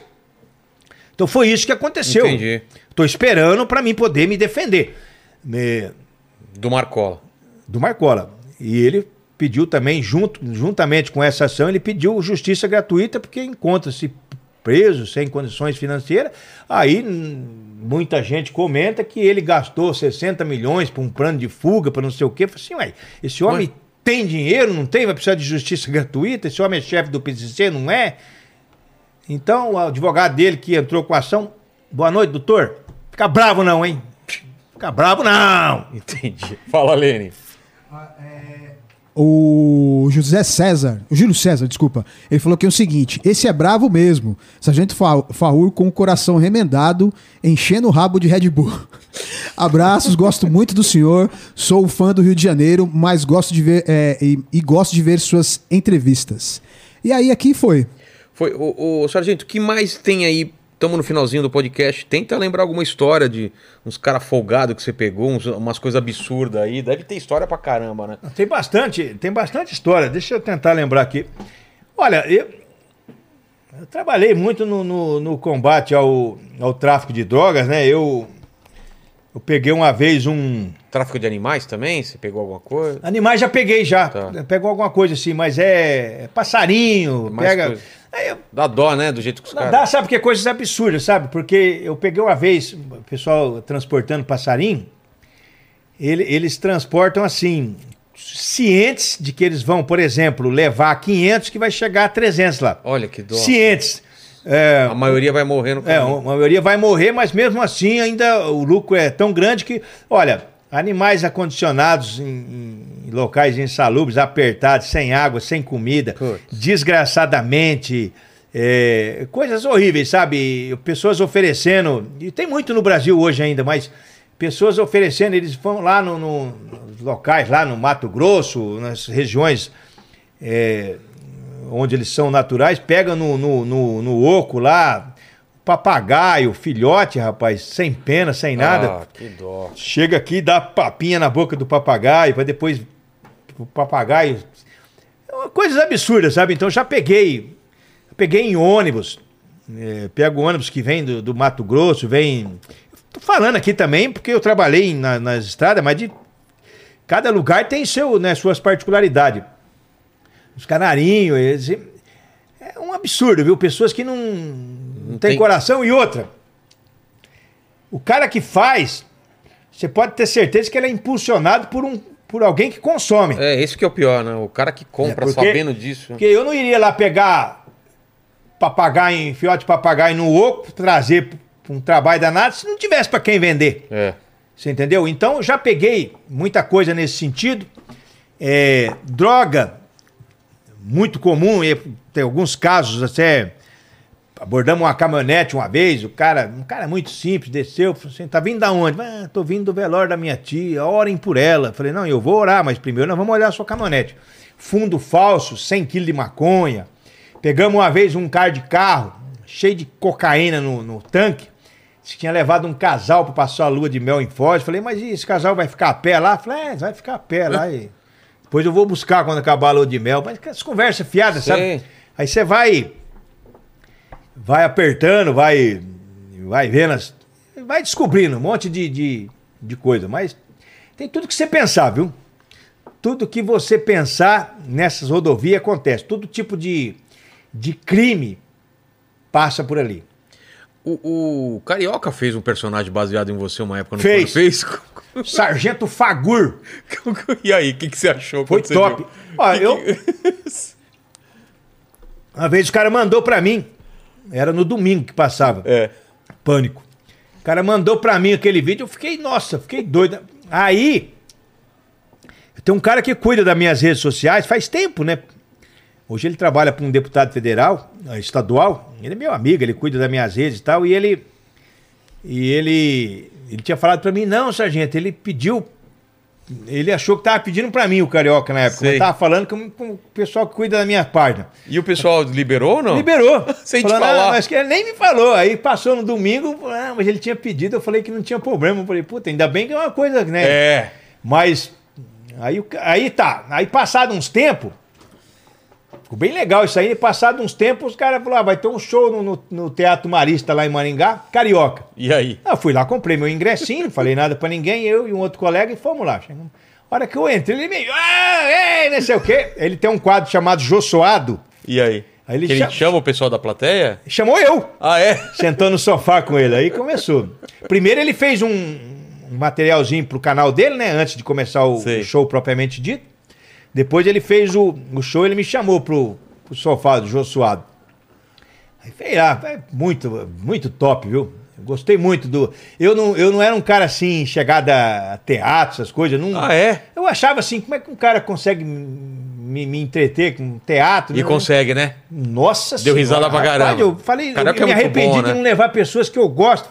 S4: Então foi isso que aconteceu.
S1: Entendi.
S4: Tô esperando para mim poder me defender. Me-
S1: Do Marcola.
S4: do Marcola. E ele pediu também, junto, juntamente com essa ação, ele pediu justiça gratuita, porque encontra-se preso, sem condições financeiras. Aí muita gente comenta que ele gastou 60 milhões para um plano de fuga, para não sei o quê. Falei assim, ué, esse homem tem dinheiro, não tem? Vai precisar de justiça gratuita? Esse homem é chefe do PCC, não é? Então, o advogado dele que entrou com a ação, boa noite, doutor. Fica bravo não, hein? Fica bravo não!
S1: Entendi. Fala, Lene.
S2: O José César, o Júlio César, desculpa, ele falou que é o seguinte: esse é bravo mesmo. Sargento Fa- Faur com o coração remendado, enchendo o rabo de Red Bull. Abraços, gosto muito do senhor, sou fã do Rio de Janeiro, mas gosto de ver é, e, e gosto de ver suas entrevistas. E aí aqui foi.
S1: Foi, o, Sargento, o que mais tem aí? Estamos no finalzinho do podcast. Tenta lembrar alguma história de uns cara folgado que você pegou, uns- umas coisas absurdas aí. Deve ter história pra caramba, né?
S4: Tem bastante, tem bastante história. Deixa eu tentar lembrar aqui. Olha, eu, eu trabalhei muito no, no- no combate ao, ao tráfico de drogas, né? Eu, eu peguei uma vez um.
S1: Tráfico de animais também? Você pegou alguma coisa?
S4: Animais já peguei já.
S1: Tá.
S4: Pegou alguma coisa assim, mas é, é passarinho,
S1: Mais
S4: pega.
S1: coisa.
S4: Eu-
S1: Dá dó, né? Do jeito que os caras.
S4: dá, sabe, porque coisas absurdas, sabe? Porque eu peguei uma vez, o pessoal transportando passarinho, ele- eles transportam assim, cientes de que eles vão, por exemplo, levar 500 que vai chegar a 300 lá.
S1: Olha que dó.
S4: Cientes. É,
S1: A maioria vai morrer no
S4: é,
S1: caminho.
S4: a maioria vai morrer, mas mesmo assim ainda o lucro é tão grande que, olha, animais acondicionados em, em locais insalubres, apertados, sem água, sem comida,
S1: Putz.
S4: desgraçadamente, é, coisas horríveis, sabe? Pessoas oferecendo, e tem muito no Brasil hoje ainda, mas pessoas oferecendo, eles vão lá no, no- nos locais, lá no Mato Grosso, nas regiões é, onde eles são naturais, pega no, no, no, no oco lá, papagaio, filhote, rapaz, sem pena, sem nada.
S1: Ah, que dó.
S4: Chega aqui, dá papinha na boca do papagaio, para depois o papagaio. É Coisas absurdas, sabe? Então já peguei. Peguei em ônibus. é, pego ônibus que vem do, do Mato Grosso, vem. Tô falando aqui também, porque eu trabalhei na- nas estradas, mas de. Cada lugar tem seu, né, suas particularidades. Os canarinhos, eles, é um absurdo, viu? Pessoas que não, não têm
S1: tem-
S4: coração e outra. O cara que faz, você pode ter certeza que ele é impulsionado por, um, por alguém que consome.
S1: É, esse que é o pior, né? O cara que compra
S4: É, porque-
S1: sabendo disso.
S4: Porque eu não iria lá pegar papagaio, filhote de papagaio no oco, trazer um trabalho danado, se não tivesse para quem vender.
S1: É.
S4: Você entendeu? Então eu já peguei muita coisa nesse sentido. É, droga, muito comum, e tem alguns casos até. Abordamos uma caminhonete uma vez, o cara, um cara muito simples, desceu, falou assim: tá vindo da onde? Ah, tô vindo do velório da minha tia, orem por ela. Falei, não, eu vou orar, mas primeiro nós vamos olhar a sua caminhonete. Fundo falso, 100 quilos de maconha. Pegamos uma vez um carro de carro, cheio de cocaína no, no tanque. Você tinha levado um casal para passar a lua de mel em Foz. Falei, mas e esse casal vai ficar a pé lá? Falei, é, vai ficar a pé lá. E... Depois eu vou buscar quando acabar a lua de mel. Mas as conversas fiadas, sabe?
S1: Sim.
S4: Aí você vai. Vai apertando, vai. Vai vendo. As, vai descobrindo um monte de, de, de coisa. Mas tem tudo que você pensar, viu? Tudo que você pensar nessas rodovias acontece. Todo tipo de, de crime passa por ali.
S1: O, o Carioca fez um personagem baseado em você uma época no
S4: Fez.
S1: fez?
S4: Sargento Fagur.
S1: e aí, o que, que você achou?
S4: Foi top. Ó, eu. Uma vez o cara mandou pra mim. Era no domingo que passava.
S1: É.
S4: Pânico. O cara mandou pra mim aquele vídeo. Eu fiquei, nossa, fiquei doido. Aí. Tem um cara que cuida das minhas redes sociais faz tempo, né? Hoje ele trabalha para um deputado federal, eh, estadual. Ele é meu amigo, ele cuida das minhas redes e tal. E ele. E ele. Ele tinha falado pra mim, não, sargento, ele pediu. Ele achou que tava pedindo pra mim o carioca na época.
S1: Sei.
S4: Ele tava falando com, com o pessoal que cuida da minha página.
S1: E o pessoal liberou ou não?
S4: Liberou.
S1: Sem te
S4: Falando,
S1: falar.
S4: "Ah, mas que ele nem me falou. Aí passou no domingo, ah, mas ele tinha pedido, eu falei que não tinha problema. Eu falei, puta, ainda bem que é uma coisa, né?
S1: É.
S4: Mas aí, aí tá. Aí passado uns tempos, ficou bem legal isso aí. Passado uns tempos, os caras falaram, ah, vai ter um show no, no- no Teatro Marista lá em Maringá, Carioca.
S1: E aí?
S4: Ah, Eu fui lá, comprei meu ingressinho, não falei nada pra ninguém, eu e um outro colega, e fomos lá. Chegamos. A hora que eu entrei, ele meio, ah, ei, não sei o quê. Ele tem um quadro chamado Jossoado.
S1: E aí?
S4: Aí ele
S1: que ele
S4: chama-
S1: chama o pessoal da plateia?
S4: Chamou eu.
S1: Ah, é?
S4: sentou no sofá com ele. Aí começou. Primeiro ele fez um, um materialzinho pro canal dele, né? Antes de começar o,
S1: Sei.
S4: o show propriamente dito. Depois ele fez o, o show, ele me chamou pro, pro sofá do Jô Suado. Aí fez lá, é muito, muito top, viu? Eu gostei muito do. Eu não, eu não era um cara assim, chegado a teatro, essas coisas. Não,
S1: Ah, é?
S4: Eu achava assim, como é que um cara consegue me, me entreter com teatro?
S1: E
S4: né?
S1: consegue, né?
S4: Nossa
S1: Deu risada pra
S4: rapaz,
S1: caramba.
S4: Eu falei, eu, eu me
S1: é muito
S4: arrependi
S1: bom, né?
S4: de não levar pessoas que eu gosto.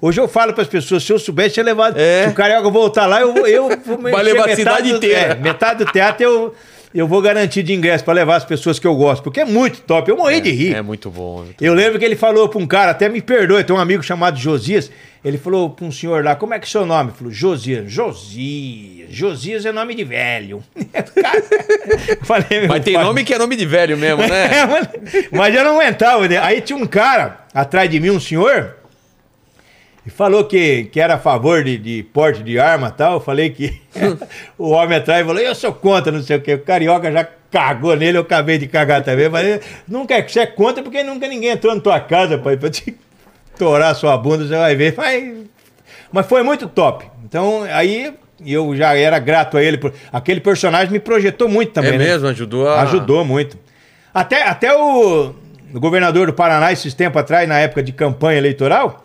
S4: Hoje eu falo para as pessoas, se eu soubesse, tinha levado.
S1: É.
S4: Se o Carioca voltar lá, eu. Eu vou
S1: Vai levar a cidade
S4: do-
S1: inteira.
S4: é, metade do teatro eu, eu vou garantir de ingresso para levar as pessoas que eu gosto, porque é muito top. Eu morri de rir.
S1: É muito bom.
S4: Eu lembro que ele falou para um cara, até me perdoe, tem um amigo chamado Josias. Ele falou para um senhor lá, como é que é seu nome? Ele falou, Josias. Josias. Josias é nome de velho. Cara, falei,
S1: Mas tem
S4: pai,
S1: nome que é nome de velho mesmo,
S4: é,
S1: né?
S4: mas- mas eu não aguentava. né? Aí tinha um cara atrás de mim, um senhor, e falou que, que era a favor de, de porte de arma e tal. Eu falei que o homem atrás falou, eu sou contra, não sei o quê. O carioca já cagou nele, eu acabei de cagar também. Mas nunca é que você é contra porque nunca ninguém entrou na tua casa, pai, pra te torar sua bunda, você vai ver. Mas, mas foi muito top. Então, aí eu já era grato a ele. Por, aquele personagem me projetou muito também.
S1: é
S4: né?
S1: mesmo, ajudou a.
S4: Ajudou muito. Até, até o, o governador do Paraná, esses tempos atrás, na época de campanha eleitoral,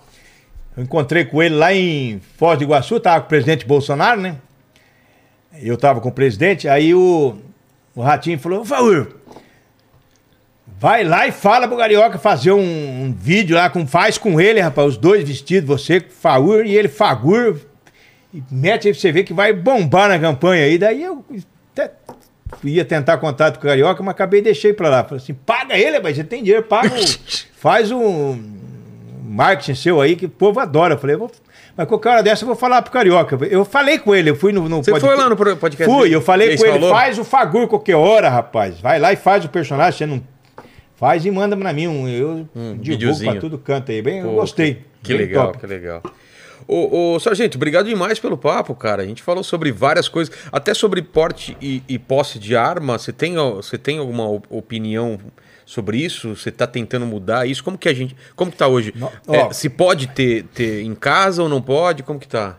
S4: eu encontrei com ele lá em Foz do Iguaçu, tava com o presidente Bolsonaro, né? Eu tava com o presidente, aí o, o Ratinho falou, Faur, vai lá e fala pro Carioca fazer um, um vídeo lá, com, faz com ele, rapaz, os dois vestidos, você, Faur e ele, Fagur, e mete aí pra você ver que vai bombar na campanha aí. Daí eu até ia tentar contato com o Carioca, mas acabei e deixei pra lá. Falei assim, paga ele, mas você tem dinheiro, paga, o- faz um marketing seu aí que o povo adora. Eu falei, eu vou, mas qualquer hora dessa eu vou falar pro Carioca. Eu falei com ele, eu fui no, no
S1: Você
S4: podcast-
S1: foi lá no podcast
S4: Fui, eu falei com ele,
S1: falou?
S4: faz o Fagur qualquer hora, rapaz. Vai lá e faz o personagem, você não... Faz e manda pra mim um, eu divulgo
S1: videozinho.
S4: pra tudo canto aí. Bem, eu
S1: Pô,
S4: gostei.
S1: Que
S4: Bem
S1: legal,
S4: top.
S1: que legal. Ô, ô, Sargento, obrigado demais pelo papo, cara. A gente falou sobre várias coisas, até sobre porte e, e posse de arma. Você tem, você tem alguma op- opinião sobre isso? Você está tentando mudar isso? Como que a gente. Como que tá hoje?
S4: Não,
S1: É, se pode ter, ter em casa ou não pode? Como que tá?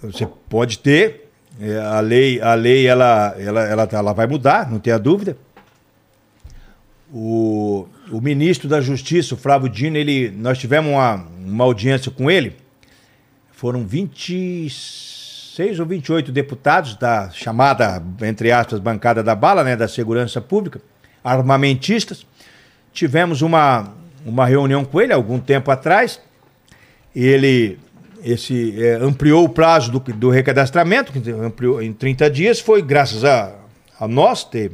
S4: Você pode ter, é, a lei, a lei ela, ela, ela, ela vai mudar, não tenha dúvida. o, o ministro da Justiça, o Flávio Dino, ele, nós tivemos uma, uma audiência com ele. Foram 26 ou 28 deputados da chamada, entre aspas, bancada da bala, né, da segurança pública, armamentistas. Tivemos uma, uma reunião com ele algum tempo atrás. Ele esse, é, ampliou o prazo do, do recadastramento, que ampliou em 30 dias, foi graças a, a nós ter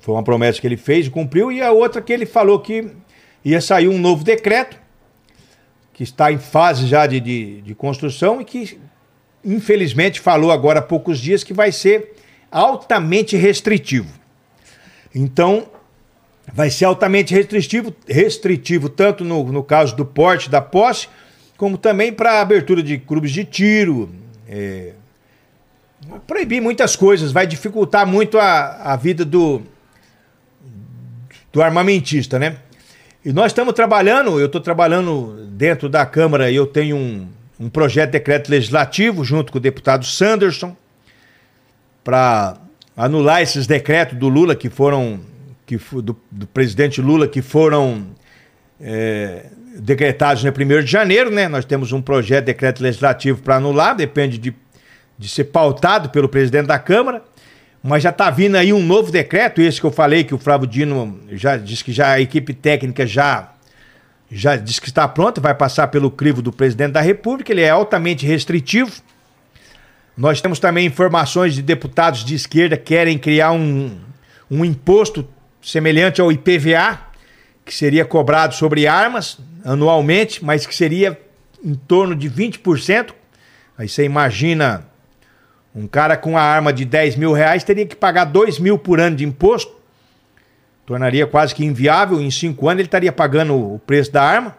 S4: foi uma promessa que ele fez e cumpriu, e a outra que ele falou que ia sair um novo decreto, que está em fase já de, de, de construção e que, infelizmente, falou agora há poucos dias que vai ser altamente restritivo. Então, vai ser altamente restritivo, restritivo tanto no, no caso do porte da posse, como também para a abertura de clubes de tiro, é, proibir muitas coisas, vai dificultar muito a, a vida do, do armamentista, né? E nós estamos trabalhando, eu estou trabalhando dentro da Câmara e eu tenho um, um projeto de decreto legislativo junto com o deputado Sanderson para anular esses decretos do Lula que foram que do, do presidente Lula que foram é, decretados no 1 de janeiro, né? Nós temos um projeto de decreto legislativo para anular, depende de de ser pautado pelo presidente da Câmara, mas já está vindo aí um novo decreto, esse que eu falei, que o Flávio Dino já disse que já a equipe técnica já, já disse que está pronta, vai passar pelo crivo do presidente da República, ele é altamente restritivo. Nós temos também informações de deputados de esquerda que querem criar um, um imposto semelhante ao IPVA, que seria cobrado sobre armas anualmente, mas que seria em torno de 20%. Aí você imagina um cara com a arma de 10 mil reais teria que pagar 2 mil por ano de imposto. Tornaria quase que inviável. Em cinco anos ele estaria pagando o preço da arma.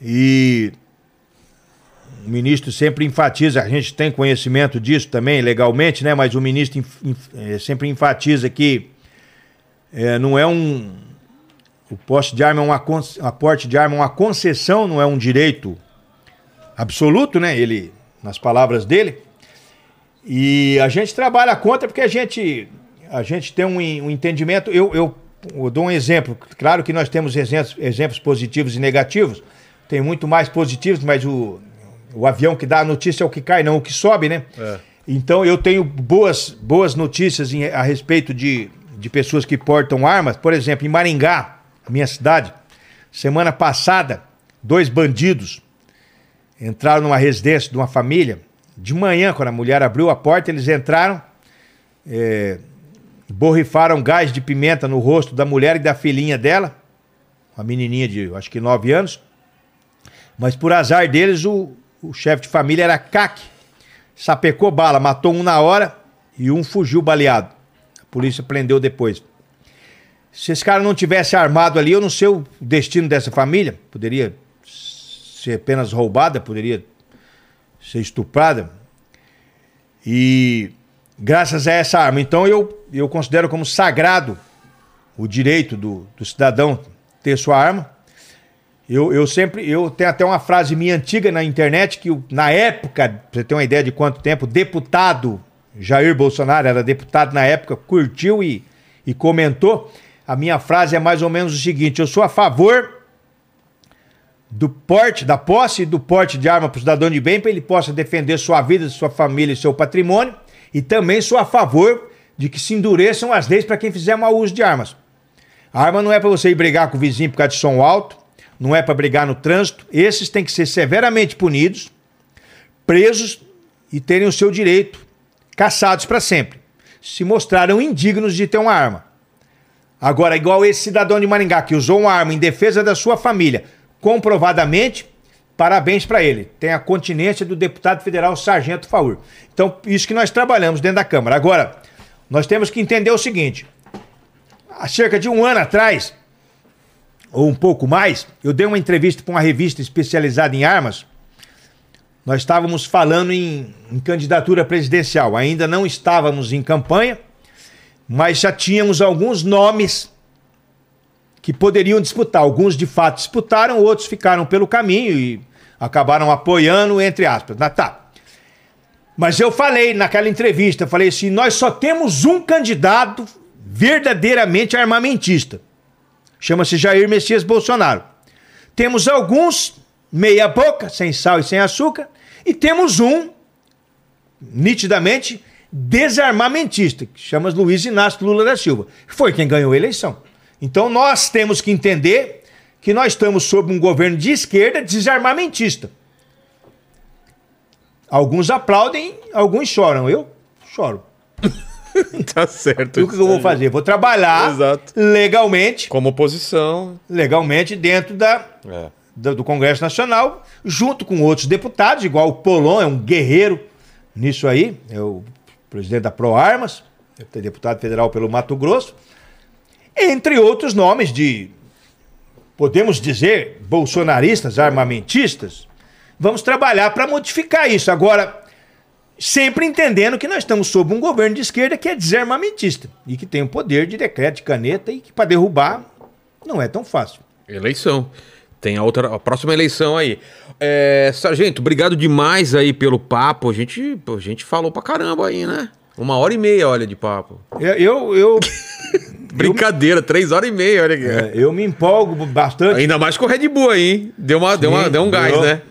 S4: E o ministro sempre enfatiza, a gente tem conhecimento disso também legalmente, né? Mas o ministro é, sempre enfatiza que é, não é um. O poste de arma é uma, a porte de arma é uma concessão, não é um direito absoluto, né? Ele, nas palavras dele. E a gente trabalha contra porque a gente, a gente tem um, um entendimento. Eu, eu, eu, dou um exemplo. Claro que nós temos exemplos, exemplos positivos e negativos. Tem muito mais positivos, mas o, o avião que dá a notícia é o que cai, não o que sobe, né? É. Então eu tenho boas, boas notícias em, a respeito de, de pessoas que portam armas. Por exemplo, em Maringá, minha cidade, semana passada, dois bandidos entraram numa residência de uma família de manhã, quando a mulher abriu a porta, eles entraram, é, borrifaram gás de pimenta no rosto da mulher e da filhinha dela, uma menininha de acho que 9 anos. Mas por azar deles, o, o chefe de família era caque. Sapecou bala, matou um na hora e um fugiu baleado. A polícia prendeu depois. Se esse cara não tivesse armado ali, eu não sei o destino dessa família. Poderia ser apenas roubada, poderia ser estuprada. E graças a essa arma. Então eu, eu considero como sagrado o direito do, do cidadão ter sua arma. Eu, eu sempre, eu tenho até uma frase minha antiga na internet que na época, pra você ter uma ideia de quanto tempo, deputado Jair Bolsonaro era deputado na época, curtiu e, e comentou. A minha frase é mais ou menos o seguinte: eu sou a favor do porte, da posse do porte de arma para o cidadão de bem, para ele possa defender sua vida, sua família e seu patrimônio, e também sou a favor de que se endureçam as leis para quem fizer mau uso de armas. A arma não é para você ir brigar com o vizinho por causa de som alto, não é para brigar no trânsito, esses têm que ser severamente punidos, presos e terem o seu direito caçados para sempre, se mostraram indignos de ter uma arma. Agora, igual esse cidadão de Maringá que usou uma arma em defesa da sua família, comprovadamente, parabéns para ele. Tem a continência do deputado federal Sargento Faur. Então, isso que nós trabalhamos dentro da Câmara. Agora, nós temos que entender o seguinte: há cerca de um ano atrás, ou um pouco mais, eu dei uma entrevista para uma revista especializada em armas. Nós estávamos falando em, em candidatura presidencial. Ainda não estávamos em campanha, mas já tínhamos alguns nomes que poderiam disputar. Alguns de fato disputaram, outros ficaram pelo caminho e acabaram apoiando, entre aspas. Ah, tá. Mas eu falei naquela entrevista, falei assim, nós só temos um candidato verdadeiramente armamentista. Chama-se Jair Messias Bolsonaro. Temos alguns meia boca, sem sal e sem açúcar, e temos um nitidamente desarmamentista, que chama Luiz Inácio Lula da Silva, que foi quem ganhou a eleição. Então nós temos que entender que nós estamos sob um governo de esquerda desarmamentista. Alguns aplaudem, alguns choram. Eu choro.
S1: tá certo.
S4: E o que eu vou fazer? Vou trabalhar
S1: Exato.
S4: legalmente,
S1: Como oposição.
S4: legalmente dentro da,
S1: É.
S4: do, do Congresso Nacional, junto com outros deputados, igual o Polon, é um guerreiro nisso aí, é o presidente da ProArmas, é deputado federal pelo Mato Grosso, entre outros nomes de, podemos dizer, bolsonaristas, armamentistas. Vamos trabalhar para modificar isso. Agora, sempre entendendo que nós estamos sob um governo de esquerda que é desarmamentista e que tem o poder de decreto de caneta e que para derrubar não é tão fácil.
S1: Eleição. Tem a outra, a próxima eleição aí. É, Sargento, obrigado demais aí pelo papo. A gente, a gente falou pra caramba aí, né? Uma hora e meia, olha, de papo.
S4: Eu, eu, eu,
S1: Brincadeira, três horas e meia, olha aqui.
S4: é, eu me empolgo bastante.
S1: Ainda mais com o Red Bull aí, hein? Deu, uma, deu, uma,
S4: Sim,
S1: deu um gás,
S4: eu-
S1: né?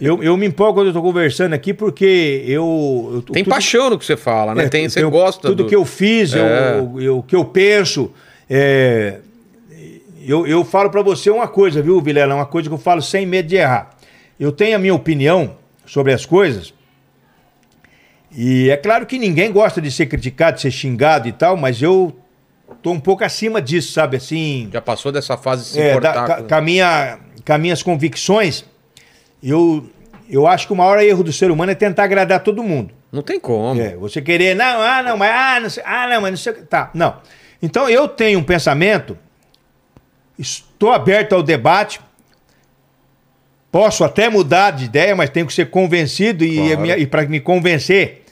S4: Eu, eu me empolgo quando eu tô conversando aqui porque eu. eu
S1: Tem
S4: tudo-
S1: paixão no que você fala, né?
S4: é,
S1: Tem, você
S4: eu-
S1: gosta
S4: Tudo
S1: do-
S4: que eu fiz, eu-
S1: É.
S4: eu, eu- o que eu penso. é, eu, eu falo pra você uma coisa, viu, Vilela? Uma coisa que eu falo sem medo de errar. Eu tenho a minha opinião sobre as coisas. E é claro que ninguém gosta de ser criticado, de ser xingado e tal, mas eu tô um pouco acima disso, sabe? Assim.
S1: Já passou dessa fase de se
S4: É,
S1: importar.
S4: da-
S1: com-
S4: com, minha, com as minhas convicções, eu, eu acho que o maior erro do ser humano é tentar agradar todo mundo.
S1: Não tem como.
S4: É, você querer, não, ah, não, mas, ah, não sei, ah, não, mas não sei o que. Tá, não. Então eu tenho um pensamento, estou aberto ao debate, posso até mudar de ideia, mas tenho que ser convencido e,
S1: Claro.
S4: minha- e para me convencer,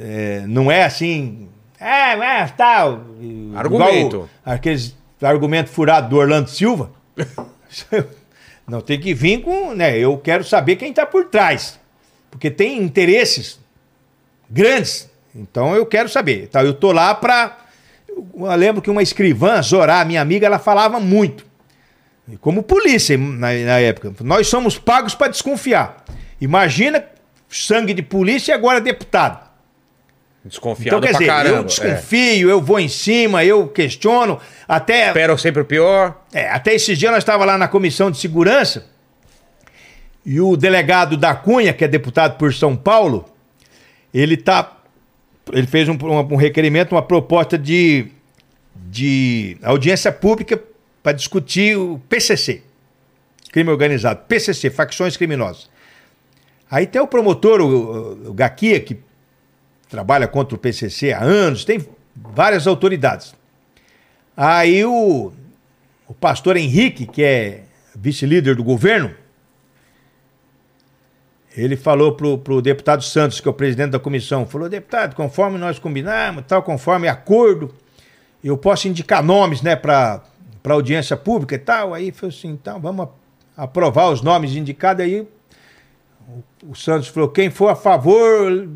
S4: é, não é assim, ah, mas tal.
S1: Argumento.
S4: aqueles argumentos furados do Orlando Silva. Não, tem que vir com, né? Eu quero saber quem está por trás. Porque tem interesses grandes. Então eu quero saber. Então, eu tô lá para. Eu lembro que uma escrivã, Zorá, minha amiga, ela falava muito. Como polícia na, na época. Nós somos pagos para desconfiar. Imagina sangue de polícia e agora deputado.
S1: Desconfiado
S4: Então quer
S1: pra
S4: dizer,
S1: caramba.
S4: eu desconfio, eu vou em cima, eu questiono. Até
S1: É. Espero sempre o pior.
S4: é, até esses dias nós estávamos lá na comissão de segurança e o delegado da Cunha, que é deputado por São Paulo, ele tá, ele fez um, um- um requerimento, uma proposta de, de audiência pública para discutir o PCC, crime organizado, PCC, facções criminosas. Aí tem o promotor, o, o Gaquia, que trabalha contra o PCC há anos, tem várias autoridades. Aí o, o pastor Henrique, que é vice-líder do governo, ele falou pro, pro deputado Santos, que é o presidente da comissão, falou, deputado, conforme nós combinamos, tal, conforme acordo, eu posso indicar nomes, né, para para audiência pública e tal. Aí falou assim, então vamos aprovar os nomes indicados. Aí o, o Santos falou, quem for a favor,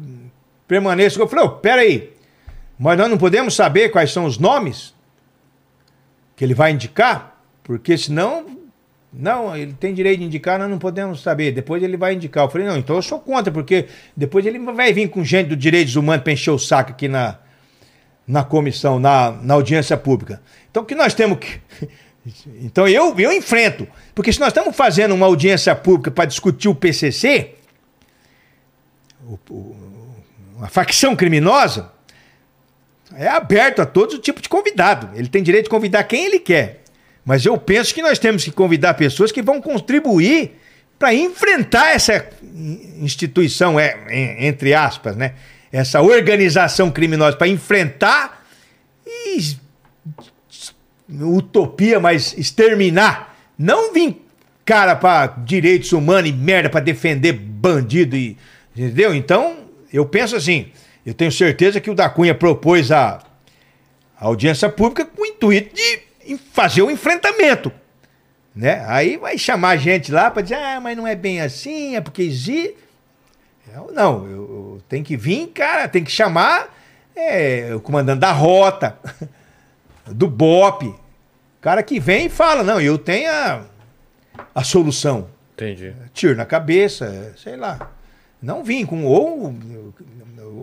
S4: permaneça. Eu falei, oh, peraí, mas nós não podemos saber quais são os nomes que ele vai indicar? Porque senão, não, ele tem direito de indicar, nós não podemos saber. Depois ele vai indicar. Eu falei, não, então eu sou contra, porque depois ele vai vir com gente do direitos humanos para encher o saco aqui na, na comissão, na, na audiência pública. Então o que nós temos que. Então eu, eu enfrento. Porque se nós estamos fazendo uma audiência pública para discutir o PCC, o- o- uma facção criminosa, é aberto a todo tipo de convidado. Ele tem direito de convidar quem ele quer. Mas eu penso que nós temos que convidar pessoas que vão contribuir para enfrentar essa instituição, é, entre aspas, né? Essa organização criminosa, para enfrentar e utopia, mas exterminar. Não vir cara para direitos humanos e merda para defender bandido e entendeu? Então, eu penso assim, eu tenho certeza que o da Cunha propôs a, a audiência pública com o intuito de fazer o enfrentamento, né? Aí vai chamar gente lá para dizer: "Ah, mas não é bem assim, é porque existe". Não, eu, eu tenho que vir, cara, tem que chamar é o comandante da rota, do BOP. Cara que vem e fala, não, eu tenho a, a solução.
S1: Entendi.
S4: Tiro na cabeça, sei lá. Não vim com ou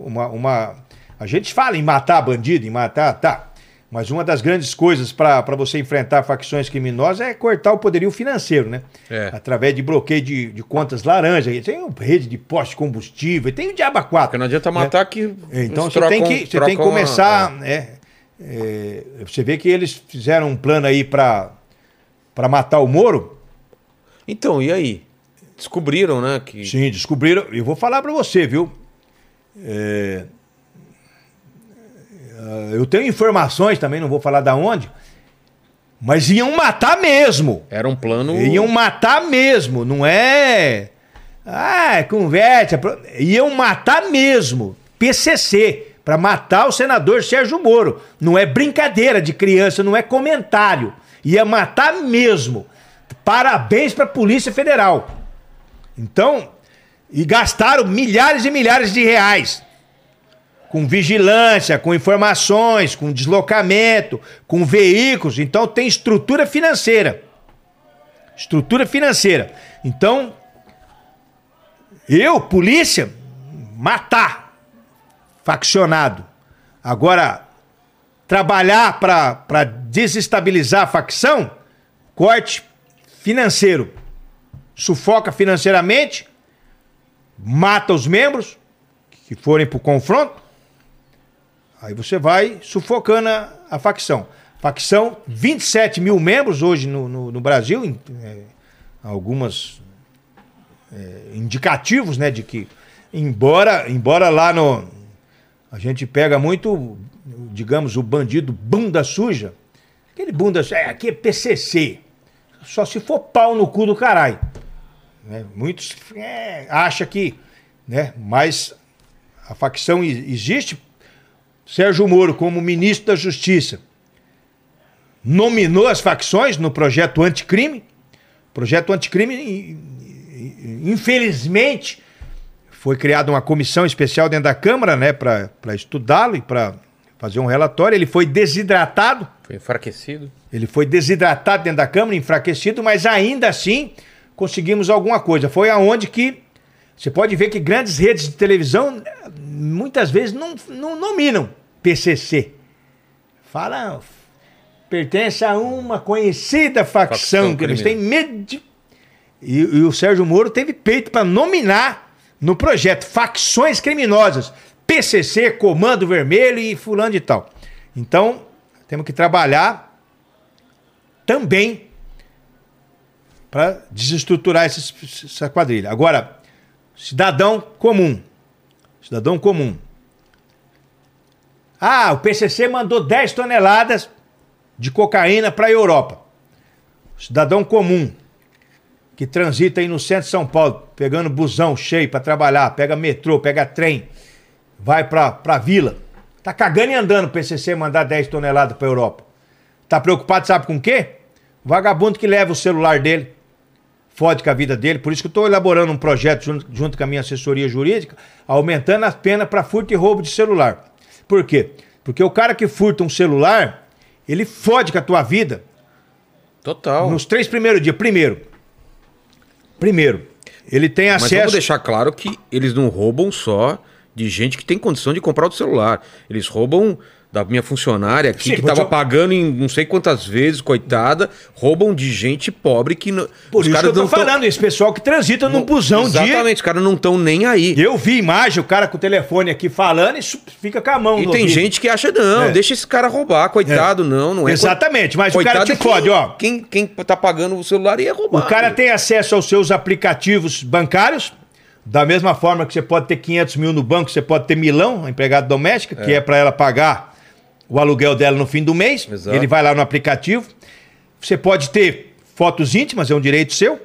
S4: uma, uma a gente fala em matar bandido, em matar, tá. Mas uma das grandes coisas para você enfrentar facções criminosas é cortar o poderio financeiro, né?
S1: É.
S4: Através de bloqueio de, de contas laranja. E Tem rede de poste de combustível, tem o diabo a quatro.
S1: Porque não adianta matar que.
S4: Então
S1: eles
S4: você tem que, você tem que começar. é, é, você vê que eles fizeram um plano aí para matar o Moro.
S1: Então, e aí? Descobriram, né? Que...
S4: Sim, descobriram. Eu vou falar para você, viu? É, eu tenho informações também, não vou falar da onde, mas iam matar mesmo.
S1: Era um plano.
S4: Iam matar mesmo, não é. Ah, conversa. pro- Iam matar mesmo. PCC, para matar o senador Sérgio Moro. Não é brincadeira de criança, não é comentário. Ia matar mesmo. Parabéns para a Polícia Federal. Então, e gastaram milhares e milhares de reais com vigilância, com informações, com deslocamento, com veículos. Então tem estrutura financeira. Estrutura financeira. Então, eu, polícia, matar faccionado. Agora, trabalhar para desestabilizar a facção, corte financeiro. Sufoca financeiramente, mata os membros que forem para o confronto. Aí você vai sufocando a, a facção. Facção, 27 mil membros hoje no, no, no Brasil, em, é, algumas é, indicativos, né, de que embora, embora lá no a gente pega muito, digamos, o bandido bunda suja, aquele bunda suja, é, aqui é PCC, só se for pau no cu do caralho. Né? Muitos é, acham que, né, mas a facção existe. Sérgio Moro, como ministro da Justiça, nominou as facções no projeto anticrime. Projeto anticrime, infelizmente, foi criada uma comissão especial dentro da Câmara, né, para estudá-lo e para fazer um relatório. Ele foi desidratado.
S1: Foi enfraquecido.
S4: Ele foi desidratado dentro da Câmara, enfraquecido, mas ainda assim conseguimos alguma coisa. Foi aonde que você pode ver que grandes redes de televisão muitas vezes não, não nominam PCC. Fala, pertence a uma conhecida facção,
S1: Facção
S4: que eles têm medo de... E, e o Sérgio Moro teve peito para nominar no projeto facções criminosas, PCC, Comando Vermelho e fulano de tal. Então, temos que trabalhar também para desestruturar essa quadrilha. Agora, cidadão comum. Cidadão comum. Ah, o PCC mandou 10 toneladas de cocaína para a Europa. Cidadão comum que transita aí no centro de São Paulo, pegando busão cheio para trabalhar, pega metrô, pega trem, vai para pra vila. Tá cagando e andando o PCC mandar 10 toneladas para a Europa. Tá preocupado, sabe com o quê? Vagabundo que leva o celular dele, fode com a vida dele. Por isso que eu estou elaborando um projeto junto, junto com a minha assessoria jurídica, aumentando as penas para furto e roubo de celular. Por quê? Porque o cara que furta um celular, ele fode com a tua vida
S1: Total.
S4: nos três primeiros dias. Primeiro, primeiro, ele tem
S1: Mas vamos
S4: acesso.
S1: deixar claro que eles não roubam só de gente que tem condição de comprar o celular. Eles roubam da minha funcionária aqui,
S4: Sim,
S1: que estava
S4: te-
S1: pagando em não sei quantas vezes, coitada. Roubam de gente pobre que... Não,
S4: Por isso que eu tô
S1: não tão-
S4: falando, esse pessoal que transita num busão dia.
S1: Exatamente, os caras não estão nem aí.
S4: Eu vi imagem, o cara com o telefone aqui falando e fica com a mão
S1: E tem
S4: ouvido.
S1: gente que acha, não,
S4: É.
S1: deixa esse cara roubar, coitado, não, não é.
S4: Exatamente, mas o cara te
S1: é
S4: fode,
S1: quem,
S4: ó.
S1: Quem, quem tá pagando o celular ia roubar.
S4: O cara tem acesso aos seus aplicativos bancários, da mesma forma que você pode ter 500 mil no banco, você pode ter milão, a empregada doméstica, que é para ela pagar o aluguel dela no fim do mês.
S1: Exato.
S4: Ele vai lá no aplicativo. Você pode ter fotos íntimas, é um direito seu,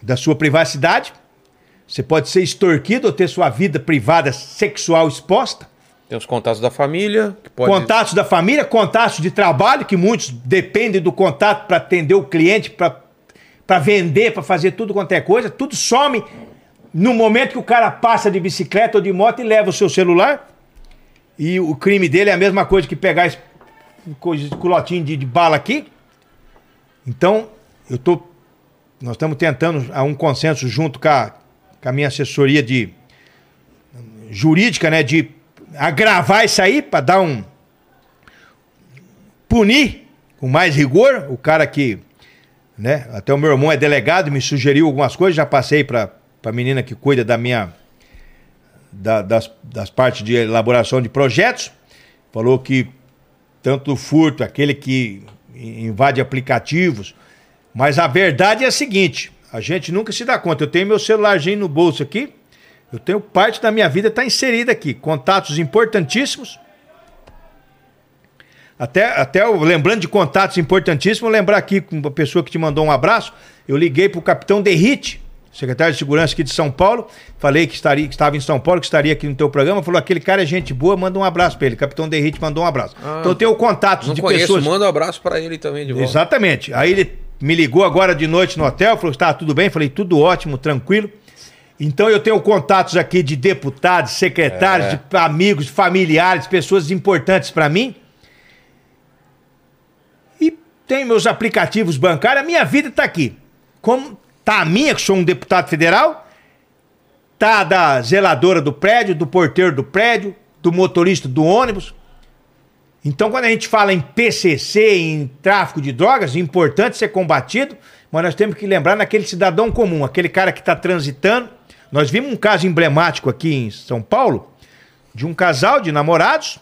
S4: da sua privacidade. Você pode ser extorquido ou ter sua vida privada sexual exposta.
S1: Tem os contatos da família, que pode...
S4: Contatos da família, contatos de trabalho, que muitos dependem do contato para atender o cliente, para vender, para fazer tudo quanto é coisa. Tudo some no momento que o cara passa de bicicleta ou de moto e leva o seu celular. E o crime dele é a mesma coisa que pegar esse culotinho de, de bala aqui. Então, eu tô. Nós estamos tentando a um consenso junto com a, com a minha assessoria de jurídica, né? De agravar isso aí para dar um. punir com mais rigor o cara que. Né? Até o meu irmão é delegado, me sugeriu algumas coisas, já passei para a menina que cuida da minha. Da- das, das partes de elaboração de projetos. Falou que tanto o furto, aquele que invade aplicativos. Mas a verdade é a seguinte: a gente nunca se dá conta. Eu tenho meu celularzinho no bolso aqui. Eu tenho parte da minha vida está inserida aqui. Contatos importantíssimos. Até, até eu, lembrando de contatos importantíssimos, lembrar aqui com uma pessoa que te mandou um abraço. Eu liguei para o capitão Derrite, secretário de segurança aqui de São Paulo. Falei que, estaria, que estava em São Paulo, que estaria aqui no teu programa. Falou: aquele cara é gente boa, manda um abraço para ele. Capitão Derrite mandou um abraço. então eu tenho contatos
S1: Não
S4: de
S1: conheço,
S4: pessoas.
S1: manda um abraço pra ele também de volta.
S4: Exatamente. Aí ele me ligou agora de noite no hotel, falou que tá tudo bem. Falei, tudo ótimo, tranquilo. Então eu tenho contatos aqui de deputados, secretários, de amigos, familiares, pessoas importantes para mim. E tenho meus aplicativos bancários, a minha vida tá aqui. Como tá a minha, que sou um deputado federal, tá a da zeladora do prédio, do porteiro do prédio, do motorista do ônibus. Então, quando a gente fala em PCC, em tráfico de drogas, é importante ser combatido, mas nós temos que lembrar naquele cidadão comum, aquele cara que está transitando. Nós vimos um caso emblemático aqui em São Paulo, de um casal de namorados,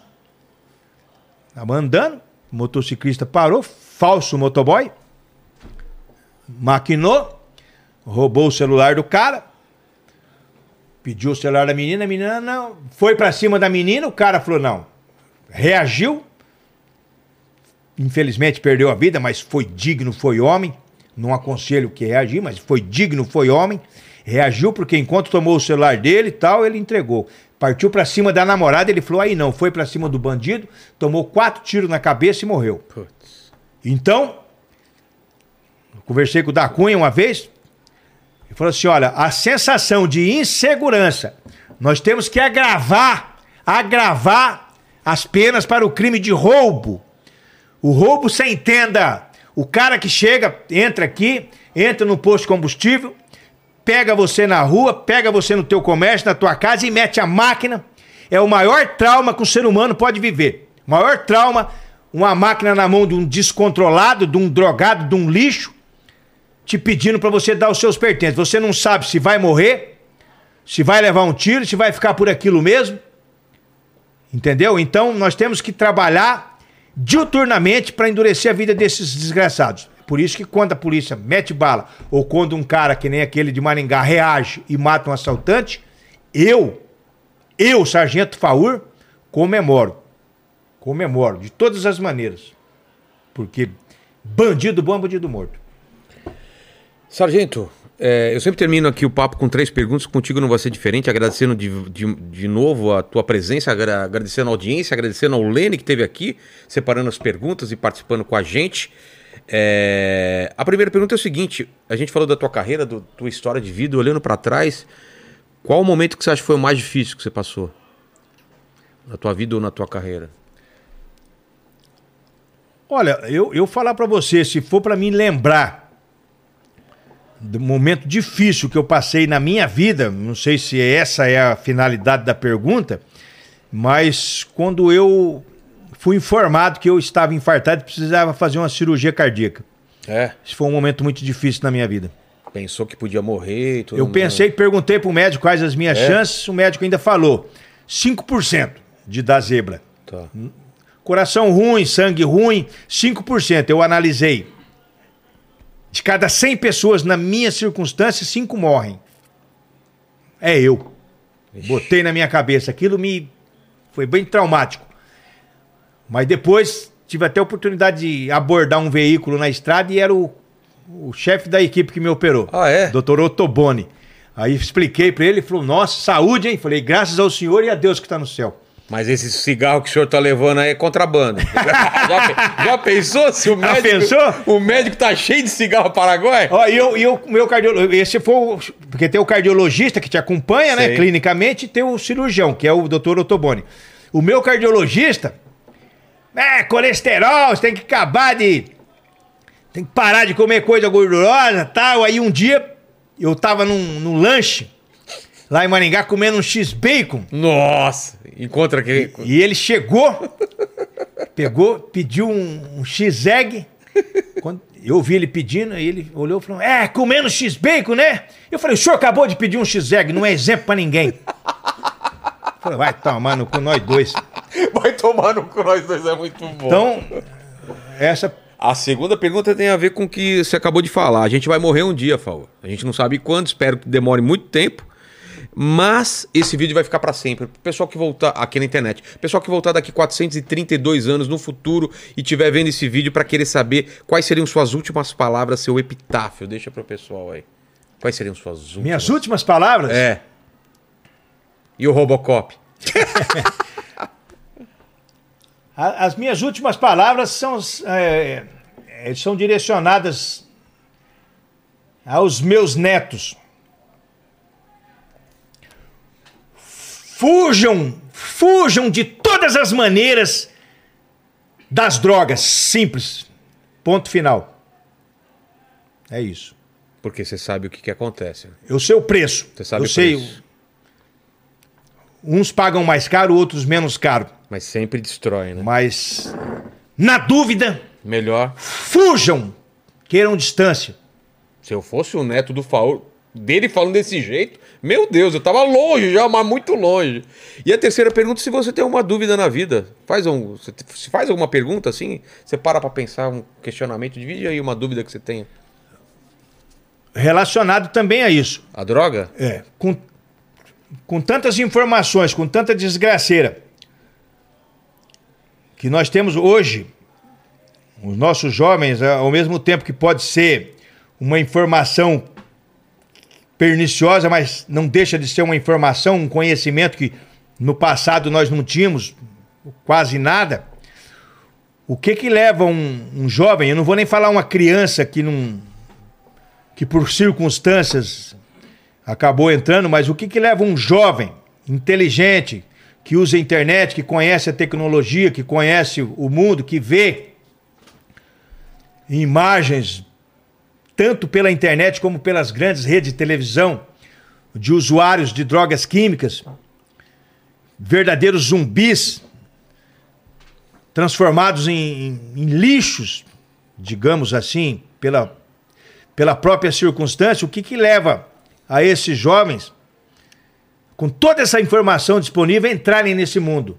S4: estava andando, motociclista parou, falso motoboy, maquinou, roubou o celular do cara, pediu o celular da menina, a menina não, foi para cima da menina, o cara falou não, reagiu. Infelizmente perdeu a vida, mas foi digno, foi homem. Não aconselho que reagir, mas foi digno, foi homem. Reagiu porque enquanto tomou o celular dele e tal, ele entregou. Partiu pra cima da namorada, ele falou aí não, foi pra cima do bandido, tomou quatro tiros na cabeça e morreu. Então, eu conversei com o da Cunha uma vez, e falou assim: olha, a sensação de insegurança, nós temos que agravar, agravar as penas para o crime de roubo. O roubo, você entenda, o cara que chega, entra aqui, entra no posto de combustível, pega você na rua, pega você no teu comércio, na tua casa e mete a máquina. É o maior trauma que o ser humano pode viver. O maior trauma, uma máquina na mão de um descontrolado, de um drogado, de um lixo, te pedindo para você dar os seus pertences. Você não sabe se vai morrer, se vai levar um tiro, se vai ficar por aquilo mesmo. Entendeu? Então nós temos que trabalhar diuturnamente para endurecer a vida desses desgraçados. Por isso que quando a polícia mete bala, ou quando um cara que nem aquele de Maringá reage e mata um assaltante, eu, eu, Sargento Faur, comemoro. Comemoro, de todas as maneiras. Porque bandido bom é bandido morto.
S1: Sargento, é, eu sempre termino aqui o papo com três perguntas, contigo não vai ser diferente, agradecendo de, de, de novo a tua presença, agra- agradecendo a audiência, agradecendo ao Lene que esteve aqui, separando as perguntas e participando com a gente. É, a primeira pergunta é o seguinte: a gente falou da tua carreira, da tua história de vida, olhando pra trás, qual o momento que você acha que foi o mais difícil que você passou? Na tua vida ou na tua carreira?
S4: Olha, eu, eu falar pra você, se for pra mim lembrar do momento difícil que eu passei na minha vida, não sei se essa é a finalidade da pergunta, mas quando eu fui informado que eu estava infartado e precisava fazer uma cirurgia cardíaca.
S1: É.
S4: Esse foi um momento muito difícil na minha vida.
S1: Pensou que podia morrer e tudo
S4: Eu
S1: mais.
S4: pensei, perguntei pro médico quais as minhas
S1: É?
S4: chances, o médico ainda falou 5% de dar zebra.
S1: Tá.
S4: Coração ruim, sangue ruim, 5%. Eu analisei. De cada 100 pessoas na minha circunstância, 5 morrem. É eu. Botei na minha cabeça. Aquilo me foi bem traumático. Mas depois tive até a oportunidade de abordar um veículo na estrada e era o, o chefe da equipe que me operou.
S1: Ah, é?
S4: Doutor Otoboni. Aí expliquei pra ele, ele falou: Nossa, saúde, hein? Falei: Graças ao Senhor e a Deus que está no céu.
S1: Mas esse cigarro que o senhor tá levando aí é contrabando. já, já pensou se o médico.
S4: pensou?
S1: O médico tá cheio de cigarro paraguai?
S4: Ó, e eu, e eu, meu cardiologista, esse foi o, porque tem o cardiologista que te acompanha, né,
S1: Sei.
S4: clinicamente, e tem o cirurgião, que é o doutor Otoboni. O meu cardiologista, é, colesterol, você tem que acabar de. Tem que parar de comer coisa gordurosa e tal. Aí um dia eu tava num, num lanche lá em Maringá comendo um X-Bacon.
S1: Nossa, encontra aquele.
S4: E ele chegou, pegou, pediu um, um X-Egg. Quando eu ouvi ele pedindo, aí ele olhou e falou: É, comendo X-Bacon, né? Eu falei: O senhor acabou de pedir um X-Egg, não é exemplo pra ninguém. Eu falei: Vai tomar no cu, nós dois.
S1: Vai tomar no cu, nós dois, é muito bom.
S4: Então, essa.
S1: A segunda pergunta tem a ver com o que você acabou de falar. A gente vai morrer um dia, Faú. A gente não sabe quando, espero que demore muito tempo. Mas esse vídeo vai ficar para sempre. Pessoal que voltar aqui na internet, pessoal que voltar daqui 432 anos no futuro e tiver vendo esse vídeo para querer saber quais seriam suas últimas palavras, seu epitáfio, deixa pro pessoal aí. Quais seriam suas últimas?
S4: Minhas últimas palavras?
S1: É. E o Robocop?
S4: As minhas últimas palavras são, é, é, são direcionadas aos meus netos. Fujam, fujam de todas as maneiras das drogas. Simples. Ponto final. É isso.
S1: Porque você sabe o que, que acontece. né?
S4: Eu sei o preço.
S1: Você sabe
S4: Eu
S1: o
S4: sei.
S1: preço.
S4: Uns pagam mais caro, outros menos caro.
S1: Mas sempre destrói, né?
S4: Mas, na dúvida,
S1: Melhor.
S4: fujam. Queiram distância.
S1: Se eu fosse o neto do Faul, dele falando desse jeito, meu Deus, eu tava longe já, mas muito longe. E a terceira pergunta, se você tem uma dúvida na vida, faz um, se faz alguma pergunta assim, você para pra pensar um questionamento, divide aí uma dúvida que você tenha.
S4: Relacionado também a isso.
S1: A droga?
S4: É, com, com tantas informações, com tanta desgraceira que nós temos hoje, os nossos jovens, ao mesmo tempo que pode ser uma informação perniciosa, mas não deixa de ser uma informação, um conhecimento que no passado nós não tínhamos quase nada. O que que leva um, um jovem, eu não vou nem falar uma criança que não que por circunstâncias acabou entrando, mas o que, que leva um jovem inteligente, que usa a internet, que conhece a tecnologia, que conhece o mundo, que vê imagens tanto pela internet como pelas grandes redes de televisão de usuários de drogas químicas, verdadeiros zumbis transformados em, em- em lixos, digamos assim, pela, pela própria circunstância, o que, que leva a esses jovens, com toda essa informação disponível, a entrarem nesse mundo?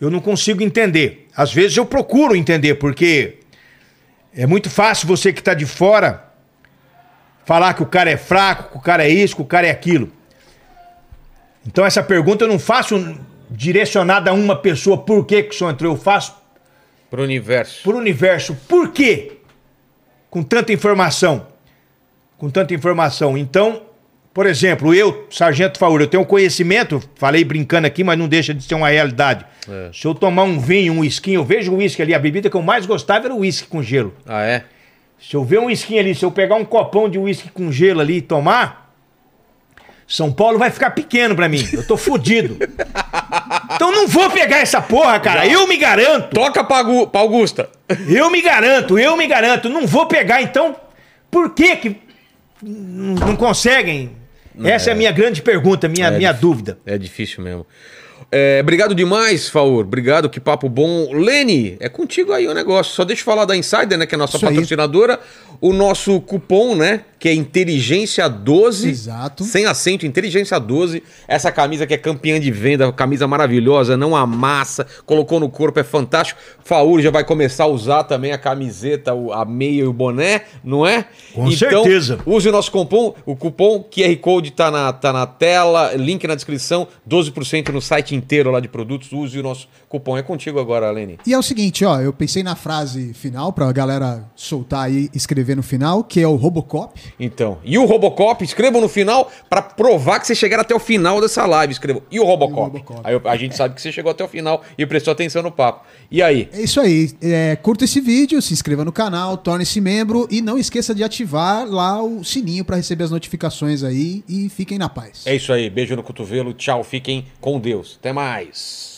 S4: Eu não consigo entender. Às vezes eu procuro entender, porque é muito fácil você que está de fora falar que o cara é fraco, que o cara é isso, que o cara é aquilo. Então essa pergunta eu não faço direcionada a uma pessoa, por que, que o senhor entrou? Eu faço
S1: Pro universo.
S4: por universo. Por quê? Com tanta informação. Com tanta informação. Então, por exemplo, eu, Sargento Faúra, eu tenho um conhecimento, falei brincando aqui, mas não deixa de ser uma realidade. Se eu tomar um vinho, um uísque, eu vejo o uísque ali, a bebida que eu mais gostava era o uísque com gelo.
S1: Ah, é?
S4: Se eu ver um uísque ali, se eu pegar um copão de uísque com gelo ali e tomar, São Paulo vai ficar pequeno pra mim. Eu tô fudido. Então não vou pegar essa porra, cara. Eu me garanto.
S1: Toca pra, pra Augusta.
S4: Eu me garanto, eu me garanto. Não vou pegar, então. Por que que não conseguem? Essa é a minha grande pergunta, minha,
S1: É
S4: minha dúvida.
S1: É difícil mesmo. É, obrigado demais, Faur. Obrigado, que papo bom. Lene, é contigo aí o negócio. Só deixa eu falar da Insider, né? Que é a nossa
S2: Isso aí.
S1: patrocinadora. O nosso cupom, né? Que é Inteligência 12.
S2: Exato.
S1: Sem acento, Inteligência 12. Essa camisa que é campeã de venda, camisa maravilhosa, não amassa, colocou no corpo, é fantástico. Faur já vai começar a usar também a camiseta, o- a meia e o boné, não é?
S4: Com certeza.
S1: Use o nosso cupom, o cupom QR Code tá na, tá na tela, link na descrição, 12% no site inteiro lá de produtos. Use o nosso cupom. É contigo agora, Lene.
S2: E é o seguinte, ó, eu pensei na frase final pra galera soltar aí escrever no final, que é o Robocop.
S1: Então, e o Robocop, escrevam no final pra provar que vocês chegaram até o final dessa live. Escrevam. E o Robocop?
S2: E o Robocop.
S1: Aí a gente sabe que você chegou até o final e prestou atenção no papo. E aí?
S2: É isso aí. É, curta esse vídeo, se inscreva no canal, torne-se membro e não esqueça de ativar lá o sininho pra receber as notificações aí e fiquem na paz.
S1: É isso aí. Beijo no cotovelo. Tchau. Fiquem com Deus. Até mais.